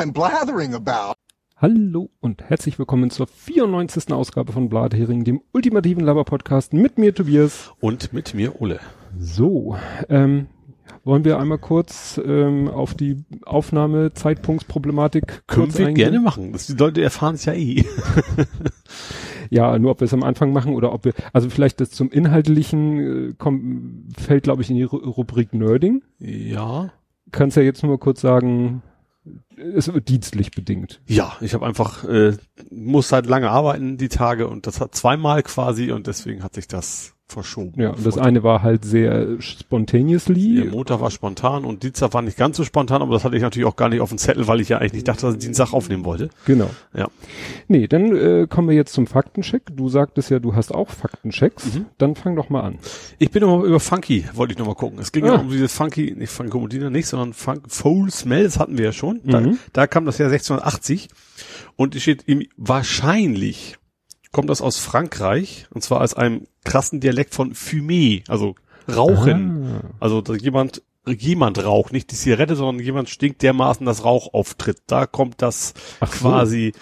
I'm blathering about. Hallo und herzlich willkommen zur 94. Ausgabe von Blathering, dem ultimativen Laber-Podcast mit mir Tobias. Und mit mir Ole. So, ähm, wollen wir einmal kurz ähm, auf die Aufnahmezeitpunktsproblematik Können kurz wir eingehen? gerne machen. Das, die Leute erfahren es ja eh. Ja, nur ob wir es am Anfang machen oder ob wir, also vielleicht das zum Inhaltlichen äh, kommt, fällt glaube ich in die Ru Rubrik Nerding. Ja. Kannst ja jetzt nur mal kurz sagen, wird dienstlich bedingt. Ja, ich habe einfach, äh, muss halt lange arbeiten die Tage und das hat zweimal quasi und deswegen hat sich das verschoben. Ja, und das eine war halt sehr spontaneously. Der Montag war spontan und Dienstag war nicht ganz so spontan, aber das hatte ich natürlich auch gar nicht auf dem Zettel, weil ich ja eigentlich nicht dachte, dass ich Dienstag aufnehmen wollte. Genau. Ja. Nee, dann äh, kommen wir jetzt zum Faktencheck. Du sagtest ja, du hast auch Faktenchecks. Mhm. Dann fang doch mal an. Ich bin nochmal über Funky, wollte ich nochmal gucken. Es ging ja Ah. um dieses Funky, nicht Funky Comodina nicht, sondern Funk, Foul Smell, das hatten wir ja schon. Da, Mhm. da kam das Jahr 1680 und es steht ihm wahrscheinlich kommt das aus Frankreich und zwar als einem krassen Dialekt von Fumé, also Rauchen. Ah. Also dass jemand jemand raucht, nicht die Zigarette, sondern jemand stinkt dermaßen, dass Rauch auftritt. Da kommt das Ach quasi,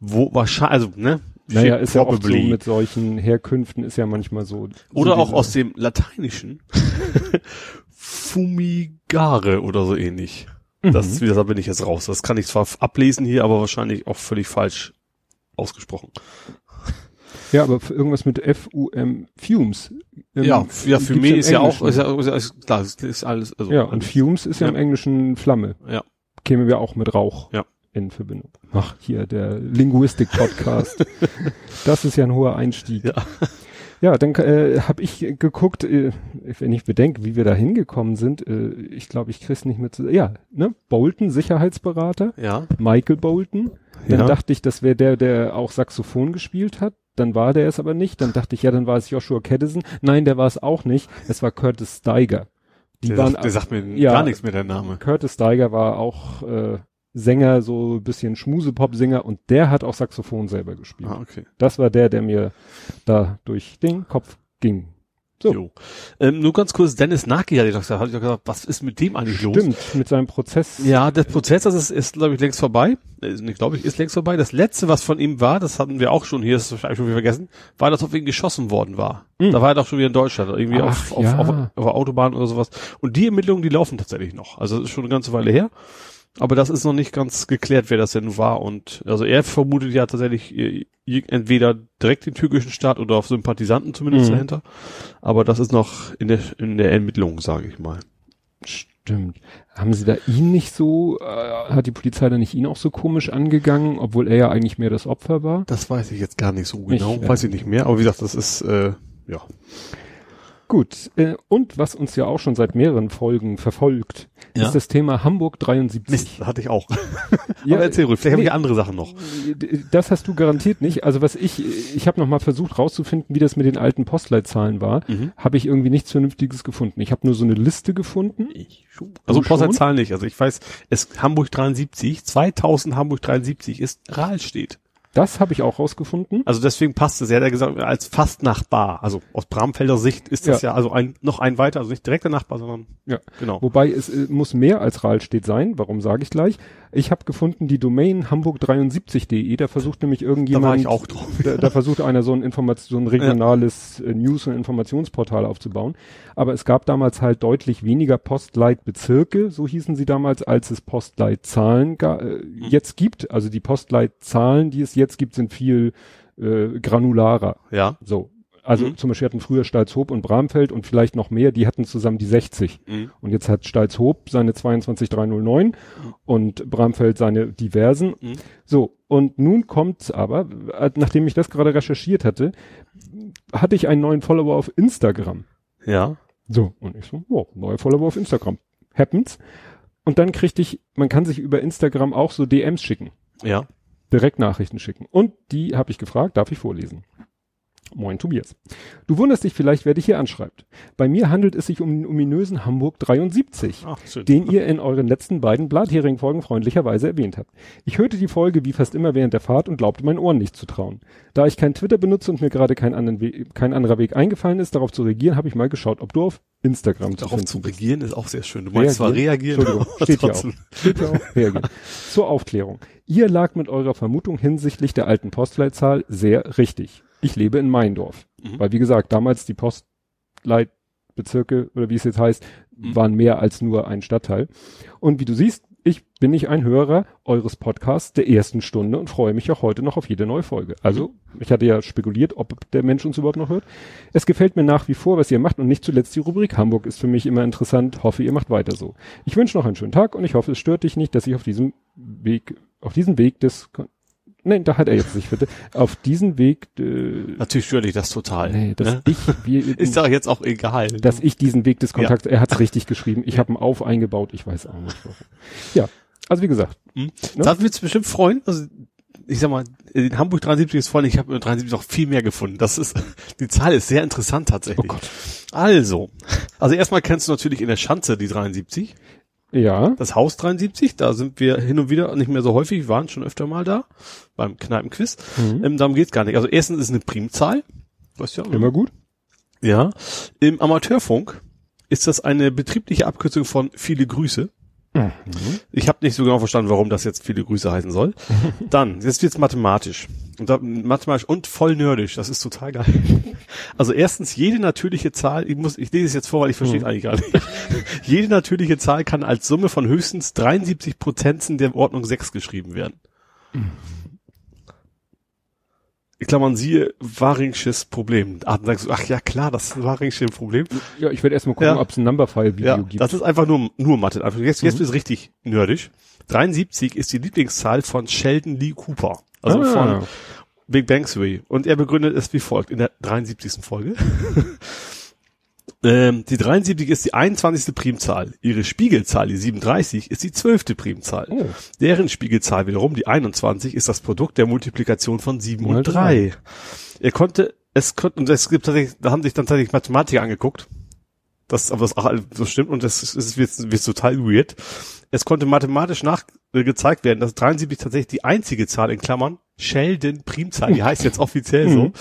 wo wahrscheinlich, also ne? Naja, ist ja oft so mit solchen Herkünften ist ja manchmal so. Oder so auch aus dem Lateinischen. Fumigare oder so ähnlich. Das, Mhm. da bin ich jetzt raus. Das kann ich zwar ablesen hier, aber wahrscheinlich auch völlig falsch ausgesprochen. Ja, aber irgendwas mit F-U-M, Fumes. Ähm, ja, ja, für mich ist ja auch, Englischen. ist ja, ist ja ist, klar, ist, ist alles, also. Ja, und Fumes ist ja, Ja. im Englischen Flamme. Ja. Kämen wir auch mit Rauch Ja. in Verbindung. Ach, hier, der Linguistik-Podcast. das ist ja ein hoher Einstieg. Ja. Ja, dann äh, habe ich geguckt, äh, wenn ich bedenke, wie wir da hingekommen sind, äh, ich glaube, ich krieg's nicht mehr zu. Ja, ne? Bolton, Sicherheitsberater, Ja. Michael Bolton. Dann Ja. dachte ich, das wäre der, der auch Saxophon gespielt hat. Dann war der es aber nicht. Dann dachte ich, ja, dann war es Joshua Caddison. Nein, der war es auch nicht. Es war Curtis Steiger. Die Der, waren, sagt, der sagt mir ja. gar nichts mehr, der Name. Curtis Steiger war auch äh, Sänger, so ein bisschen Schmusepop-Sänger und der hat auch Saxophon selber gespielt. Ah, okay. Das war der, der mir da durch den Kopf ging. So. Jo. Ähm, nur ganz kurz, Dennis Naki hatte ich doch gesagt, hatte ich doch gesagt, was ist mit dem eigentlich los? Stimmt, mit seinem Prozess. Ja, der Prozess, das ist, ist glaube ich, längst vorbei. Äh, Nicht glaube ich, ist längst vorbei. Das letzte, was von ihm war, das hatten wir auch schon hier, das ist wahrscheinlich schon wieder vergessen, war, dass auf ihn geschossen worden war. Mhm. Da war er doch schon wieder in Deutschland, irgendwie Ach, auf, auf, ja. auf, auf der Autobahn oder sowas. Und die Ermittlungen, die laufen tatsächlich noch. Also das ist schon eine ganze Weile her. Aber das ist noch nicht ganz geklärt, wer das denn war. Und also er vermutet ja tatsächlich äh, entweder direkt den türkischen Staat oder auf Sympathisanten zumindest Mhm. dahinter. Aber das ist noch in der, in der Ermittlung, sage ich mal. Stimmt. Haben sie da ihn nicht so, äh, hat die Polizei da nicht ihn auch so komisch angegangen, obwohl er ja eigentlich mehr das Opfer war? Das weiß ich jetzt gar nicht so genau, ja. weiß ich nicht mehr. Aber wie gesagt, das ist äh, ja Gut, äh, und was uns ja auch schon seit mehreren Folgen verfolgt, Ja. ist das Thema Hamburg 73. Mist, hatte ich auch. Ja, Aber erzähl ruhig, vielleicht habe nee. ich andere Sachen noch. Das hast du garantiert nicht. Also was ich, ich habe noch mal versucht rauszufinden, wie das mit den alten Postleitzahlen war. Mhm. Habe ich irgendwie nichts Vernünftiges gefunden. Ich habe nur so eine Liste gefunden. Also Du schon? Postleitzahl nicht. Also ich weiß, es Hamburg 73, 2000 Hamburg 73 ist Rahlstedt. Das habe ich auch rausgefunden. Also deswegen passt es. Er hat ja gesagt, als fast Nachbar. Also aus Bramfelder Sicht ist das Ja. ja, also ein, noch ein weiter, also nicht direkter Nachbar, sondern Ja. genau. Wobei es äh, muss mehr als Rahlstedt sein. Warum sage ich gleich? Ich habe gefunden die Domain hamburg73.de. Da versucht nämlich irgendjemand. Da war ich auch drauf. Da, da versucht einer so ein Information, so ein regionales äh, News- und Informationsportal aufzubauen. Aber es gab damals halt deutlich weniger Postleitbezirke, so hießen sie damals, als es Postleitzahlen äh, Mhm. jetzt gibt. Also die Postleitzahlen, die es jetzt gibt, sind viel äh, granularer. Ja. So. Also Mhm. zum Beispiel hatten früher Stalzhoop und Bramfeld und vielleicht noch mehr, die hatten zusammen die 60. Mhm. Und jetzt hat Stalzhoop seine 22309 und Bramfeld seine diversen. Mhm. So, und nun kommt's aber, äh, nachdem ich das gerade recherchiert hatte, hatte ich einen neuen Follower auf Instagram. Ja. So, und ich so, wow, neuer Follower auf Instagram. Happens. Und dann kriegte ich, man kann sich über Instagram auch so DMs schicken, Ja. Direktnachrichten schicken. Und die habe ich gefragt, darf ich vorlesen? Moin Tobias. Du wunderst dich vielleicht, wer dich hier anschreibt. Bei mir handelt es sich um den ominösen Hamburg 73, Ach, den ihr in euren letzten beiden Blathering-Folgen freundlicherweise erwähnt habt. Ich hörte die Folge wie fast immer während der Fahrt und glaubte meinen Ohren nicht zu trauen. Da ich kein Twitter benutze und mir gerade kein, kein anderer Weg eingefallen ist, darauf zu reagieren, habe ich mal geschaut, ob du auf Instagram zu Darauf zu bist. reagieren ist auch sehr schön. Du meinst zwar reagieren, steht hier auch. Steht hier auch, reagieren. Zur Aufklärung. Ihr lag mit eurer Vermutung hinsichtlich der alten Postleitzahl sehr richtig. Ich lebe in Meindorf. Mhm. Weil wie gesagt, damals die Postleitbezirke oder wie es jetzt heißt, Mhm. waren mehr als nur ein Stadtteil. Und wie du siehst, ich bin nicht ein Hörer eures Podcasts der ersten Stunde und freue mich auch heute noch auf jede neue Folge. Also, ich hatte ja spekuliert, ob der Mensch uns überhaupt noch hört. Es gefällt mir nach wie vor, was ihr macht und nicht zuletzt die Rubrik Hamburg ist für mich immer interessant. Hoffe, ihr macht weiter so. Ich wünsche noch einen schönen Tag und ich hoffe, es stört dich nicht, dass ich auf diesem Weg, auf diesem Weg des, nein, da hat er jetzt sich bitte, auf diesen Weg, äh, Natürlich stört dich das total. nee, dass ne? ich, wir, Ist doch jetzt auch egal. dass ich diesen Weg des Kontakts, er hat's richtig geschrieben, ich habe ihn auf eingebaut, ich weiß auch nicht warum. Ja, also wie gesagt, Hm? Ne? Da würdest du bestimmt freuen. Also ich sag mal, in Hamburg 73 ist voll. Ich habe in 73 noch viel mehr gefunden. Das ist die Zahl ist sehr interessant tatsächlich. Oh Gott. Also, also erstmal kennst du natürlich in der Schanze die 73, ja, das Haus 73. Da sind wir hin und wieder nicht mehr so häufig, waren schon öfter mal da beim Kneipenquiz. Mhm. Ähm, darum geht's gar nicht. Also erstens ist eine Primzahl. Weißt du ja. immer gut. Ja. Im Amateurfunk ist das eine betriebliche Abkürzung von viele Grüße. Mhm. Ich habe nicht so genau verstanden, warum das jetzt viele Grüße heißen soll. Dann, jetzt wird's mathematisch. Und da, mathematisch und voll nerdisch. Das ist total geil. Also erstens, jede natürliche Zahl, ich muss, ich lese es jetzt vor, weil ich verstehe es eigentlich gar nicht. jede natürliche Zahl kann als Summe von höchstens 73 Potenzen der Ordnung 6 geschrieben werden. Ich glaube, man siehe Waringsches Problem. Ah, sagst du, ach ja, klar, das ist Waringsche Problem. Ja, ich werde erstmal gucken, Ja. ob es ein Numberfile-Video Ja, gibt. das ist einfach nur, nur Mathe. Also jetzt, jetzt Mhm. es richtig nerdisch. 73 ist die Lieblingszahl von Sheldon Lee Cooper. Also Ah. von Big Bang Theory. Und er begründet es wie folgt in der 73. Folge. Ähm, die 73 ist die 21. Primzahl. Ihre Spiegelzahl, die 37, ist die 12. Primzahl. Oh. Deren Spiegelzahl wiederum, die 21, ist das Produkt der Multiplikation von 7 Mal und 3. Er konnte, es konnte, und es gibt tatsächlich, da haben sich dann tatsächlich Mathematiker angeguckt. Das, aber das auch so stimmt und das ist, wird, wird total weird. Es konnte mathematisch nach, äh, werden, dass 73 tatsächlich die einzige Zahl in Klammern Sheldon Primzahl, die heißt jetzt offiziell so, Mhm.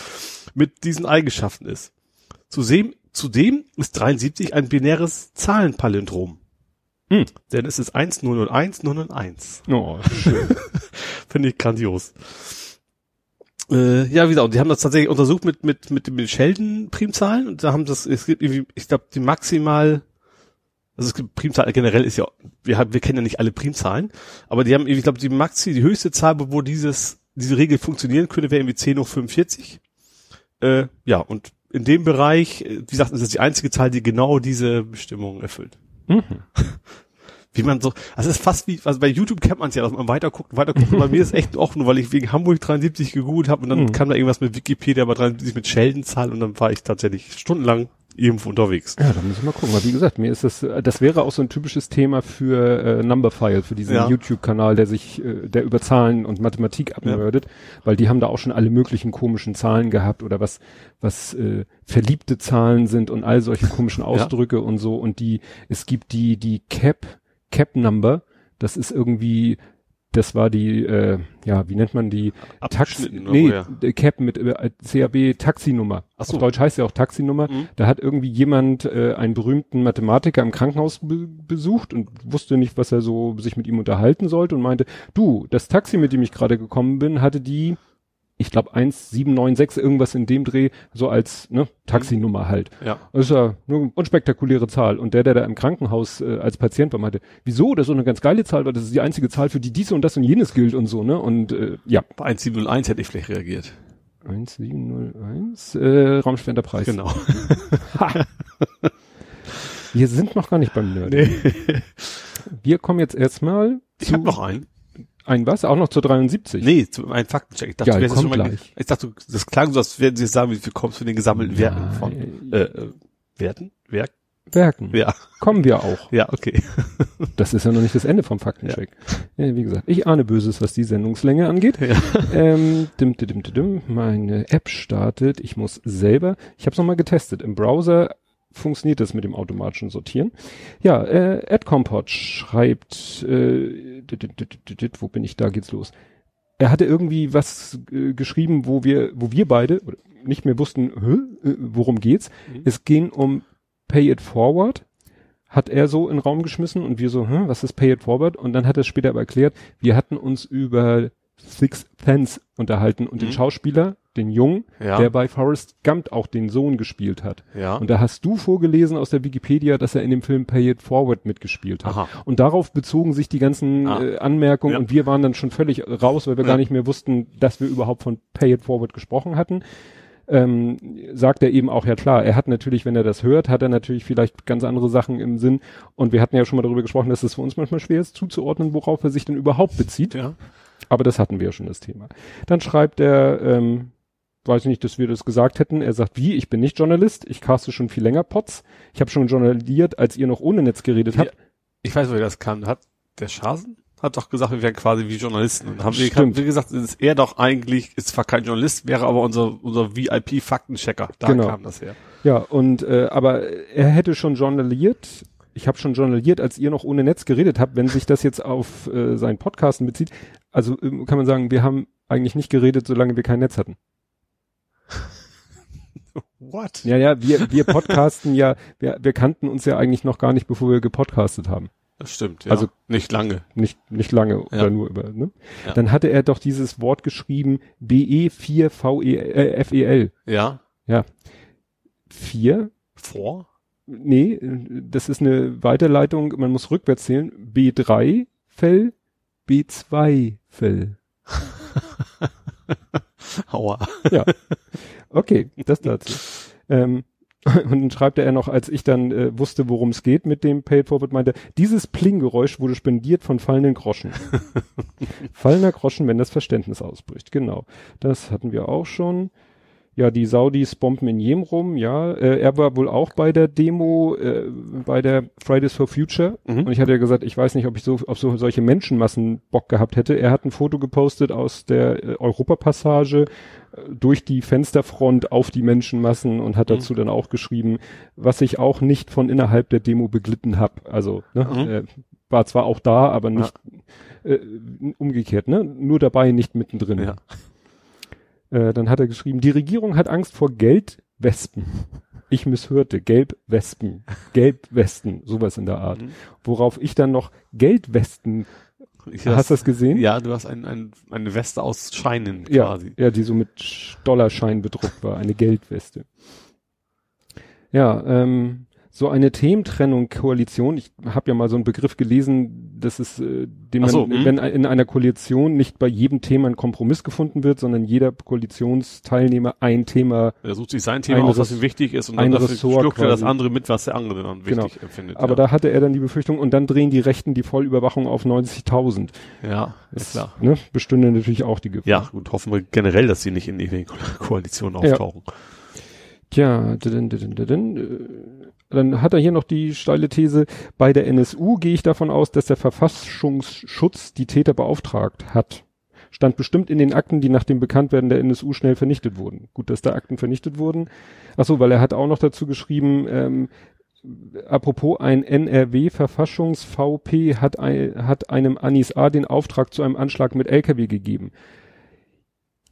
mit diesen Eigenschaften ist. Zudem, zudem ist 73 ein binäres Zahlenpalindrom. Hm. Denn es ist 1, 0 und 1, 0 und 1. Oh, schön. Finde ich grandios. Äh, ja, wie gesagt, und die haben das tatsächlich untersucht mit, mit, mit den Sheldon-Primzahlen und da haben das, es gibt irgendwie, ich glaube, die maximal, also es gibt Primzahl generell ist ja, wir haben, wir kennen ja nicht alle Primzahlen, aber die haben, ich glaube, die Maxi, die höchste Zahl, wo dieses, diese Regel funktionieren könnte, wäre irgendwie 10 hoch 45. Äh, ja, und in dem Bereich, äh, wie gesagt, ist das die einzige Zahl, die genau diese Bestimmung erfüllt. mhm. Wie man so, also es ist fast wie, also bei YouTube kennt man es ja, dass man weiter guckt, weiter guckt. Und bei mir ist echt auch nur, weil ich wegen Hamburg 73 gegoogelt habe und dann Mhm. kam da irgendwas mit Wikipedia, aber 73 mit Sheldon-Zahl und dann war ich tatsächlich stundenlang irgendwo unterwegs. Ja, da muss ich mal gucken. Weil wie gesagt, mir ist das, das wäre auch so ein typisches Thema für äh, Numberfile, für diesen Ja. YouTube-Kanal, der sich, äh, der über Zahlen und Mathematik abnördet, weil die haben da auch schon alle möglichen komischen Zahlen gehabt oder was, was äh, verliebte Zahlen sind und all solche komischen Ausdrücke und so. Und die, es gibt die, die Cap, Cap Number, das ist irgendwie, das war die, äh, ja, wie nennt man die? Taxi, nee, äh, Cap mit äh, CAB Taxinummer. Ach so. Auf Deutsch heißt ja auch Taxinummer. Mhm. Da hat irgendwie jemand äh, einen berühmten Mathematiker im Krankenhaus be besucht und wusste nicht, was er so sich mit ihm unterhalten sollte und meinte, du, das Taxi, mit dem ich gerade gekommen bin, hatte die, ich glaube 1796, irgendwas in dem Dreh, so als ne, Taxinummer halt. Ja. Das ist ja eine unspektakuläre Zahl. Und der, der da im Krankenhaus äh, als Patient war, meinte, wieso, das ist so eine ganz geile Zahl, weil das ist die einzige Zahl, für die dies und das und jenes gilt und so, ne? Und äh, ja. Bei 1701 hätte ich vielleicht reagiert. 1701, äh, Raumschwender Preis. Genau. Wir sind noch gar nicht beim Nerd. Wir kommen jetzt erstmal Ich habe noch einen. Ein was? Auch noch zur 73. Nee, zu, ein Faktencheck. Ich dachte, Ja, du schon mal, gleich. ich dachte, das klang so, als werden sie jetzt sagen, wie viel kommst du den gesammelten Werten von, Nein. äh, äh, Werten? Werk? Werken. Ja. Kommen wir auch. Ja, okay. Das ist ja noch nicht das Ende vom Faktencheck. Ja. wie gesagt, ich ahne Böses, was die Sendungslänge angeht. Ja. Ähm, dim, dim, dim, dim, meine App startet. Ich muss selber, ich habe es nochmal getestet. Im Browser funktioniert das mit dem automatischen Sortieren. Ja, äh, AdCompot schreibt, äh, wo bin ich, da geht's los. Er hatte irgendwie was äh, geschrieben, wo wir, wo wir beide nicht mehr wussten, Hä, worum geht's. Mhm. Es ging um Pay It Forward hat er so in den Raum geschmissen und wir so, hm, was ist Pay It Forward? Und dann hat er später aber erklärt, wir hatten uns über Six Fans unterhalten und mhm. den Schauspieler, den Jungen, ja. der bei Forrest Gump auch den Sohn gespielt hat. Ja. Und da hast du vorgelesen aus der Wikipedia, dass er in dem Film Pay It Forward mitgespielt hat. Aha. Und darauf bezogen sich die ganzen ah. äh, Anmerkungen ja. und wir waren dann schon völlig raus, weil wir gar nicht mehr wussten, dass wir überhaupt von Pay It Forward gesprochen hatten ähm, sagt er eben auch, ja klar, er hat natürlich, wenn er das hört, hat er natürlich vielleicht ganz andere Sachen im Sinn. Und wir hatten ja schon mal darüber gesprochen, dass es für uns manchmal schwer ist, zuzuordnen, worauf er sich denn überhaupt bezieht. Ja. Aber das hatten wir ja schon das Thema. Dann schreibt er, ähm, weiß nicht, dass wir das gesagt hätten. Er sagt, wie, ich bin nicht Journalist, ich caste schon viel länger Pots. Ich habe schon journaliert, als ihr noch ohne Netz geredet habt. Ich weiß, woher das kann. Hat der Schasen? hat doch gesagt, wir wären quasi wie Journalisten. Und haben wir, haben wir gesagt, ist er doch eigentlich, ist zwar kein Journalist, wäre aber unser, unser VIP-Faktenchecker. Da genau. kam das her. Ja, und äh, aber er hätte schon journaliert, ich habe schon journaliert, als ihr noch ohne Netz geredet habt, wenn sich das jetzt auf äh, seinen Podcasten bezieht. Also äh, kann man sagen, wir haben eigentlich nicht geredet, solange wir kein Netz hatten. What? Ja, ja, wir, wir podcasten ja, wir, wir kannten uns ja eigentlich noch gar nicht, bevor wir gepodcastet haben. Das stimmt, ja. Also nicht lange. Nicht, nicht lange ja. oder nur über, ne? Ja. Dann hatte er doch dieses Wort geschrieben, BE4VEL. Äh, ja. Ja. Vier. Vor? Nee, das ist eine Weiterleitung, man muss rückwärts zählen. B3 Fell, B2 Fell. Aua. Ja. Okay, das dazu. Ähm, und dann schreibt er noch, als ich dann äh, wusste, worum es geht mit dem Paid Forward, meinte, dieses Pling-Geräusch wurde spendiert von fallenden Groschen. Fallender Groschen, wenn das Verständnis ausbricht. Genau. Das hatten wir auch schon ja, die Saudis bomben in Jemen rum, ja. Äh, er war wohl auch bei der Demo, äh, bei der Fridays for Future. Mhm. Und ich hatte ja gesagt, ich weiß nicht, ob ich so auf so solche Menschenmassen Bock gehabt hätte. Er hat ein Foto gepostet aus der äh, Europapassage äh, durch die Fensterfront auf die Menschenmassen und hat mhm. dazu dann auch geschrieben, was ich auch nicht von innerhalb der Demo beglitten habe. Also ne, mhm. äh, war zwar auch da, aber nicht ja. äh, umgekehrt, ne? Nur dabei, nicht mittendrin. Ja. Äh, dann hat er geschrieben, die Regierung hat Angst vor Geldwespen. Ich misshörte, Gelbwespen, Gelbwesten, sowas in der Art. Mhm. Worauf ich dann noch Geldwesten ich hast du das gesehen? Ja, du hast ein, ein, eine Weste aus Scheinen quasi. Ja, ja, die so mit Dollarschein bedruckt war, eine Geldweste. Ja, ähm, so eine Thementrennung Koalition, ich habe ja mal so einen Begriff gelesen, dass es, äh, den so, hm. wenn in einer Koalition nicht bei jedem Thema ein Kompromiss gefunden wird, sondern jeder Koalitionsteilnehmer ein Thema. Er sucht sich sein Thema aus, was ihm wichtig ist und dann schluckt er das andere mit, was der andere dann wichtig genau. empfindet. Aber ja. da hatte er dann die Befürchtung und dann drehen die Rechten die Vollüberwachung auf 90.000. Ja, ist klar. Ne, bestünde natürlich auch die Gefahr. Ja, gut, hoffen wir generell, dass sie nicht in die Koalition auftauchen. Ja. Tja, din, din, din, dann hat er hier noch die steile These, bei der NSU gehe ich davon aus, dass der Verfassungsschutz die Täter beauftragt hat. Stand bestimmt in den Akten, die nach dem Bekanntwerden der NSU schnell vernichtet wurden. Gut, dass da Akten vernichtet wurden. Ach so, weil er hat auch noch dazu geschrieben, ähm, apropos ein NRW-Verfassungs-VP hat, ein, hat einem Anis A. den Auftrag zu einem Anschlag mit LKW gegeben.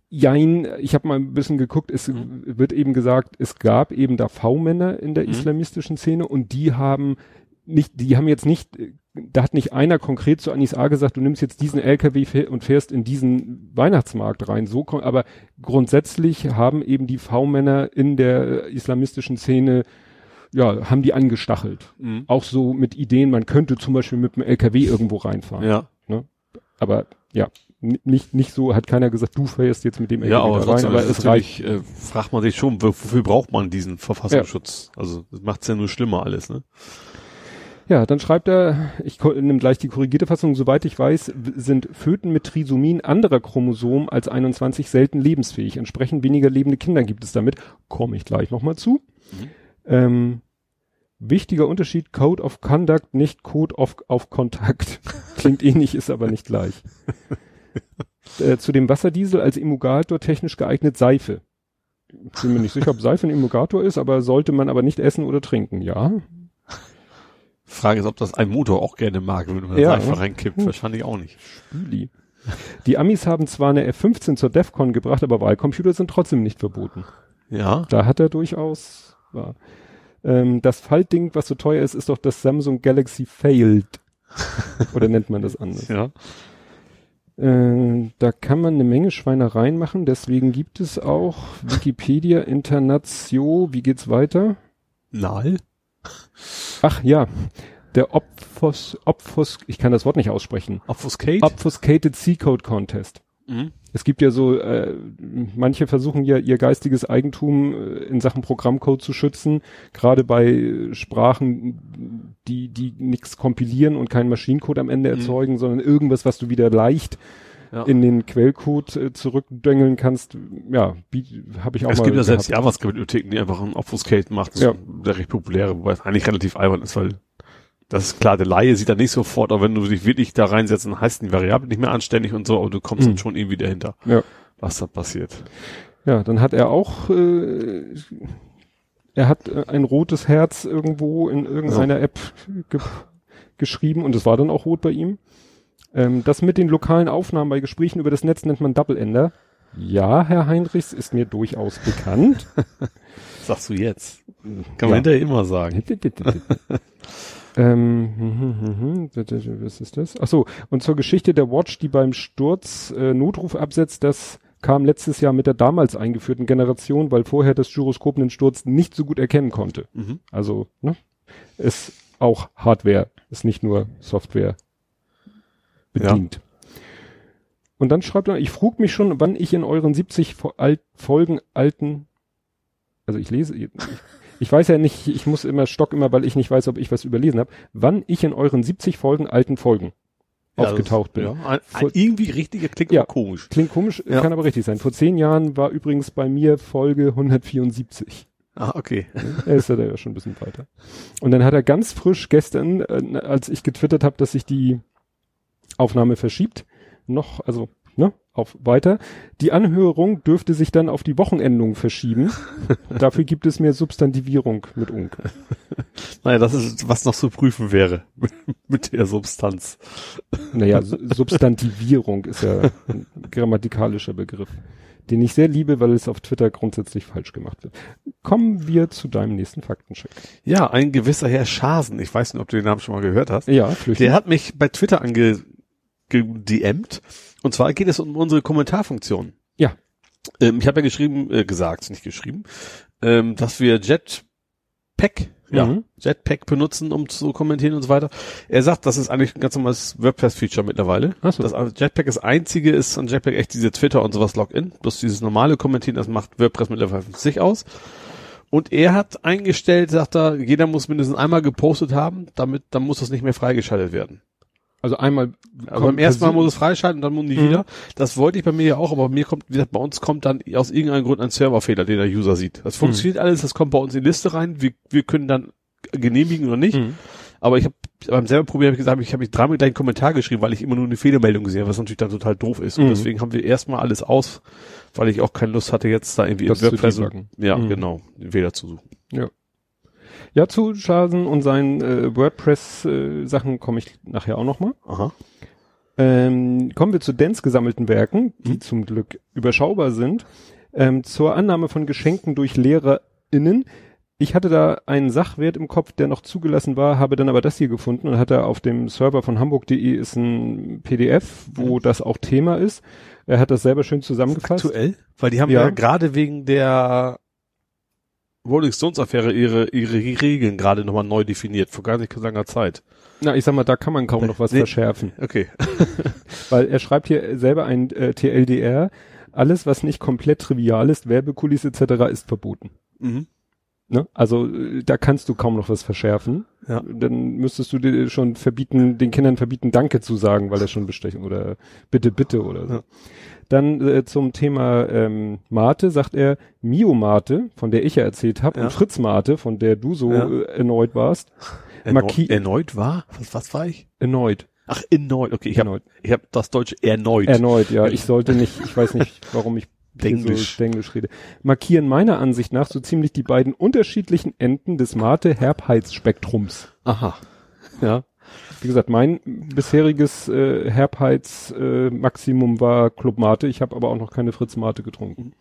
Jein, ich habe mal ein bisschen geguckt, es mhm. wird eben gesagt, es gab eben da V-Männer in der mhm. islamistischen Szene und die haben nicht, die haben jetzt nicht, da hat nicht einer konkret zu Anis A gesagt, du nimmst jetzt diesen LKW und fährst in diesen Weihnachtsmarkt rein, so, aber grundsätzlich haben eben die V-Männer in der islamistischen Szene ja, haben die angestachelt. Mhm. Auch so mit Ideen, man könnte zum Beispiel mit dem LKW irgendwo reinfahren. Ja. Ne? Aber ja, nicht, nicht so, hat keiner gesagt, du fährst jetzt mit dem ja, aber rein, aber es reicht. Äh, fragt man sich schon, wofür braucht man diesen Verfassungsschutz? Ja. Also, das macht's ja nur schlimmer alles, ne? Ja, dann schreibt er, ich nehme gleich die korrigierte Fassung, soweit ich weiß, sind Föten mit Trisomien anderer Chromosomen als 21 selten lebensfähig. Entsprechend weniger lebende Kinder gibt es damit. Komme ich gleich nochmal zu. Mhm. Ähm, Wichtiger Unterschied, Code of Conduct, nicht Code of, auf Kontakt. Klingt ähnlich, ist aber nicht gleich. äh, zu dem Wasserdiesel als Emulgator technisch geeignet Seife. Bin mir nicht sicher, ob Seife ein Emulgator ist, aber sollte man aber nicht essen oder trinken, ja. Frage ist, ob das ein Motor auch gerne mag, wenn man Ja. Seife reinkippt. Wahrscheinlich auch nicht. Spüli. Die Amis haben zwar eine F-15 zur DEFCON gebracht, aber Wahlcomputer sind trotzdem nicht verboten. Ja. Da hat er durchaus, war. Ähm, das Faltding, was so teuer ist, ist doch das Samsung Galaxy Failed. Oder nennt man das anders? Ja. Äh, da kann man eine Menge Schweinereien machen, deswegen gibt es auch Wikipedia Internatio, wie geht's weiter? Nal? Ach ja, der Opfos, Opfos, ich kann das Wort nicht aussprechen. Obfuscate? Obfuscated C-Code Contest. mhm. Es gibt ja so, äh, manche versuchen ja ihr geistiges Eigentum äh, in Sachen Programmcode zu schützen, gerade bei äh, Sprachen, die die nichts kompilieren und keinen Maschinencode am Ende Mhm. erzeugen, sondern irgendwas, was du wieder leicht Ja. in den Quellcode äh, zurückdöngeln kannst. Ja, habe ich auch es mal gibt ja selbst gehabt. JavaScript-Bibliotheken, die einfach ein Obfuscate macht. Ja. der recht populäre, wobei es eigentlich relativ albern ist, weil das ist klar, der Laie sieht da nicht sofort, aber wenn du dich wirklich da reinsetzt, dann heißt die Variable nicht mehr anständig und so, aber du kommst Mhm. dann schon irgendwie dahinter, Ja. was da passiert. Ja, dann hat er auch, äh, er hat äh, ein rotes Herz irgendwo in irgendeiner App ge geschrieben und es war dann auch rot bei ihm. Ähm, das mit den lokalen Aufnahmen bei Gesprächen über das Netz nennt man Double Ender. Ja, Herr Heinrichs, ist mir durchaus bekannt. Sagst du jetzt? Kann Ja. man hinterher immer sagen. ähm, hm, hm, hm, was ist das? Ach so, und zur Geschichte der Watch, die beim Sturz äh, Notruf absetzt, das kam letztes Jahr mit der damals eingeführten Generation, weil vorher das Gyroskop einen Sturz nicht so gut erkennen konnte. Mhm. Also, ne, ist auch Hardware, ist nicht nur Software bedient. Und dann schreibt er, ich frug mich schon, wann ich in euren 70 Fo- alt, Folgen alten, also ich lese, ich, ich weiß ja nicht, ich muss immer stock immer, weil ich nicht weiß, ob ich was überlesen habe, wann ich in euren 70 Folgen alten Folgen Ja, aufgetaucht das, bin. Ja, ein, ein, irgendwie richtig, klingt Ja. komisch. Klingt komisch, Ja. kann aber richtig sein. Vor zehn Jahren war übrigens bei mir Folge 174. Ah, okay. Er ist ja da ja schon ein bisschen weiter. Und dann hat er ganz frisch gestern, äh, als ich getwittert habe, dass sich die Aufnahme verschiebt, noch, also, auf weiter. Die Anhörung dürfte sich dann auf die Wochenendung verschieben. Dafür gibt es mehr Substantivierung mit Unk. Naja, das ist, was noch zu prüfen wäre mit der Substanz. Naja, Su- Substantivierung ist ja ein grammatikalischer Begriff, den ich sehr liebe, weil es auf Twitter grundsätzlich falsch gemacht wird. Kommen wir zu deinem nächsten Faktencheck. Ja, ein gewisser Herr Schasen, ich weiß nicht, ob du den Namen schon mal gehört hast. Ja, Flüchtling. Der hat mich bei Twitter ange gedMt. Und zwar geht es um unsere Kommentarfunktion. Ja. Ähm, ich habe ja geschrieben, äh, gesagt, nicht geschrieben, ähm, dass wir Jetpack, ja, Mhm. Jetpack benutzen, um zu kommentieren und so weiter. Er sagt, das ist eigentlich ein ganz normales WordPress-Feature mittlerweile. Ach so. Das Jetpack das einzige ist an Jetpack echt diese Twitter und sowas Login. Bloß dieses normale Kommentieren, das macht WordPress mittlerweile für sich aus. Und er hat eingestellt, sagt er, jeder muss mindestens einmal gepostet haben, damit, dann muss das nicht mehr freigeschaltet werden. Also einmal Aber beim ersten Mal muss es freischalten, dann muss nie Mhm. wieder. Das wollte ich bei mir ja auch, aber bei mir kommt, wie gesagt, bei uns kommt dann aus irgendeinem Grund ein Serverfehler, den der User sieht. Das funktioniert alles, das kommt bei uns in die Liste rein, wir, wir können dann genehmigen oder nicht. Mhm. Aber ich habe beim selber Problem hab ich gesagt, ich habe mich dreimal gleich einen Kommentar geschrieben, weil ich immer nur eine Fehlermeldung gesehen habe, was natürlich dann total doof ist. Und Mhm. deswegen haben wir erstmal alles aus, weil ich auch keine Lust hatte, jetzt da irgendwie Das im debuggen. ja, Mhm. genau, den Fehler zu suchen. Ja, zu Schasen und seinen äh, WordPress-Sachen komme ich nachher auch nochmal. Aha. Ähm, kommen wir zu Dens gesammelten Werken, die Mhm. zum Glück überschaubar sind. Ähm, zur Annahme von Geschenken durch LehrerInnen. Ich hatte da einen Sachwert im Kopf, der noch zugelassen war, habe dann aber das hier gefunden und hatte auf dem Server von hamburg.de ist ein PDF, wo Mhm. das auch Thema ist. Er hat das selber schön zusammengefasst. Aktuell? Weil die haben ja, Ja. gerade wegen der Rolling Stones Affäre ihre, ihre Regeln gerade nochmal neu definiert, vor gar nicht so langer Zeit. Na, ich sag mal, da kann man kaum noch was Nee. verschärfen. Okay. Weil er schreibt hier selber ein äh, TLDR. Alles, was nicht komplett trivial ist, Werbekulisse etc., ist verboten. Mhm. Ne? Also äh, da kannst du kaum noch was verschärfen. Ja. Dann müsstest du dir schon verbieten, den Kindern verbieten, Danke zu sagen, weil er schon bestechen oder bitte, bitte oder so. Ja. Dann äh, zum Thema ähm, Mate sagt er Mio Mate, von der ich ja erzählt habe, Ja. und Fritz Mate, von der du so Ja. äh, erneut warst. Erneut, erneut war? Was, was war ich? Erneut. Ach, erneut. Okay, ich habe Erneut. ich hab das Deutsche erneut. Erneut, ja. Ich sollte nicht, ich weiß nicht, warum ich Denglisch. so Denglisch rede. Markieren meiner Ansicht nach so ziemlich die beiden unterschiedlichen Enden des Mate-Herbheitsspektrums. Aha. Ja. Wie gesagt, mein bisheriges äh, Herbheitsmaximum äh, war Club Mate. Ich habe aber auch noch keine Fritz Mate getrunken.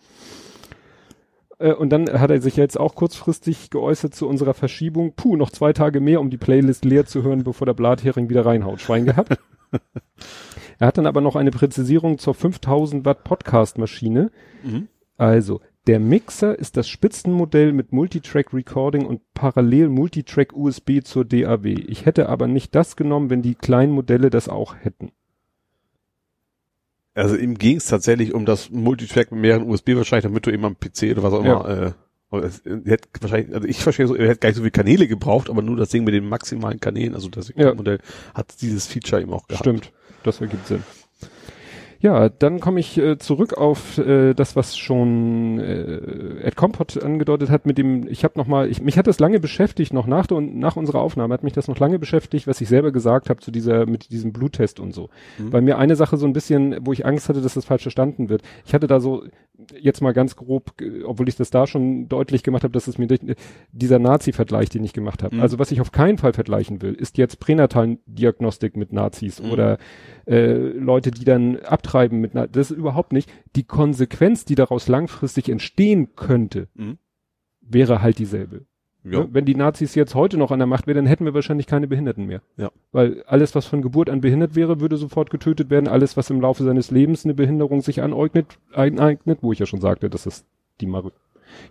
Äh, und dann hat er sich jetzt auch kurzfristig geäußert zu unserer Verschiebung. Puh, noch zwei Tage mehr, um die Playlist leer zu hören, bevor der Blathering wieder reinhaut. Schwein gehabt. er hat dann aber noch eine Präzisierung zur 5000 Watt Podcast-Maschine. Mhm. Also, der Mixer ist das Spitzenmodell mit Multitrack Recording und parallel Multitrack USB zur DAW. Ich hätte aber nicht das genommen, wenn die kleinen Modelle das auch hätten. Also ihm ging es tatsächlich um das Multitrack mit mehreren USB wahrscheinlich, damit du eben am PC oder was auch immer, äh, aber es, er hätte wahrscheinlich, also ich verstehe so, er hätte gar nicht so viele Kanäle gebraucht, aber nur das Ding mit den maximalen Kanälen, also das Ja. Modell hat dieses Feature eben auch gehabt. Stimmt, das ergibt Sinn. Ja, dann komme ich äh, zurück auf äh, das, was schon äh, Ed Compot angedeutet hat mit dem, ich habe nochmal, ich, mich hat das lange beschäftigt, noch nach, der, nach unserer Aufnahme hat mich das noch lange beschäftigt, was ich selber gesagt habe zu dieser, mit diesem Bluttest und so. Mhm. Bei mir eine Sache so ein bisschen, wo ich Angst hatte, dass das falsch verstanden wird. Ich hatte da so, jetzt mal ganz grob, äh, obwohl ich das da schon deutlich gemacht habe, dass es mir durch, dieser Nazi-Vergleich, den ich gemacht habe. Mhm. Also was ich auf keinen Fall vergleichen will, ist jetzt Pränataldiagnostik mit Nazis Mhm. oder äh, Leute, die dann abtreiben mit Na das ist überhaupt nicht. Die Konsequenz, die daraus langfristig entstehen könnte, Mhm. wäre halt dieselbe. Ja. Ne? Wenn die Nazis jetzt heute noch an der Macht wären, dann hätten wir wahrscheinlich keine Behinderten mehr. Ja. Weil alles, was von Geburt an behindert wäre, würde sofort getötet werden. Alles, was im Laufe seines Lebens eine Behinderung sich aneignet, aneignet, wo ich ja schon sagte, dass das die Mar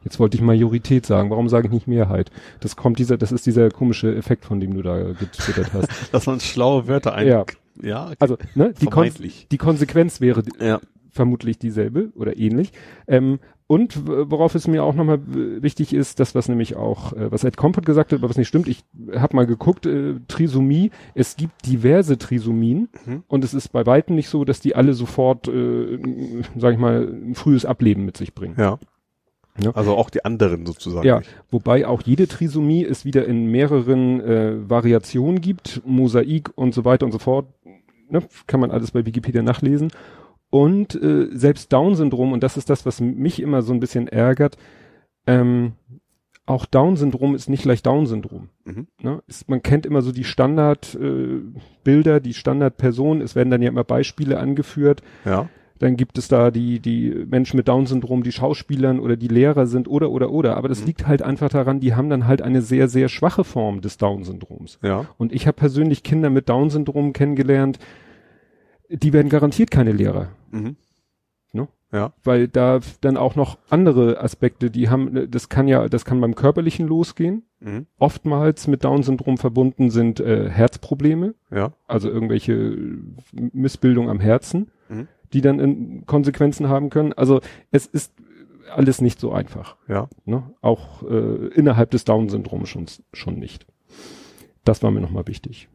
Jetzt wollte ich Majorität sagen. Warum sage ich nicht Mehrheit? Das kommt dieser, das ist dieser komische Effekt, von dem du da getwittert hast. Dass man schlaue Wörter ein. Ja. Ja. Also, ne, die, Kon die Konsequenz wäre Ja. vermutlich dieselbe oder ähnlich. Ähm, und worauf es mir auch nochmal wichtig ist, das was nämlich auch, äh, was Ed Compot gesagt hat, aber was nicht stimmt, ich habe mal geguckt, äh, Trisomie, es gibt diverse Trisomien Mhm. und es ist bei weitem nicht so, dass die alle sofort, äh, sag ich mal, ein frühes Ableben mit sich bringen. Ja. Ja. Also auch die anderen sozusagen. Ja, nicht. wobei auch jede Trisomie es wieder in mehreren äh, Variationen gibt, Mosaik und so weiter und so fort. Ne? Kann man alles bei Wikipedia nachlesen. Und äh, selbst Down-Syndrom, und das ist das, was mich immer so ein bisschen ärgert, ähm, auch Down-Syndrom ist nicht gleich Down-Syndrom. Mhm. Ne? Man kennt immer so die Standardbilder, äh, Bilder, die Standardpersonen. Es werden dann ja immer Beispiele angeführt. Ja. Dann gibt es da die, die Menschen mit Down-Syndrom, die Schauspielern oder die Lehrer sind oder, oder, oder. Aber das Mhm. liegt halt einfach daran, die haben dann halt eine sehr, sehr schwache Form des Down-Syndroms. Ja. Und ich habe persönlich Kinder mit Down-Syndrom kennengelernt, die werden garantiert keine Lehrer. Mhm. Ne? Ja. Weil da dann auch noch andere Aspekte, die haben, das kann ja, das kann beim Körperlichen losgehen. Mhm. Oftmals mit Down-Syndrom verbunden sind äh, Herzprobleme, Ja. also irgendwelche Missbildungen am Herzen, Mhm. Die dann in Konsequenzen haben können. Also es ist alles nicht so einfach. Ja. Ne? Auch äh, innerhalb des Down-Syndroms schon, schon nicht. Das war mir nochmal wichtig.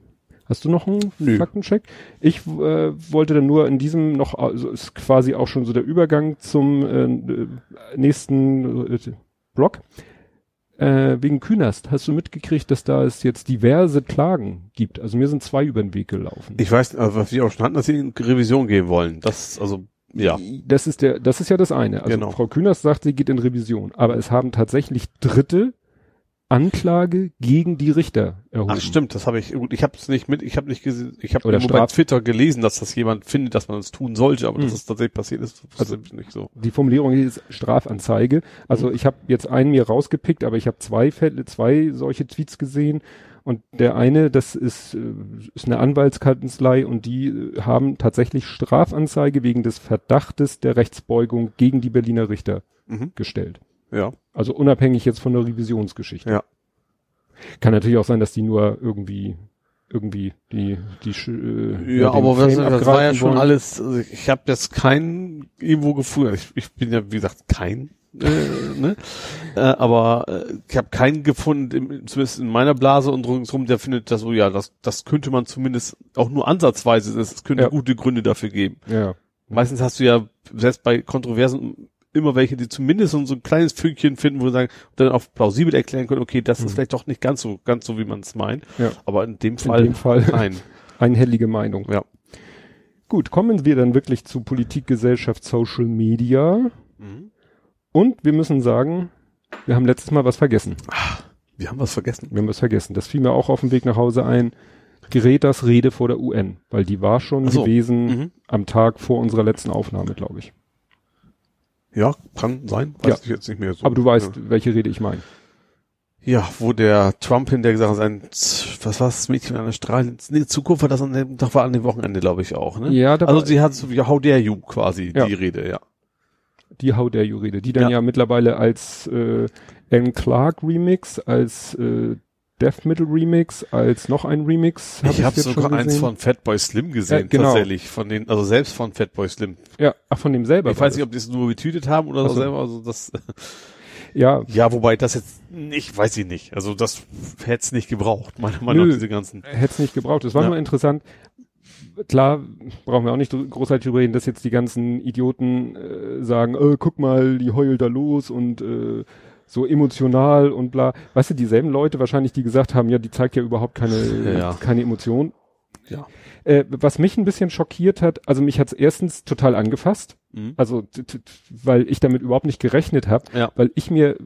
Hast du noch einen Nö. Faktencheck? Ich äh, wollte dann nur in diesem noch, also ist quasi auch schon so der Übergang zum äh, nächsten äh, Blog. Äh, wegen Künast, hast du mitgekriegt, dass da es jetzt diverse Klagen gibt? Also mir sind zwei über den Weg gelaufen. Ich weiß, also was wir auch schon hatten, dass sie in Revision gehen wollen. Das, also, ja. Das ist der, das ist ja das eine. Also Genau. Frau Künast sagt, sie geht in Revision, aber es haben tatsächlich Dritte Anklage gegen die Richter erhoben. Ach stimmt, das habe ich, gut, ich habe es nicht mit, ich habe nicht gesehen, ich habe Oder nur bei Straf- Twitter gelesen, dass das jemand findet, dass man es tun sollte, aber Mhm. dass es tatsächlich passiert ist, Also- also nicht so. Die Formulierung hier ist Strafanzeige. Also ich habe jetzt einen mir rausgepickt, aber ich habe zwei Fälle, zwei solche Tweets gesehen. Und der eine, das ist, äh, ist eine Anwaltskanzlei und die äh, haben tatsächlich Strafanzeige wegen des Verdachtes der Rechtsbeugung gegen die Berliner Richter Mhm. gestellt. Ja. Also unabhängig jetzt von der Revisionsgeschichte. Ja. Kann natürlich auch sein, dass die nur irgendwie irgendwie die die äh, Ja, aber das, das war ja schon wollen. alles, also ich habe jetzt keinen irgendwo gefunden. Ich, ich bin ja, wie gesagt, kein äh, ne? äh, aber äh, ich habe keinen gefunden, im, zumindest in meiner Blase und ringsrum, der findet, dass so ja, das das könnte man zumindest auch nur ansatzweise, es könnte Ja. gute Gründe dafür geben. Ja. Meistens hast du ja selbst bei Kontroversen immer welche, die zumindest so ein kleines Fünkchen finden, wo sie sagen, dann auch plausibel erklären können, okay, das ist vielleicht doch nicht ganz so, ganz so, wie man es meint. Ja. Aber in dem Fall, dem Fall. nein. Einhellige Meinung. Ja. Gut, kommen wir dann wirklich zu Politik, Gesellschaft, Social Media. Mhm. Und wir müssen sagen, wir haben letztes Mal was vergessen. Wir haben was vergessen. Wir haben was vergessen. Das fiel mir auch auf dem Weg nach Hause ein. Gretas Rede vor der UN, weil die war schon Ach so. gewesen Mhm. am Tag vor unserer letzten Aufnahme, glaube ich. Ja, kann sein. Weiß Ja. ich jetzt nicht mehr so. Aber du weißt, Ja. welche Rede ich meine. Ja, wo der Trump hinterher gesagt hat, sein, was war das Mädchen an der Straße? Nee, Zukunft war das an dem, doch war an dem Wochenende, glaube ich auch, ne? Ja, da Also sie hat so wie How dare you quasi, Ja. die Rede, ja. Die How Dare You Rede, die dann ja, Ja. mittlerweile als äh, Anne Clark Remix, als äh, Death Metal Remix, als noch ein Remix. hab ich habe jetzt sogar schon eins von Fatboy Slim gesehen, Ja, genau. tatsächlich, von den, also selbst von Fatboy Slim. Ja, ach, von dem selber. Ich weiß nicht, ob die es nur getütet haben oder so selber, also das. Ja, ja, wobei das jetzt nicht, weiß ich nicht. Also das hätte es nicht gebraucht, meiner Meinung nach, diese ganzen. hätte es nicht gebraucht. Es war Ja. nur interessant. Klar, brauchen wir auch nicht großartig drüber reden, dass jetzt die ganzen Idioten äh, sagen, äh, guck mal, die heult da los und äh, so emotional und bla. Weißt du, dieselben Leute wahrscheinlich, die gesagt haben, ja, die zeigt ja überhaupt keine, Ja. keine Emotion. Ja. Äh, was mich ein bisschen schockiert hat, also mich hat's erstens total angefasst, Mhm. also weil ich damit überhaupt nicht gerechnet habe, Ja. weil ich mir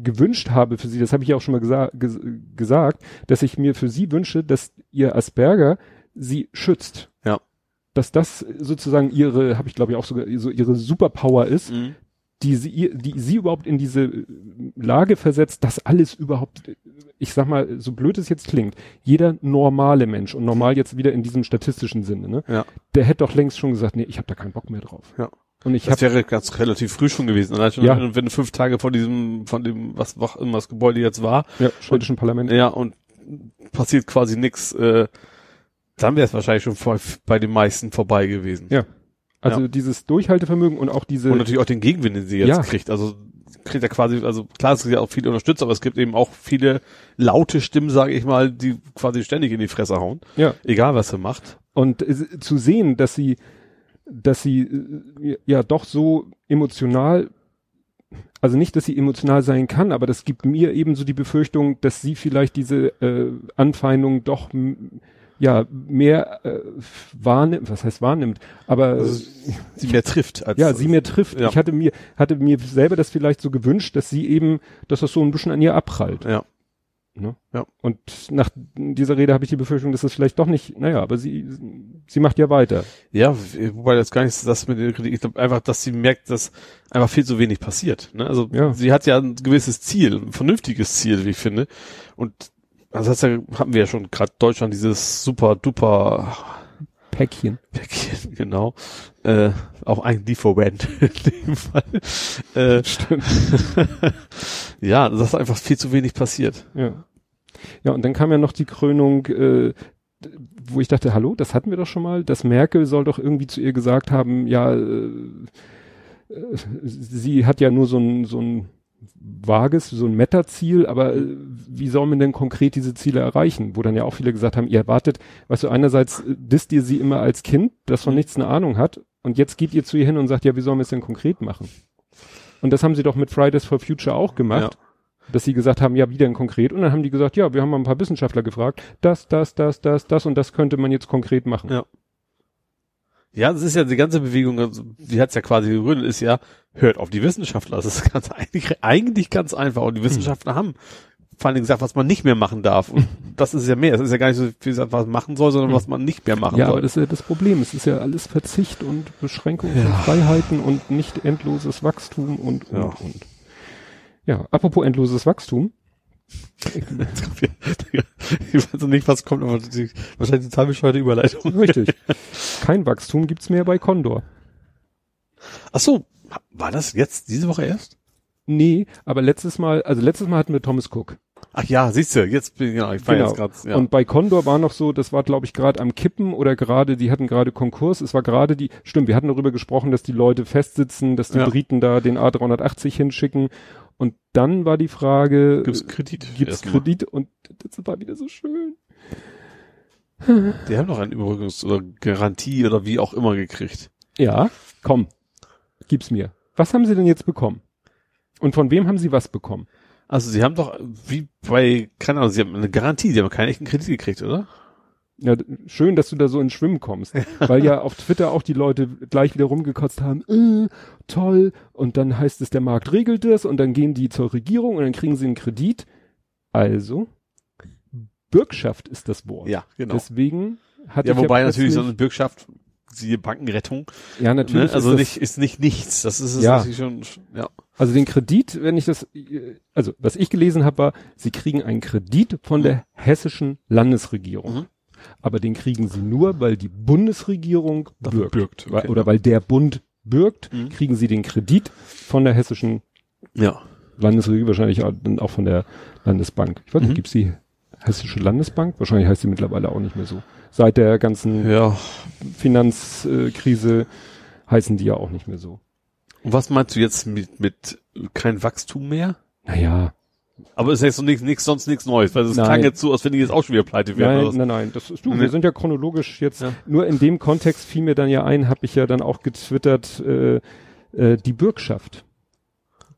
gewünscht habe für sie, das habe ich ja auch schon mal gesa ges gesagt, dass ich mir für sie wünsche, dass ihr Asperger sie schützt. Ja. Dass das sozusagen ihre, habe ich glaube ich auch sogar, so ihre Superpower ist, Mhm. Die sie, die sie überhaupt in diese Lage versetzt, dass alles überhaupt, ich sag mal, so blöd es jetzt klingt, jeder normale Mensch und normal jetzt wieder in diesem statistischen Sinne, ne, Ja. der hätte doch längst schon gesagt, nee, ich habe da keinen Bock mehr drauf. Ja. Und ich Das wäre ganz relativ früh schon gewesen. Schon, Ja. wenn, wenn du fünf Tage vor diesem, von dem, was was immer das Gebäude jetzt war, ja, schwedischen Parlament. ja, und passiert quasi nix, äh, dann wäre es wahrscheinlich schon vor, bei den meisten vorbei gewesen. Ja. Also Ja. dieses Durchhaltevermögen und auch diese, Und natürlich auch den Gegenwind, den sie jetzt Ja. kriegt. Also kriegt er quasi, also klar, es gibt ja auch viele Unterstützer, aber es gibt eben auch viele laute Stimmen, sage ich mal, die quasi ständig in die Fresse hauen. ja, Egal, was sie macht. und äh, zu sehen, dass sie, dass sie äh, ja doch so emotional, also nicht, dass sie emotional sein kann, aber das gibt mir ebenso die Befürchtung, dass sie vielleicht diese äh, Anfeindung doch ja mehr äh, wahrnimmt, was heißt wahrnimmt, aber Also, sie mehr trifft als ja, sie mir trifft. Ja. Ich hatte mir, hatte mir selber das vielleicht so gewünscht, dass sie eben, dass das so ein bisschen an ihr abprallt. Ja. Ne? Ja. Und nach dieser Rede habe ich die Befürchtung, dass es vielleicht doch nicht, naja, aber sie, sie macht ja weiter. Ja, wobei das gar nicht das mit der Kritik, ich glaube einfach, dass sie merkt, dass einfach viel zu wenig passiert. Ne? Also Ja. sie hat ja ein gewisses Ziel, ein vernünftiges Ziel, wie ich finde. Und also das ja, hatten wir ja schon gerade Deutschland dieses super duper Päckchen. Päckchen, genau. Äh, auch ein Lieferant in dem Fall. Äh, Stimmt. ja, das ist einfach viel zu wenig passiert. Ja. Ja, und dann kam ja noch die Krönung, äh, wo ich dachte, hallo, das hatten wir doch schon mal, dass Merkel soll doch irgendwie zu ihr gesagt haben, ja, äh, äh, sie hat ja nur so ein, so ein vages, so ein Meta-Ziel, aber äh, wie soll man denn konkret diese Ziele erreichen? Wo dann ja auch viele gesagt haben, ihr erwartet, weißt du, einerseits äh, disst ihr sie immer als Kind, das von nichts eine Ahnung hat, und jetzt geht ihr zu ihr hin und sagt, ja, wie sollen wir es denn konkret machen? Und das haben sie doch mit Fridays for Future auch gemacht dass sie gesagt haben, ja, wie denn konkret? Und dann haben die gesagt, ja, wir haben mal ein paar Wissenschaftler gefragt, das, das, das, das, das und das könnte man jetzt konkret machen. Ja. Ja, das ist ja die ganze Bewegung, also, die hat's ja quasi gegründet, ist ja, hört auf die Wissenschaftler. Das ist ganz eigentlich, eigentlich ganz einfach. Und die Wissenschaftler haben vor allem gesagt, was man nicht mehr machen darf. Und das ist ja mehr. Es ist ja gar nicht so viel, gesagt, was man machen soll, sondern was man nicht mehr machen Ja, soll. aber das ist ja das Problem. Es ist ja alles Verzicht und Beschränkung von Freiheiten und nicht endloses Wachstum und, und, Ja. und. Ja, apropos endloses Wachstum. ich weiß nicht, was kommt, aber die, wahrscheinlich total bescheuerte Überleitung. Richtig. Kein Wachstum gibt's mehr bei Condor. Ach so, war das jetzt diese Woche erst? Nee, aber letztes Mal, also letztes Mal hatten wir Thomas Cook. Ach ja, siehst du, jetzt bin genau, ich war Genau. jetzt gerade. Ja. Und bei Condor war noch so, das war glaube ich gerade am Kippen oder gerade, die hatten gerade Konkurs. Es war gerade die, stimmt, wir hatten darüber gesprochen, dass die Leute festsitzen, dass die Ja. Briten da den A380 hinschicken. Und dann war die Frage, gibt's Kredit? gibt's. Kredit? Und das war wieder so schön. Die haben noch eine Überbrückungs- oder Garantie oder wie auch immer gekriegt. Ja, komm, gib's mir. Was haben Sie denn jetzt bekommen? Und von wem haben Sie was bekommen? Also sie haben doch, wie bei, keine Ahnung, sie haben eine Garantie, sie haben keinen echten Kredit gekriegt, oder? Ja, schön, dass du da so ins Schwimmen kommst, weil ja auf Twitter auch die Leute gleich wieder rumgekotzt haben, äh, toll, und dann heißt es, der Markt regelt das und dann gehen die zur Regierung und dann kriegen sie einen Kredit. Also, Bürgschaft ist das Wort. Ja, genau. Deswegen hat ja, wobei natürlich so eine Bürgschaft, siehe Bankenrettung, ja, natürlich ne? also ist nicht, ist nicht nichts. Das ist es Ja. natürlich schon, ja. Also den Kredit, wenn ich das, äh, also was ich gelesen habe, war, sie kriegen einen Kredit von der hessischen Landesregierung. Mhm. Aber den kriegen sie nur, weil die Bundesregierung Dafür bürgt. bürgt, okay. Oder weil der Bund bürgt, Mhm. kriegen sie den Kredit von der hessischen Ja. Landesregierung, wahrscheinlich auch von der Landesbank. Ich weiß nicht, Mhm. gibt's die hessische Landesbank? Wahrscheinlich heißt sie mittlerweile auch nicht mehr so. Seit der ganzen Ja. Finanzkrise heißen die ja auch nicht mehr so. Und was meinst du jetzt mit, mit kein Wachstum mehr? Naja, Aber es ist jetzt so nichts, nichts, sonst nichts Neues, weil es klang jetzt so, als wenn die jetzt auch schon wieder pleite wären. Nein, nein, nein, das ist du. Nee. Wir sind ja chronologisch jetzt. Ja. Nur in dem Kontext fiel mir dann ja ein, habe ich ja dann auch getwittert, äh, äh, die Bürgschaft.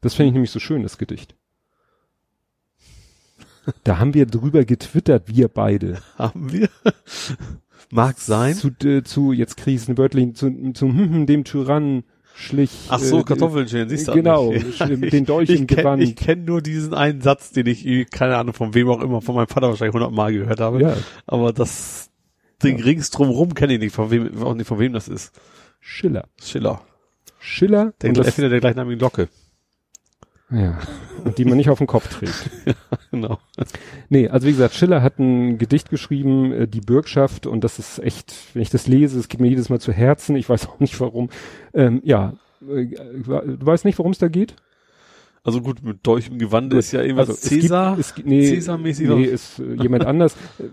Das finde ich nämlich so schön, das Gedicht. Da haben wir drüber getwittert, wir beide. Haben wir? Mag sein. Zu, äh, zu jetzt Krisen wörtlich, zu, zu hm, hm, dem Tyrannen schlich. Ach so, äh, Kartoffelchen, siehst du Genau, nicht. den Dolch ich im kenn, Gewand. Ich kenne nur diesen einen Satz, den ich, eh, keine Ahnung, von wem auch immer, von meinem Vater wahrscheinlich hundertmal gehört habe. Ja, Aber das Ding Ja. rings drumrum kenne ich nicht, von wem, auch nicht von wem das ist. Schiller. Schiller. Schiller. Der und das, Erfinder der gleichnamigen Locke. Ja, und die man nicht auf den Kopf trägt. Genau. Nee, also wie gesagt, Schiller hat ein Gedicht geschrieben, äh, die Bürgschaft, und das ist echt, wenn ich das lese, es geht mir jedes Mal zu Herzen, ich weiß auch nicht warum. Ähm, ja, äh, du weißt nicht, worum es da geht? Also gut, mit Dolch im Gewande ist ja irgendwas Also es Cäsar. Gibt, es, gibt- nee, Cäsar-mäßig nee, ist äh, jemand anders. Äh,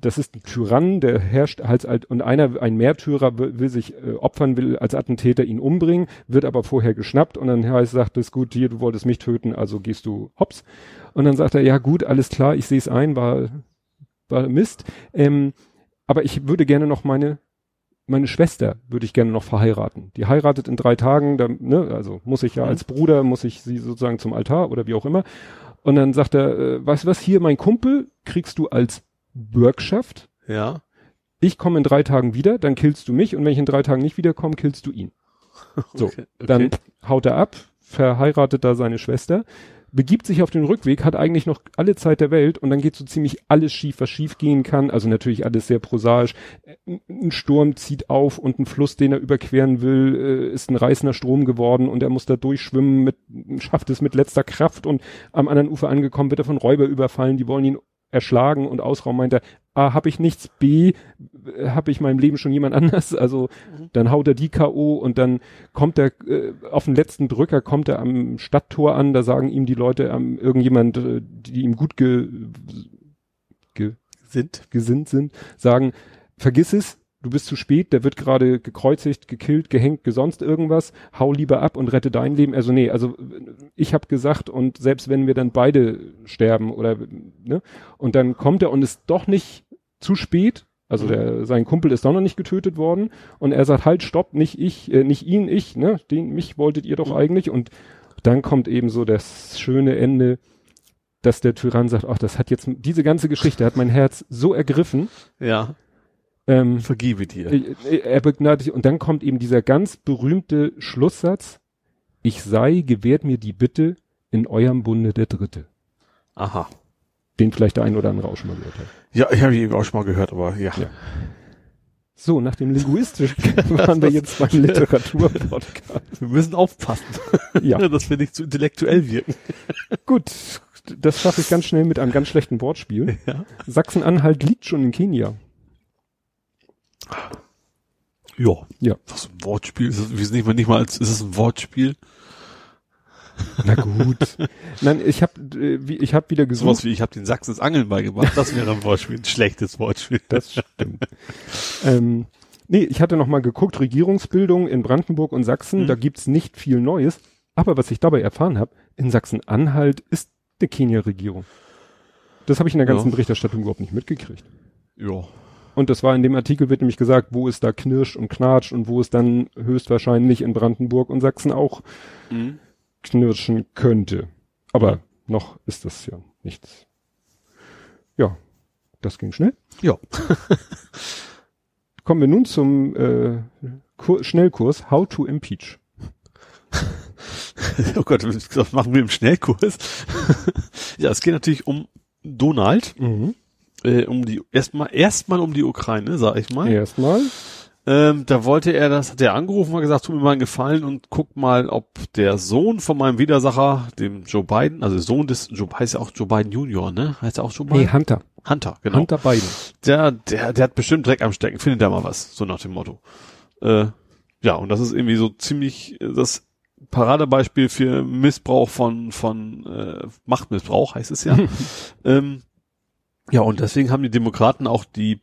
Das ist ein Tyrann, der herrscht als alt und einer, ein Märtyrer will, will sich äh, opfern, will als Attentäter ihn umbringen, wird aber vorher geschnappt und dann heißt, sagt es gut, hier, du wolltest mich töten, also gehst du hops. Und dann sagt er, ja gut, alles klar, ich sehe es ein, war, war Mist. Ähm, aber ich würde gerne noch meine meine Schwester würde ich gerne noch verheiraten. Die heiratet in drei Tagen, da, ne, also muss ich ja Mhm. als Bruder, muss ich sie sozusagen zum Altar oder wie auch immer. Und dann sagt er, äh, weißt du was, hier mein Kumpel kriegst du als Bürgschaft. Ja. Ich komme in drei Tagen wieder, dann killst du mich und wenn ich in drei Tagen nicht wiederkomme, killst du ihn. So, Okay, okay. dann haut er ab, verheiratet da seine Schwester, begibt sich auf den Rückweg, hat eigentlich noch alle Zeit der Welt und dann geht so ziemlich alles schief, was schief gehen kann. Also natürlich alles sehr prosaisch. Ein- Ein Sturm zieht auf und ein Fluss, den er überqueren will, äh, ist ein reißender Strom geworden und er muss da durchschwimmen, mit, schafft es mit letzter Kraft und am anderen Ufer angekommen wird er von Räuber überfallen, die wollen ihn erschlagen und ausrauben, meint er, A, habe ich nichts, B, habe ich in meinem Leben schon jemand anders, also dann haut er die K.O. und dann kommt er äh, auf den letzten Drücker, kommt er am Stadttor an, da sagen ihm die Leute, ähm, irgendjemand, äh, die ihm gut ge, ge, Sind. gesinnt sind, sagen, vergiss es, du bist zu spät, der wird gerade gekreuzigt, gekillt, gehängt, gesonst irgendwas, hau lieber ab und rette dein Leben. Also nee, also ich habe gesagt und selbst wenn wir dann beide sterben oder ne, und dann kommt er und ist doch nicht zu spät, also der, sein Kumpel ist doch noch nicht getötet worden und er sagt halt stopp, nicht ich, äh, nicht ihn, ich, ne, den mich wolltet ihr doch Mhm. eigentlich und dann kommt eben so das schöne Ende, dass der Tyrann sagt, ach, das hat jetzt diese ganze Geschichte hat mein Herz so ergriffen. Ja. Ähm, Vergebe dir. äh, er begnadigt und dann kommt eben dieser ganz berühmte Schlusssatz: Ich sei gewährt mir die Bitte in eurem Bunde der Dritte. Aha. Den vielleicht der ein oder andere auch schon mal gehört hat. Ja, ich habe ihn eben auch schon mal gehört, aber ja. Ja. So, nach dem linguistischen waren wir jetzt beim Literaturpodcast. Wir müssen aufpassen, Ja, dass wir nicht zu intellektuell wirken. gut. Das schaffe ich ganz schnell mit einem ganz schlechten Wortspiel. Ja. Sachsen-Anhalt liegt schon in Kenia. Ja. Ja. Was ein Wortspiel. Ist es, nicht mal, nicht mal als, ist es ein Wortspiel? Na gut. Nein, ich habe ich hab wieder gesucht. Sowas wie, ich habe den Sachsen das Angeln beigebracht. Das wäre ein Wortspiel, ein schlechtes Wortspiel. Das stimmt. ähm, nee, ich hatte noch mal geguckt, Regierungsbildung in Brandenburg und Sachsen, Mhm. da gibt's nicht viel Neues. Aber was ich dabei erfahren habe, in Sachsen-Anhalt ist eine Kenia-Regierung. Das habe ich in der ganzen Ja. Berichterstattung überhaupt nicht mitgekriegt. Ja. Und das war in dem Artikel wird nämlich gesagt, wo es da knirscht und knatscht und wo es dann höchstwahrscheinlich in Brandenburg und Sachsen auch Mhm. Knirschen könnte. Aber noch ist das ja nichts. Ja, das ging schnell. Ja. Kommen wir nun zum äh, Kur Schnellkurs How to Impeach. Oh Gott, was machen wir im Schnellkurs? ja, es geht natürlich um Donald, äh, um die erstmal erstmal um die Ukraine, sag ich mal. Erstmal. Ähm, da wollte er das, hat er angerufen und gesagt, tut mir mal einen Gefallen und guck mal, ob der Sohn von meinem Widersacher, dem Joe Biden, also Sohn des Joe, heißt ja auch Joe Biden Junior, ne? Heißt er auch Joe Biden? Nee, Hunter. Hunter, genau. Hunter Biden. Der, der, der hat bestimmt Dreck am Stecken, findet da mal was, so nach dem Motto. Äh, ja, und das ist irgendwie so ziemlich äh, das Paradebeispiel für Missbrauch von, von äh, Machtmissbrauch, heißt es ja. ähm, ja, und deswegen haben die Demokraten auch die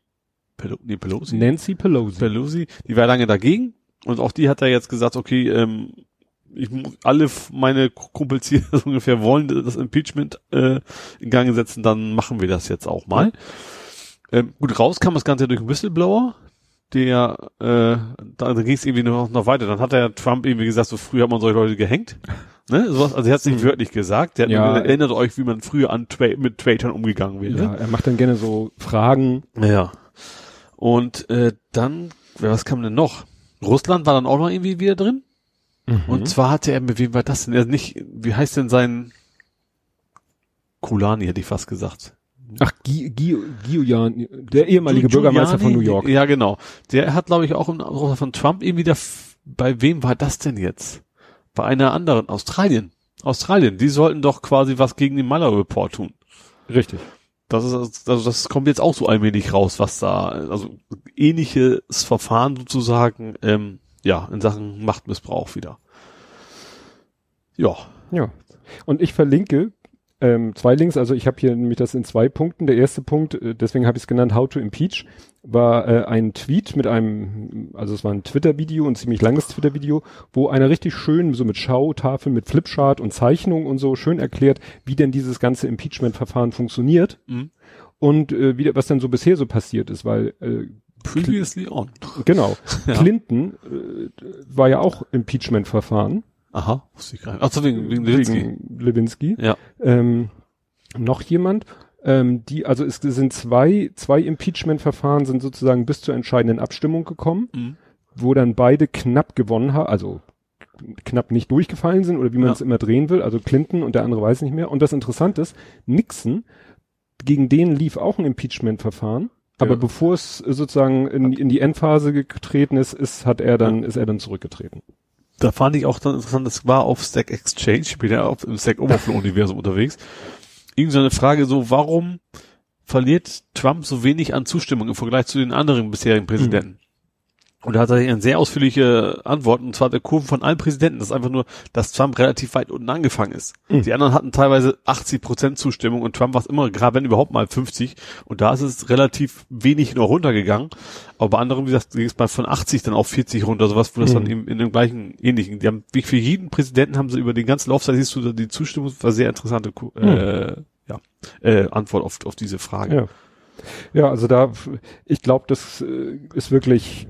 Pelo nee, Pelosi, Nancy Pelosi. Pelosi, die war lange dagegen und auch die hat da jetzt gesagt, okay, ähm, ich alle meine Kumpels hier so ungefähr wollen das Impeachment äh, in Gang setzen, dann machen wir das jetzt auch mal. Ähm, gut, raus kam das Ganze durch einen Whistleblower, der äh, da, ging es irgendwie noch, noch weiter. Dann hat der Trump irgendwie gesagt, so früher hat man solche Leute gehängt. Ne? Sowas, also er hat es nicht Mhm. wörtlich gesagt. Der Ja. erinnert euch, wie man früher an Twa mit Twittern umgegangen wäre. Ja, er macht dann gerne so Fragen. Ja. Und äh, dann, was kam denn noch? Russland war dann auch noch irgendwie wieder drin. Und zwar hatte er, mit wem war das denn? Er nicht, wie heißt denn sein Kulani, hätte ich fast gesagt. Ach, Gi Gi Giuliani, der ehemalige Giu- Bürgermeister von New Giuliani? York. Ja, genau. Der hat, glaube ich, auch im Namen von Trump irgendwie da, bei wem war das denn jetzt? Bei einer anderen, Australien. Australien, die sollten doch quasi was gegen den Mueller Report tun. Richtig. Das ist, also das kommt jetzt auch so allmählich raus, was da, also ähnliches Verfahren sozusagen, ähm, ja, in Sachen Machtmissbrauch wieder. Ja. Ja. Und ich verlinke ähm, zwei Links, also ich habe hier nämlich das in zwei Punkten. Der erste Punkt, äh, deswegen habe ich es genannt, How to Impeach, war äh, ein Tweet mit einem, also es war ein Twitter-Video, ein ziemlich langes Twitter-Video, wo einer richtig schön so mit Schautafeln, mit Flipchart und Zeichnung und so schön erklärt, wie denn dieses ganze Impeachment-Verfahren funktioniert Mhm. und äh, wie, was denn so bisher so passiert ist, weil äh, Previously on. genau, Ja. Clinton äh, war ja auch Impeachment-Verfahren Aha, wusste ich gar nicht. Ach so, wegen, wegen Lewinsky. wegen Lewinsky. Ja. Ähm, noch jemand, ähm, die, also es sind zwei, zwei Impeachment-Verfahren sind sozusagen bis zur entscheidenden Abstimmung gekommen, Mhm. wo dann beide knapp gewonnen haben, also knapp nicht durchgefallen sind oder wie man Ja. es immer drehen will, also Clinton und der andere weiß nicht mehr. Und das Interessante ist, Nixon, gegen den lief auch ein Impeachment-Verfahren, aber Ja. bevor es sozusagen in, in die Endphase getreten ist, ist, hat er dann, ist er dann zurückgetreten. Da fand ich auch dann interessant, das war auf Stack Exchange, ich bin ja auf, im Stack Overflow Universum unterwegs. Irgend so eine Frage so, warum verliert Trump so wenig an Zustimmung im Vergleich zu den anderen bisherigen Präsidenten? Und da hat er eine sehr ausführliche Antwort, und zwar der Kurve von allen Präsidenten. Das ist einfach nur, dass Trump relativ weit unten angefangen ist. Mhm. Die anderen hatten teilweise 80 Prozent Zustimmung und Trump war es immer, gerade wenn überhaupt mal 50. Und da ist es relativ wenig nur runtergegangen. Aber bei anderen, wie gesagt, ging es mal von 80 dann auf 40 runter, sowas, wo das Mhm. dann eben in dem gleichen ähnlichen. Die haben, wie für jeden Präsidenten haben sie über den ganzen Laufzeit, siehst du, die Zustimmung war sehr interessante, äh, ja, äh, Antwort auf, auf diese Frage. Ja. Ja, also da, ich glaube, das äh, ist wirklich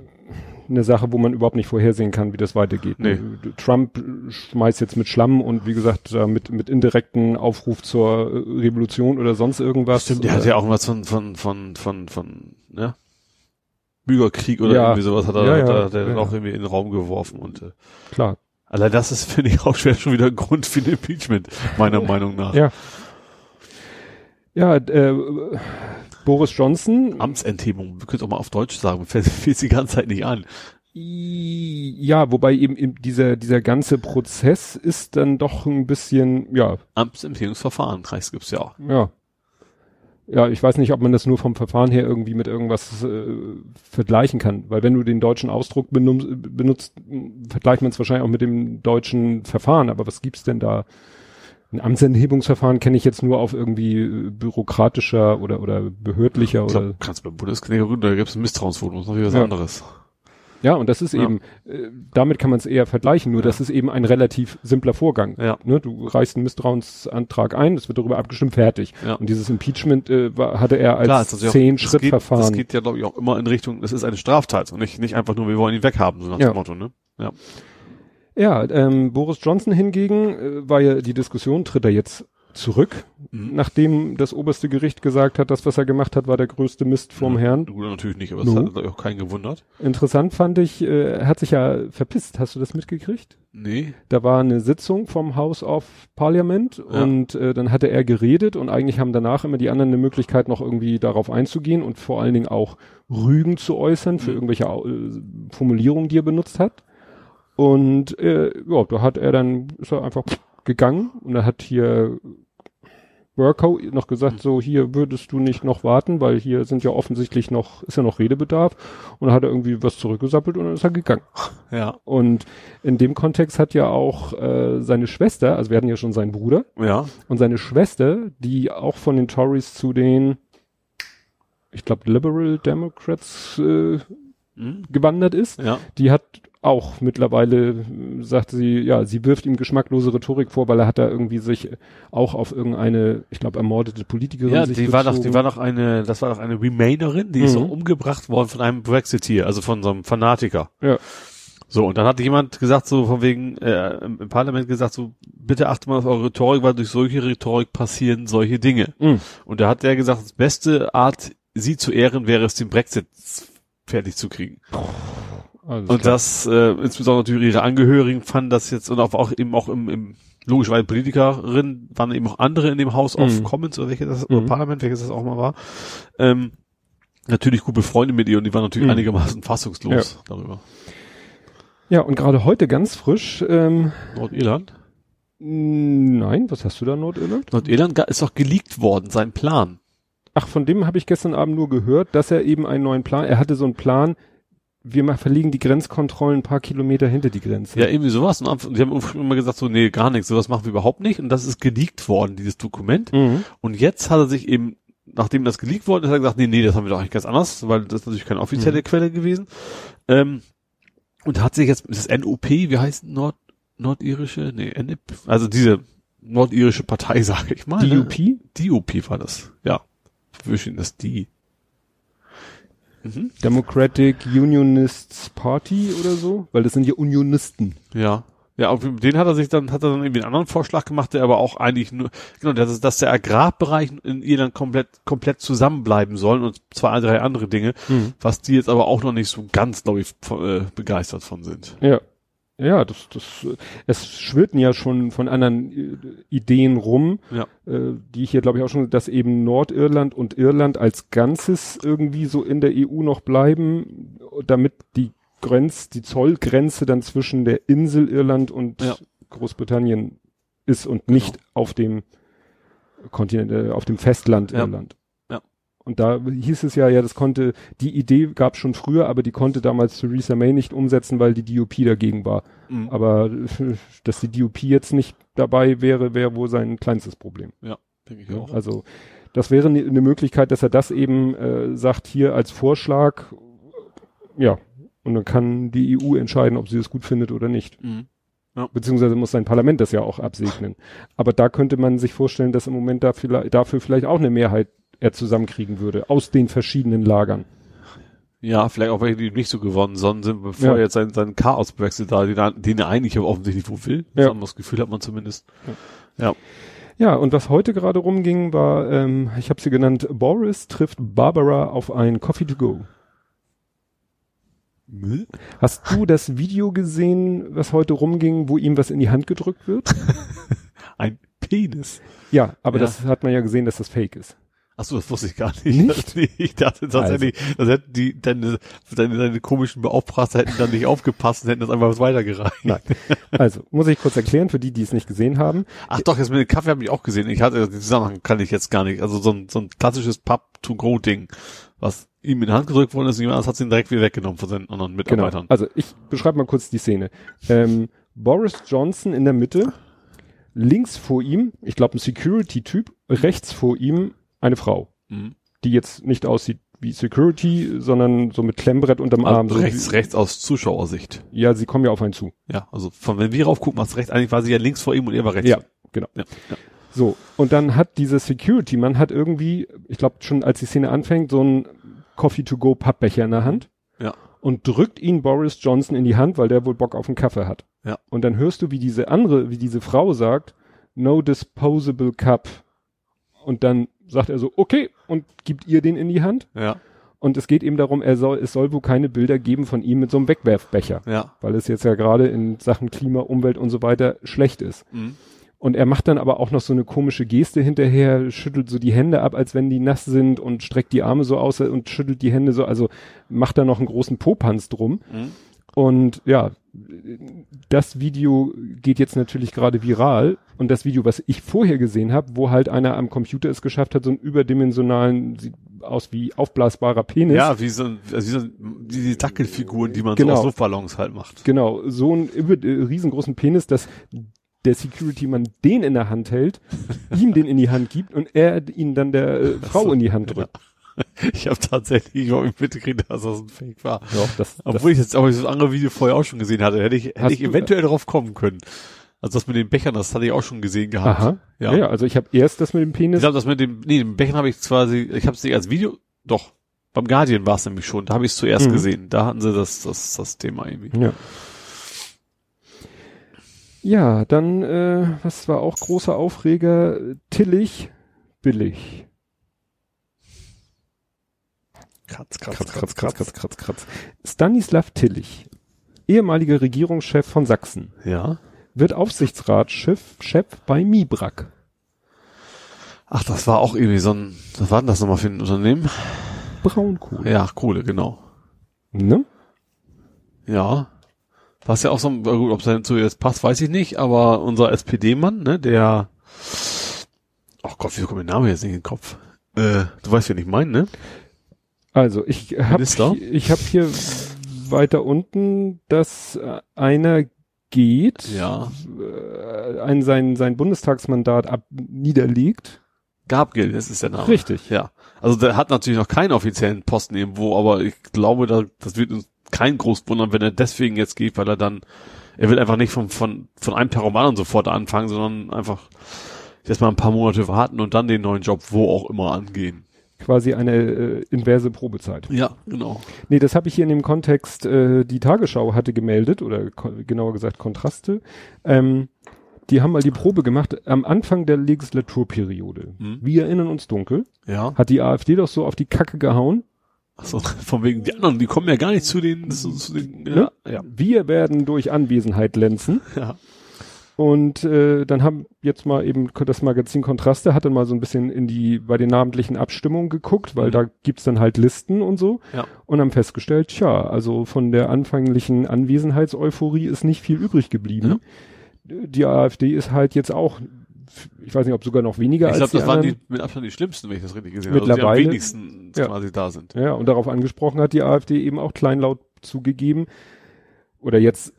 eine Sache, wo man überhaupt nicht vorhersehen kann, wie das weitergeht. Nee. Trump schmeißt jetzt mit Schlamm und wie gesagt, da mit, mit indirekten Aufruf zur äh, Revolution oder sonst irgendwas. Stimmt, der hat ja auch was von, von, von, von, von, ja, Bürgerkrieg oder Ja. irgendwie sowas hat er, Ja, hat ja, er der ja. auch irgendwie in den Raum geworfen und, äh, Klar. allein das ist, finde ich, auch schwer schon wieder ein Grund für ein Impeachment, meiner Meinung nach. Ja. Ja, äh, Boris Johnson. Amtsenthebung, wir können es auch mal auf Deutsch sagen, fällt fällt die ganze Zeit nicht an. Ja, wobei eben, dieser, dieser ganze Prozess ist dann doch ein bisschen, ja, Amtsenthebungsverfahren, Kreis gibt's ja auch. ja. Ja, ich weiß nicht, ob man das nur vom Verfahren her irgendwie mit irgendwas äh, vergleichen kann. Weil wenn du den deutschen Ausdruck benutzt, benutzt vergleicht man es wahrscheinlich auch mit dem deutschen Verfahren. Aber was gibt's denn da? Ein Amtsenthebungsverfahren kenne ich jetzt nur auf irgendwie äh, bürokratischer oder, oder behördlicher Ich glaub, oder. kannst beim Bundeskrieg, da gibt es ein Misstrauensvotum, das ist noch wieder was Ja. anderes. Ja, und das ist Ja. eben, äh, damit kann man es eher vergleichen, nur Ja. das ist eben ein relativ simpler Vorgang. Ja. Ne, du reichst einen Misstrauensantrag ein, es wird darüber abgestimmt, fertig. Ja. Und dieses Impeachment äh, war, hatte er als Klar, auch- Zehn-Schritt-Verfahren. Das geht, das geht ja, glaube ich, auch immer in Richtung, das ist eine Straftat und nicht, nicht einfach nur, wir wollen ihn weghaben, so nach dem Motto, ne? Ja. Ja, ähm, Boris Johnson hingegen äh, war ja die Diskussion, tritt er jetzt zurück, Mhm. nachdem das oberste Gericht gesagt hat, das, was er gemacht hat, war der größte Mist vom Ja, Herrn. Du natürlich nicht, aber No. das hat auch keinen gewundert. Interessant fand ich, äh, er hat sich ja verpisst. Hast du das mitgekriegt? Nee. Da war eine Sitzung vom House of Parliament Ja. und äh, dann hatte er geredet und eigentlich haben danach immer die anderen eine Möglichkeit, noch irgendwie darauf einzugehen und vor allen Dingen auch Rügen zu äußern für Mhm. irgendwelche äh, Formulierungen, die er benutzt hat. Und äh, ja, da hat er dann, ist er einfach gegangen und er hat hier Worko noch gesagt, so hier würdest du nicht noch warten, weil hier sind ja offensichtlich noch, ist ja noch Redebedarf. Und dann hat er irgendwie was zurückgesappelt und dann ist er gegangen. Ja. Und in dem Kontext hat ja auch äh, seine Schwester, also wir hatten ja schon seinen Bruder, Ja. und seine Schwester, die auch von den Tories zu den, ich glaube, Liberal Democrats äh, Mhm. gewandert ist, Ja. die hat auch mittlerweile, äh, sagt sie, ja, sie wirft ihm geschmacklose Rhetorik vor, weil er hat da irgendwie sich auch auf irgendeine, ich glaube, ermordete Politikerin Ja, die war doch, die war doch eine, das war doch eine Remainerin, die ist Mhm. doch umgebracht worden von einem Brexiteer, also von so einem Fanatiker. Ja. So, und dann hat jemand gesagt, so von wegen, äh, im, Parlament gesagt, so, bitte achtet mal auf eure Rhetorik, weil durch solche Rhetorik passieren solche Dinge. Mhm. Und da hat der gesagt, das beste Art, sie zu ehren, wäre es, den Brexit fertig zu kriegen. Alles Und das, äh, insbesondere natürlich ihre Angehörigen fanden das jetzt und auch, auch eben auch im, im logischerweise Politikerin waren eben auch andere in dem House of Mhm. Commons oder welches das, Mhm. oder Parlament, welches das auch mal war, ähm, natürlich gut befreundet mit ihr und die waren natürlich Mhm. einigermaßen fassungslos darüber. Ja, und gerade heute ganz frisch, ähm, Nordirland? nein, was hast du da, Nordirland? Nordirland ist doch geleakt worden, sein Plan. Ach, von dem habe ich gestern Abend nur gehört, dass er eben einen neuen Plan, er hatte so einen Plan, wir verlegen die Grenzkontrollen ein paar Kilometer hinter die Grenze. Ja, irgendwie sowas. Und am- die haben immer gesagt, so, nee, gar nichts, sowas machen wir überhaupt nicht. Und das ist geleakt worden, dieses Dokument. Mhm. Und jetzt hat er sich eben, nachdem das geleakt worden ist, hat er gesagt, nee, nee, das haben wir doch eigentlich ganz anders, weil das ist natürlich keine offizielle Mhm. Quelle gewesen. Ähm, und hat sich jetzt, ist das NOP, wie heißt Nord, nordirische, nee, NIP, also diese nordirische Partei, sage ich mal. DUP? Ne? DUP war das, ja. Wir das die. Mhm. Democratic Unionists Party oder so? Weil das sind ja Unionisten. Ja. Ja, auf den hat er sich dann, hat er dann irgendwie einen anderen Vorschlag gemacht, der aber auch eigentlich nur, genau, dass, dass der Agrarbereich in Irland komplett, komplett zusammenbleiben soll und zwei, drei andere Dinge, Mhm. was die jetzt aber auch noch nicht so ganz, glaube ich, äh, begeistert von sind. Ja. Ja, das, das, es schwirrten ja schon von anderen äh, Ideen rum, Ja. äh, die ich hier glaube ich auch schon, dass eben Nordirland und Irland als Ganzes irgendwie so in der EU noch bleiben, damit die Grenz, die Zollgrenze dann zwischen der Insel Irland und Ja. Großbritannien ist und nicht auf dem Kontinent, äh, auf dem Festland Ja. Irland. Ja. Und da hieß es ja, ja, das konnte, die Idee gab schon früher, aber die konnte damals Theresa May nicht umsetzen, weil die DUP dagegen war. Mhm. Aber dass die DUP jetzt nicht dabei wäre, wäre wohl sein kleinstes Problem. Denke ich auch. Also das wäre eine ne Möglichkeit, dass er das eben äh, sagt hier als Vorschlag. Ja, und dann kann die EU entscheiden, ob sie das gut findet oder nicht. Mhm. Beziehungsweise muss sein Parlament das ja auch absegnen. Aber da könnte man sich vorstellen, dass im Moment da vielleicht, dafür vielleicht auch eine Mehrheit er zusammenkriegen würde, aus den verschiedenen Lagern. Ja, vielleicht auch welche, die nicht so gewonnen sondern sind, bevor Ja. er jetzt seinen, seinen Chaos-Brexit da, den, er- den er eigentlich aber offensichtlich wo will. Ja. So Das Gefühl hat man zumindest. Ja, und was heute gerade rumging, war, ähm, ich habe sie genannt, Boris trifft Barbara auf ein Coffee to go. Hast du das Video gesehen, was heute rumging, wo ihm was in die Hand gedrückt wird? Ein Penis. Ja, aber Ja. das hat man ja gesehen, dass das fake ist. Ach so, das wusste ich gar nicht. Nicht? Nee, ich dachte tatsächlich, das hätten die, deine, deine, deine komischen Beauftragten hätten dann nicht aufgepasst und hätten das einfach was weitergereicht. Nein. Also, muss ich kurz erklären, für die, die es nicht gesehen haben. Ach doch, jetzt mit dem Kaffee habe ich auch gesehen. Ich hatte, den Zusammenhang kann ich jetzt gar nicht. Also so ein, so ein klassisches Pub-to-go-Ding, was ihm in die Hand gedrückt worden ist, und jemand anderes hat ihn direkt wieder weggenommen von seinen anderen Genau. Mitarbeitern. Also, ich beschreibe mal kurz die Szene. Ähm, Boris Johnson in der Mitte, links vor ihm, ich glaube ein Security-Typ, rechts vor ihm eine Frau, Mhm. die jetzt nicht aussieht wie Security, sondern so mit Klemmbrett unterm Arm. Also so rechts, wie, rechts aus Zuschauersicht. Ja, sie kommen ja auf einen zu. Ja, also von wenn wir rauf gucken, was rechts, eigentlich war sie ja links vor ihm und er war rechts. Ja, genau. Ja, ja. So, und dann hat dieser Security-Mann hat irgendwie, ich glaube schon als die Szene anfängt, so einen Coffee-to-go-Pappbecher in der Hand. Ja. Und drückt ihn Boris Johnson in die Hand, weil der wohl Bock auf einen Kaffee hat. Ja. Und dann hörst du, wie diese andere, wie diese Frau sagt, no disposable cup. Und dann sagt er so, okay, und gibt ihr den in die Hand. Ja, Und es geht eben darum, er soll, es soll wohl keine Bilder geben von ihm mit so einem Wegwerfbecher. ja. Weil es jetzt ja gerade in Sachen Klima, Umwelt und so weiter schlecht ist. Mhm. Und er macht dann aber auch noch so eine komische Geste hinterher, schüttelt so die Hände ab, als wenn die nass sind und streckt die Arme so aus und schüttelt die Hände so, also macht da noch einen großen Popanz drum. Mhm. Und ja, das Video geht jetzt natürlich gerade viral. Und das Video, was ich vorher gesehen habe, wo halt einer am Computer es geschafft hat, so einen überdimensionalen, sieht aus wie aufblasbarer Penis. Ja, wie so, ein, also wie so wie die Dackelfiguren, die man Genau. so aus Luftballons halt macht. Genau, so einen über, äh, riesengroßen Penis, dass der Security-Mann den in der Hand hält, ihm den in die Hand gibt und er ihn dann der äh, Frau in die Hand drückt. Ich habe tatsächlich überhaupt nicht mitgekriegt, dass das ein Fake war. Ja, das, das, Obwohl ich jetzt aber das andere Video vorher auch schon gesehen hatte, hätte ich, hätte ich eventuell drauf kommen können. Also das mit den Bechern, das hatte ich auch schon gesehen gehabt. aha. Ja. Ja. also ich habe erst das mit dem Ich Penis. glaube, das mit dem, nee, den Bechern habe ich quasi, ich habe es nicht als Video, doch, beim Guardian war es nämlich schon, da habe ich es zuerst Mhm. gesehen. Da hatten sie das, das, das Thema irgendwie. Ja. Ja, dann, äh, was war auch großer Aufreger? Tillich, billig. Kratz, Kratz, kratz, kratz, kratz, kratz, kratz. Stanislav Tillich, ehemaliger Regierungschef von Sachsen, Ja. wird Aufsichtsratschef Chef bei Mibrak. Ach, das war auch irgendwie so ein, was war denn das nochmal für ein Unternehmen? Braunkohle. Ja, Kohle, genau. Ne? Ja. Was ja auch so, ein- gut, ob es zu jetzt passt, weiß ich nicht, aber unser SPD-Mann, ne, der, oh Gott, wie kommt der Name jetzt nicht in den Kopf? Äh, du weißt, wen ich meine, ne? Also ich habe ich hab hier weiter unten, dass äh, einer geht, Ja. äh, ein, sein, sein Bundestagsmandat ab, niederlegt. Gabriel, das ist der Name. Richtig. Ja. Also der hat natürlich noch keinen offiziellen Posten irgendwo, aber ich glaube, da, das wird uns kein groß wundern, wenn er deswegen jetzt geht, weil er dann, er will einfach nicht von, von, von einem anderen sofort anfangen, sondern einfach jetzt mal ein paar Monate warten und dann den neuen Job wo auch immer angehen. Quasi eine äh, inverse Probezeit. Ja, genau. Nee, das habe ich hier in dem Kontext, äh, die Tagesschau hatte gemeldet, oder genauer gesagt Kontraste. Ähm, die haben mal die Probe gemacht am Anfang der Legislaturperiode. Mhm. Wir erinnern uns dunkel. Ja. Hat die AfD doch so auf die Kacke gehauen. Achso, von wegen, die anderen, die kommen ja gar nicht zu den, zu, zu den, ja, Ne? ja, Wir werden durch Anwesenheit glänzen. ja. Und äh, dann haben jetzt mal eben das Magazin Kontraste hat dann mal so ein bisschen in die bei den namentlichen Abstimmungen geguckt, weil Mhm. da gibt's dann halt Listen und so Ja. und haben festgestellt, tja, also von der anfänglichen Anwesenheitseuphorie ist nicht viel übrig geblieben. Die AfD ist halt jetzt auch, ich weiß nicht, ob sogar noch weniger Ich als glaube, die das waren anderen. die mit Abstand die schlimmsten, wenn ich das richtig gesehen habe. Also die am wenigsten Ja. quasi da sind. Ja, und darauf angesprochen hat die AfD eben auch kleinlaut zugegeben. Oder jetzt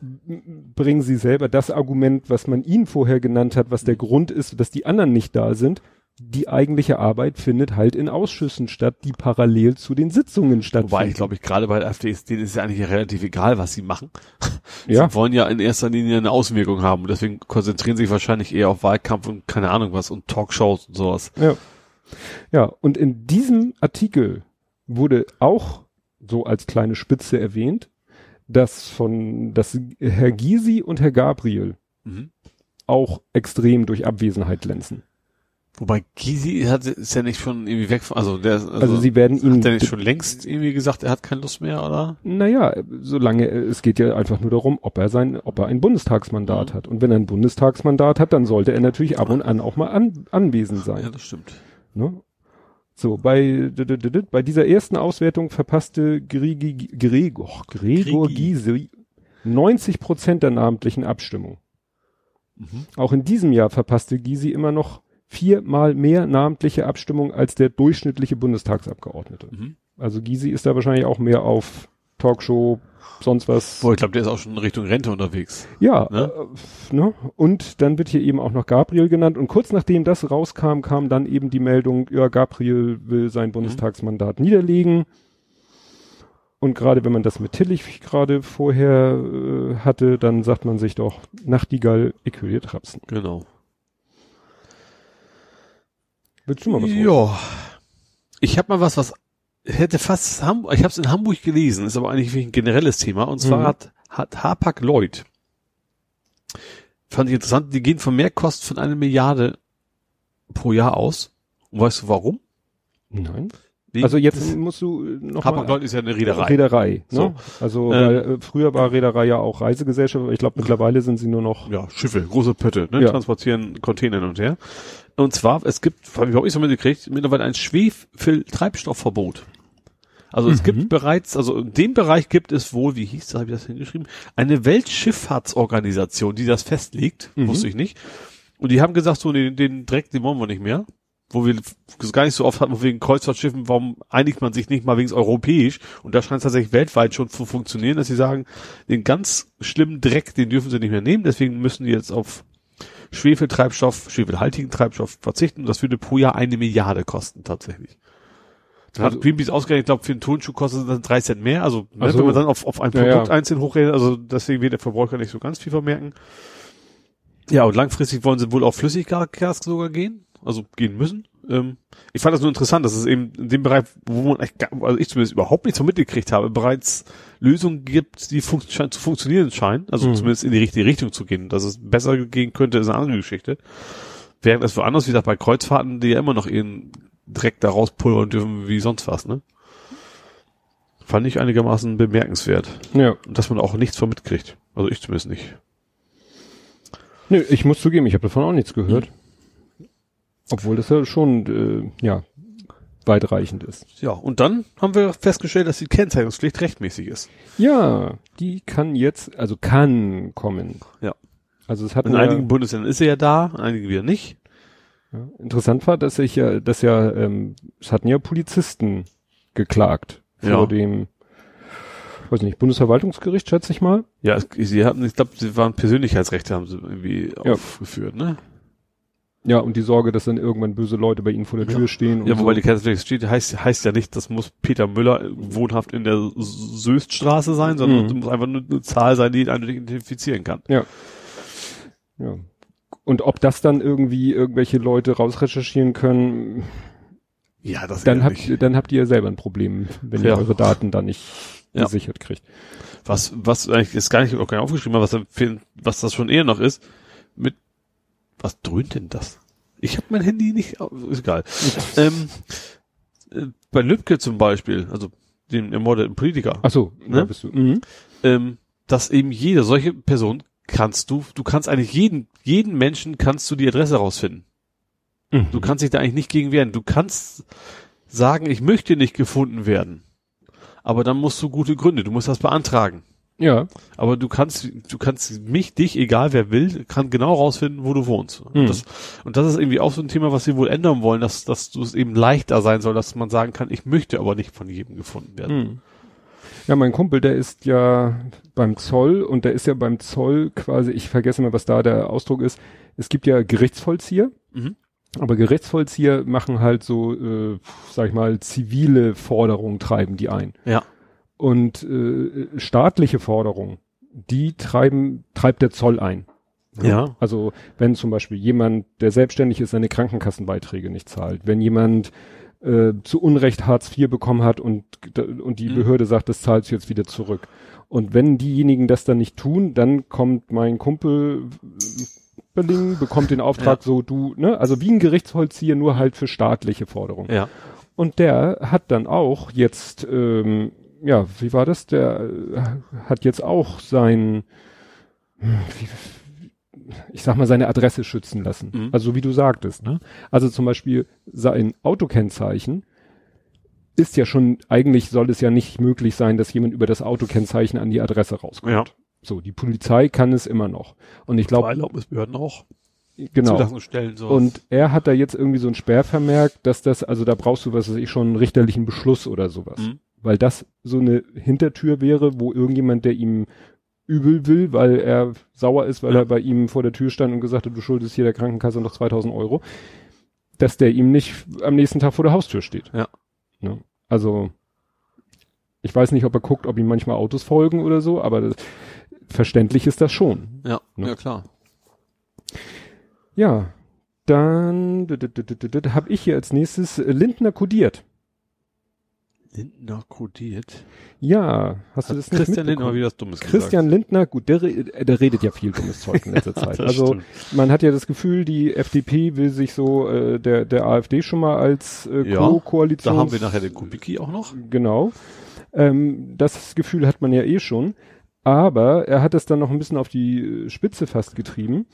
bringen sie selber das Argument, was man ihnen vorher genannt hat, was der Grund ist, dass die anderen nicht da sind. Die eigentliche Arbeit findet halt in Ausschüssen statt, die parallel zu den Sitzungen stattfinden. Wobei, ich glaube, ich gerade bei der AfD ist denen ist ja eigentlich relativ egal, was sie machen. ja, Sie wollen ja in erster Linie eine Auswirkung haben und deswegen konzentrieren sie sich wahrscheinlich eher auf Wahlkampf und keine Ahnung was und Talkshows und sowas. ja. Ja, und in diesem Artikel wurde auch so als kleine Spitze erwähnt, dass von, dass Herr Gysi und Herr Gabriel Mhm. auch extrem durch Abwesenheit glänzen. Wobei Gysi hat, ist ja nicht schon irgendwie weg von, also der, also, Also, sie werden ihn, hat der nicht schon längst irgendwie gesagt, er hat keine Lust mehr, oder? naja, solange, es geht ja einfach nur darum, ob er sein, ob er ein Bundestagsmandat Mhm. hat. Und wenn er ein Bundestagsmandat hat, dann sollte er natürlich ab und an auch mal an, anwesend Ja, sein. das stimmt. Ne? So, bei, bei dieser ersten Auswertung verpasste Gregi, Gregor, Gregor Gysi 90 Prozent der namentlichen Abstimmung. Mhm. Auch in diesem Jahr verpasste Gysi immer noch viermal mehr namentliche Abstimmung als der durchschnittliche Bundestagsabgeordnete. Mhm. Also Gysi ist da wahrscheinlich auch mehr auf Talkshow, sonst was. Boah, ich glaube, der ist auch schon in Richtung Rente unterwegs. Ja, ne? Äh, ne? und dann wird hier eben auch noch Gabriel genannt und kurz nachdem das rauskam, kam dann eben die Meldung, ja, Gabriel will sein mhm. Bundestagsmandat mhm. niederlegen. Und gerade wenn man das mit Tillich gerade vorher äh, hatte, dann sagt man sich doch, Nachtigall, ich will dir trapsen. Genau. Willst du mal was Ja. Ich habe mal was, was hätte fast Hamburg, ich habe es in Hamburg gelesen, ist aber eigentlich ein generelles Thema. Und zwar mhm. hat, hat Hapag Lloyd, fand ich interessant, die gehen von Mehrkosten von einer Milliarde pro Jahr aus. Und weißt du warum? Nein. Wegen also jetzt musst du noch Hapag Lloyd ist ja eine Reederei. Reederei. Ne? So. Also ähm, äh, früher war Reederei ja auch Reisegesellschaft, aber ich glaube mittlerweile sind sie nur noch ja Schiffe, große Pötte, ne? Ja. transportieren Container hin und her. Und zwar es gibt, habe ich auch nicht so mitgekriegt, mittlerweile ein Schwefel-Treibstoffverbot. Also es mhm. gibt bereits, also in dem Bereich gibt es wohl, wie hieß das, habe ich das hingeschrieben, eine Weltschifffahrtsorganisation, die das festlegt, mhm. wusste ich nicht. Und die haben gesagt, so den, den Dreck, den wollen wir nicht mehr. Wo wir gar nicht so oft hatten, wegen Kreuzfahrtschiffen, warum einigt man sich nicht mal wegen europäisch? Und da scheint es tatsächlich weltweit schon zu funktionieren, dass sie sagen, den ganz schlimmen Dreck, den dürfen sie nicht mehr nehmen, deswegen müssen die jetzt auf Schwefeltreibstoff, schwefelhaltigen Treibstoff verzichten. Das würde pro Jahr eine Milliarde kosten tatsächlich. Dann also, hat Greenpeace ausgerechnet, ich glaube, für einen Tonschuh kostet es dann drei Cent mehr. Also, ne, also wenn man dann auf, auf ein Produkt ja, ja. einzeln hochrechnet, also deswegen wird der Verbraucher nicht so ganz viel vermerken. Ja, und langfristig wollen sie wohl auf Flüssiggas sogar gehen, also gehen müssen. Ähm, ich fand das nur interessant, dass es eben in dem Bereich, wo man echt, also ich zumindest überhaupt nichts so mitgekriegt habe, bereits Lösungen gibt, die fun zu funktionieren scheinen, also mhm. zumindest in die richtige Richtung zu gehen. Dass es besser gehen könnte, ist eine andere Geschichte. Während es woanders, wie gesagt, bei Kreuzfahrten, die ja immer noch ihren Dreck da rauspulvern dürfen wie sonst was, ne? Fand ich einigermaßen bemerkenswert. Ja. Dass man auch nichts von mitkriegt. Also ich zumindest nicht. Nö, ich muss zugeben, ich habe davon auch nichts gehört. Mhm. Obwohl das ja schon, äh, ja, weitreichend ist. Ja, und dann haben wir festgestellt, dass die Kennzeichnungspflicht rechtmäßig ist. Ja, die kann jetzt, also kann kommen. Ja. Also es hat in einigen Bundesländern ist sie ja da, in einigen wieder nicht. Ja, interessant war, dass ich ja, dass ja, ähm, es hatten ja Polizisten geklagt vor ja. dem, weiß nicht, Bundesverwaltungsgericht, schätze ich mal. Ja, sie hatten, ich glaube, sie waren Persönlichkeitsrechte, haben sie irgendwie ja. aufgeführt, ne? Ja, und die Sorge, dass dann irgendwann böse Leute bei ihnen vor der Tür ja. stehen. ja, wobei so. die Kaiserslautern steht, heißt, heißt ja nicht, das muss Peter Müller wohnhaft in der Söststraße sein, sondern mhm. muss einfach nur eine Zahl sein, die einen identifizieren kann. Ja. Ja. Und ob das dann irgendwie irgendwelche Leute rausrecherchieren können, ja, das dann habt, dann habt ihr selber ein Problem, wenn ja. ihr eure Daten da nicht ja. gesichert kriegt. Was, was eigentlich ist gar nicht, auch gar nicht aufgeschrieben, was, was das schon eher noch ist, mit, was dröhnt denn das? Ich habe mein Handy nicht, ist egal. ähm, äh, bei Lübcke zum Beispiel, also dem ermordeten Politiker. Ach so, ne? bist du. Mhm. Ähm, dass eben jede solche Person kannst du, du kannst eigentlich jeden, jeden Menschen kannst du die Adresse rausfinden. Mhm. Du kannst dich da eigentlich nicht gegen wehren. Du kannst sagen, ich möchte nicht gefunden werden. Aber dann musst du gute Gründe, du musst das beantragen. Ja. Aber du kannst, du kannst mich, dich, egal wer will, kann genau rausfinden, wo du wohnst. Mhm. Und, das, und das ist irgendwie auch so ein Thema, was sie wohl ändern wollen, dass, dass du es eben leichter sein soll, dass man sagen kann, ich möchte aber nicht von jedem gefunden werden. Mhm. Ja, mein Kumpel, der ist ja beim Zoll und der ist ja beim Zoll quasi, ich vergesse mal, was da der Ausdruck ist. Es gibt ja Gerichtsvollzieher, mhm. aber Gerichtsvollzieher machen halt so, äh, sag ich mal, zivile Forderungen treiben die ein. Ja. Und äh, staatliche Forderungen, die treiben, treibt der Zoll ein. Ja. Also wenn zum Beispiel jemand, der selbstständig ist, seine Krankenkassenbeiträge nicht zahlt, wenn jemand äh, zu Unrecht Hartz IV bekommen hat und, und die mhm. Behörde sagt, das zahlt jetzt wieder zurück. Und wenn diejenigen das dann nicht tun, dann kommt mein Kumpel Berlin, bekommt den Auftrag ja. so, du, ne, also wie ein Gerichtsvollzieher, nur halt für staatliche Forderungen. Ja. Und der hat dann auch jetzt, ähm, ja, wie war das? Der äh, hat jetzt auch sein, wie, ich sag mal, seine Adresse schützen lassen. Mhm. Also wie du sagtest, ne? Also zum Beispiel sein Autokennzeichen ist ja schon, eigentlich soll es ja nicht möglich sein, dass jemand über das Autokennzeichen an die Adresse rauskommt. Ja. So, die Polizei kann es immer noch. Und ich glaube, Erlaubnisbehörden auch. genau. Zulassung stellen, so. Und er hat da jetzt irgendwie so ein Sperrvermerk, dass das, also da brauchst du, was weiß ich, schon einen richterlichen Beschluss oder sowas. Mhm. Weil das so eine Hintertür wäre, wo irgendjemand, der ihm übel will, weil er sauer ist, weil Ja. er bei ihm vor der Tür stand und gesagt hat, du schuldest hier der Krankenkasse noch 2000 Euro, dass der ihm nicht am nächsten Tag vor der Haustür steht. Ja. Ne? Also, ich weiß nicht, ob er guckt, ob ihm manchmal Autos folgen oder so, aber das, verständlich ist das schon. ja, Ne? ja klar. Ja, dann habe ich hier als nächstes Lindner kodiert. Lindner kodiert. Ja, hast du Hat das nicht Christian Lindner wieder was Dummes Christian Lindner, gut, der, äh, der redet ja viel dummes Zeug in letzter Zeit. Das Also stimmt. man hat ja das Gefühl, die FDP will sich so äh, der der AfD schon mal als äh, Ja, Co-Koalition. Da haben wir nachher den Kubicki auch noch. Genau. Ähm, das Gefühl hat man ja eh schon. Aber er hat es dann noch ein bisschen auf die äh, Spitze fast getrieben.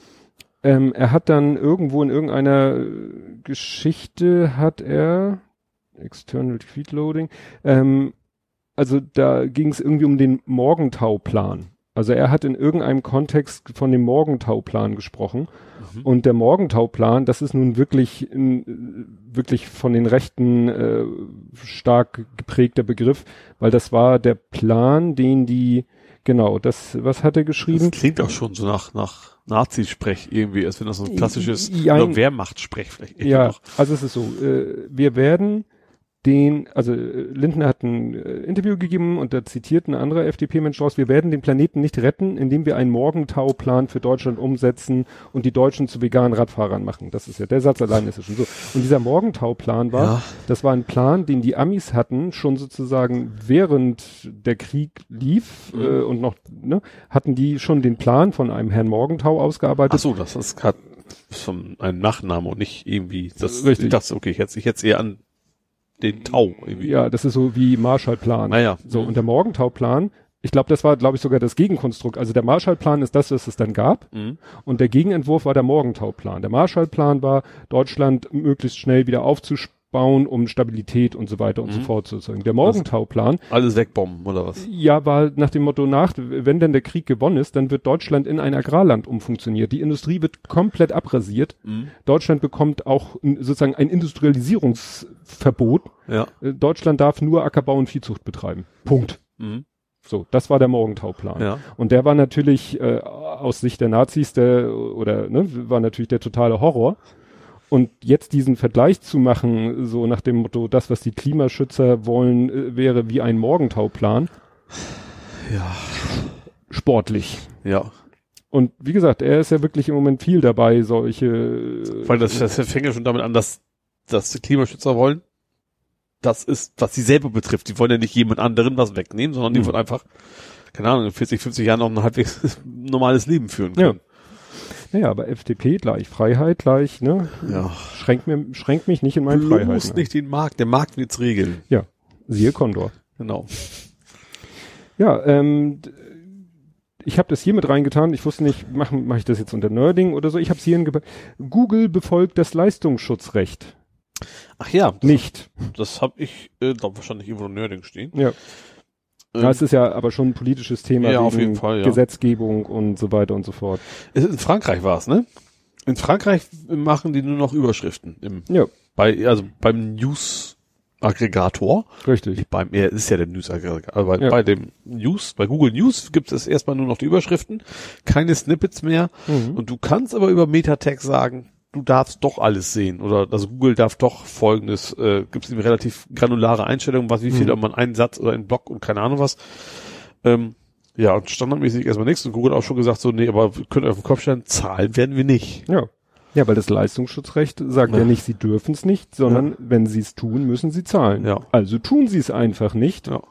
Ähm, er hat dann irgendwo in irgendeiner äh, Geschichte hat er External Feed Loading. Ähm, also da ging es irgendwie um den Morgentauplan. Also er hat in irgendeinem Kontext von dem Morgentauplan gesprochen. Mhm. Und der Morgentauplan, das ist nun wirklich, wirklich von den Rechten äh, stark geprägter Begriff, weil das war der Plan, den die, genau, das, was hat er Das geschrieben? klingt auch schon so nach, nach Nazi-Sprech irgendwie, als wenn das so ein klassisches Wehrmacht-Sprech vielleicht. Ja, noch. also es ist so, äh, wir werden den, also äh, Lindner hat ein äh, Interview gegeben und da zitiert ein anderer FDP-Mensch raus, wir werden den Planeten nicht retten, indem wir einen Morgentauplan für Deutschland umsetzen und die Deutschen zu veganen Radfahrern machen. Das ist ja, der Satz allein ist ja schon so. Und dieser Morgentauplan war, Ja. das war ein Plan, den die Amis hatten, schon sozusagen während der Krieg lief Mhm. äh, und noch, ne, hatten die schon den Plan von einem Herrn Morgentau ausgearbeitet. Ach so, das ist gerade von einem Nachname und nicht irgendwie das. Richtig. Ich dachte, okay, ich hätte ich jetzt eher an den Tau irgendwie. Ja, das ist so wie Marshallplan. Naja. So, und der Morgentauplan, ich glaube, das war, glaube ich, sogar das Gegenkonstrukt. Also der Marshallplan ist das, was es dann gab. Mhm. Und der Gegenentwurf war der Morgentauplan. Der Marshallplan war, Deutschland möglichst schnell wieder aufzubauen, um Stabilität und so weiter und so Mhm. fort zu erzeugen. Der Morgentauplan, Alles wegbomben oder was? ja, war nach dem Motto nach, wenn denn der Krieg gewonnen ist, dann wird Deutschland in ein Agrarland umfunktioniert. Die Industrie wird komplett abrasiert. Mhm. Deutschland bekommt auch sozusagen ein Industrialisierungsverbot. Ja. Äh, Deutschland darf nur Ackerbau und Viehzucht betreiben. Punkt. Mhm. So, das war der Morgentauplan. Ja. Und der war natürlich äh, aus Sicht der Nazis der oder ne, war natürlich der totale Horror. Und jetzt diesen Vergleich zu machen, so nach dem Motto, das, was die Klimaschützer wollen, äh, wäre wie ein Morgentauplan, Ja. sportlich. Ja. Und wie gesagt, er ist ja wirklich im Moment viel dabei, solche. äh, Weil das, das fängt ja schon damit an, dass, dass die Klimaschützer wollen. Das ist, was sie selber betrifft. Die wollen ja nicht jemand anderen was wegnehmen, sondern die Mhm. wollen einfach, keine Ahnung, in 40, 50 Jahren noch ein halbwegs normales Leben führen Ja. Naja, aber FDP gleich Freiheit gleich, ne? Ja. Schränkt mir, schränkt mich nicht in meinen Freiheiten. ein. nicht den Markt. Der Markt wird's regeln. Ja, siehe Condor. Genau. Ja, ähm, ich habe das hier mit reingetan. Ich wusste nicht, mache mach ich das jetzt unter Nerding oder so. Ich habe es hier hingepackt. Google befolgt das Leistungsschutzrecht Ach ja, das, nicht. das habe ich, äh, glaub, wahrscheinlich irgendwo in Nerding stehen. Ja, Ähm, ja, es ist ja aber schon ein politisches Thema Ja, auf jeden Fall, ja. Gesetzgebung und so weiter und so fort. in Frankreich war's, ne? In Frankreich machen die nur noch Überschriften im, Ja, bei, also beim News-Aggregator. richtig. Nicht beim, er ist ja der News-Aggregator, aber bei, Ja. bei dem News, bei Google News gibt es erstmal nur noch die Überschriften, keine Snippets mehr. Mhm. Und du kannst aber über Metatext sagen, du darfst doch alles sehen. Oder also Google darf doch folgendes, äh, gibt es eine relativ granulare Einstellung, was wie viel Mhm. ob man einen Satz oder einen Block und keine Ahnung was. Ähm, ja, und standardmäßig erstmal nichts. Und Google hat auch schon gesagt, so, nee, aber wir können auf den Kopf stellen, zahlen werden wir nicht. Ja. Ja, weil das Leistungsschutzrecht sagt ja, Ja. nicht, sie dürfen es nicht, sondern wenn sie es tun, müssen sie zahlen. Ja. Also tun sie es einfach nicht. Ja.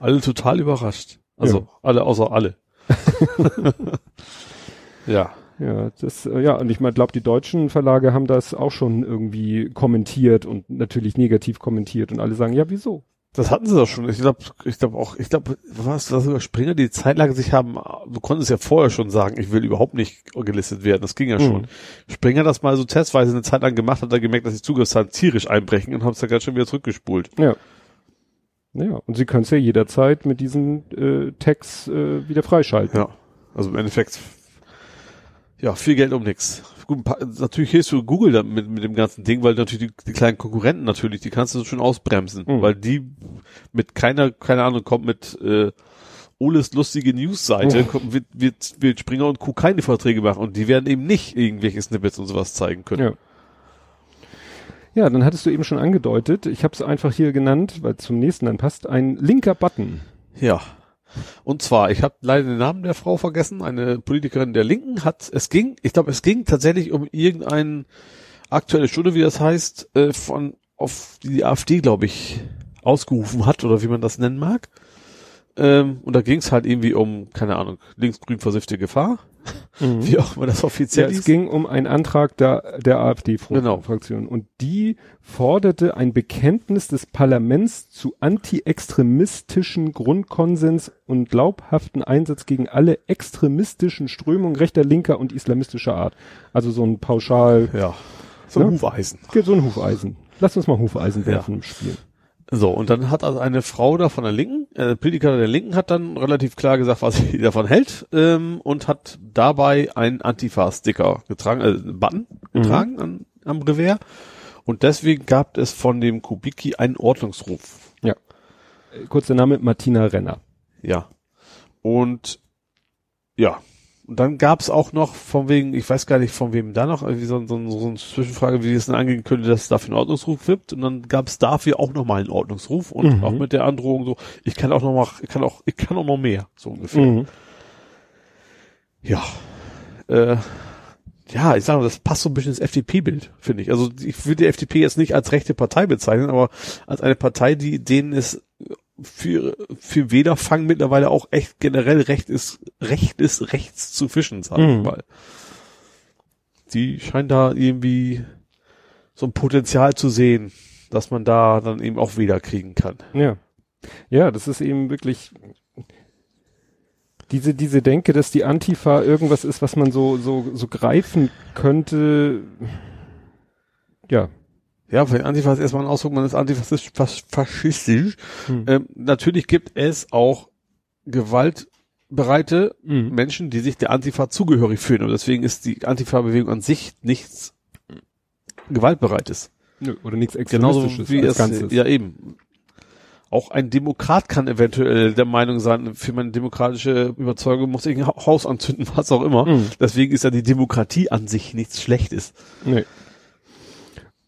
Alle total überrascht. Also Ja. alle außer alle. ja. Ja, das, äh, ja, und ich meine, glaube, die deutschen Verlage haben das auch schon irgendwie kommentiert und natürlich negativ kommentiert und alle sagen, ja, wieso? Das hatten sie doch schon. Ich glaube, ich glaube auch, ich glaube, was, was sogar Springer, die Zeit lang sich haben, du konntest ja vorher schon sagen, ich will überhaupt nicht gelistet werden. Das ging ja schon. Mhm. Springer das mal so testweise eine Zeit lang gemacht, hat er gemerkt, dass die Zugriffszahlen tierisch einbrechen und haben es dann ganz schön wieder zurückgespult. Ja. Ja, und sie können es ja jederzeit mit diesen äh, Tags äh, wieder freischalten. Ja. Also im Endeffekt, ja, viel Geld um paar, natürlich hilfst du Google da mit, mit dem ganzen Ding, weil natürlich die, die kleinen Konkurrenten natürlich, die kannst du schon ausbremsen, Mhm. weil die mit keiner, keine Ahnung, kommt mit äh, Oles lustige News-Seite, Oh. wird, wird, wird Springer und Co. keine Verträge machen und die werden eben nicht irgendwelche Snippets und sowas zeigen können. Ja. Ja, dann hattest du eben schon angedeutet, ich habe es einfach hier genannt, weil zum nächsten dann passt, ein linker Button. Ja. Und zwar, ich habe leider den Namen der Frau vergessen, eine Politikerin der Linken hat, es ging, ich glaube, es ging tatsächlich um irgendeine aktuelle Stunde, wie das heißt, äh, von auf die AfD, glaube ich, ausgerufen hat oder wie man das nennen mag. Ähm, und da ging es halt irgendwie um, keine Ahnung, linksgrün versiffte Gefahr, wie auch immer das Ja, offiziell es ist. ging um einen Antrag der, der AfD-Fraktion. Genau. Und die forderte ein Bekenntnis des Parlaments zu anti-extremistischen Grundkonsens und glaubhaften Einsatz gegen alle extremistischen Strömungen rechter, linker und islamistischer Art. Also so ein pauschal, Ja. So ein Ja. Hufeisen. so ein Hufeisen. Lass uns mal Hufeisen Ja. werfen im Spiel. So, und dann hat also eine Frau da von der Linken, äh, Politiker der Linken hat dann relativ klar gesagt, was sie davon hält, ähm, und hat dabei einen Antifa-Sticker getragen, äh, einen Button getragen an, am Revers. Und deswegen gab es von dem Kubicki einen Ordnungsruf. Ja. Kurzer Name, Martina Renner. Ja. Und ja. Und dann gab es auch noch von wegen, ich weiß gar nicht von wem da noch, irgendwie so, so, so eine Zwischenfrage, wie es denn angekündigt, dass es dafür einen Ordnungsruf gibt. Und dann gab es dafür auch noch mal einen Ordnungsruf und Mhm. auch mit der Androhung so, ich kann auch noch mal, ich kann auch, ich kann auch noch mehr, so ungefähr. Mhm. Ja. Äh, ja, ich sage mal, das passt so ein bisschen ins FDP-Bild, finde ich. Also ich würde die FDP jetzt nicht als rechte Partei bezeichnen, aber als eine Partei, die denen es für, für Wählerfang mittlerweile auch echt generell recht ist, recht ist, rechts zu fischen, sag ich Mhm. mal. Die scheint da irgendwie so ein Potenzial zu sehen, dass man da dann eben auch Wähler kriegen kann. Ja. Ja, das ist eben wirklich diese, diese Denke, dass die Antifa irgendwas ist, was man so, so, so greifen könnte. Ja. Ja, für den Antifa ist erstmal ein Ausdruck, man ist antifaschistisch, fas- faschistisch. Hm. Ähm, natürlich gibt es auch gewaltbereite Mhm. Menschen, die sich der Antifa zugehörig fühlen. Und deswegen ist die Antifa-Bewegung an sich nichts gewaltbereites. Nö, Oder nichts Genauso Extremistisches wie als es, Ganzes. ja eben. Auch ein Demokrat kann eventuell der Meinung sein, für meine demokratische Überzeugung muss ich ein Ha- Haus anzünden, was auch immer. Mhm. Deswegen ist ja die Demokratie an sich nichts Schlechtes. Nee.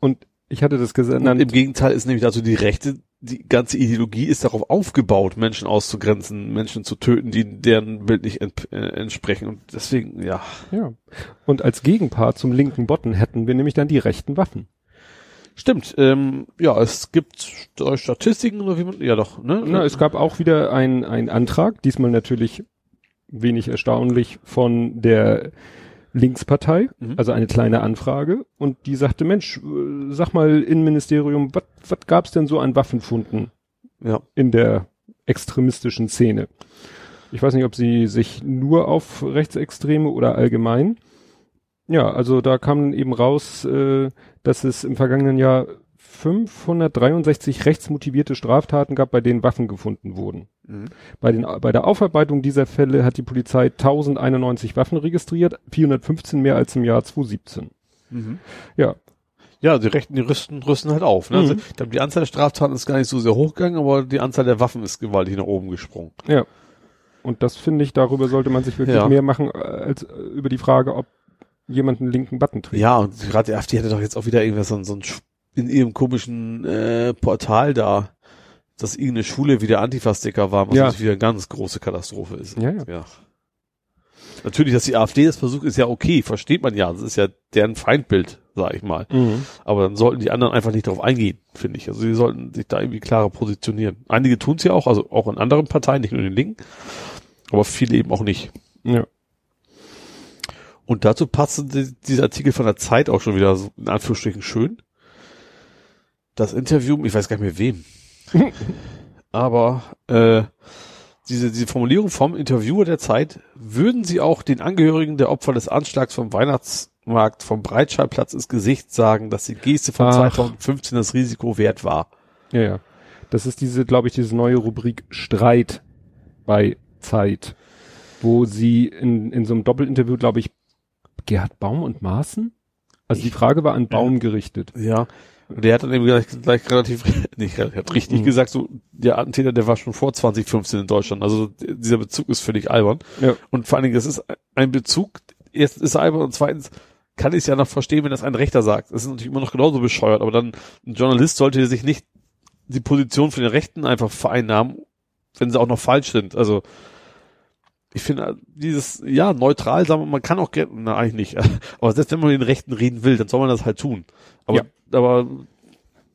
Und ich hatte das Und gesagt, im Gegenteil ist nämlich dazu die Rechte, die ganze Ideologie ist darauf aufgebaut, Menschen auszugrenzen, Menschen zu töten, die deren Bild nicht äh, entsprechen. Und deswegen, ja. ja. Und als Gegenpart zum linken Botten hätten wir nämlich dann die rechten Waffen. Stimmt, ähm, ja, es gibt St- Statistiken oder wie man, ja doch, ne? Na, es gab auch wieder ein, ein Antrag, diesmal natürlich wenig erstaunlich von der Linkspartei, Mhm. also eine kleine Anfrage. Und die sagte, Mensch, äh, sag mal, Innenministerium, was gab's denn so an Waffenfunden ja. in der extremistischen Szene? Ich weiß nicht, ob sie sich nur auf Rechtsextreme oder allgemein. Ja, also da kam eben raus, äh, dass es im vergangenen Jahr 563 rechtsmotivierte Straftaten gab, bei denen Waffen gefunden wurden. Mhm. Bei, den, bei der Aufarbeitung dieser Fälle hat die Polizei 1091 Waffen registriert, 415 mehr als im Jahr 2017. Mhm. Ja, Ja, die Rechten, die rüsten, rüsten halt auf. Ne? Also, Mhm. ich glaube, die Anzahl der Straftaten ist gar nicht so sehr hochgegangen, aber die Anzahl der Waffen ist gewaltig nach oben gesprungen. ja. Und das finde ich, darüber sollte man sich wirklich Ja. mehr machen, äh, als äh, über die Frage, ob jemand einen linken Button trägt. Ja, und gerade die AfD hatte doch jetzt auch wieder irgendwas so, ein- so ein in ihrem komischen äh, Portal da, dass irgendeine Schule wieder Antifa-Sticker war, was Ja. natürlich wieder eine ganz große Katastrophe ist. Ja, ja. ja. Natürlich, dass die AfD das versucht, ist ja okay, versteht man ja. Das ist ja deren Feindbild, sag ich mal. Mhm. Aber dann sollten die anderen einfach nicht darauf eingehen, finde ich. Also sie sollten sich da irgendwie klarer positionieren. Einige tun es ja auch, also auch in anderen Parteien, nicht nur in den Linken, aber viele eben auch nicht. Ja. Und dazu passte die, dieser Artikel von der Zeit auch schon wieder so in Anführungsstrichen schön. Das Interview, ich weiß gar nicht mehr wem. Aber äh, diese, diese Formulierung vom Interviewer der Zeit, würden Sie auch den Angehörigen der Opfer des Anschlags vom Weihnachtsmarkt vom Breitscheidplatz ins Gesicht sagen, dass die Geste von Ach. 2015 das Risiko wert war? Ja, ja. Das ist diese, glaube ich, diese neue Rubrik Streit bei Zeit, wo sie in, in so einem Doppelinterview, glaube ich, Gerhard Baum und Maaßen? Also die Frage war an Baum gerichtet. Ja. Der hat dann eben gleich, gleich relativ, nicht hat richtig Mhm. gesagt, so, der Attentäter, der war schon vor 2015 in Deutschland. Also dieser Bezug ist völlig albern. Ja. Und vor allen Dingen, das ist ein Bezug, erstens ist er albern und zweitens kann ich es ja noch verstehen, wenn das ein Rechter sagt. Das ist natürlich immer noch genauso bescheuert, aber dann ein Journalist sollte sich nicht die Position von den Rechten einfach vereinnahmen, wenn sie auch noch falsch sind. Also ich finde dieses, ja, neutral sagen, wir, man kann auch gerne, na eigentlich nicht, aber selbst wenn man mit den Rechten reden will, dann soll man das halt tun. Aber, Ja. aber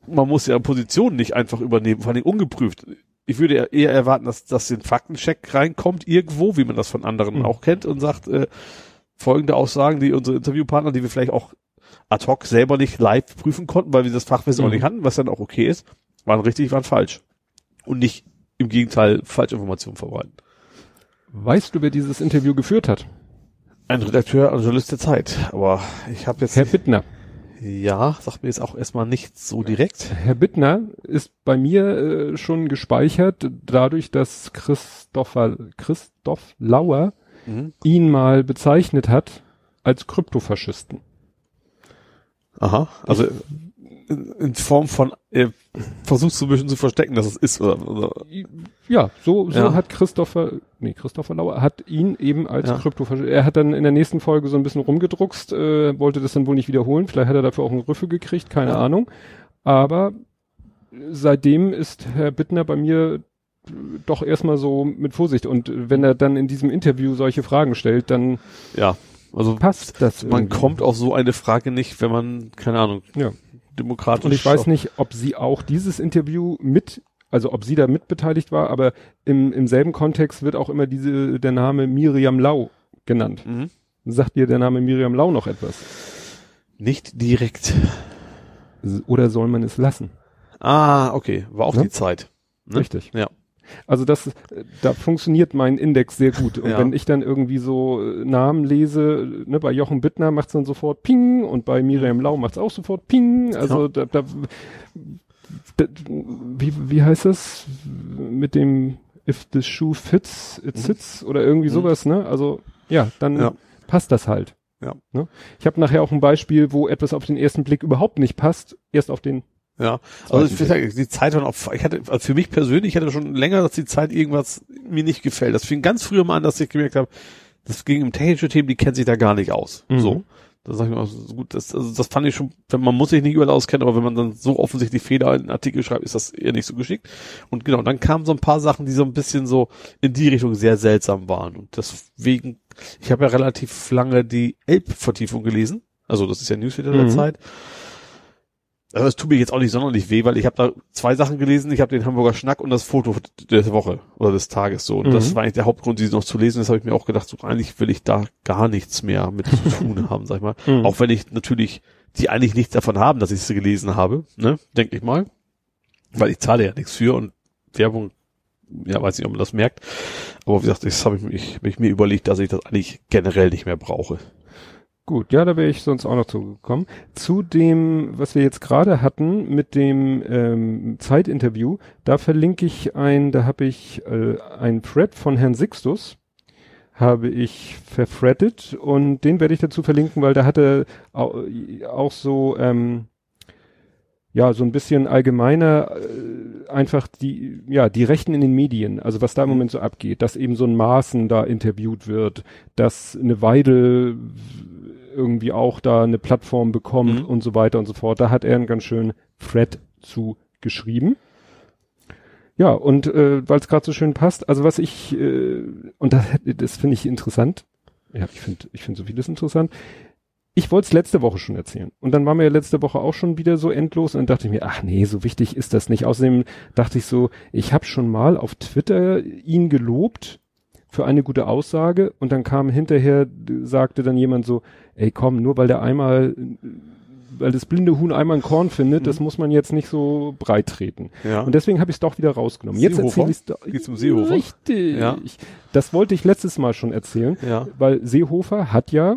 man muss ja Positionen nicht einfach übernehmen, vor allem ungeprüft. Ich würde eher- erwarten, dass, dass ein Faktencheck reinkommt irgendwo, wie man das von anderen Mhm. auch kennt und sagt, äh, folgende Aussagen, die unsere Interviewpartner, die wir vielleicht auch ad hoc selber nicht live prüfen konnten, weil wir das Fachwissen Mhm. auch nicht hatten, was dann auch okay ist, waren richtig, waren falsch. Und nicht im Gegenteil Falschinformationen verbreiten. Weißt du, wer dieses Interview geführt hat? Ein Redakteur, ein Journalist der Zeit. Aber ich habe jetzt Herr Bittner. Ja, sagt mir jetzt auch erstmal nicht so direkt. Herr Bittner ist bei mir äh, schon gespeichert, dadurch, dass Christopher, Christoph Lauer Mhm. ihn mal bezeichnet hat als Kryptofaschisten. Aha, also in, Form von er versucht so ein bisschen zu verstecken, dass es ist oder, oder Ja, so, so Ja. hat Christopher, nee, Christopher Lauer hat ihn eben als Ja. Kryptofaschisten. Er hat dann in der nächsten Folge so ein bisschen rumgedruckst, äh, wollte das dann wohl nicht wiederholen. Vielleicht hat er dafür auch einen Rüffel gekriegt, keine Ja. Ahnung. Aber seitdem ist Herr Bittner bei mir äh, doch erstmal so mit Vorsicht. Und äh, wenn er dann in diesem Interview solche Fragen stellt, dann ja, also passt das. man irgendwie. kommt auf so eine Frage nicht, wenn man keine Ahnung Ja. Demokratisch. Und ich weiß nicht, ob sie auch dieses Interview mit, also ob sie da mitbeteiligt war, aber im, im selben Kontext wird auch immer diese, der Name Miriam Lau genannt. Mhm. Sagt dir der Name Miriam Lau noch etwas? Nicht direkt. Oder soll man es lassen? Ah, okay, war auch Ne? die Zeit. Ne? Richtig. Ja. Also das, da funktioniert mein Index sehr gut. Und Ja. wenn ich dann irgendwie so äh, Namen lese, ne, bei Jochen Bittner macht's dann sofort Ping und bei Miriam Lau macht's auch sofort Ping. Also da, da, da, wie, wie heißt das? Mit dem If the shoe fits, it Mhm. sits oder irgendwie Mhm. sowas, ne? Also ja, dann Ja. passt das halt. Ja. Ne? Ich habe nachher auch ein Beispiel, wo etwas auf den ersten Blick überhaupt nicht passt, erst auf den Ja, also ich finde, die Zeit war auch, ich hatte, also für mich persönlich hatte schon länger, dass die Zeit irgendwas mir nicht gefällt. Das fing ganz früher mal an, dass ich gemerkt habe, das ging um technische Themen, die kennt sich da gar nicht aus. Mhm. So. Da sag ich mal, so gut, das, also das fand ich schon, wenn man muss sich nicht überall auskennen, aber wenn man dann so offensichtlich Fehler in einen Artikel schreibt, ist das eher nicht so geschickt. Und genau, dann kamen so ein paar Sachen, die so ein bisschen so in die Richtung sehr seltsam waren. Und deswegen, ich habe ja relativ lange die Elb-Vertiefung gelesen. Also das ist ja Newsletter der Mhm. Zeit. Also es tut mir jetzt auch nicht sonderlich weh, weil ich habe da zwei Sachen gelesen. Ich habe den Hamburger Schnack und das Foto der Woche oder des Tages so. Und Mhm. das war eigentlich der Hauptgrund, diese noch zu lesen. Das habe ich mir auch gedacht, so eigentlich will ich da gar nichts mehr mit zu tun haben, sag ich mal. Mhm. Auch wenn ich natürlich die eigentlich nichts davon haben, dass ich sie gelesen habe, ne, denke ich mal. Weil ich zahle ja nichts für und Werbung, ja, weiß nicht, ob man das merkt. Aber wie gesagt, das habe ich, mich- hab ich mir überlegt, dass ich das eigentlich generell nicht mehr brauche. Gut, ja, da wäre ich sonst auch noch zugekommen. Zu dem, was wir jetzt gerade hatten mit dem ähm, Zeitinterview, da verlinke ich ein, da habe ich äh, ein Thread von Herrn Sixtus, habe ich verfrettet und den werde ich dazu verlinken, weil da hatte auch, auch so ähm, ja so ein bisschen allgemeiner äh, einfach die ja die Rechten in den Medien, also was da im Moment so abgeht, dass eben so ein Maßen da interviewt wird, dass eine Weidel irgendwie auch da eine Plattform bekommt Mhm. und so weiter und so fort. Da hat er einen ganz schönen Thread zu geschrieben. Ja, und äh, weil es gerade so schön passt, also was ich, äh, und das, das finde ich interessant, ja, ich finde ich finde so vieles interessant. Ich wollte es letzte Woche schon erzählen. Und dann waren wir ja letzte Woche auch schon wieder so endlos und dann dachte ich mir, ach nee, so wichtig ist das nicht. Außerdem dachte ich so, ich habe schon mal auf Twitter ihn gelobt für eine gute Aussage und dann kam hinterher, sagte dann jemand so, ey komm, nur weil der einmal weil das blinde Huhn einmal ein Korn findet, Mhm. das muss man jetzt nicht so breit treten. Ja. Und deswegen habe ich es doch wieder rausgenommen. Jetzt Seehofer? erzähle ich es Geht's um Seehofer? Richtig. Ja. Das wollte ich letztes Mal schon erzählen, ja. weil Seehofer hat ja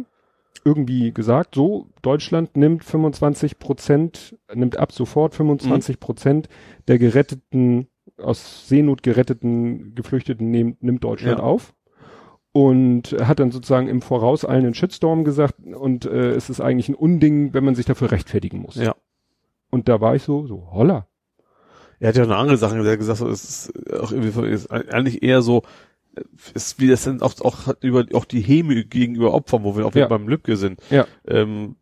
irgendwie gesagt, so, Deutschland nimmt 25 Prozent, nimmt ab sofort Mhm. 25 Prozent der geretteten, aus Seenot geretteten Geflüchteten nehm, nimmt Deutschland Ja. auf. Und hat dann sozusagen im Voraus allen einen Shitstorm gesagt und äh, es ist eigentlich ein Unding, wenn man sich dafür rechtfertigen muss. Ja. Und da war ich so, so, holla. Er hat ja noch eine andere Sache, er hat gesagt, so, es ist auch irgendwie ist eigentlich eher so, ist wie das dann auch, auch hat über auch die Häme gegenüber Opfern, wo wir auch wieder Ja. beim Lübcke sind, Ja. ähm,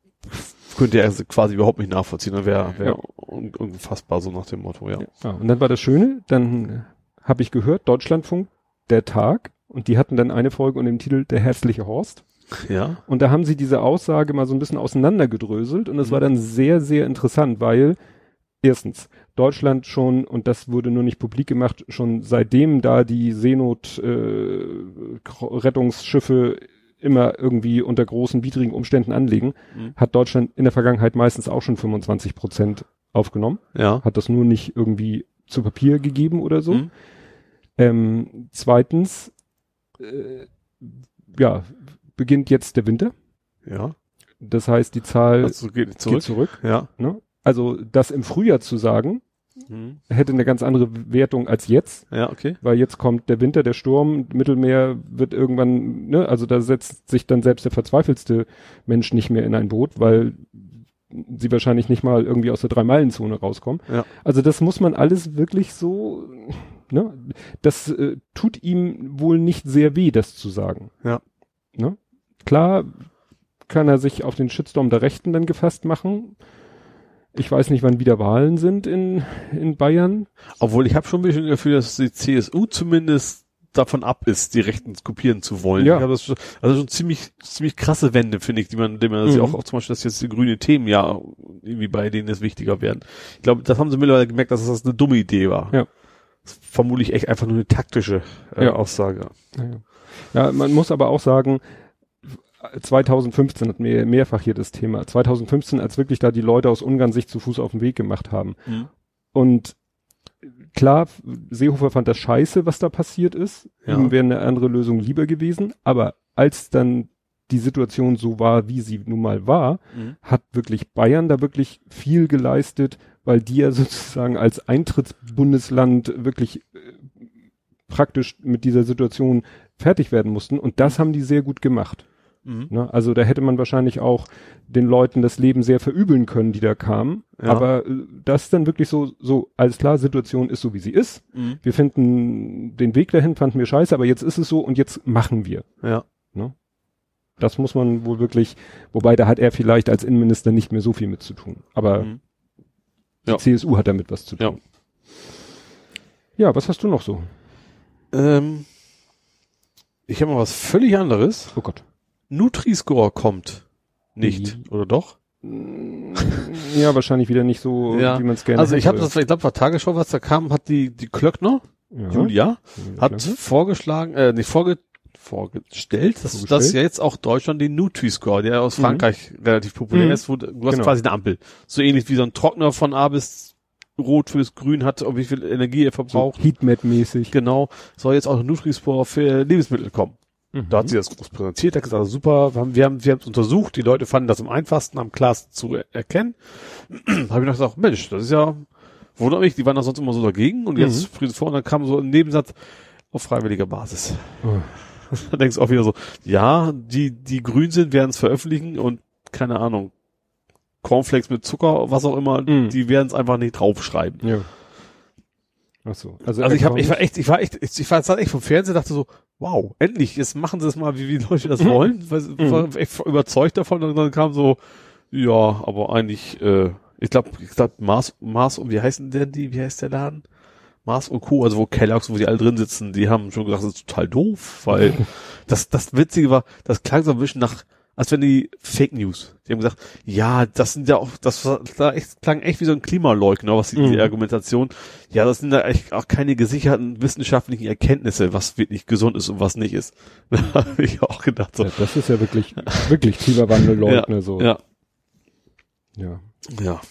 könnte er quasi überhaupt nicht nachvollziehen. Dann wäre wär Ja. un unfassbar so nach dem Motto, ja. Ja, und dann war das Schöne, dann habe ich gehört, Deutschlandfunk, der Tag, und die hatten dann eine Folge unter dem Titel Der herzliche Horst. Ja. Und da haben sie diese Aussage mal so ein bisschen auseinandergedröselt und es Mhm. war dann sehr, sehr interessant, weil erstens, Deutschland schon, und das wurde nur nicht publik gemacht, schon seitdem da die Seenot äh, immer irgendwie unter großen widrigen Umständen anlegen, Mhm. hat Deutschland in der Vergangenheit meistens auch schon 25 Prozent aufgenommen Ja. hat das nur nicht irgendwie zu Papier gegeben oder so. Mhm. Ähm, zweitens, äh, ja, beginnt jetzt der Winter. Ja. Das heißt, die Zahl Also geht zurück. geht zurück. Ja. Ne? Also das im Frühjahr zu sagen, Mhm. hätte eine ganz andere Wertung als jetzt, Ja, okay. weil jetzt kommt der Winter, der Sturm, Mittelmeer wird irgendwann, ne, also da setzt sich dann selbst der verzweifelste Mensch nicht mehr in ein Boot, weil sie wahrscheinlich nicht mal irgendwie aus der Drei-Meilen-Zone rauskommen. Ja. Also das muss man alles wirklich so, ne, das äh, tut ihm wohl nicht sehr weh, das zu sagen. Ja. Ne? Klar kann er sich auf den Shitstorm der Rechten dann gefasst machen. Ich weiß nicht, wann wieder Wahlen sind in, in Bayern. Obwohl ich habe schon ein bisschen dafür, dass die CSU zumindest davon ab ist, die Rechten kopieren zu wollen. Ja. Ich das schon, also schon ziemlich, ziemlich krasse Wende, finde ich, die man, die man sich Mhm. auch, auch zum Beispiel, dass jetzt die grüne Themen ja irgendwie bei denen es wichtiger werden. Ich glaube, das haben sie mittlerweile gemerkt, dass das eine dumme Idee war. Ja. Das ist vermutlich echt einfach nur eine taktische äh, Ja. Aussage. Ja. ja, man muss aber auch sagen, 2015 hatten wir mehrfach hier das Thema. 2015, als wirklich da die Leute aus Ungarn sich zu Fuß auf den Weg gemacht haben. Mhm. Und klar, Seehofer fand das scheiße, was da passiert ist. Ja. Ihm wäre eine andere Lösung lieber gewesen. Aber als dann die Situation so war, wie sie nun mal war, Mhm. hat wirklich Bayern da wirklich viel geleistet, weil die ja sozusagen als Eintrittsbundesland wirklich äh, praktisch mit dieser Situation fertig werden mussten. Und das haben die sehr gut gemacht. Mhm. Ne? Also da hätte man wahrscheinlich auch den Leuten das Leben sehr verübeln können, die da kamen. Ja. Aber äh, das ist dann wirklich so, so, alles klar, Situation ist so, wie sie ist. Mhm. Wir finden den Weg dahin, fanden wir scheiße, aber jetzt ist es so und jetzt machen wir. Ja. Das muss man wohl wirklich, wobei da hat er vielleicht als Innenminister nicht mehr so viel mit zu tun. Aber Mhm. die Ja. CSU hat damit was zu Ja. tun. Ja, was hast du noch so? Ähm, ich habe mal was völlig anderes. Oh Gott. Nutri-Score kommt nicht, Mhm. oder doch? Ja, wahrscheinlich wieder nicht so, Ja. wie man es gerne Also ich habe das, ich glaube, war Tagesschau, was da kam, hat die die Klöckner, ja. Julia, hat klar. vorgeschlagen, äh, nicht vorge vorgestellt, dass, dass ja jetzt auch Deutschland den Nutri-Score, der aus Mhm. Frankreich relativ populär Mhm. ist, wo du hast Genau. quasi eine Ampel. So ähnlich wie so ein Trockner von A bis Rot fürs Grün hat, wie viel Energie er so verbraucht. Heatmap-mäßig. Genau, soll jetzt auch ein Nutri-Score für Lebensmittel kommen. Mhm. Da hat sie das groß präsentiert, hat gesagt, super, wir haben, wir haben, wir haben es untersucht, die Leute fanden das am einfachsten am klarsten zu er erkennen. Habe ich noch gesagt, Mensch, das ist ja, wundert mich, die waren da sonst immer so dagegen und jetzt Mhm. frieren sie vor und dann kam so ein Nebensatz auf freiwilliger Basis. Oh. da denkst du auch wieder so, ja, die, die grün sind, werden es veröffentlichen und keine Ahnung, Cornflakes mit Zucker, was auch immer, Mhm. die werden es einfach nicht draufschreiben. Ja. Ach so. Also, Also ich, hab, ich war echt, ich war echt, ich ich war echt vom Fernseher, dachte so, wow, endlich, jetzt machen sie es mal, wie, wie Leute das Mhm. wollen. Weil, Mhm. war echt überzeugt davon und dann kam so, ja, aber eigentlich, äh, ich glaube, ich glaube, Mars, Mars und wie heißen denn die, wie heißt der Laden? Mars und Co., also wo Kellogg's, wo die alle drin sitzen, die haben schon gesagt, das ist total doof, weil das, das Witzige war, das klang so ein bisschen nach, als wenn die Fake News. Die haben gesagt, ja, das sind ja auch, das war, da echt, klang echt wie so ein Klimaleugner, was die, die Mhm. Argumentation. Ja, das sind ja echt auch keine gesicherten wissenschaftlichen Erkenntnisse, was wirklich gesund ist und was nicht ist. Da habe ich auch gedacht so. ja, das ist ja wirklich, wirklich Klimawandel, Leugner, so. Ja. Ja. Ja.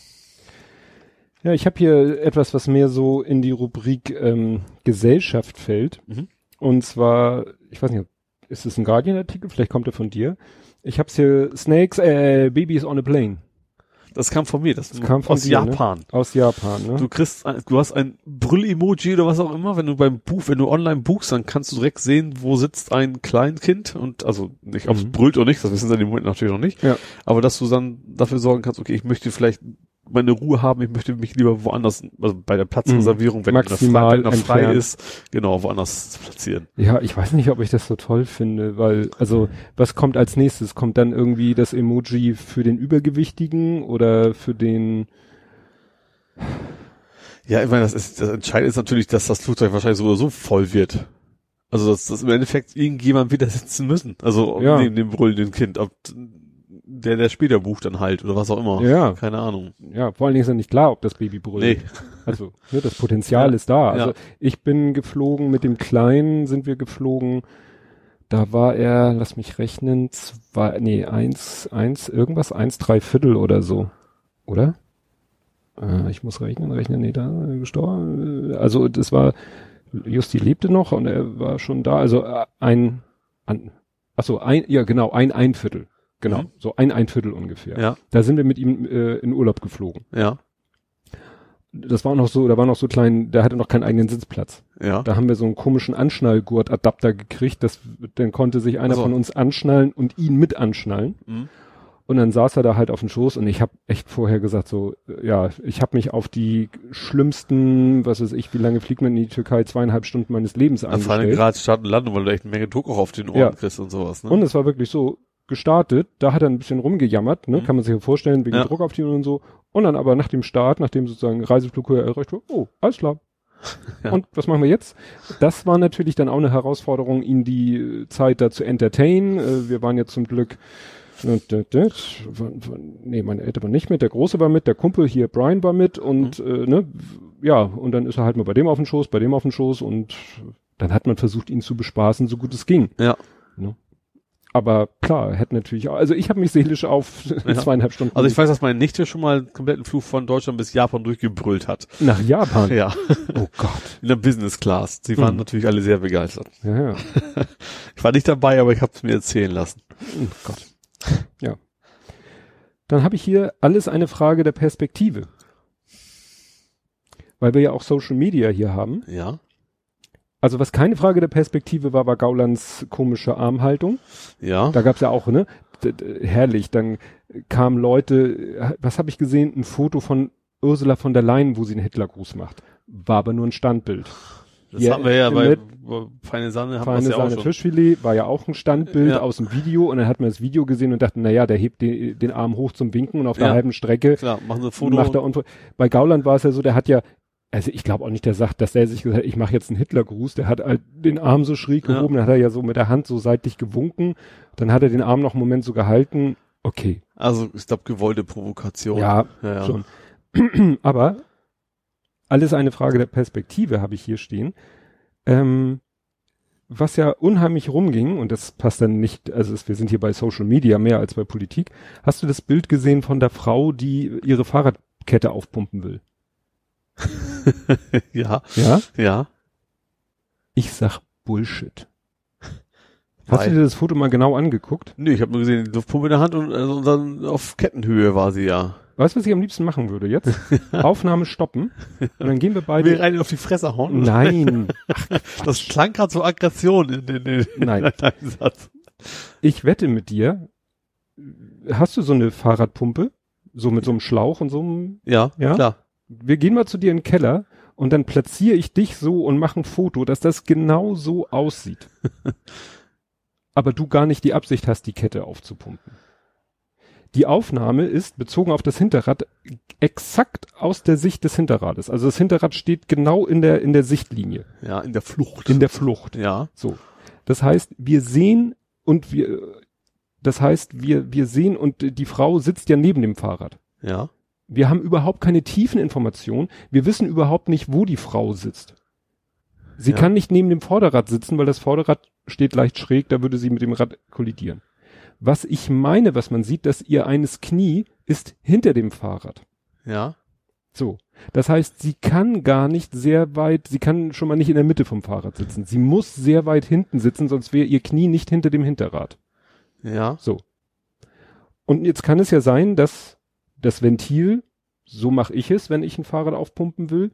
Ja, ich habe hier etwas, was mehr so in die Rubrik ähm, Gesellschaft fällt. Mhm. Und zwar, ich weiß nicht, ist es ein Guardian-Artikel? Vielleicht kommt er von dir. Ich hab's hier, Snakes, äh, Babies on a Plane. Das kam von mir, das, Das kam von aus dir, ne? Japan. Aus Japan, ne? Du kriegst, ein, du hast ein Brüll-Emoji oder was auch immer, wenn du beim Buch, wenn du online buchst, dann kannst du direkt sehen, wo sitzt ein Kleinkind und also nicht, ob es Mhm. brüllt oder nicht, das wissen sie in dem Moment natürlich noch nicht. Ja. Aber dass du dann dafür sorgen kannst, okay, ich möchte vielleicht meine Ruhe haben, ich möchte mich lieber woanders, also bei der Platzreservierung, wenn Maximal das frei, frei ist, genau, woanders platzieren. Ja, ich weiß nicht, ob ich das so toll finde, weil, also, was kommt als nächstes? Kommt dann irgendwie das Emoji für den Übergewichtigen oder für den, Ja, ich meine, das ist, das Entscheidende ist natürlich, dass das Flugzeug wahrscheinlich so oder so voll wird. Also, dass, dass im Endeffekt irgendjemand wieder sitzen müssen. Also, Ja. neben dem brüllenden Kind. Ob der, der später bucht dann halt oder was auch immer. Ja. Keine Ahnung. ja, vor allen Dingen ist ja nicht klar, ob das Baby brüllt. Nee. Also, ne, das Potenzial Ja. ist da. Also, Ja. ich bin geflogen, mit dem Kleinen sind wir geflogen. Da war er, lass mich rechnen, zwei, nee, eins, eins, irgendwas, eins, drei Viertel oder so. Oder? Äh, ich muss rechnen, rechnen, nee, da, gestorben. Also, das war, Justi lebte noch und er war schon da. Also, äh, ein, an, ach so, ein, ja, genau, ein ein Viertel. Genau, Mhm. so ein ein Viertel ungefähr. Ja, Da sind wir mit ihm äh, in Urlaub geflogen. ja, Das war noch so, da war noch so klein, der hatte noch keinen eigenen Sitzplatz. ja. Da haben wir so einen komischen Anschnallgurt-Adapter gekriegt, das, dann konnte sich einer Ach so. von uns anschnallen und ihn mit anschnallen. Mhm. Und dann saß er da halt auf dem Schoß und ich habe echt vorher gesagt so, ja, ich habe mich auf die schlimmsten, was weiß ich, wie lange fliegt man in die Türkei, zweieinhalb Stunden meines Lebens Da fallen eingestellt. gerade Start und Landung, weil du echt eine Menge Druck auch auf den Ohren Ja. kriegst und sowas, ne? Und es war wirklich so gestartet, da hat er ein bisschen rumgejammert, ne, Mhm. kann man sich ja vorstellen, wegen Ja. Druck auf die und so. Und dann aber nach dem Start, nachdem sozusagen Reiseflug erreicht wurde, oh, alles klar. Ja. Und was machen wir jetzt? Das war natürlich dann auch eine Herausforderung, ihn die Zeit da zu entertainen. Äh, Wir waren jetzt zum Glück, von- nee, meine Eltern waren nicht mit, der Große war mit, der Kumpel hier, Brian war mit und Mhm. äh, ne, ja, und dann ist er halt mal bei dem auf den Schoß, bei dem auf den Schoß und dann hat man versucht, ihn zu bespaßen, so gut es ging. Ja. Ne? Aber klar, hätte natürlich auch, also ich habe mich seelisch auf Ja. zweieinhalb Stunden Also ich weiß, dass meine Nichte schon mal einen kompletten Flug von Deutschland bis Japan durchgebrüllt hat. nach Japan. Ja, Oh Gott. in der Business Class. Sie waren Mhm. natürlich alle sehr begeistert. Ja, ja. Ich war nicht dabei, aber ich habe es mir erzählen lassen. Oh Gott. Ja. Dann habe ich hier alles eine Frage der Perspektive. Weil wir ja auch Social Media hier haben. Ja. Also was keine Frage der Perspektive war, war Gaulands komische Armhaltung. Ja. Da gab's ja auch, ne? Herrlich. Dann kamen Leute, was habe ich gesehen? Ein Foto von Ursula von der Leyen, wo sie einen Hitlergruß macht. War aber nur ein Standbild. Das Ja, haben wir ja bei, bei Feine Sahne haben wir Feine ja auch Sahne schon. Fischfilet war ja auch ein Standbild Ja. aus dem Video und dann hat man das Video gesehen und dachte, na ja, der hebt den, den Arm hoch zum Winken und auf der Ja. halben Strecke Klar, machen sie ein Foto. macht er und bei Gauland war es ja so, der hat ja also ich glaube auch nicht, der sagt, dass der sich gesagt hat, ich mache jetzt einen Hitlergruß, der hat halt den Arm so schräg Ja. gehoben, dann hat er ja so mit der Hand so seitlich gewunken, dann hat er den Arm noch einen Moment so gehalten, okay, also ich glaube gewollte Provokation. ja, ja, ja. schon. Aber alles eine Frage der Perspektive habe ich hier stehen. Ähm, was ja unheimlich rumging, und das passt dann nicht, also wir sind hier bei Social Media mehr als bei Politik. Hast du das Bild gesehen von der Frau, die ihre Fahrradkette aufpumpen will? ja, Ja? ja. Ich sag Bullshit. Hast du dir das Foto mal genau angeguckt? Nee, ich habe nur gesehen, die Luftpumpe in der Hand und, also, und dann auf Kettenhöhe war sie ja. Weißt du, was ich am liebsten machen würde jetzt? Aufnahme stoppen. Und dann gehen wir Wir beide. rein auf die Fresse hauen. Nein, Das klang gerade so Aggression in den, in Nein. in deinem Satz. ich wette mit dir. Hast du so eine Fahrradpumpe? So mit so einem Schlauch und so einem, Ja, Ja? klar. Wir gehen mal zu dir in den Keller und dann platziere ich dich so und mache ein Foto, dass das genau so aussieht. Aber du gar nicht die Absicht hast, die Kette aufzupumpen. Die Aufnahme ist bezogen auf das Hinterrad exakt aus der Sicht des Hinterrades. Also das Hinterrad steht genau in der, in der Sichtlinie, Ja, in der Flucht. in der Flucht. ja. So. Das heißt, wir sehen und wir, das heißt, wir, wir sehen und die Frau sitzt ja neben dem Fahrrad. Ja. Wir haben überhaupt keine tiefen Informationen. Wir wissen überhaupt nicht, wo die Frau sitzt. Sie Ja. kann nicht neben dem Vorderrad sitzen, weil das Vorderrad steht leicht schräg, da würde sie mit dem Rad kollidieren. Was ich meine, was man sieht, dass ihr eines Knie ist hinter dem Fahrrad. Ja. So. Das heißt, sie kann gar nicht sehr weit, sie kann schon mal nicht in der Mitte vom Fahrrad sitzen. Sie muss sehr weit hinten sitzen, sonst wäre ihr Knie nicht hinter dem Hinterrad. Ja. So. Und jetzt kann es ja sein, dass das Ventil, so mache ich es, wenn ich ein Fahrrad aufpumpen will,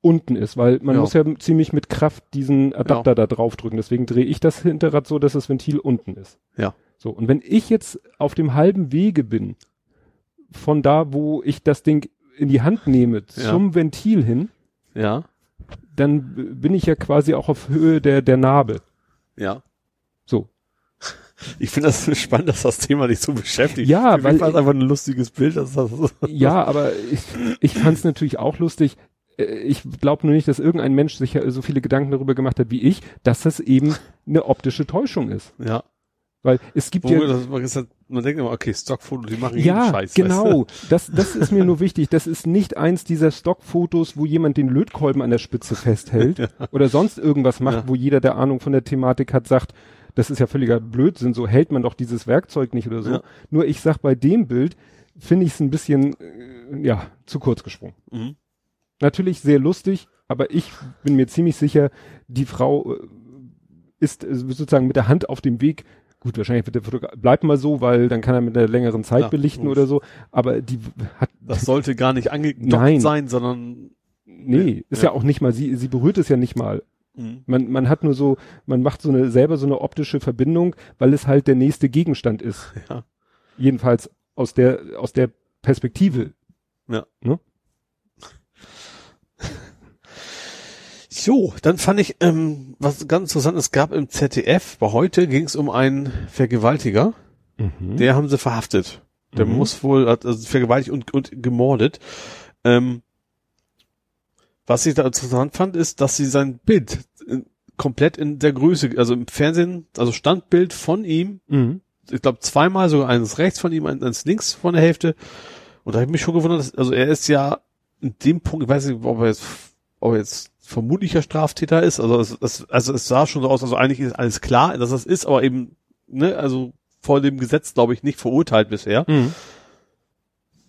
unten ist, weil man Ja. muss ja ziemlich mit Kraft diesen Adapter Ja. da drauf drücken. Deswegen drehe ich das Hinterrad so, dass das Ventil unten ist. Ja. So. Und wenn ich jetzt auf dem halben Wege bin, von da, wo ich das Ding in die Hand nehme, zum Ventil hin, Ja. dann bin ich ja quasi auch auf Höhe der, der Narbe. Ja. So. Ich finde das spannend, dass das Thema dich so beschäftigt. Ja, Für weil war es einfach ein lustiges Bild. Dass das Ja, aber ich, ich fand es natürlich auch lustig. Äh, Ich glaube nur nicht, dass irgendein Mensch sich ja so viele Gedanken darüber gemacht hat wie ich, dass das eben eine optische Täuschung ist. ja. Weil es gibt Wo ja. das, man, halt, man denkt immer, okay, Stockfoto, die machen jeden Ja, Scheiß. genau. Das, das ist mir nur wichtig. Das ist nicht eins dieser Stockfotos, wo jemand den Lötkolben an der Spitze festhält oder sonst irgendwas macht, Ja. wo jeder, der Ahnung von der Thematik hat, sagt, das ist ja völliger Blödsinn, so hält man doch dieses Werkzeug nicht oder so. Ja. Nur ich sag bei dem Bild, finde ich es ein bisschen, äh, ja, zu kurz gesprungen. Mhm. Natürlich sehr lustig, aber ich bin mir ziemlich sicher, die Frau äh, ist äh, sozusagen mit der Hand auf dem Weg. Gut, wahrscheinlich wird der Fotograf, bleibt mal so, weil dann kann er mit einer längeren Zeit Ja, belichten logisch. oder so. Aber die hat, Das sollte gar nicht angedockt sein, sondern nee, ist ja. auch nicht mal, sie, sie berührt es ja nicht mal. Mhm. Man, man hat nur so, man macht so eine, selber so eine optische Verbindung, weil es halt der nächste Gegenstand ist. Ja. Jedenfalls aus der, aus der Perspektive. Ja. Ne? So, dann fand ich, ähm, was ganz interessant, es gab im ZDF, bei heute ging es um einen Vergewaltiger, Mhm. der haben sie verhaftet. Der Mhm. muss wohl, hat also vergewaltigt und, und gemordet. Ähm, was ich da interessant fand, ist, dass sie sein Bild in, komplett in der Größe, also im Fernsehen, also Standbild von ihm, Mhm. ich glaube zweimal sogar eines rechts von ihm, eines links von der Hälfte. Und da habe ich mich schon gewundert, dass, also er ist ja in dem Punkt, ich weiß nicht, ob er jetzt, ob er jetzt vermutlicher Straftäter ist. Also es, es, also es sah schon so aus, also eigentlich ist alles klar, dass das ist, aber eben, ne, also vor dem Gesetz, glaube ich, nicht verurteilt bisher. Mhm.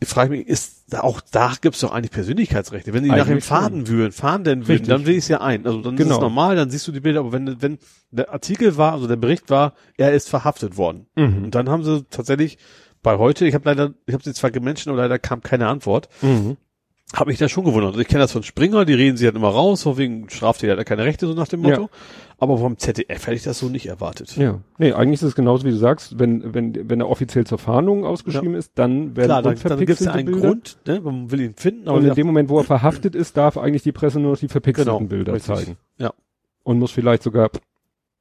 Ich frage mich, ist da auch da gibt's doch eigentlich Persönlichkeitsrechte. Wenn die nach ihm Eigentlich schon. fahren würden, fahren denn Richtig. dann will ich es ja ein. Also dann ist Genau. es normal, dann siehst du die Bilder, aber wenn, wenn der Artikel war, also der Bericht war, er ist verhaftet worden. Mhm. Und dann haben sie tatsächlich bei heute, ich habe leider, ich habe sie zwar gemenschen, aber leider kam keine Antwort, Mhm. Habe mich da schon gewundert. Also ich kenne das von Springer, die reden sie halt immer raus, so wegen Straftäter hat er keine Rechte, so nach dem Motto. Ja. Aber vom ZDF hätte ich das so nicht erwartet. Ja. Nee, eigentlich ist es genauso, wie du sagst, wenn, wenn, wenn er offiziell zur Fahndung ausgeschrieben ist, dann werden Klar, dann, dann gibt es ja einen Bilder. Grund, ne? man will ihn finden, aber Und in dem Moment, wo er verhaftet ist, darf eigentlich die Presse nur noch die verpixelten Genau, Bilder richtig. zeigen. Ja. Und muss vielleicht sogar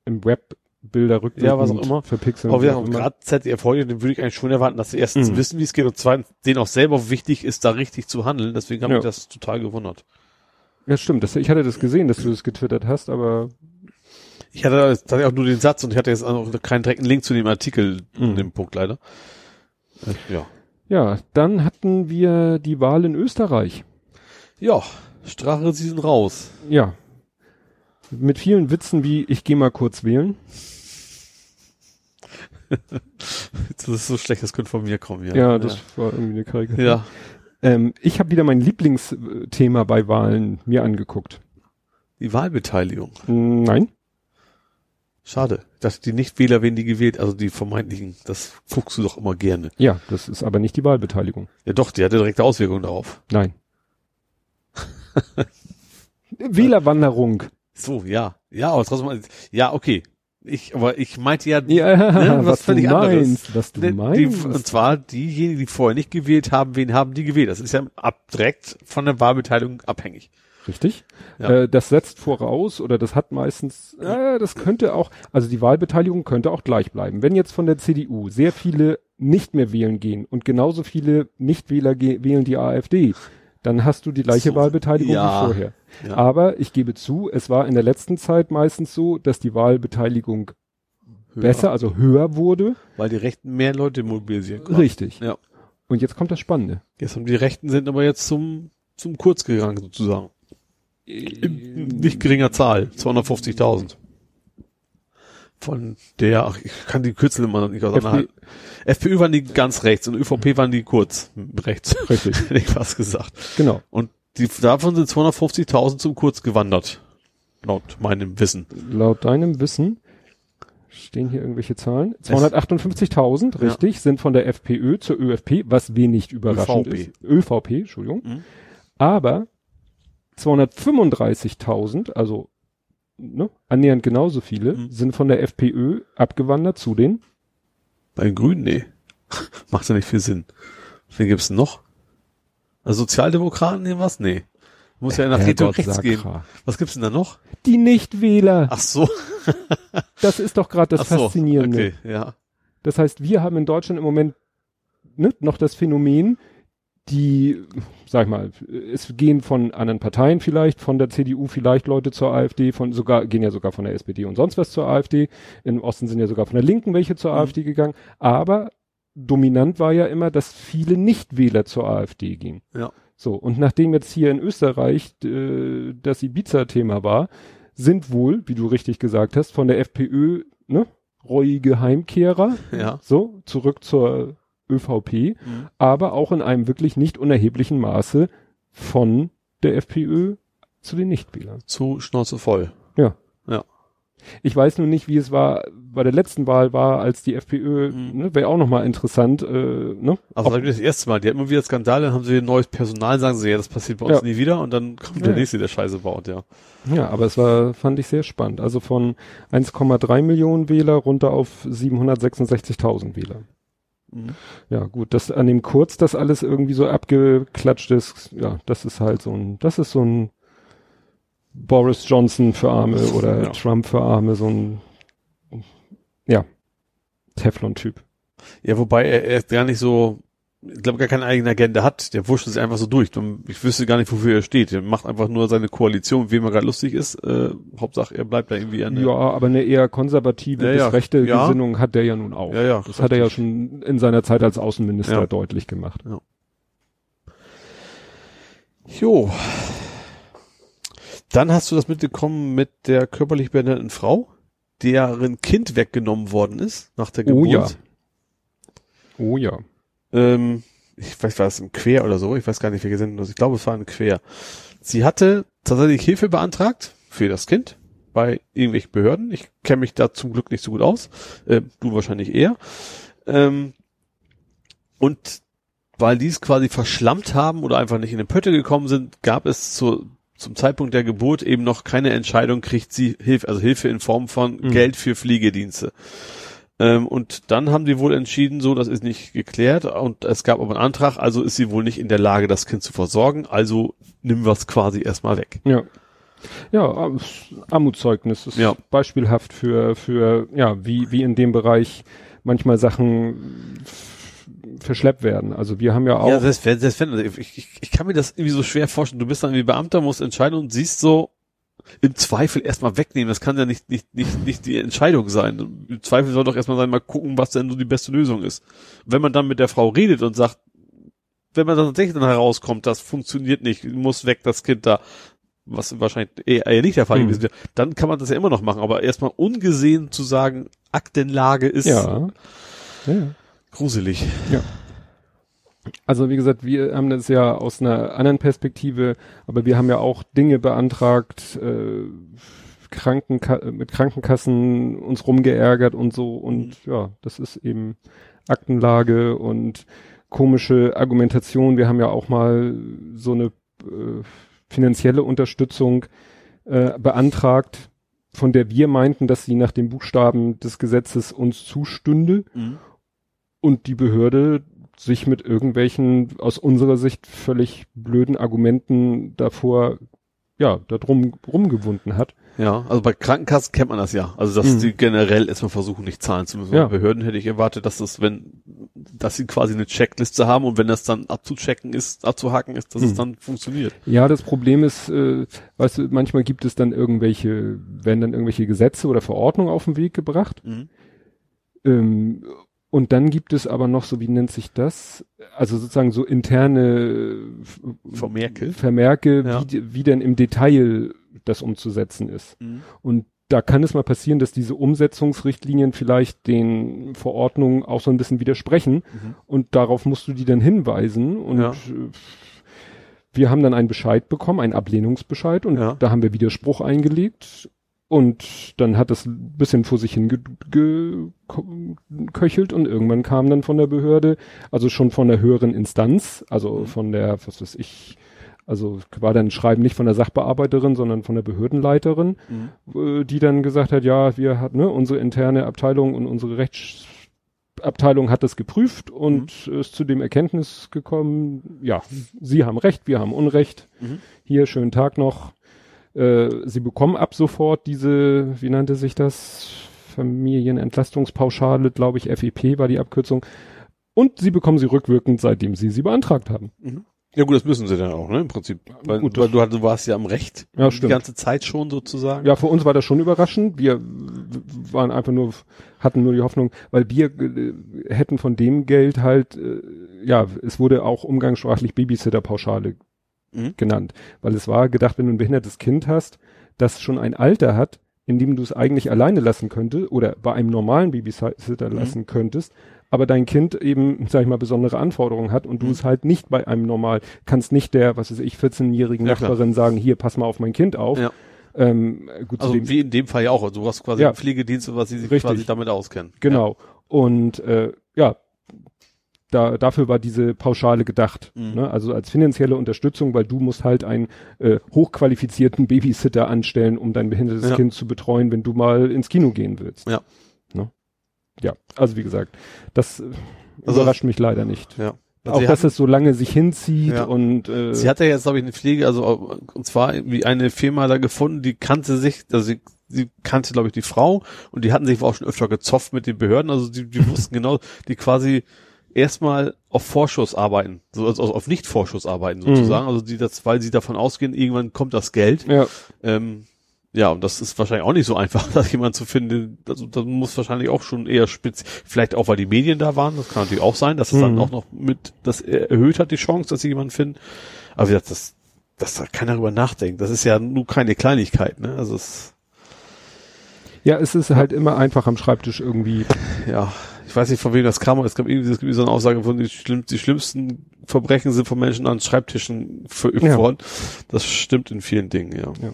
im Web Bilder rückwirkend Ja, was auch immer. verpixeln. aber wir haben gerade ZDF heute, den würde ich eigentlich schon erwarten, dass sie erstens Mhm. wissen, wie es geht und zweitens denen auch selber wichtig ist, da richtig zu handeln. Deswegen habe Ja. ich das total gewundert. Ja, stimmt. Das, ich hatte das gesehen, dass du das getwittert hast, aber Ich hatte tatsächlich auch nur den Satz und ich hatte jetzt auch noch keinen direkten Link zu dem Artikel Mhm. in dem Punkt leider. Äh, Ja. ja, dann hatten wir die Wahl in Österreich. Ja, Strache, sie sind raus. Ja. Mit vielen Witzen wie, ich gehe mal kurz wählen. Das ist so schlecht, das könnte von mir kommen, ja. Ja, das war irgendwie eine Karikatur. Ja. Ähm, ich habe wieder mein Lieblingsthema bei Wahlen mir angeguckt. Die Wahlbeteiligung. Nein? Schade. Dass die Nichtwähler werden die gewählt, also die vermeintlichen, das guckst du doch immer gerne. Ja, das ist aber nicht die Wahlbeteiligung. Ja doch, die hatte direkte Auswirkungen darauf. Nein. Wählerwanderung. So, ja. Ja, aber trotzdem, ja, okay. Ich, aber ich meinte ja, Ja, Ne, was was, völlig anderes. meinst, was du die, die, meinst. und zwar diejenigen, die vorher nicht gewählt haben, wen haben die gewählt? Das ist ja ab, direkt von der Wahlbeteiligung abhängig. Richtig. Ja. Äh, das setzt voraus oder das hat meistens, äh, das könnte auch, also die Wahlbeteiligung könnte auch gleich bleiben. Wenn jetzt von der CDU sehr viele nicht mehr wählen gehen und genauso viele Nichtwähler wählen die AfD, dann hast du die gleiche So, Wahlbeteiligung ja. wie vorher. Ja. Aber ich gebe zu, es war in der letzten Zeit meistens so, dass die Wahlbeteiligung Höher, besser, also höher wurde. Weil die Rechten mehr Leute mobilisieren. konnten. Richtig. Ja. Und jetzt kommt das Spannende. Jetzt haben die Rechten sind aber jetzt zum, zum Kurz gegangen, sozusagen. In nicht geringer Zahl. 250.000. Von der, ach, ich kann die Kürzel immer noch nicht auseinanderhalten. FPÖ waren die ganz rechts und ÖVP waren die kurz rechts. Richtig. Hätte ich fast gesagt. Genau. Und die, davon sind 250.000 zum Kurz gewandert. Laut meinem Wissen. Laut deinem Wissen stehen hier irgendwelche Zahlen. 258.000, Ja. richtig, sind von der FPÖ zur ÖFP, was wenig überraschend ÖVP. ist. ÖVP, Entschuldigung. Mhm. Aber 235.000, also ne, annähernd genauso viele, Mhm. sind von der FPÖ abgewandert zu den Bei den Grünen, nee. Macht ja nicht viel Sinn. Wen gibt's denn noch? Also Sozialdemokraten nehmen was? Nee. Muss ja nach Richtung rechts gehen. Sakra. Was gibt's denn da noch? Die Nichtwähler. Ach so. Das ist doch gerade das Ach so. Faszinierende. Okay, ja. Das heißt, wir haben in Deutschland im Moment ne, noch das Phänomen, die, sag ich mal, es gehen von anderen Parteien vielleicht, von der CDU vielleicht Leute zur AfD, von sogar, gehen ja sogar von der SPD und sonst was zur AfD. Im Osten sind ja sogar von der Linken welche zur Mhm. AfD gegangen. Aber dominant war ja immer, dass viele Nichtwähler zur AfD gingen. Ja. So, und nachdem jetzt hier in Österreich äh, das Ibiza-Thema war, sind wohl, wie du richtig gesagt hast, von der FPÖ, ne, reuige Heimkehrer, Ja. so, zurück zur ÖVP, Mhm. aber auch in einem wirklich nicht unerheblichen Maße von der FPÖ zu den Nichtwählern. Zu Schnauze voll. Ja. Ja. Ich weiß nur nicht, wie es war, bei der letzten Wahl war, als die FPÖ, Mhm. ne, wäre auch nochmal interessant, äh, ne? Also das war das erste Mal. Die hatten immer wieder Skandale, dann haben sie neues Personal, sagen sie, ja, das passiert bei uns Ja. nie wieder und dann kommt Ja. der nächste, der Scheiße baut, ja. Ja, aber es war, fand ich sehr spannend. Also von 1,3 Millionen Wähler runter auf 766.000 Wähler. Mhm. Ja, gut, das an dem Kurz, das alles irgendwie so abgeklatscht ist, ja, das ist halt so ein, das ist so ein Boris Johnson für Arme oder Ja. Trump für Arme, so ein, ja, Teflon-Typ. Ja, wobei er, er gar nicht so, ich glaube, gar keine eigene Agenda hat. Der wurscht sich einfach so durch. Ich wüsste gar nicht, wofür er steht. Er macht einfach nur seine Koalition, wem er gerade lustig ist. Äh, Hauptsache, er bleibt da irgendwie an der, Ja, aber eine eher konservative Ja, ja. bis rechte Ja. Gesinnung hat der ja nun auch. Ja, ja, Das hat er ja richtig. schon in seiner Zeit als Außenminister Ja. deutlich gemacht. Jo. Dann hast du das mitbekommen mit der körperlich behinderten Frau, deren Kind weggenommen worden ist nach der Oh Geburt. ja. Oh ja. Ähm, ich weiß, war es im Quer oder so? Ich weiß gar nicht, wer gesendet ist. Ich glaube, es war ein Quer. Sie hatte tatsächlich Hilfe beantragt für das Kind bei irgendwelchen Behörden. Ich kenne mich da zum Glück nicht so gut aus. Äh, du wahrscheinlich eher. Ähm, und weil die es quasi verschlammt haben oder einfach nicht in den Pötte gekommen sind, gab es zu, zum Zeitpunkt der Geburt eben noch keine Entscheidung, kriegt sie Hilfe, also Hilfe in Form von Mhm. Geld für Pflegedienste. Ähm, und dann haben die wohl entschieden, so, das ist nicht geklärt und es gab aber einen Antrag, also ist sie wohl nicht in der Lage, das Kind zu versorgen, also nimm was quasi erstmal weg. Ja. Ja, Ar- Armutszeugnis ist Ja. beispielhaft für, für, ja, wie, wie in dem Bereich manchmal Sachen verschleppt werden. Also wir haben ja auch, Ja, das das ich, ich, ich kann mir das irgendwie so schwer vorstellen. Du bist dann wie Beamter, musst entscheiden und siehst so im Zweifel erstmal wegnehmen. Das kann ja nicht, nicht, nicht, nicht die Entscheidung sein. Im Zweifel soll doch erstmal sein, mal gucken, was denn so die beste Lösung ist. Wenn man dann mit der Frau redet und sagt, wenn man dann tatsächlich dann herauskommt, das funktioniert nicht, muss weg, das Kind da, was wahrscheinlich eher, nicht der Fall Hm. gewesen wäre, dann kann man das ja immer noch machen. Aber erstmal ungesehen zu sagen, Aktenlage ist ja, ja. gruselig. Also wie gesagt, wir haben das ja aus einer anderen Perspektive, aber wir haben ja auch Dinge beantragt, äh, Krankenka mit Krankenkassen uns rumgeärgert und so. Und ja, das ist eben Aktenlage und komische Argumentation. Wir haben ja auch mal so eine äh, finanzielle Unterstützung äh, beantragt, von der wir meinten, dass sie nach den Buchstaben des Gesetzes uns zustünde. Und die Behörde sich mit irgendwelchen aus unserer Sicht völlig blöden Argumenten davor ja da drum rumgewunden hat. Ja, also bei Krankenkassen kennt man das ja. Also dass Mhm. sie generell erstmal versuchen, nicht zahlen zu müssen. Ja. Bei Behörden hätte ich erwartet, dass das, wenn, dass sie quasi eine Checkliste haben und wenn das dann abzuchecken ist, abzuhaken ist, dass es Mhm. dann funktioniert. Ja, das Problem ist, äh, weißt du, manchmal gibt es dann irgendwelche, werden dann irgendwelche Gesetze oder Verordnungen auf den Weg gebracht. Ähm, und dann gibt es aber noch so, wie nennt sich das? Also sozusagen so interne F- Vermerke? Vermerke, Ja. wie, wie denn im Detail das umzusetzen ist. Und da kann es mal passieren, dass diese Umsetzungsrichtlinien vielleicht den Verordnungen auch so ein bisschen widersprechen Mhm. und darauf musst du die dann hinweisen und Ja. äh, wir haben dann einen Bescheid bekommen, einen Ablehnungsbescheid und Ja. da haben wir Widerspruch eingelegt und dann hat das ein bisschen vor sich hingeköchelt und irgendwann kam dann von der Behörde, also schon von der höheren Instanz, also Mhm. von der, was weiß ich, also war dann ein Schreiben nicht von der Sachbearbeiterin, sondern von der Behördenleiterin, Mhm. äh, die dann gesagt hat, ja, wir hat, ne, unsere interne Abteilung und unsere Rechtsabteilung hat das geprüft und Mhm. ist zu dem Erkenntnis gekommen, ja, Sie haben Recht, wir haben Unrecht. Mhm. Hier, schönen Tag noch. Äh, Sie bekommen ab sofort diese, wie nannte sich das? Familienentlastungspauschale, glaube ich, FEP war die Abkürzung. Und Sie bekommen sie rückwirkend, seitdem Sie sie beantragt haben. Ja gut, das müssen sie dann auch, ne, im Prinzip. Weil, Gut, weil du, du warst ja am Recht. Ja, Die stimmt. ganze Zeit schon sozusagen. Ja, für uns war das schon überraschend. Wir waren einfach nur, hatten nur die Hoffnung, weil wir äh, hätten von dem Geld halt, äh, ja, es wurde auch umgangssprachlich Babysitter-Pauschale Mhm. genannt. Weil es war gedacht, wenn du ein behindertes Kind hast, das schon ein Alter hat, in dem du es eigentlich alleine lassen könnte oder bei einem normalen Babysitter Mhm. lassen könntest, aber dein Kind eben, sag ich mal, besondere Anforderungen hat und du Mhm. es halt nicht bei einem normal, kannst nicht der, was weiß ich, 14-jährigen Ja, klar. Nachbarin sagen, hier, pass mal auf mein Kind auf. Ja. Ähm, gut, Also wie in dem Fall ja auch. Also du hast quasi Ja. einen Pflegedienst, was sie sich Richtig. quasi damit auskennen. Genau. Und äh, ja, da, dafür war diese Pauschale gedacht. Mhm. Ne? Also als finanzielle Unterstützung, weil du musst halt einen äh, hochqualifizierten Babysitter anstellen, um dein behindertes Ja. Kind zu betreuen, wenn du mal ins Kino gehen willst. Ja. Ne? Ja, also wie gesagt, das äh, Also- überrascht mich leider nicht. Ja. Auch, Sie dass hatten- es so lange sich hinzieht Ja. und äh, Sie hat ja jetzt, glaube ich, eine Pflege, also und zwar wie eine Firma da gefunden, die kannte sich, also sie, sie kannte, glaube ich, die Frau und die hatten sich auch schon öfter gezofft mit den Behörden, also die, die wussten genau, die quasi erstmal auf Vorschuss arbeiten, so also auf Nicht-Vorschuss arbeiten sozusagen, also die das, weil sie davon ausgehen, irgendwann kommt das Geld. ja, Ähm, ja, und das ist wahrscheinlich auch nicht so einfach, da jemand zu finden. Also das muss wahrscheinlich auch schon eher spitz, vielleicht auch, weil die Medien da waren, das kann natürlich auch sein, dass es dann Mhm. auch noch mit, das erhöht hat die Chance, dass sie jemanden finden. Aber wie gesagt, das, dass da keiner drüber nachdenkt, das ist ja nur keine Kleinigkeit, ne? Also es, ja, es ist halt immer einfach am Schreibtisch irgendwie. ja, ich weiß nicht, von wem das kam, aber es gab irgendwie, es gibt so eine Aussage von, die, schlimm, die schlimmsten Verbrechen sind von Menschen an Schreibtischen verübt Ja. worden. Das stimmt in vielen Dingen, ja. Ja.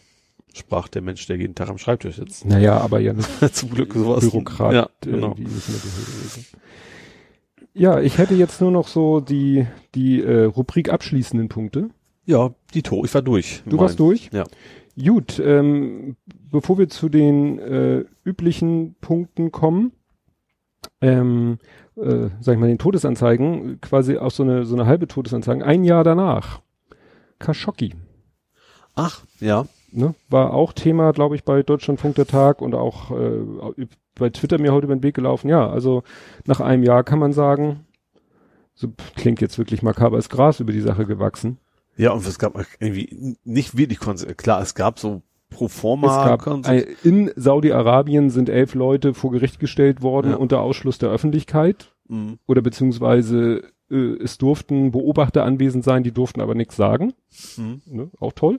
Sprach der Mensch, der jeden Tag am Schreibtisch sitzt. Naja, aber ja nicht Zum Glück sowas. Bürokrat Ja, genau. mehr Behörde. Ja, ich hätte jetzt nur noch so die, die äh, Rubrik abschließenden Punkte. Ja, die To, ich war durch. Du warst durch? Ja. Gut, ähm, bevor wir zu den äh, üblichen Punkten kommen, ähm, äh, sag ich mal, den Todesanzeigen, quasi auch so eine, so eine halbe Todesanzeigen, ein Jahr danach. Khashoggi. Ach, ja. ne, war auch Thema, glaube ich, bei Deutschlandfunk der Tag und auch äh, bei Twitter mir heute über den Weg gelaufen. Ja, also nach einem Jahr kann man sagen, so klingt jetzt wirklich makaber, ist Gras über die Sache gewachsen. Ja, und es gab irgendwie nicht wirklich Konse Klar, es gab so pro forma gab ein, in Saudi-Arabien sind elf Leute vor Gericht gestellt worden Ja. unter Ausschluss der Öffentlichkeit Mhm. oder beziehungsweise äh, es durften Beobachter anwesend sein, die durften aber nichts sagen. Mhm. ne, auch toll.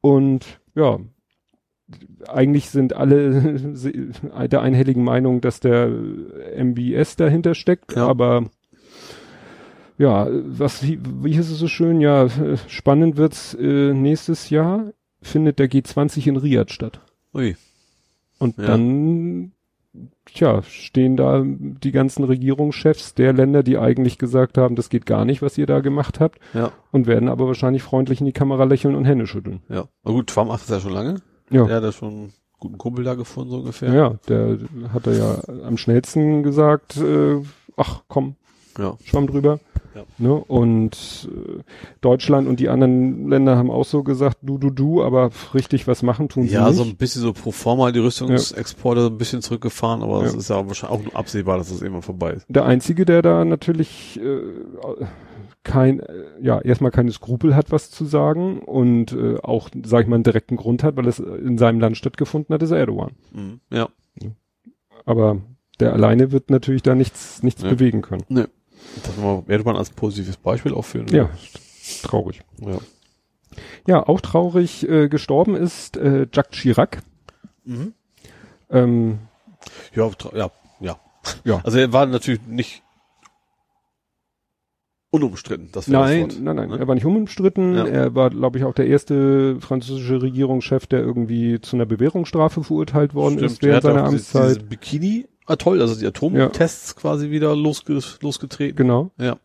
Und ja, eigentlich sind alle der einhelligen Meinung, dass der MBS dahinter steckt, Ja. aber ja, was, wie, wie ist es so schön? Ja, äh, spannend wird's äh, nächstes Jahr findet der G20 in Riyadh statt. Ui. Und Ja. dann, tja, stehen da die ganzen Regierungschefs der Länder, die eigentlich gesagt haben, das geht gar nicht, was ihr da gemacht habt, Ja, und werden aber wahrscheinlich freundlich in die Kamera lächeln und Hände schütteln. ja. Na gut, Trump macht das ja schon lange. Ja. Der hat ja schon einen guten Kumpel da gefunden, so ungefähr. Ja, der hat er ja am schnellsten gesagt, äh, ach komm, Ja. schwamm drüber. Ja. Ne? Und äh, Deutschland und die anderen Länder haben auch so gesagt, du, du, du, aber richtig was machen tun sie Ja, nicht. so ein bisschen so pro forma die Rüstungsexporte ein bisschen zurückgefahren, aber es Ja. ist ja wahrscheinlich auch nur absehbar, dass das irgendwann vorbei ist. Der Einzige, der da natürlich äh, kein, äh, ja, erstmal keine Skrupel hat, was zu sagen und äh, auch, sag ich mal, einen direkten Grund hat, weil es in seinem Land stattgefunden hat, ist Erdogan. Mhm. Ja. Aber der alleine wird natürlich da nichts, nichts Ja. bewegen können. Das mal Erdogan als positives Beispiel aufführen. Ja, traurig. Ja. Ja, auch traurig äh, gestorben ist äh, Jacques Chirac. Mhm. Ähm, Ja, ja, ja. Ja. Also er war natürlich nicht unumstritten, das nein, das Wort. nein, nein, ne? er war nicht unumstritten. Ja. Er war, glaube ich, auch der erste französische Regierungschef, der irgendwie zu einer Bewährungsstrafe verurteilt worden ist er während hat seiner auch dieses- Diese Bikini-Atoll, also die Atomtests quasi wieder losge losgetreten. Genau. Ja.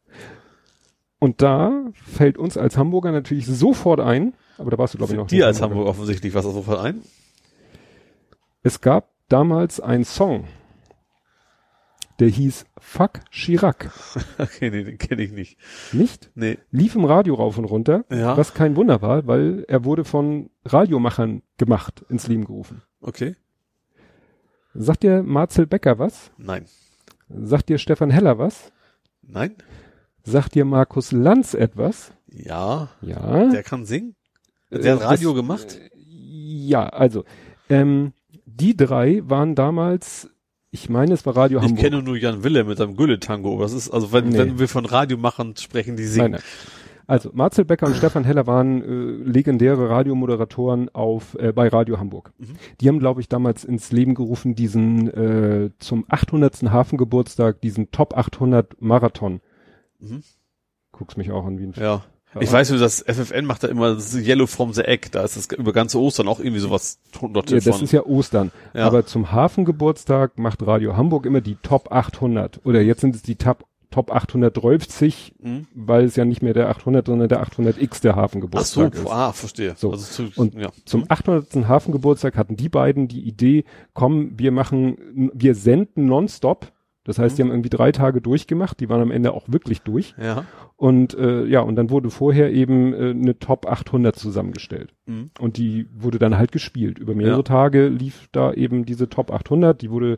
Und da fällt uns als Hamburger natürlich sofort ein, aber da warst du, glaube ich, noch Dir als Hamburger. Hamburg offensichtlich was sofort ein. Es gab damals einen Song, der hieß Fuck Chirac. Okay, nee, den kenne ich nicht. Nicht? Nee. Lief im Radio rauf und runter, Ja. was kein Wunder war, weil er wurde von Radiomachern gemacht, ins Leben gerufen. Okay. Sagt dir Marcel Becker was? Nein. Sagt dir Stefan Heller was? Nein? Sagt dir Markus Lanz etwas? Ja. Ja. Der kann singen? Der hat Äh, Radio das- gemacht? Ja, also, ähm, die drei waren damals, ich meine, es war Radio Ich Hamburg. kenne nur Jan Wille mit seinem Gülle-Tango. Das ist, also wenn, Nee. wenn wir von Radiomachern sprechen, die singen. Nein, nein. Also Marcel Becker und Stefan Heller waren äh, legendäre Radiomoderatoren auf äh, bei Radio Hamburg. Mhm. Die haben, glaube ich, damals ins Leben gerufen diesen äh, zum 800. Hafengeburtstag diesen Top 800 Marathon. Mhm. Guckst mich auch an wie ein Ja. Ja. Ich weiß nur, das FFN macht da immer das Yellow from the Egg. Da ist das über ganze Ostern auch irgendwie sowas hunderte Ja, das ist ja Ostern. Ja. Aber zum Hafengeburtstag macht Radio Hamburg immer die Top 800. Oder jetzt sind es die Top, Top 830, Mhm. weil es ja nicht mehr der 800, sondern der 800x der Ach so, Hafengeburtstag ist. ah, verstehe. So. Also zu, Und ja. Zum 800. Hafengeburtstag hatten die beiden die Idee, komm, wir machen, wir senden nonstop. Das heißt, die haben irgendwie drei Tage durchgemacht, die waren am Ende auch wirklich durch. Ja. Und äh, ja, und dann wurde vorher eben äh, eine Top 800 zusammengestellt. Mhm. Und die wurde dann halt gespielt. Über mehrere Ja. Tage lief da eben diese Top 800. Die wurde,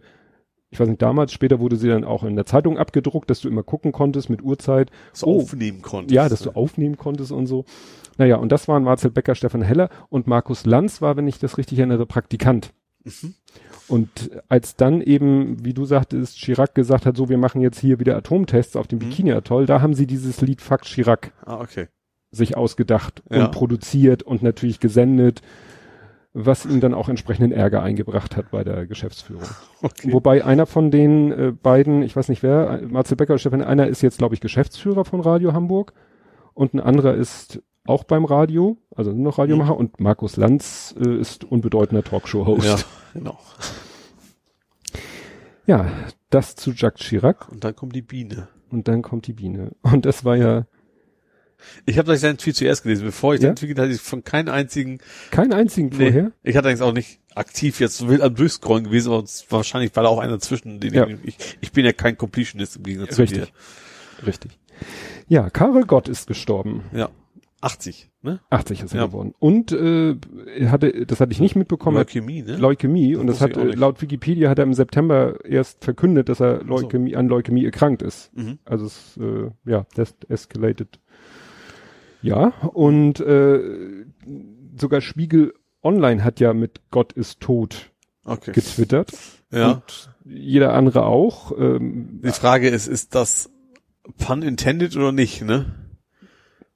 ich weiß nicht, damals, später wurde sie dann auch in der Zeitung abgedruckt, dass du immer gucken konntest mit Uhrzeit. So Oh. aufnehmen konnte. Ja, dass du aufnehmen konntest und so. Naja, und das waren Marcel Becker, Stefan Heller und Markus Lanz war, wenn ich das richtig erinnere, Praktikant. Mhm. Und als dann eben, wie du sagtest, Chirac gesagt hat, so, wir machen jetzt hier wieder Atomtests auf dem Mhm. Bikini-Atoll, da haben sie dieses Lied Fuck Chirac Ah, okay. sich ausgedacht Ja. und produziert und natürlich gesendet, was ihm dann auch entsprechenden Ärger eingebracht hat bei der Geschäftsführung. okay. Wobei einer von den äh, beiden, ich weiß nicht wer, Marcel Becker oder Stefan, einer ist jetzt, glaube ich, Geschäftsführer von Radio Hamburg und ein anderer ist auch beim Radio, also nur noch Radiomacher Mhm. und Markus Lanz äh, ist unbedeutender Talkshow-Host. Ja, Ja. genau. das zu Jacques Chirac Und dann kommt die Biene. und dann kommt die Biene. Und das war ja Ich habe seinen Tweet zuerst gelesen. Bevor ich Ja? den Tweet hatte ich von keinem einzigen kein einzigen vorher. Ich hatte eigentlich auch nicht aktiv jetzt wild am Durchscrollen gewesen, aber wahrscheinlich war da auch einer zwischen, den Ja. ich, ich bin ja kein Completionist im Gegensatz zu Richtig. Ja, Karel Gott ist gestorben. dir. Ja. 80, ne? 80 ist er Ja. geworden. Und äh, er hatte, das hatte ich nicht mitbekommen, Leukämie, ne? Leukämie und das hat äh, laut Wikipedia hat er im September erst verkündet, dass er so. Leukämie an Leukämie erkrankt ist. mhm. Also es äh, ja, das escalated. Ja, und äh, sogar Spiegel Online hat ja mit Gott ist tot Okay. getwittert Ja. und jeder andere auch. Ähm, Die Frage ist, ist das pun intended oder nicht, ne?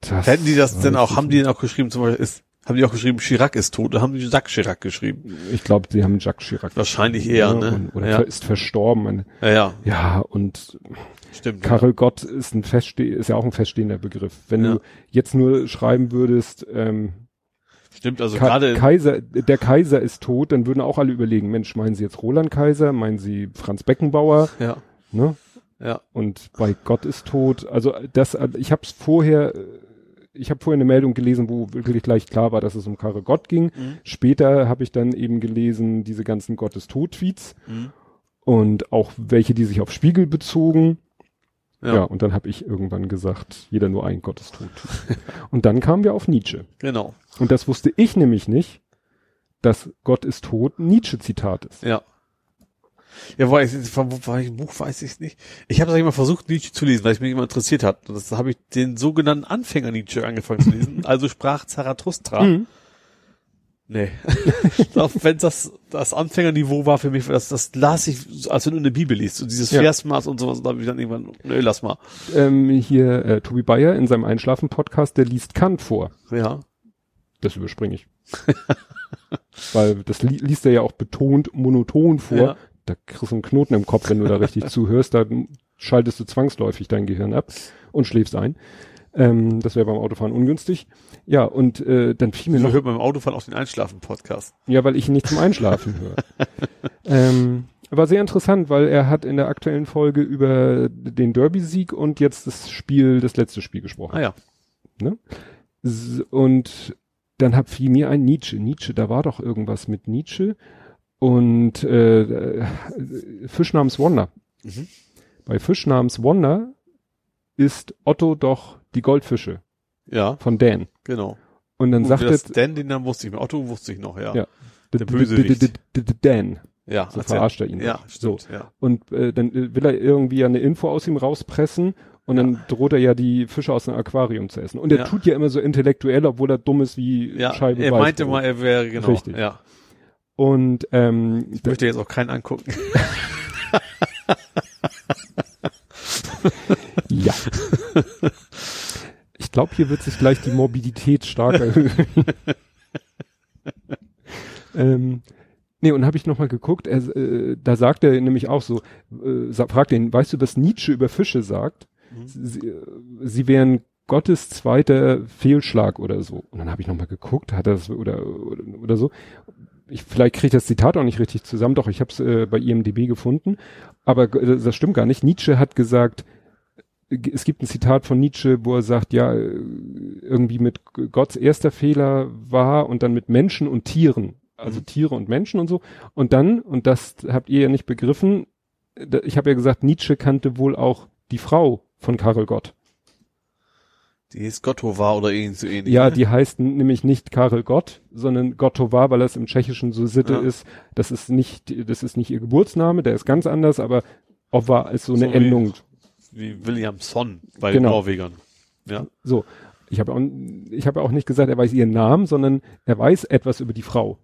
das Hätten die das denn auch, haben die denn auch geschrieben, zum Beispiel ist, haben die auch geschrieben, Chirac ist tot, oder haben die Jacques Chirac geschrieben? Ich glaube, sie haben Jacques Chirac. Wahrscheinlich eher, ne? und- Oder Ja. ist verstorben. Ja, ja, Ja, und stimmt. Karel Gott ist ein festste ist ja auch ein feststehender Begriff. Wenn Ja. du jetzt nur schreiben würdest, ähm, Stimmt, also Ka gerade, Kaiser, der Kaiser ist tot, dann würden auch alle überlegen, Mensch, meinen Sie jetzt Roland Kaiser, meinen Sie Franz Beckenbauer, ja, ne? ja, Und bei Gott ist tot. Also das, ich habe es vorher, ich habe vorher eine Meldung gelesen, wo wirklich gleich klar war, dass es um Karel Gott ging. Mhm. Später habe ich dann eben gelesen, diese ganzen Gott ist tot Tweets Mhm. und auch welche, die sich auf Spiegel bezogen. Ja, ja, und dann habe ich irgendwann gesagt, jeder nur ein Gott ist tot. und dann kamen wir auf Nietzsche. genau, Und das wusste ich nämlich nicht, dass Gott ist tot Nietzsche-Zitat ist. ja. Ja, war ich, von wo war ich, Buch weiß ich nicht. Ich habe das immer versucht, Nietzsche zu lesen, weil es mich immer interessiert hat. Und das habe ich den sogenannten Anfänger Nietzsche angefangen zu lesen. also sprach Zarathustra. Mhm. Nee. Auch wenn das das Anfängerniveau war für mich, das, das las ich, als wenn du eine Bibel liest. Und dieses Ja. Versmaß und sowas, da habe ich dann irgendwann, nee, lass mal. Ähm, hier äh, Tobi Bayer in seinem Einschlafen-Podcast, der liest Kant vor. Ja. Das überspringe ich. Weil das li liest er ja auch betont monoton vor. Ja. Da kriegst du einen Knoten im Kopf, wenn du da richtig zuhörst. Da schaltest du zwangsläufig dein Gehirn ab und schläfst ein. Ähm, das wäre beim Autofahren ungünstig. Ja, und äh, dann fiel mir Wieso noch, hört man im Autofahren auch den Einschlafen-Podcast? ja, weil ich ihn nicht zum Einschlafen höre. ähm, war sehr interessant, weil er hat in der aktuellen Folge über den Derby-Sieg und jetzt das Spiel, das letzte Spiel gesprochen. Ah ja. S- Und dann hab fiel mir ein Nietzsche. Nietzsche, da war doch irgendwas mit Nietzsche und äh, Fisch namens Wonder. Mhm. Bei Fisch namens Wonder ist Otto doch die Goldfische Ja, von Dan. genau. Und dann Gut, sagt er Dan, den Namen wusste ich mehr. Otto wusste ich noch, ja. Ja. der Bösewicht. Dan. Ja, So verarscht er ihn. Ja, So. stimmt, ja. Und äh, dann äh, will er irgendwie eine Info aus ihm rauspressen und dann droht er ja die Fische aus dem Aquarium zu essen. Und er Ja. tut ja immer so intellektuell, obwohl er dumm ist wie Ja, Scheibe er meinte mal, er wäre, genau. Richtig. Ja. Und ähm, Ich möchte jetzt auch keinen angucken. Ja. Ich glaube, hier wird sich gleich die Morbidität stark erhöhen. ähm, nee, und habe ich nochmal geguckt, er, äh, da sagt er nämlich auch so, äh, fragt ihn, weißt du, was Nietzsche über Fische sagt? Sie, äh, sie wären Gottes zweiter Fehlschlag oder so. Und dann habe ich nochmal geguckt, hat er das oder, oder, oder so. Ich, vielleicht kriege ich das Zitat auch nicht richtig zusammen, doch ich habe es äh, bei IMDB gefunden. Aber äh, das stimmt gar nicht. Nietzsche hat gesagt, es gibt ein Zitat von Nietzsche, wo er sagt, ja, äh, irgendwie mit Gottes erster Fehler war und dann mit Menschen und Tieren, also Mhm. Tiere und Menschen und so. Und dann, und das habt ihr ja nicht begriffen, ich habe ja gesagt, Nietzsche kannte wohl auch die Frau von Karel Gott. Die ist Gottova oder irgend so ähnlich. Ja, ne? die heißt nämlich nicht Karel Gott, sondern Gottova, weil das im Tschechischen so Sitte Ja. ist. Das ist nicht, das ist nicht ihr Geburtsname, der ist ganz anders, aber Ova ist so eine So Endung. Wie Williamson bei Genau. den Norwegern. Ja. So, ich habe auch, ich habe auch nicht gesagt, er weiß ihren Namen, sondern er weiß etwas über die Frau.